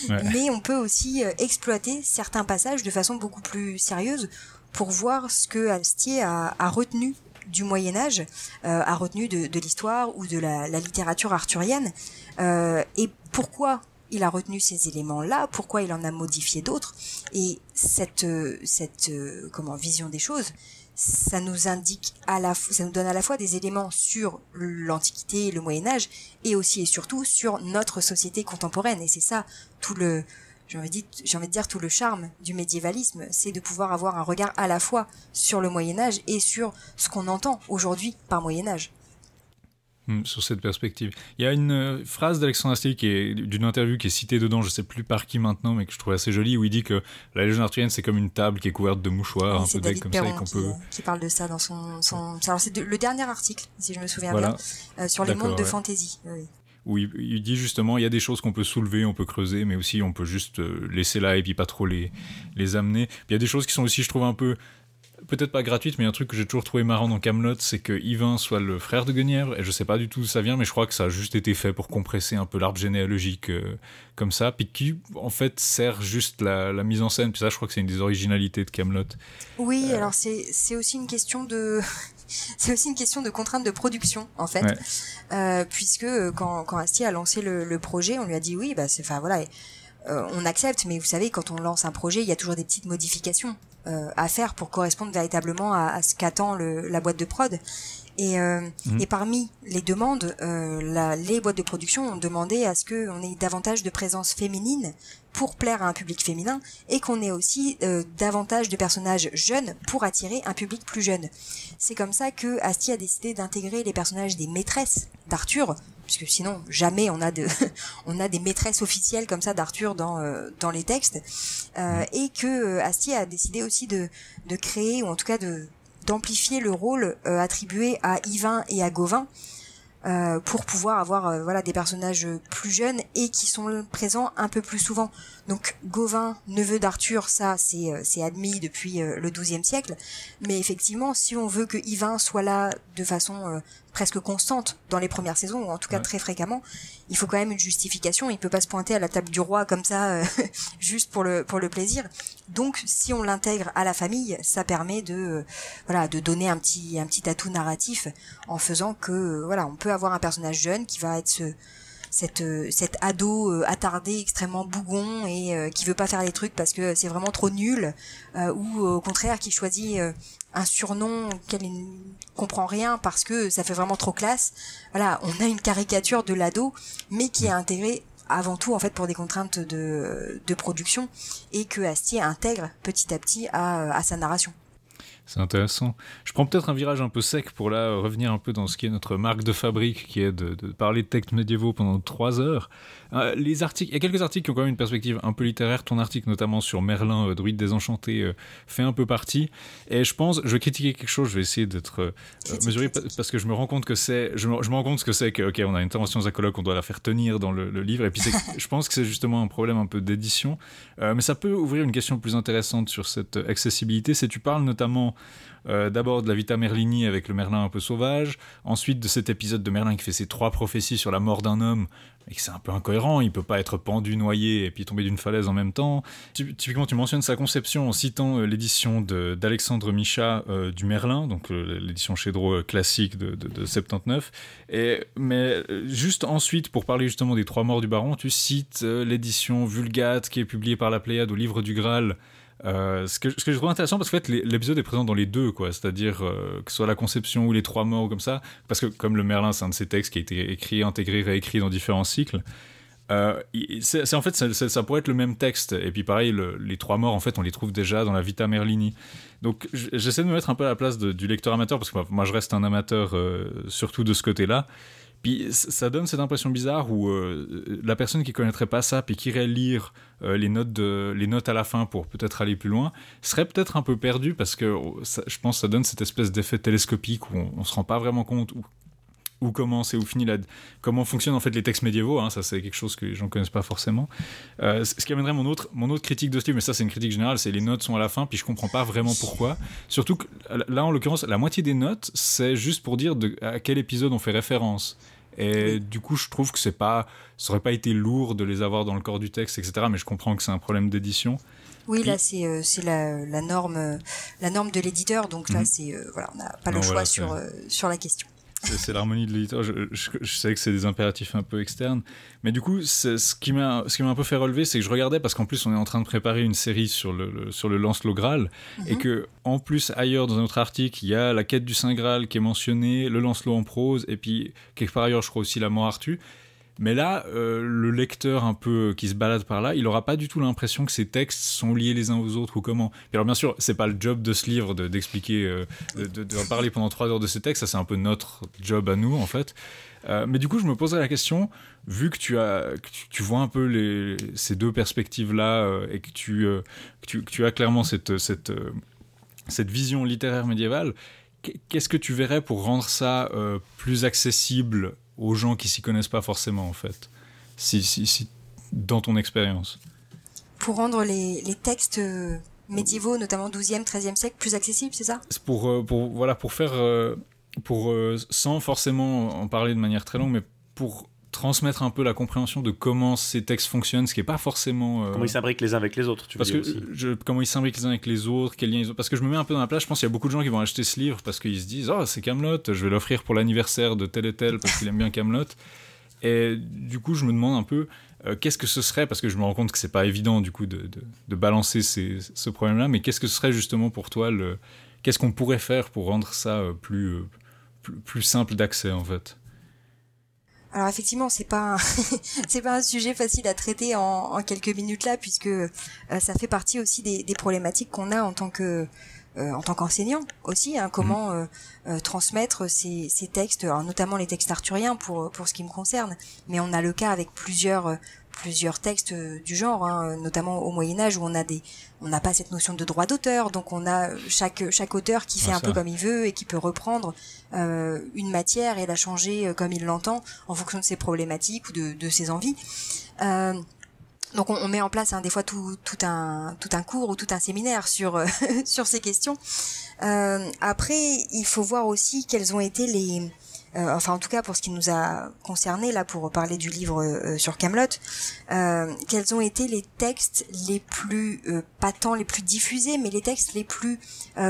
Mais on peut aussi exploiter certains passages de façon beaucoup plus sérieuse pour voir ce que Astier a, a retenu du Moyen Âge euh, a retenu de, l'histoire ou de la, littérature arthurienne. Euh, et pourquoi il a retenu ces éléments-là, pourquoi il en a modifié d'autres? Et cette cette comment vision des choses ça nous indique à la ça nous donne à la fois des éléments sur l'Antiquité, le Moyen Âge, et aussi et surtout sur notre société contemporaine. Et c'est ça tout le j'ai envie, de, dire tout le charme du médiévalisme, c'est de pouvoir avoir un regard à la fois sur le Moyen Âge et sur ce qu'on entend aujourd'hui par Moyen Âge. Hmm, sur cette perspective. Il y a une euh, phrase d'Alexandre Astier qui est d'une interview qui est citée dedans, je sais plus par qui maintenant, mais que je trouve assez jolie, où il dit que la légende arthurienne c'est comme une table qui est couverte de mouchoirs, un peu comme ça, et qu'on peut. Qui parle de ça dans son. son... Alors c'est le dernier article, si je me souviens bien, euh, sur les mondes de fantasy. Oui où il, dit justement il y a des choses qu'on peut soulever, on peut creuser, mais aussi on peut juste euh, laisser là et puis pas trop les, les amener. Puis il y a des choses qui sont aussi, je trouve, un peu peut-être pas gratuites, mais un truc que j'ai toujours trouvé marrant dans Camelot, c'est que Yvain soit le frère de Guenièvre, et je sais pas du tout d'où ça vient, mais je crois que ça a juste été fait pour compresser un peu l'arbre généalogique euh, comme ça, puis qui en fait sert juste la, mise en scène, puis ça je crois que c'est une des originalités de Camelot. Oui, euh. alors c'est aussi une question de c'est aussi une question de contrainte de production en fait, euh, puisque euh, quand, quand Astier a lancé le, le, projet, on lui a dit oui, bah c'est, enfin voilà, euh, on accepte, mais vous savez, quand on lance un projet, il y a toujours des petites modifications euh, à faire pour correspondre véritablement à, à ce qu'attend la boîte de prod. Et, mhm. et parmi les demandes, la, les boîtes de production ont demandé à ce qu'on ait davantage de présence féminine pour plaire à un public féminin et qu'on ait aussi euh, davantage de personnages jeunes pour attirer un public plus jeune. C'est comme ça que Astier a décidé d'intégrer les personnages des maîtresses d'Arthur, puisque sinon jamais on a de on a des maîtresses officielles comme ça d'Arthur dans euh, dans les textes, euh, et que Astier a décidé aussi de de créer ou en tout cas d'amplifier le rôle euh, attribué à Yvain et à Gauvin. Euh, pour pouvoir avoir euh, voilà des personnages plus jeunes et qui sont présents un peu plus souvent. Donc Gauvin, neveu d'Arthur, ça c'est c'est admis depuis le XIIe siècle, mais effectivement si on veut que Yvain soit là de façon presque constante dans les premières saisons ou en tout cas très fréquemment, il faut quand même une justification. Il peut pas se pointer à la table du roi comme ça juste pour le pour le plaisir. Donc si on l'intègre à la famille, ça permet de voilà de donner un petit un petit atout narratif en faisant que voilà on peut avoir un personnage jeune qui va être ce, cette, euh, cet ado euh, attardé, extrêmement bougon et euh, qui veut pas faire les trucs parce que c'est vraiment trop nul, ou au contraire qui choisit un surnom qu'elle ne comprend rien parce que ça fait vraiment trop classe. Voilà, on a une caricature de l'ado, mais qui est intégrée avant tout en fait pour des contraintes de, de production et que Astier intègre petit à petit à, à sa narration. C'est intéressant. Je prends peut-être un virage un peu sec pour là revenir un peu dans ce qui est notre marque de fabrique, qui est de, parler de textes médiévaux pendant trois heures. Euh, les articles, il y a quelques articles qui ont quand même une perspective un peu littéraire. Ton article, notamment sur Merlin, euh, druide désenchanté, euh, fait un peu partie. Et je pense, je vais critiquer quelque chose. Je vais essayer d'être mesuré parce que je me rends compte que c'est, je, me, rends compte que c'est que, ok, on a une intervention zacologue, on doit la faire tenir dans le, livre. Et puis, je pense que c'est justement un problème un peu d'édition. mais ça peut ouvrir une question plus intéressante sur cette accessibilité. C'est tu parles notamment euh, d'abord de la Vita Merlini avec le Merlin un peu sauvage, ensuite de cet épisode de Merlin qui fait ses trois prophéties sur la mort d'un homme, et que c'est un peu incohérent, il peut pas être pendu, noyé et puis tomber d'une falaise en même temps. Typiquement, tu mentionnes sa conception en citant euh, l'édition d'Alexandre Micha euh, du Merlin, donc l'édition Chédreau classique de, de, 79. Et, mais juste ensuite, pour parler justement des trois morts du baron, tu cites l'édition Vulgate qui est publiée par la Pléiade au livre du Graal euh, ce, que, que, je trouve intéressant parce qu'en fait l'épisode est présent dans les deux quoi. C'est-à-dire euh, que ce soit la conception ou les trois morts comme ça parce que comme le Merlin c'est un de ces textes qui a été écrit intégré réécrit dans différents cycles euh, c'est en fait ça, ça, pourrait être le même texte. Et puis pareil les trois morts en fait on les trouve déjà dans la Vita Merlini. Donc j'essaie de me mettre un peu à la place du lecteur amateur parce que moi je reste un amateur surtout de ce côté là puis ça donne cette impression bizarre où euh, la personne qui connaîtrait pas ça, puis qui irait lire euh, les, notes de, les notes à la fin pour peut-être aller plus loin, serait peut-être un peu perdu parce que oh, je pense que ça donne cette espèce d'effet télescopique où on, on se rend pas vraiment compte où, où commence et où finit la, comment fonctionnent en fait les textes médiévaux. Hein, ça c'est quelque chose que les gens connaissent pas forcément. Euh, ce qui amènerait mon autre, mon autre critique de ce livre, mais ça c'est une critique générale, c'est les notes sont à la fin, puis je comprends pas vraiment pourquoi. Surtout que là en l'occurrence, la moitié des notes c'est juste pour dire à quel épisode on fait référence. Et du coup, je trouve que c'est pas, ça aurait pas été lourd de les avoir dans le corps du texte, etc. Mais je comprends que c'est un problème d'édition. Oui, là c'est euh, c'est la, la norme euh, la norme de l'éditeur, donc là mhm. c'est euh, voilà, on n'a pas le choix sur sur la question c'est l'harmonie de l'éditeur. Je, sais que c'est des impératifs un peu externes, mais du coup, ce qui m'a un peu fait relever, c'est que je regardais parce qu'en plus on est en train de préparer une série sur le, sur le Lancelot Graal et mhm. que en plus ailleurs dans un autre article, il y a la quête du Saint Graal qui est mentionnée, le Lancelot en prose et puis quelque part ailleurs, je crois aussi la mort Arthur. Mais là, euh, le lecteur un peu qui se balade par là, il aura pas du tout l'impression que ces textes sont liés les uns aux autres ou comment. Puis alors bien sûr, c'est pas le job de ce livre d'expliquer, euh, de, parler pendant trois heures de ces textes. Ça c'est un peu notre job à nous en fait. Euh, mais du coup, je me posais la question, vu que tu as, tu, vois un peu ces deux perspectives là et que tu, que as clairement cette vision littéraire médiévale, qu'est-ce que tu verrais pour rendre ça plus accessible aux gens qui s'y connaissent pas forcément en fait si, si, si dans ton expérience Pour rendre les, les textes euh, médiévaux, notamment 12e, 13e siècle, plus accessibles, c'est ça? Pour, euh, pour, voilà, pour faire. Euh, pour, sans forcément en parler de manière très longue, mais pour transmettre un peu la compréhension de comment ces textes fonctionnent, ce qui est pas forcément comment ils s'imbriquent les uns avec les autres. Tu parce que Je, comment ils s'imbriquent les uns avec les autres, quels liens ils ont. Parce que je me mets un peu dans la place. Je pense qu'il y a beaucoup de gens qui vont acheter ce livre parce qu'ils se disent oh c'est Camelot, je vais l'offrir pour l'anniversaire de tel et tel parce qu'il aime bien Camelot. Et du coup je me demande un peu euh, qu'est-ce que ce serait parce que je me rends compte que c'est pas évident du coup de, de, de balancer ces, ce problème-là, mais qu'est-ce que ce serait justement pour toi le qu'est-ce qu'on pourrait faire pour rendre ça euh, plus, euh, plus, plus simple d'accès en fait? Alors effectivement, c'est pas c'est pas un sujet facile à traiter en, en quelques minutes là, puisque euh, ça fait partie aussi des, des problématiques qu'on a en tant que euh, en tant qu'enseignant aussi, hein, comment mhm. euh, transmettre ces, ces textes, notamment les textes arthuriens pour pour ce qui me concerne. Mais on a le cas avec plusieurs plusieurs textes du genre, hein, notamment au Moyen Âge où on a des, on n'a pas cette notion de droit d'auteur, donc on a chaque chaque auteur qui fait un peu comme il veut et qui peut reprendre euh, une matière et la changer euh, comme il l'entend en fonction de ses problématiques ou de, de ses envies. Euh, donc on, met en place hein, des fois tout, tout, un tout un cours ou tout un séminaire sur sur ces questions. Euh, après, il faut voir aussi quels ont été les euh, enfin en tout cas pour ce qui nous a concerné là pour parler du livre euh, sur Camelot, euh, quels ont été les textes les plus pas tant les plus diffusés, mais les textes les plus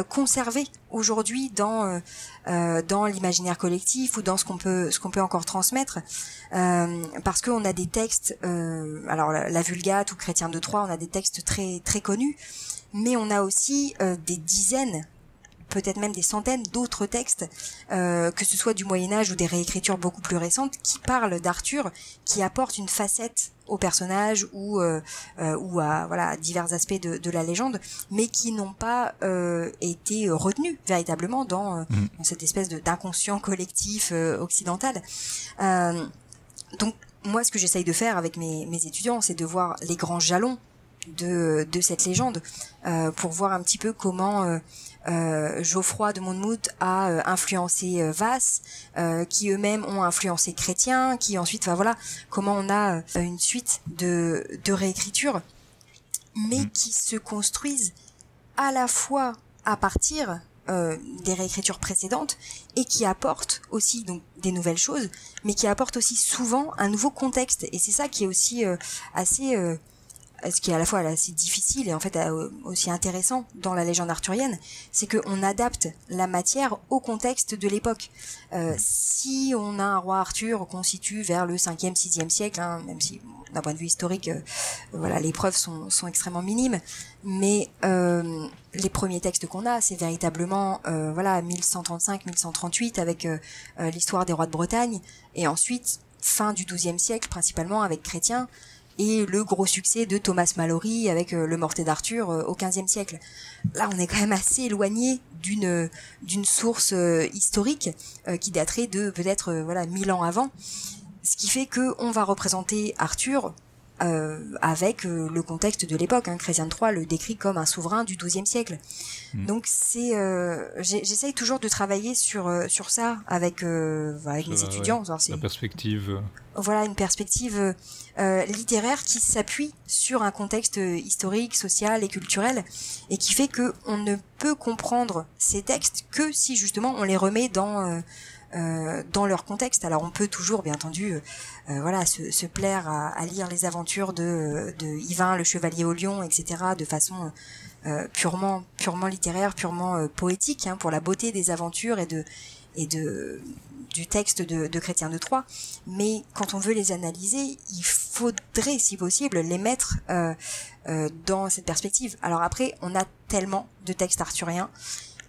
conservés aujourd'hui dans dans l'imaginaire collectif ou dans ce qu'on peut ce qu'on peut encore transmettre, parce qu'on a des textes, alors la, la, Vulgate ou Chrétien de Troyes, on a des textes très très connus, mais on a aussi des dizaines peut-être même des centaines d'autres textes, euh, que ce soit du Moyen Âge ou des réécritures beaucoup plus récentes, qui parlent d'Arthur, qui apportent une facette au personnage ou euh, euh, ou à voilà divers aspects de, de la légende, mais qui n'ont pas été retenus véritablement dans, mm. dans cette espèce d'inconscient collectif occidental. donc moi, ce que j'essaye de faire avec mes, mes étudiants, c'est de voir les grands jalons de, de cette légende euh, pour voir un petit peu comment euh, euh, Geoffroy de Monmouth a euh, influencé euh, Vasse, qui eux-mêmes ont influencé Chrétien, qui ensuite, enfin voilà, comment on a une suite de, de réécritures, mais mm. qui se construisent à la fois à partir des réécritures précédentes et qui apportent aussi donc des nouvelles choses, mais qui apportent aussi souvent un nouveau contexte. Et c'est ça qui est aussi assez ce qui est à la fois assez difficile et en fait euh, aussi intéressant dans la légende arthurienne, c'est qu'on adapte la matière au contexte de l'époque. Euh, si on a un roi Arthur qu'on situe vers le 5e, 6e siècle, hein, même si d'un point de vue historique, euh, voilà, les preuves sont, extrêmement minimes, mais les premiers textes qu'on a, c'est véritablement voilà 1135-1138 avec l'histoire des rois de Bretagne, et ensuite fin du XIIe siècle principalement avec Chrétien et le gros succès de Thomas Mallory avec euh, Le Mortet d'Arthur euh, au XVe siècle. Là, on est quand même assez éloigné d'une d'une source euh, historique qui daterait de peut-être voilà mille ans avant, ce qui fait que on va représenter Arthur euh, avec euh, le contexte de l'époque. Hein. Chrétien III le décrit comme un souverain du XIIe siècle. Hmm. Donc c'est, euh, j'essaye toujours de travailler sur sur ça avec avec mes étudiants. la perspective. Voilà une perspective littéraire qui s'appuie sur un contexte historique, social et culturel et qui fait que on ne peut comprendre ces textes que si justement on les remet dans euh, dans leur contexte. Alors on peut toujours, bien entendu, euh, euh, voilà, se, se plaire à, à, lire les aventures de, de Yvain, le chevalier au lion, etc., de façon purement, purement littéraire, purement poétique, hein, pour la beauté des aventures et de et de du texte de, de Chrétien de Troyes. Mais quand on veut les analyser, il faudrait, si possible, les mettre euh, dans cette perspective. Alors après, on a tellement de textes arthuriens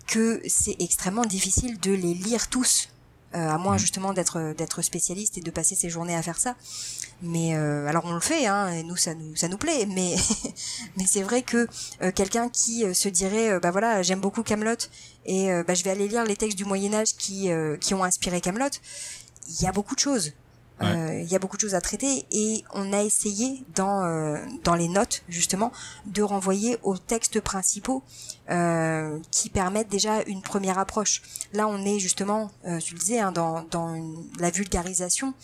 que c'est extrêmement difficile de les lire tous euh, à moins mm. justement d'être d'être spécialiste et de passer ses journées à faire ça. Mais euh, alors on le fait, hein, et nous ça nous ça nous plaît. Mais mais c'est vrai que euh, quelqu'un qui se dirait, bah voilà, j'aime beaucoup Camelot et bah, je vais aller lire les textes du Moyen Âge qui qui ont inspiré Camelot. Il y a beaucoup de choses. Euh, il y a beaucoup de choses à traiter et on a essayé dans euh, dans les notes justement de renvoyer aux textes principaux euh, qui permettent déjà une première approche. Là, on est justement, tu le disais, hein, dans dans la vulgarisation.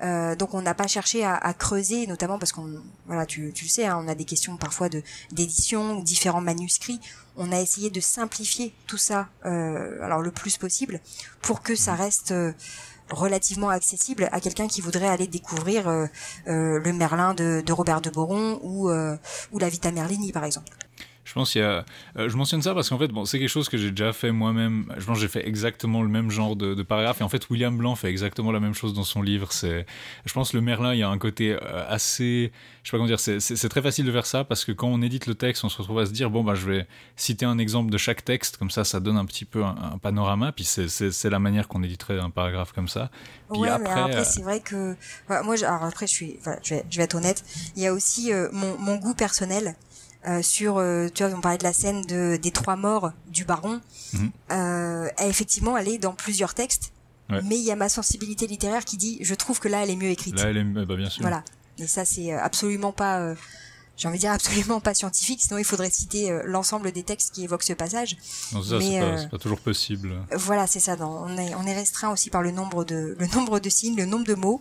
donc, on n'a pas cherché à, à, creuser, notamment parce qu'on voilà, tu tu le sais, hein, on a des questions parfois de d'édition, différents manuscrits. On a essayé de simplifier tout ça, alors le plus possible, pour que ça reste relativement accessible à quelqu'un qui voudrait aller découvrir euh, euh, le Merlin de, Robert de Boron ou, euh, ou la Vita Merlini par exemple. Je pense qu'il y a. Euh, je mentionne ça parce qu'en fait, bon, c'est quelque chose que j'ai déjà fait moi-même. Je pense que j'ai fait exactement le même genre de, de, paragraphe. Et en fait, William Blanc fait exactement la même chose dans son livre. C'est, je pense, le Merlin, il y a un côté euh, assez. Je sais pas comment dire. C'est très facile de faire ça parce que quand on édite le texte, on se retrouve à se dire bon bah je vais citer un exemple de chaque texte. Comme ça, ça donne un petit peu un, panorama. Puis c'est la manière qu'on éditerait un paragraphe comme ça. Puis ouais, après, mais après euh, c'est vrai que moi, alors après, je suis, je vais, je vais être honnête. Il y a aussi mon, mon goût personnel. Euh, sur, euh, tu vois, on parlait de la scène de, des trois morts du baron. Mhm. Euh, effectivement, elle est dans plusieurs textes. Mais il y a ma sensibilité littéraire qui dit, je trouve que là, elle est mieux écrite. Là, elle est, bah, bien sûr. Voilà. Et ça, c'est absolument pas j'ai envie de dire absolument pas scientifique, sinon il faudrait citer euh, l'ensemble des textes qui évoquent ce passage. Non, ça, c'est pas, euh, pas, toujours possible. Voilà, c'est ça. on, est, on est restreint aussi par le nombre de, le nombre de signes, le nombre de mots,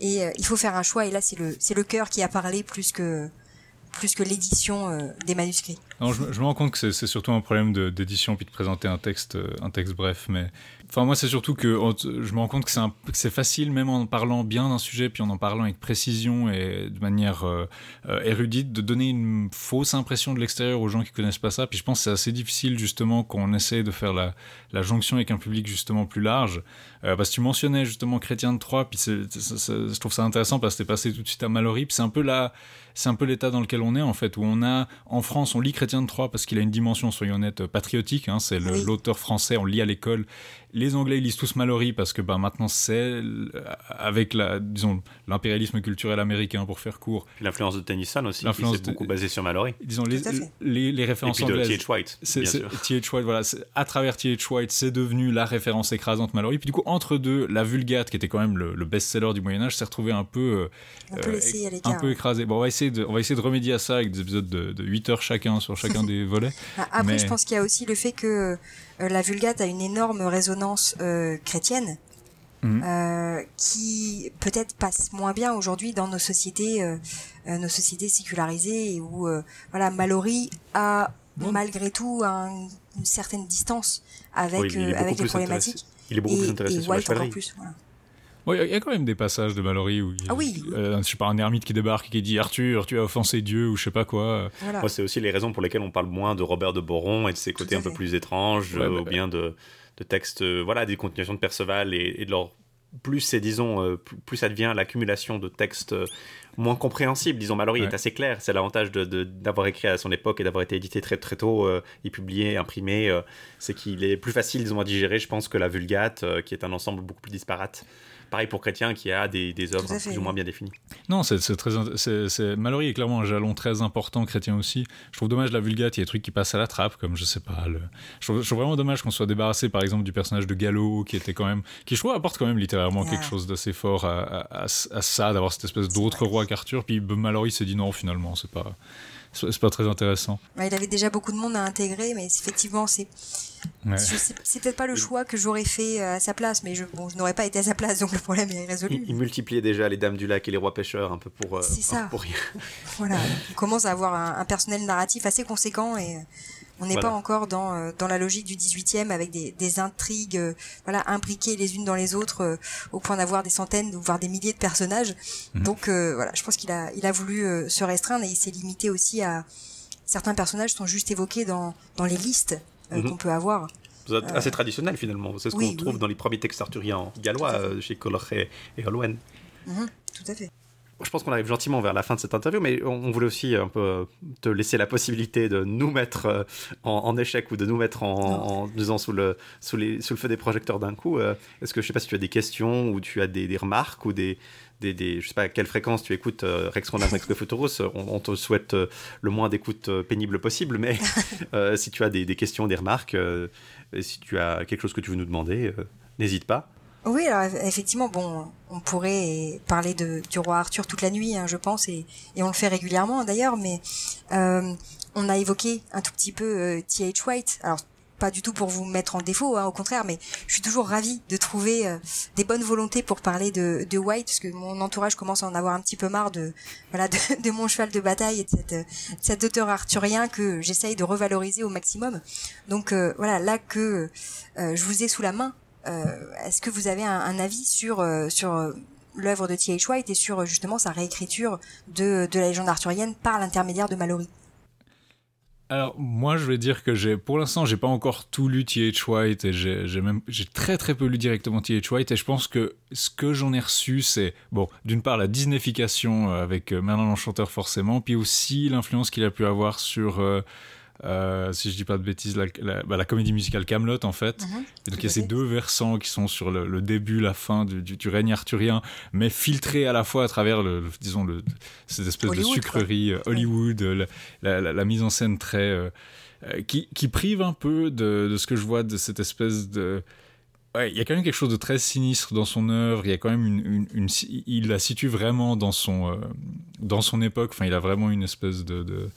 et euh, il faut faire un choix. Et là, c'est le, c'est le cœur qui a parlé plus que, plus que l'édition des manuscrits. Non, je, je, me rends compte que c'est surtout un problème d'édition puis de présenter un texte, un texte bref, mais Enfin, moi, c'est surtout que je me rends compte que c'est facile, même en parlant bien d'un sujet, puis en en parlant avec précision et de manière euh, euh, érudite, de donner une fausse impression de l'extérieur aux gens qui connaissent pas ça. Puis je pense que c'est assez difficile, justement, quand on essaie de faire la, la jonction avec un public, justement, plus large. Euh, parce que tu mentionnais, justement, Chrétien de Troyes, puis je trouve ça intéressant parce que t'es passé tout de suite à Mallory, puis c'est un peu la c'est un peu l'état dans lequel on est en fait, où on a en France, on lit Chrétien de Troyes parce qu'il a une dimension, soyons honnêtes, patriotique. Hein, c'est l'auteur français, on lit à l'école. Les Anglais lisent tous Mallory parce que bah, maintenant c'est avec la, disons, l'impérialisme culturel américain pour faire court. L'influence de Tennyson aussi, qui est beaucoup basée sur Mallory. Disons les, les, les, références Et puis de T.H. White. T.H. White, voilà, à travers T.H. White, c'est devenu la référence écrasante Mallory. Puis du coup, entre deux, la Vulgate, qui était quand même le, best-seller du Moyen Âge, s'est retrouvé un peu, un peu, euh, un peu écrasé. Bon, on va essayer de, on va essayer de remédier à ça avec des épisodes de, de 8 heures chacun sur chacun des volets. Bah, après, je pense qu'il y a aussi le fait que euh, la Vulgate a une énorme résonance euh, chrétienne. Mhm. Euh, qui peut-être passe moins bien aujourd'hui dans nos sociétés, nos sociétés sécularisées, où voilà, Mallory a malgré tout une certaine distance avec avec les problématiques. Il est beaucoup plus intéressé sur White la plus. Il y a quand même des passages de Mallory où il, ah oui. Euh, je sais pas un ermite qui débarque et qui dit Arthur, tu as offensé Dieu ou je sais pas quoi. Moi, c'est aussi les raisons pour lesquelles on parle moins de Robert de Boron et de ses côtés un peu plus étranges, euh, ou bah, bien de, de textes, euh, voilà, des continuations de Perceval et, de leur plus c'est disons plus ça devient l'accumulation de textes moins compréhensibles. Disons Mallory est assez clair c'est l'avantage d'avoir de, d'avoir écrit à son époque et d'avoir été édité très très tôt et publié imprimé c'est qu'il est plus facile disons à digérer je pense que la Vulgate qui est un ensemble beaucoup plus disparate Pareil pour Chrétien qui a des, des œuvres plus ou moins bien définies. Non, c'est très. C'est, Mallory est clairement un jalon très important, Chrétien aussi. Je trouve dommage la Vulgate, il y a des trucs qui passent à la trappe, comme je sais pas. Le... Je, trouve, vraiment dommage qu'on soit débarrassé par exemple du personnage de Gallo, qui était quand même. qui je trouve apporte quand même littéralement quelque chose d'assez fort à, à, ça, d'avoir cette espèce d'autre roi qu'Arthur. Puis Mallory s'est dit non, finalement, c'est pas c'est pas très intéressant. il avait déjà beaucoup de monde à intégrer, mais effectivement, c'est c'est peut-être pas le choix que j'aurais fait euh, à sa place, mais je, bon, je n'aurais pas été à sa place, donc le problème est résolu. Il, multipliait déjà les dames du lac et les rois pêcheurs un peu pour, euh, ça. pour rien. voilà, on commence à avoir un, un personnel narratif assez conséquent et on n'est pas encore dans, euh, dans la logique du 18e avec des, des intrigues euh, voilà imbriquées les unes dans les autres euh, au point d'avoir des centaines voire des milliers de personnages. Mhm. Donc voilà, je pense qu'il a il a voulu se restreindre et il s'est limité aussi à certains personnages sont juste évoqués dans dans les listes mhm. qu'on peut avoir. C'est assez traditionnel finalement. C'est ce qu'on trouve dans les premiers textes arthuriens gallois chez Color et, et mhm, tout à fait je pense qu'on arrive gentiment vers la fin de cette interview, mais on, voulait aussi un peu te laisser la possibilité de nous mettre euh, en, échec ou de nous mettre en, en sous le, sous, les, sous le feu des projecteurs d'un coup. Euh, est-ce que je sais pas si tu as des questions ou tu as des, remarques ou des, des, des, je sais pas à quelle fréquence tu écoutes euh, Rex Ronald Rex Futurus. On, on, te souhaite le moins d'écoute pénible possible, mais si tu as des, des questions, des remarques, si tu as quelque chose que tu veux nous demander, n'hésite pas. Oui, alors effectivement, bon, on pourrait parler de, du roi Arthur toute la nuit, hein, je pense, et, et, on le fait régulièrement d'ailleurs, mais euh, on a évoqué un tout petit peu T.H. Euh, White. Alors, pas du tout pour vous mettre en défaut, hein, au contraire, mais je suis toujours ravie de trouver euh, des bonnes volontés pour parler de, de, White, parce que mon entourage commence à en avoir un petit peu marre de voilà de, de mon cheval de bataille et de, cette, cet auteur arthurien que j'essaye de revaloriser au maximum. Donc voilà, là que je vous ai sous la main, euh, est-ce que vous avez un, avis sur euh, sur euh, l'œuvre de T.H. White et sur justement sa réécriture de, de la légende arthurienne par l'intermédiaire de Mallory? Alors moi je vais dire que j'ai pour l'instant j'ai pas encore tout lu T.H. White et j'ai même j'ai très très peu lu directement T.H. White et je pense que ce que j'en ai reçu c'est bon d'une part la Disneyfication avec Merlin l'Enchanteur forcément puis aussi l'influence qu'il a pu avoir sur euh, si je dis pas de bêtises, la, la, bah, la comédie musicale Camelot en fait. Mhm. et donc il y a ces deux versants qui sont sur le, début, la fin du, du, règne arthurien, mais filtrés à la fois à travers le, disons le, cette espèce de sucrerie euh, Hollywood, la, la, mise en scène très euh, qui, qui, prive un peu de, de, ce que je vois de cette espèce de Ouais, il y a quand même quelque chose de très sinistre dans son œuvre. Il y a quand même une, une, il la situe vraiment dans son euh, dans son époque. Enfin, il a vraiment une espèce de, de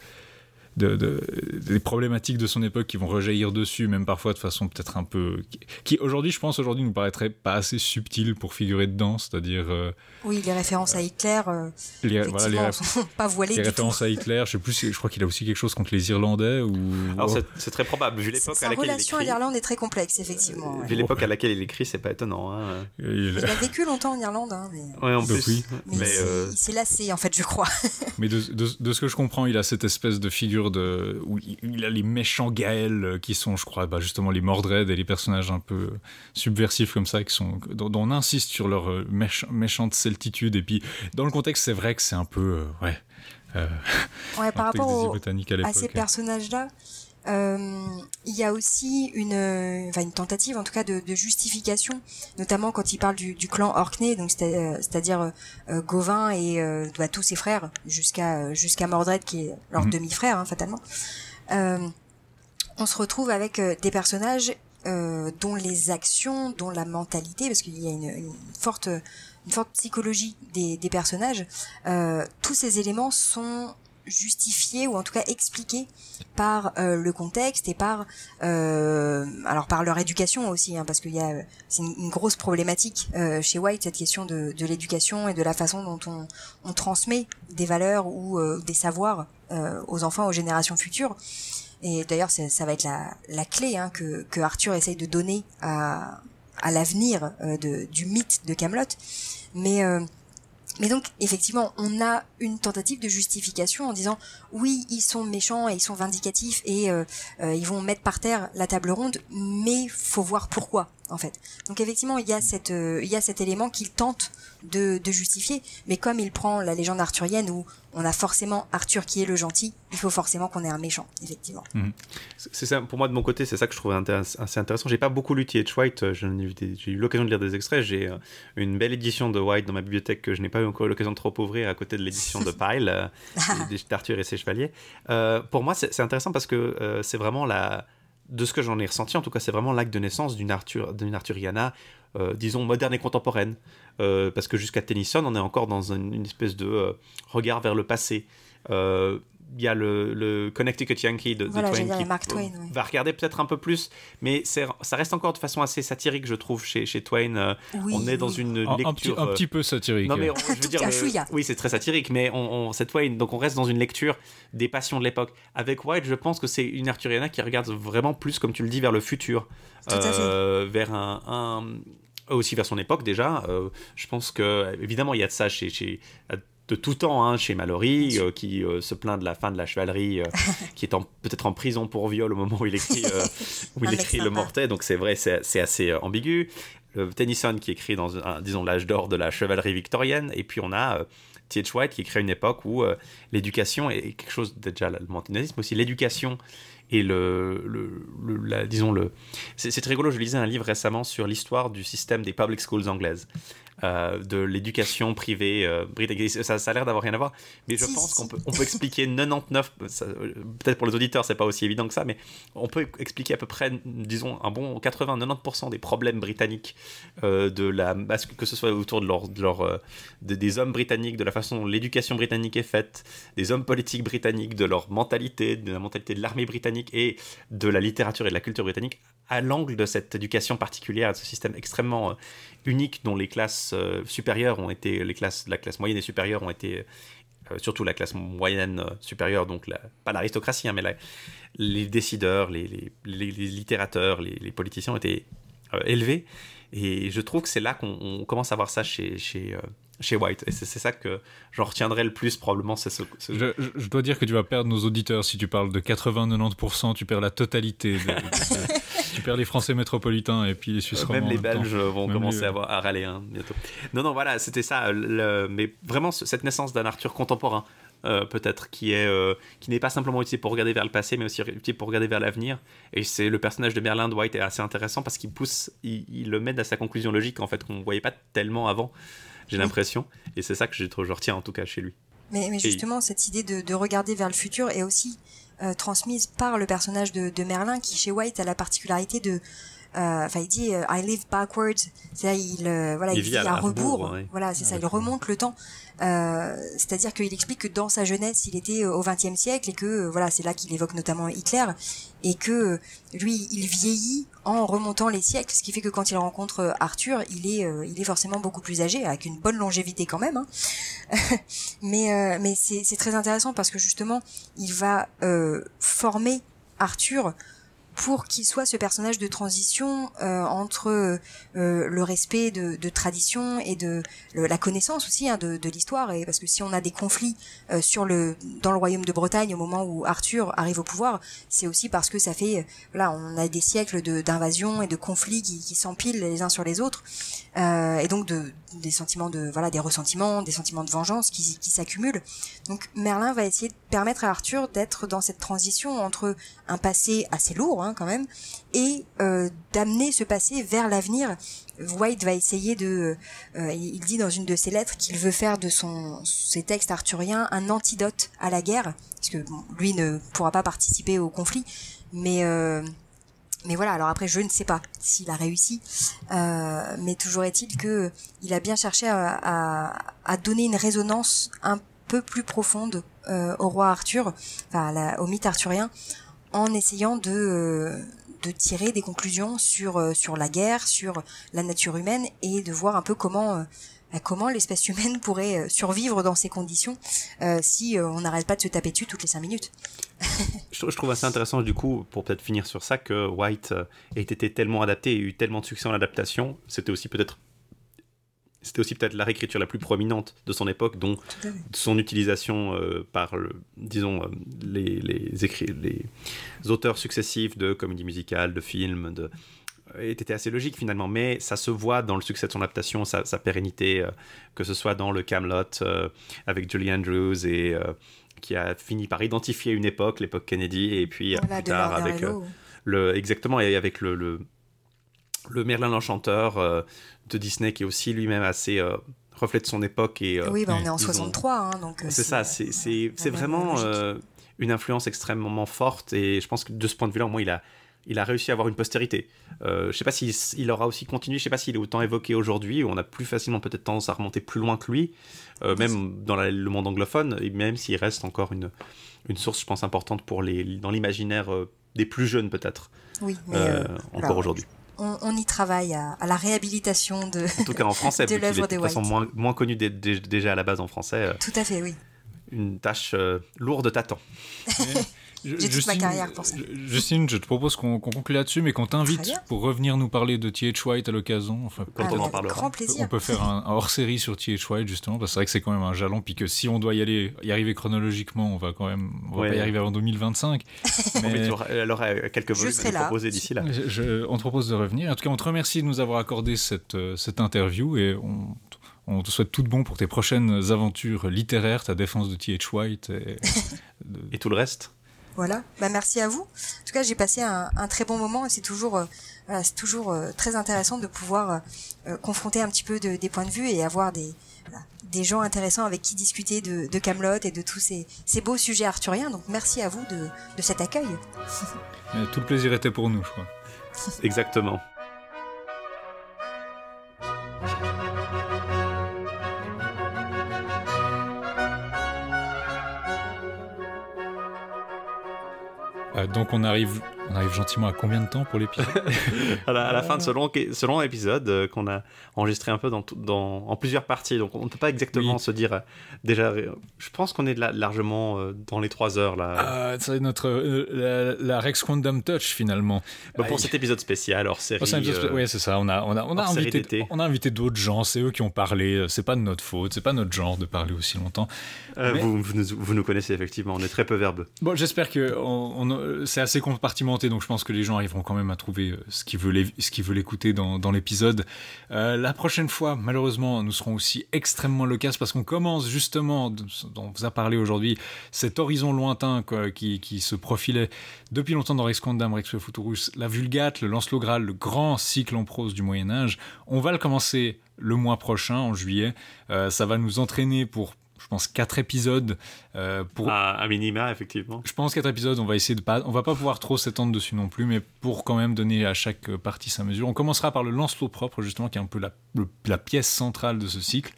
de, des problématiques de son époque qui vont rejaillir dessus, même parfois de façon peut-être un peu. qui, aujourd'hui, je pense, aujourd'hui, nous paraîtrait pas assez subtil pour figurer dedans, c'est-à-dire. Euh, oui, les références à Hitler. Euh, les, voilà, les sont pas voilées. Les références à Hitler, je sais plus, je crois qu'il a aussi quelque chose contre les Irlandais ou. Alors c'est très probable, vu l'époque à laquelle. Sa relation à l'Irlande est très complexe, effectivement. Vu l'époque à laquelle il écrit, c'est pas étonnant. Hein. Il... a vécu longtemps en Irlande. Hein, mais... en plus. Oui. Mais, euh, il s'est lassé, en fait, je crois. mais de, de, ce que je comprends, il a cette espèce de figure de où il a les méchants Gaël euh, qui sont, je crois, bah, justement les Mordred et les personnages un peu subversifs comme ça, qui sont, dont, on insiste sur leur euh, méchante celtitude. Et puis, dans le contexte, c'est vrai que c'est un peu, euh, ouais. ouais, par rapport à, ces personnages-là, il y a aussi une, enfin une tentative, en tout cas, de, justification, notamment quand il parle du, clan Orkney, donc c'est-à-dire Gauvin et bah, tous ses frères, jusqu'à jusqu'à Mordred qui est leur mhm. demi-frère, hein, fatalement. Euh, on se retrouve avec euh, des personnages euh, dont les actions, dont la mentalité, parce qu'il y a une, forte, une forte psychologie des, personnages, tous ces éléments sont justifiés ou en tout cas expliqués par le contexte et par alors par leur éducation aussi hein, parce qu'il y a c'est une, grosse problématique chez White cette question de, l'éducation et de la façon dont on, on transmet des valeurs ou des savoirs euh, aux enfants, aux générations futures. Et d'ailleurs, ça va être la, la clé hein, que, que Arthur essaye de donner à, à l'avenir euh, de, du mythe de Camelot. Mais euh, mais donc, effectivement, on a une tentative de justification en disant oui, ils sont méchants et ils sont vindicatifs et euh, ils vont mettre par terre la table ronde, mais faut voir pourquoi en fait. Donc effectivement, il y a cette il y a cet élément qu'il tente de, de justifier, mais comme il prend la légende arthurienne où on a forcément Arthur qui est le gentil, il faut forcément qu'on ait un méchant, effectivement. Mhm. C'est ça, pour moi de mon côté, c'est ça que je trouvais assez intéressant. J'ai pas beaucoup lu T.H. White, euh, j'ai eu l'occasion de lire des extraits, j'ai euh, une belle édition de White dans ma bibliothèque que je n'ai pas eu encore l'occasion de trop ouvrir à côté de l'édition de Pyle, euh, d'Arthur et ses chevaliers. pour moi, c'est intéressant parce que c'est vraiment la de ce que j'en ai ressenti, en tout cas, c'est vraiment l'acte de naissance d'une Arthur, Arthuriana, disons moderne et contemporaine. Euh, parce que jusqu'à Tennyson, on est encore dans une, espèce de euh, regard vers le passé. Euh, il y a le, Connecticut Yankee de, Twain qui va regarder peut-être un peu plus, mais ça reste encore de façon assez satirique, je trouve, chez, chez Twain. on est dans une lecture... Un petit, peu satirique. Non, mais je veux dire, oui, c'est très satirique, mais on, c'est Twain, donc on reste dans une lecture des passions de l'époque. Avec White, je pense que c'est une Arthuriana qui regarde vraiment plus, comme tu le dis, vers le futur, vers un aussi vers son époque déjà. Euh, je pense que évidemment il y a de ça chez, chez de tout temps hein, chez Mallory euh, qui euh, se plaint de la fin de la chevalerie qui est peut-être en prison pour viol au moment où il écrit où il écrit le mortet donc c'est vrai c'est assez ambigu. Tennyson qui écrit dans disons l'âge d'or de la chevalerie victorienne. Et puis on a T.H. White qui crée une époque où l'éducation est quelque chose déjà le montagnardisme aussi l'éducation et le, le, disons le c'est très rigolo. Je lisais un livre récemment sur l'histoire du système des public schools anglaises euh, de l'éducation privée euh, britannique. Ça, ça, a l'air d'avoir rien à voir, mais je pense qu'on peut, on peut expliquer 99, peut-être pour les auditeurs c'est pas aussi évident que ça, mais on peut expliquer à peu près, disons, un bon 80-90% des problèmes britanniques, euh, de la, que ce soit autour de, leur, de leur, des hommes britanniques, de la façon dont l'éducation britannique est faite, des hommes politiques britanniques, de leur mentalité, de la mentalité de l'armée britannique et de la littérature et de la culture britannique, à l'angle de cette éducation particulière, de ce système extrêmement unique dont les classes euh, supérieures ont été, les classes, la classe moyenne et supérieure ont été, euh, surtout la classe moyenne euh, supérieure, donc la, pas l'aristocratie, hein, mais les décideurs, les, les, littérateurs, les, politiciens ont été élevés. Et je trouve que c'est là qu'on commence à voir ça chez, chez, chez White. Et c'est ça que j'en retiendrai le plus, probablement. c'est ce, Je, dois dire que tu vas perdre nos auditeurs si tu parles de 80-90%, tu perds la totalité. tu perds les Français métropolitains et puis les Suisses Même les Belges vont commencer à, à, râler hein, bientôt. Non, non, voilà, c'était ça. mais vraiment, cette naissance d'un Arthur contemporain. Euh, peut-être qui est euh, qui n'est pas simplement utile pour regarder vers le passé mais aussi utile pour regarder vers l'avenir et c'est le personnage de Merlin White est assez intéressant parce qu'il pousse il, il, le mène à sa conclusion logique en fait qu'on voyait pas tellement avant j'ai l'impression. Et c'est ça que je, je retiens en tout cas chez lui. Mais, justement, cette idée de, regarder vers le futur est aussi euh, transmise par le personnage de, Merlin, qui chez White a la particularité de enfin il dit I live backwards, c'est-à-dire il voilà il, vit à, rebours, voilà c'est ça, il remonte le temps. Euh, c'est-à-dire qu'il explique que dans sa jeunesse, il était au XXe siècle et que voilà, c'est là qu'il évoque notamment Hitler et que lui, il vieillit en remontant les siècles, ce qui fait que quand il rencontre Arthur, il est, il est forcément beaucoup plus âgé, avec une bonne longévité quand même. Hein. mais mais c'est très intéressant parce que justement, il va former Arthur pour qu'il soit ce personnage de transition euh, entre euh, le respect de, de, tradition et de la connaissance aussi hein, de, de l'histoire. Et parce que si on a des conflits euh, sur le dans le royaume de Bretagne au moment où Arthur arrive au pouvoir c'est aussi parce que ça fait là on a des siècles d'invasion et de conflits qui, qui s'empilent les uns sur les autres. Et donc de des sentiments de voilà des ressentiments des sentiments de vengeance qui, qui s'accumulent. Donc Merlin va essayer de permettre à Arthur d'être dans cette transition entre un passé assez lourd quand même et euh, d'amener ce passé vers l'avenir. White va essayer de euh, il dit dans une de ses lettres qu'il veut faire de son ses textes arthuriens un antidote à la guerre parce que lui ne pourra pas participer au conflit mais euh, mais voilà, alors après, je ne sais pas s'il a réussi, mais toujours est-il que il a bien cherché à, donner une résonance un peu plus profonde au roi Arthur, enfin au mythe arthurien, en essayant de, euh, de tirer des conclusions sur, sur la guerre, sur la nature humaine et de voir un peu comment comment l'espèce humaine pourrait survivre dans ces conditions si on n'arrête pas de se taper dessus toutes les cinq minutes je, trouve assez intéressant du coup, pour peut-être finir sur ça, que White euh, ait été tellement adapté et eu tellement de succès en adaptation. C'était aussi peut-être c'était aussi peut-être la réécriture la plus prominente de son époque, dont son utilisation euh, par, disons, euh, les, les, écrits, les auteurs successifs de comédies musicales, de films, de, était assez logique finalement, mais ça se voit dans le succès de son adaptation, sa, pérennité, que ce soit dans le Camelot avec Julie Andrews et qui a fini par identifier une époque, l'époque Kennedy, et puis plus tard avec euh, le exactement et avec le le, Merlin l'enchanteur euh, de Disney qui est aussi lui-même assez euh, reflet de son époque et oui, bah, on est en 63, hein, donc c'est ça, c'est c'est vraiment une influence extrêmement forte et je pense que de ce point de vue-là, au moins il a il a réussi à avoir une postérité. Euh, je sais pas s'il aura aussi continué, je sais pas s'il est autant évoqué aujourd'hui, on a plus facilement peut-être tendance à remonter plus loin que lui, euh, même dans le monde anglophone, et même s'il reste encore une, une source, je pense, importante pour les, dans l'imaginaire euh, des plus jeunes peut-être. Oui, encore aujourd'hui. On, y travaille à, la réhabilitation de En tout cas en français, de l'œuvre de façon moins, moins connu déjà à la base en français. Tout à fait, oui. Une tâche lourde t'attend. J'ai toute ma carrière pour ça. Justine, je te propose qu'on conclue là-dessus, mais qu'on t'invite pour revenir nous parler de T.H. White à l'occasion. Enfin, quand on en parlera. Grand plaisir. On peut faire un, hors-série sur T.H. White, justement, parce que c'est vrai que c'est quand même un jalon, puis que si on doit y aller, y arriver chronologiquement, on va quand même, on va pas y arriver avant 2025. mais elle aura quelques volumes à proposer d'ici là. on te propose de revenir. En tout cas, on te remercie de nous avoir accordé cette, euh, cette interview et on, on te souhaite tout de bon pour tes prochaines aventures littéraires, ta défense de T.H. White et, et tout le reste. Voilà, bah merci à vous. En tout cas, j'ai passé un, très bon moment et c'est toujours, euh, c'est toujours euh, très intéressant de pouvoir euh, confronter un petit peu des points de vue et avoir des, des gens intéressants avec qui discuter de, de Camelot et de tous ces, ces, beaux sujets arthuriens. Donc merci à vous de, de cet accueil. Tout le plaisir était pour nous, je crois. Exactement. Donc on arrive, on arrive gentiment à combien de temps pour l'épisode à, la, fin de ce long, ce long épisode euh, qu'on a enregistré un peu dans, dans, en plusieurs parties. Donc on ne peut pas exactement se dire. Euh, déjà, je pense qu'on est largement dans les trois heures là. Ah, c'est notre la, Rex Quantum Touch finalement. Bah, pour cet épisode spécial hors série. oui, c'est ça. On a on a on a invité on a invité d'autres gens. C'est eux qui ont parlé. C'est pas de notre faute. C'est pas notre genre de parler aussi longtemps. vous, vous, nous, connaissez effectivement. On est très peu verbeux. Bon, j'espère que on euh, c'est assez donc je pense que les gens arriveront quand même à trouver euh, ce qu'ils veulent, écouter dans, l'épisode. Euh, la prochaine fois, malheureusement, nous serons aussi extrêmement loquaces parce qu'on commence justement, dont on vous a parlé aujourd'hui, cet horizon lointain qui, se profilait depuis longtemps dans Rex Condam, Rex Futurus, la Vulgate, le Lancelot Graal, le grand cycle en prose du Moyen Âge. On va le commencer le mois prochain, en juillet. ça va nous entraîner pour je pense, quatre épisodes euh, pour. À, minima, effectivement. Je pense quatre épisodes. On va essayer de pas, on va pas pouvoir trop s'étendre dessus non plus, mais pour quand même donner à chaque partie sa mesure. On commencera par le lance-l'eau propre, justement, qui est un peu la, la pièce centrale de ce cycle.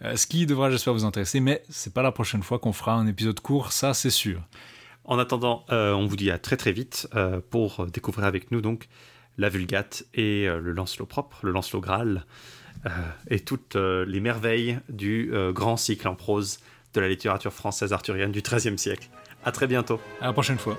Euh, ce qui devra, j'espère, vous intéresser, mais c'est pas la prochaine fois qu'on fera un épisode court, ça c'est sûr. En attendant, euh, on vous dit à très très vite pour découvrir avec nous donc la Vulgate et le Lancelot propre, le Lancelot Graal. Euh, et toutes euh, les merveilles du euh, grand cycle en prose de la littérature française arthurienne du XIIIe siècle. À très bientôt. À la prochaine fois.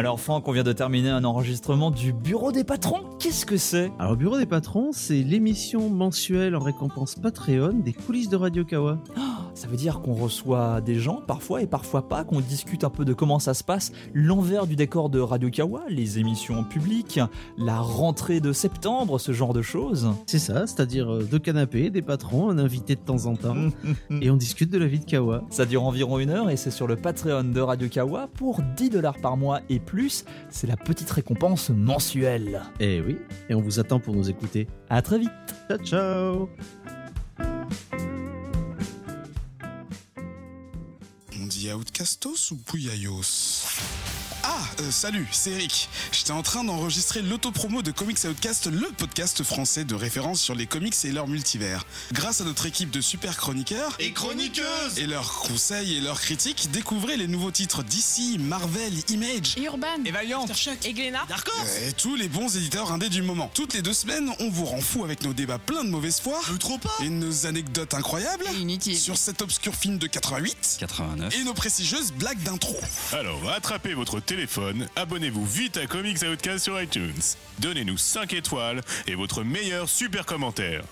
Alors Franck, on vient de terminer un enregistrement du Bureau des patrons. Qu'est-ce que c'est? Alors Bureau des patrons, c'est l'émission mensuelle en récompense Patreon des coulisses de Radio Kawa. Oh, ça veut dire qu'on reçoit des gens parfois et parfois pas, qu'on discute un peu de comment ça se passe, l'envers du décor de Radio Kawa, les émissions publiques, la rentrée de septembre, ce genre de choses. C'est ça, c'est-à-dire euh, deux canapés, des patrons, un invité de temps en temps, et on discute de la vie de Kawa. Ça dure environ une heure et c'est sur le Patreon de Radio Kawa pour 10 dollars par mois et plus. C'est la petite récompense mensuelle. Eh oui, et on vous attend pour nous écouter. À très vite. Ciao ciao. Outcastos ou Pouyayos ah, euh, salut, c'est Eric. J'étais en train d'enregistrer l'autopromo de Comics Outcast, le podcast français de référence sur les comics et leur multivers. Grâce à notre équipe de super chroniqueurs et chroniqueuses. et leurs conseils et leurs critiques, découvrez les nouveaux titres d'ici, Marvel, Image, et Urban, et Valiant, et Glénat, et tous les bons éditeurs indés du moment. Toutes les deux semaines, on vous rend fou avec nos débats pleins de mauvaise foi, trop pas, et nos anecdotes incroyables, inutiles, sur cet obscur film de 88, 89, et nos prestigieuses blagues d'intro. Alors, attrapez votre téléphone, abonnez-vous vite à Comics Outcast sur iTunes. Donnez-nous 5 étoiles et votre meilleur super commentaire.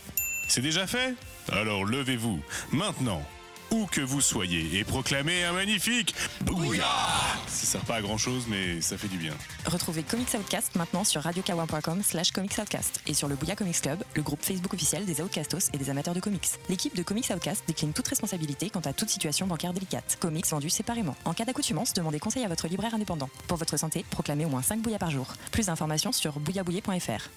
C'est déjà fait? Alors levez-vous, maintenant, où que vous soyez, et proclamez un magnifique Bouillard Ça sert pas à grand chose, mais ça fait du bien. Retrouvez Comics Outcast maintenant sur radiokawa.com slash Comics Outcast et sur le Bouya Comics Club, le groupe Facebook officiel des Outcastos et des amateurs de comics. L'équipe de Comics Outcast décline toute responsabilité quant à toute situation bancaire délicate. Comics vendus séparément. En cas d'accoutumance, demandez conseil à votre libraire indépendant. Pour votre santé, proclamez au moins 5 bouillas par jour. Plus d'informations sur bouillabouillet.fr.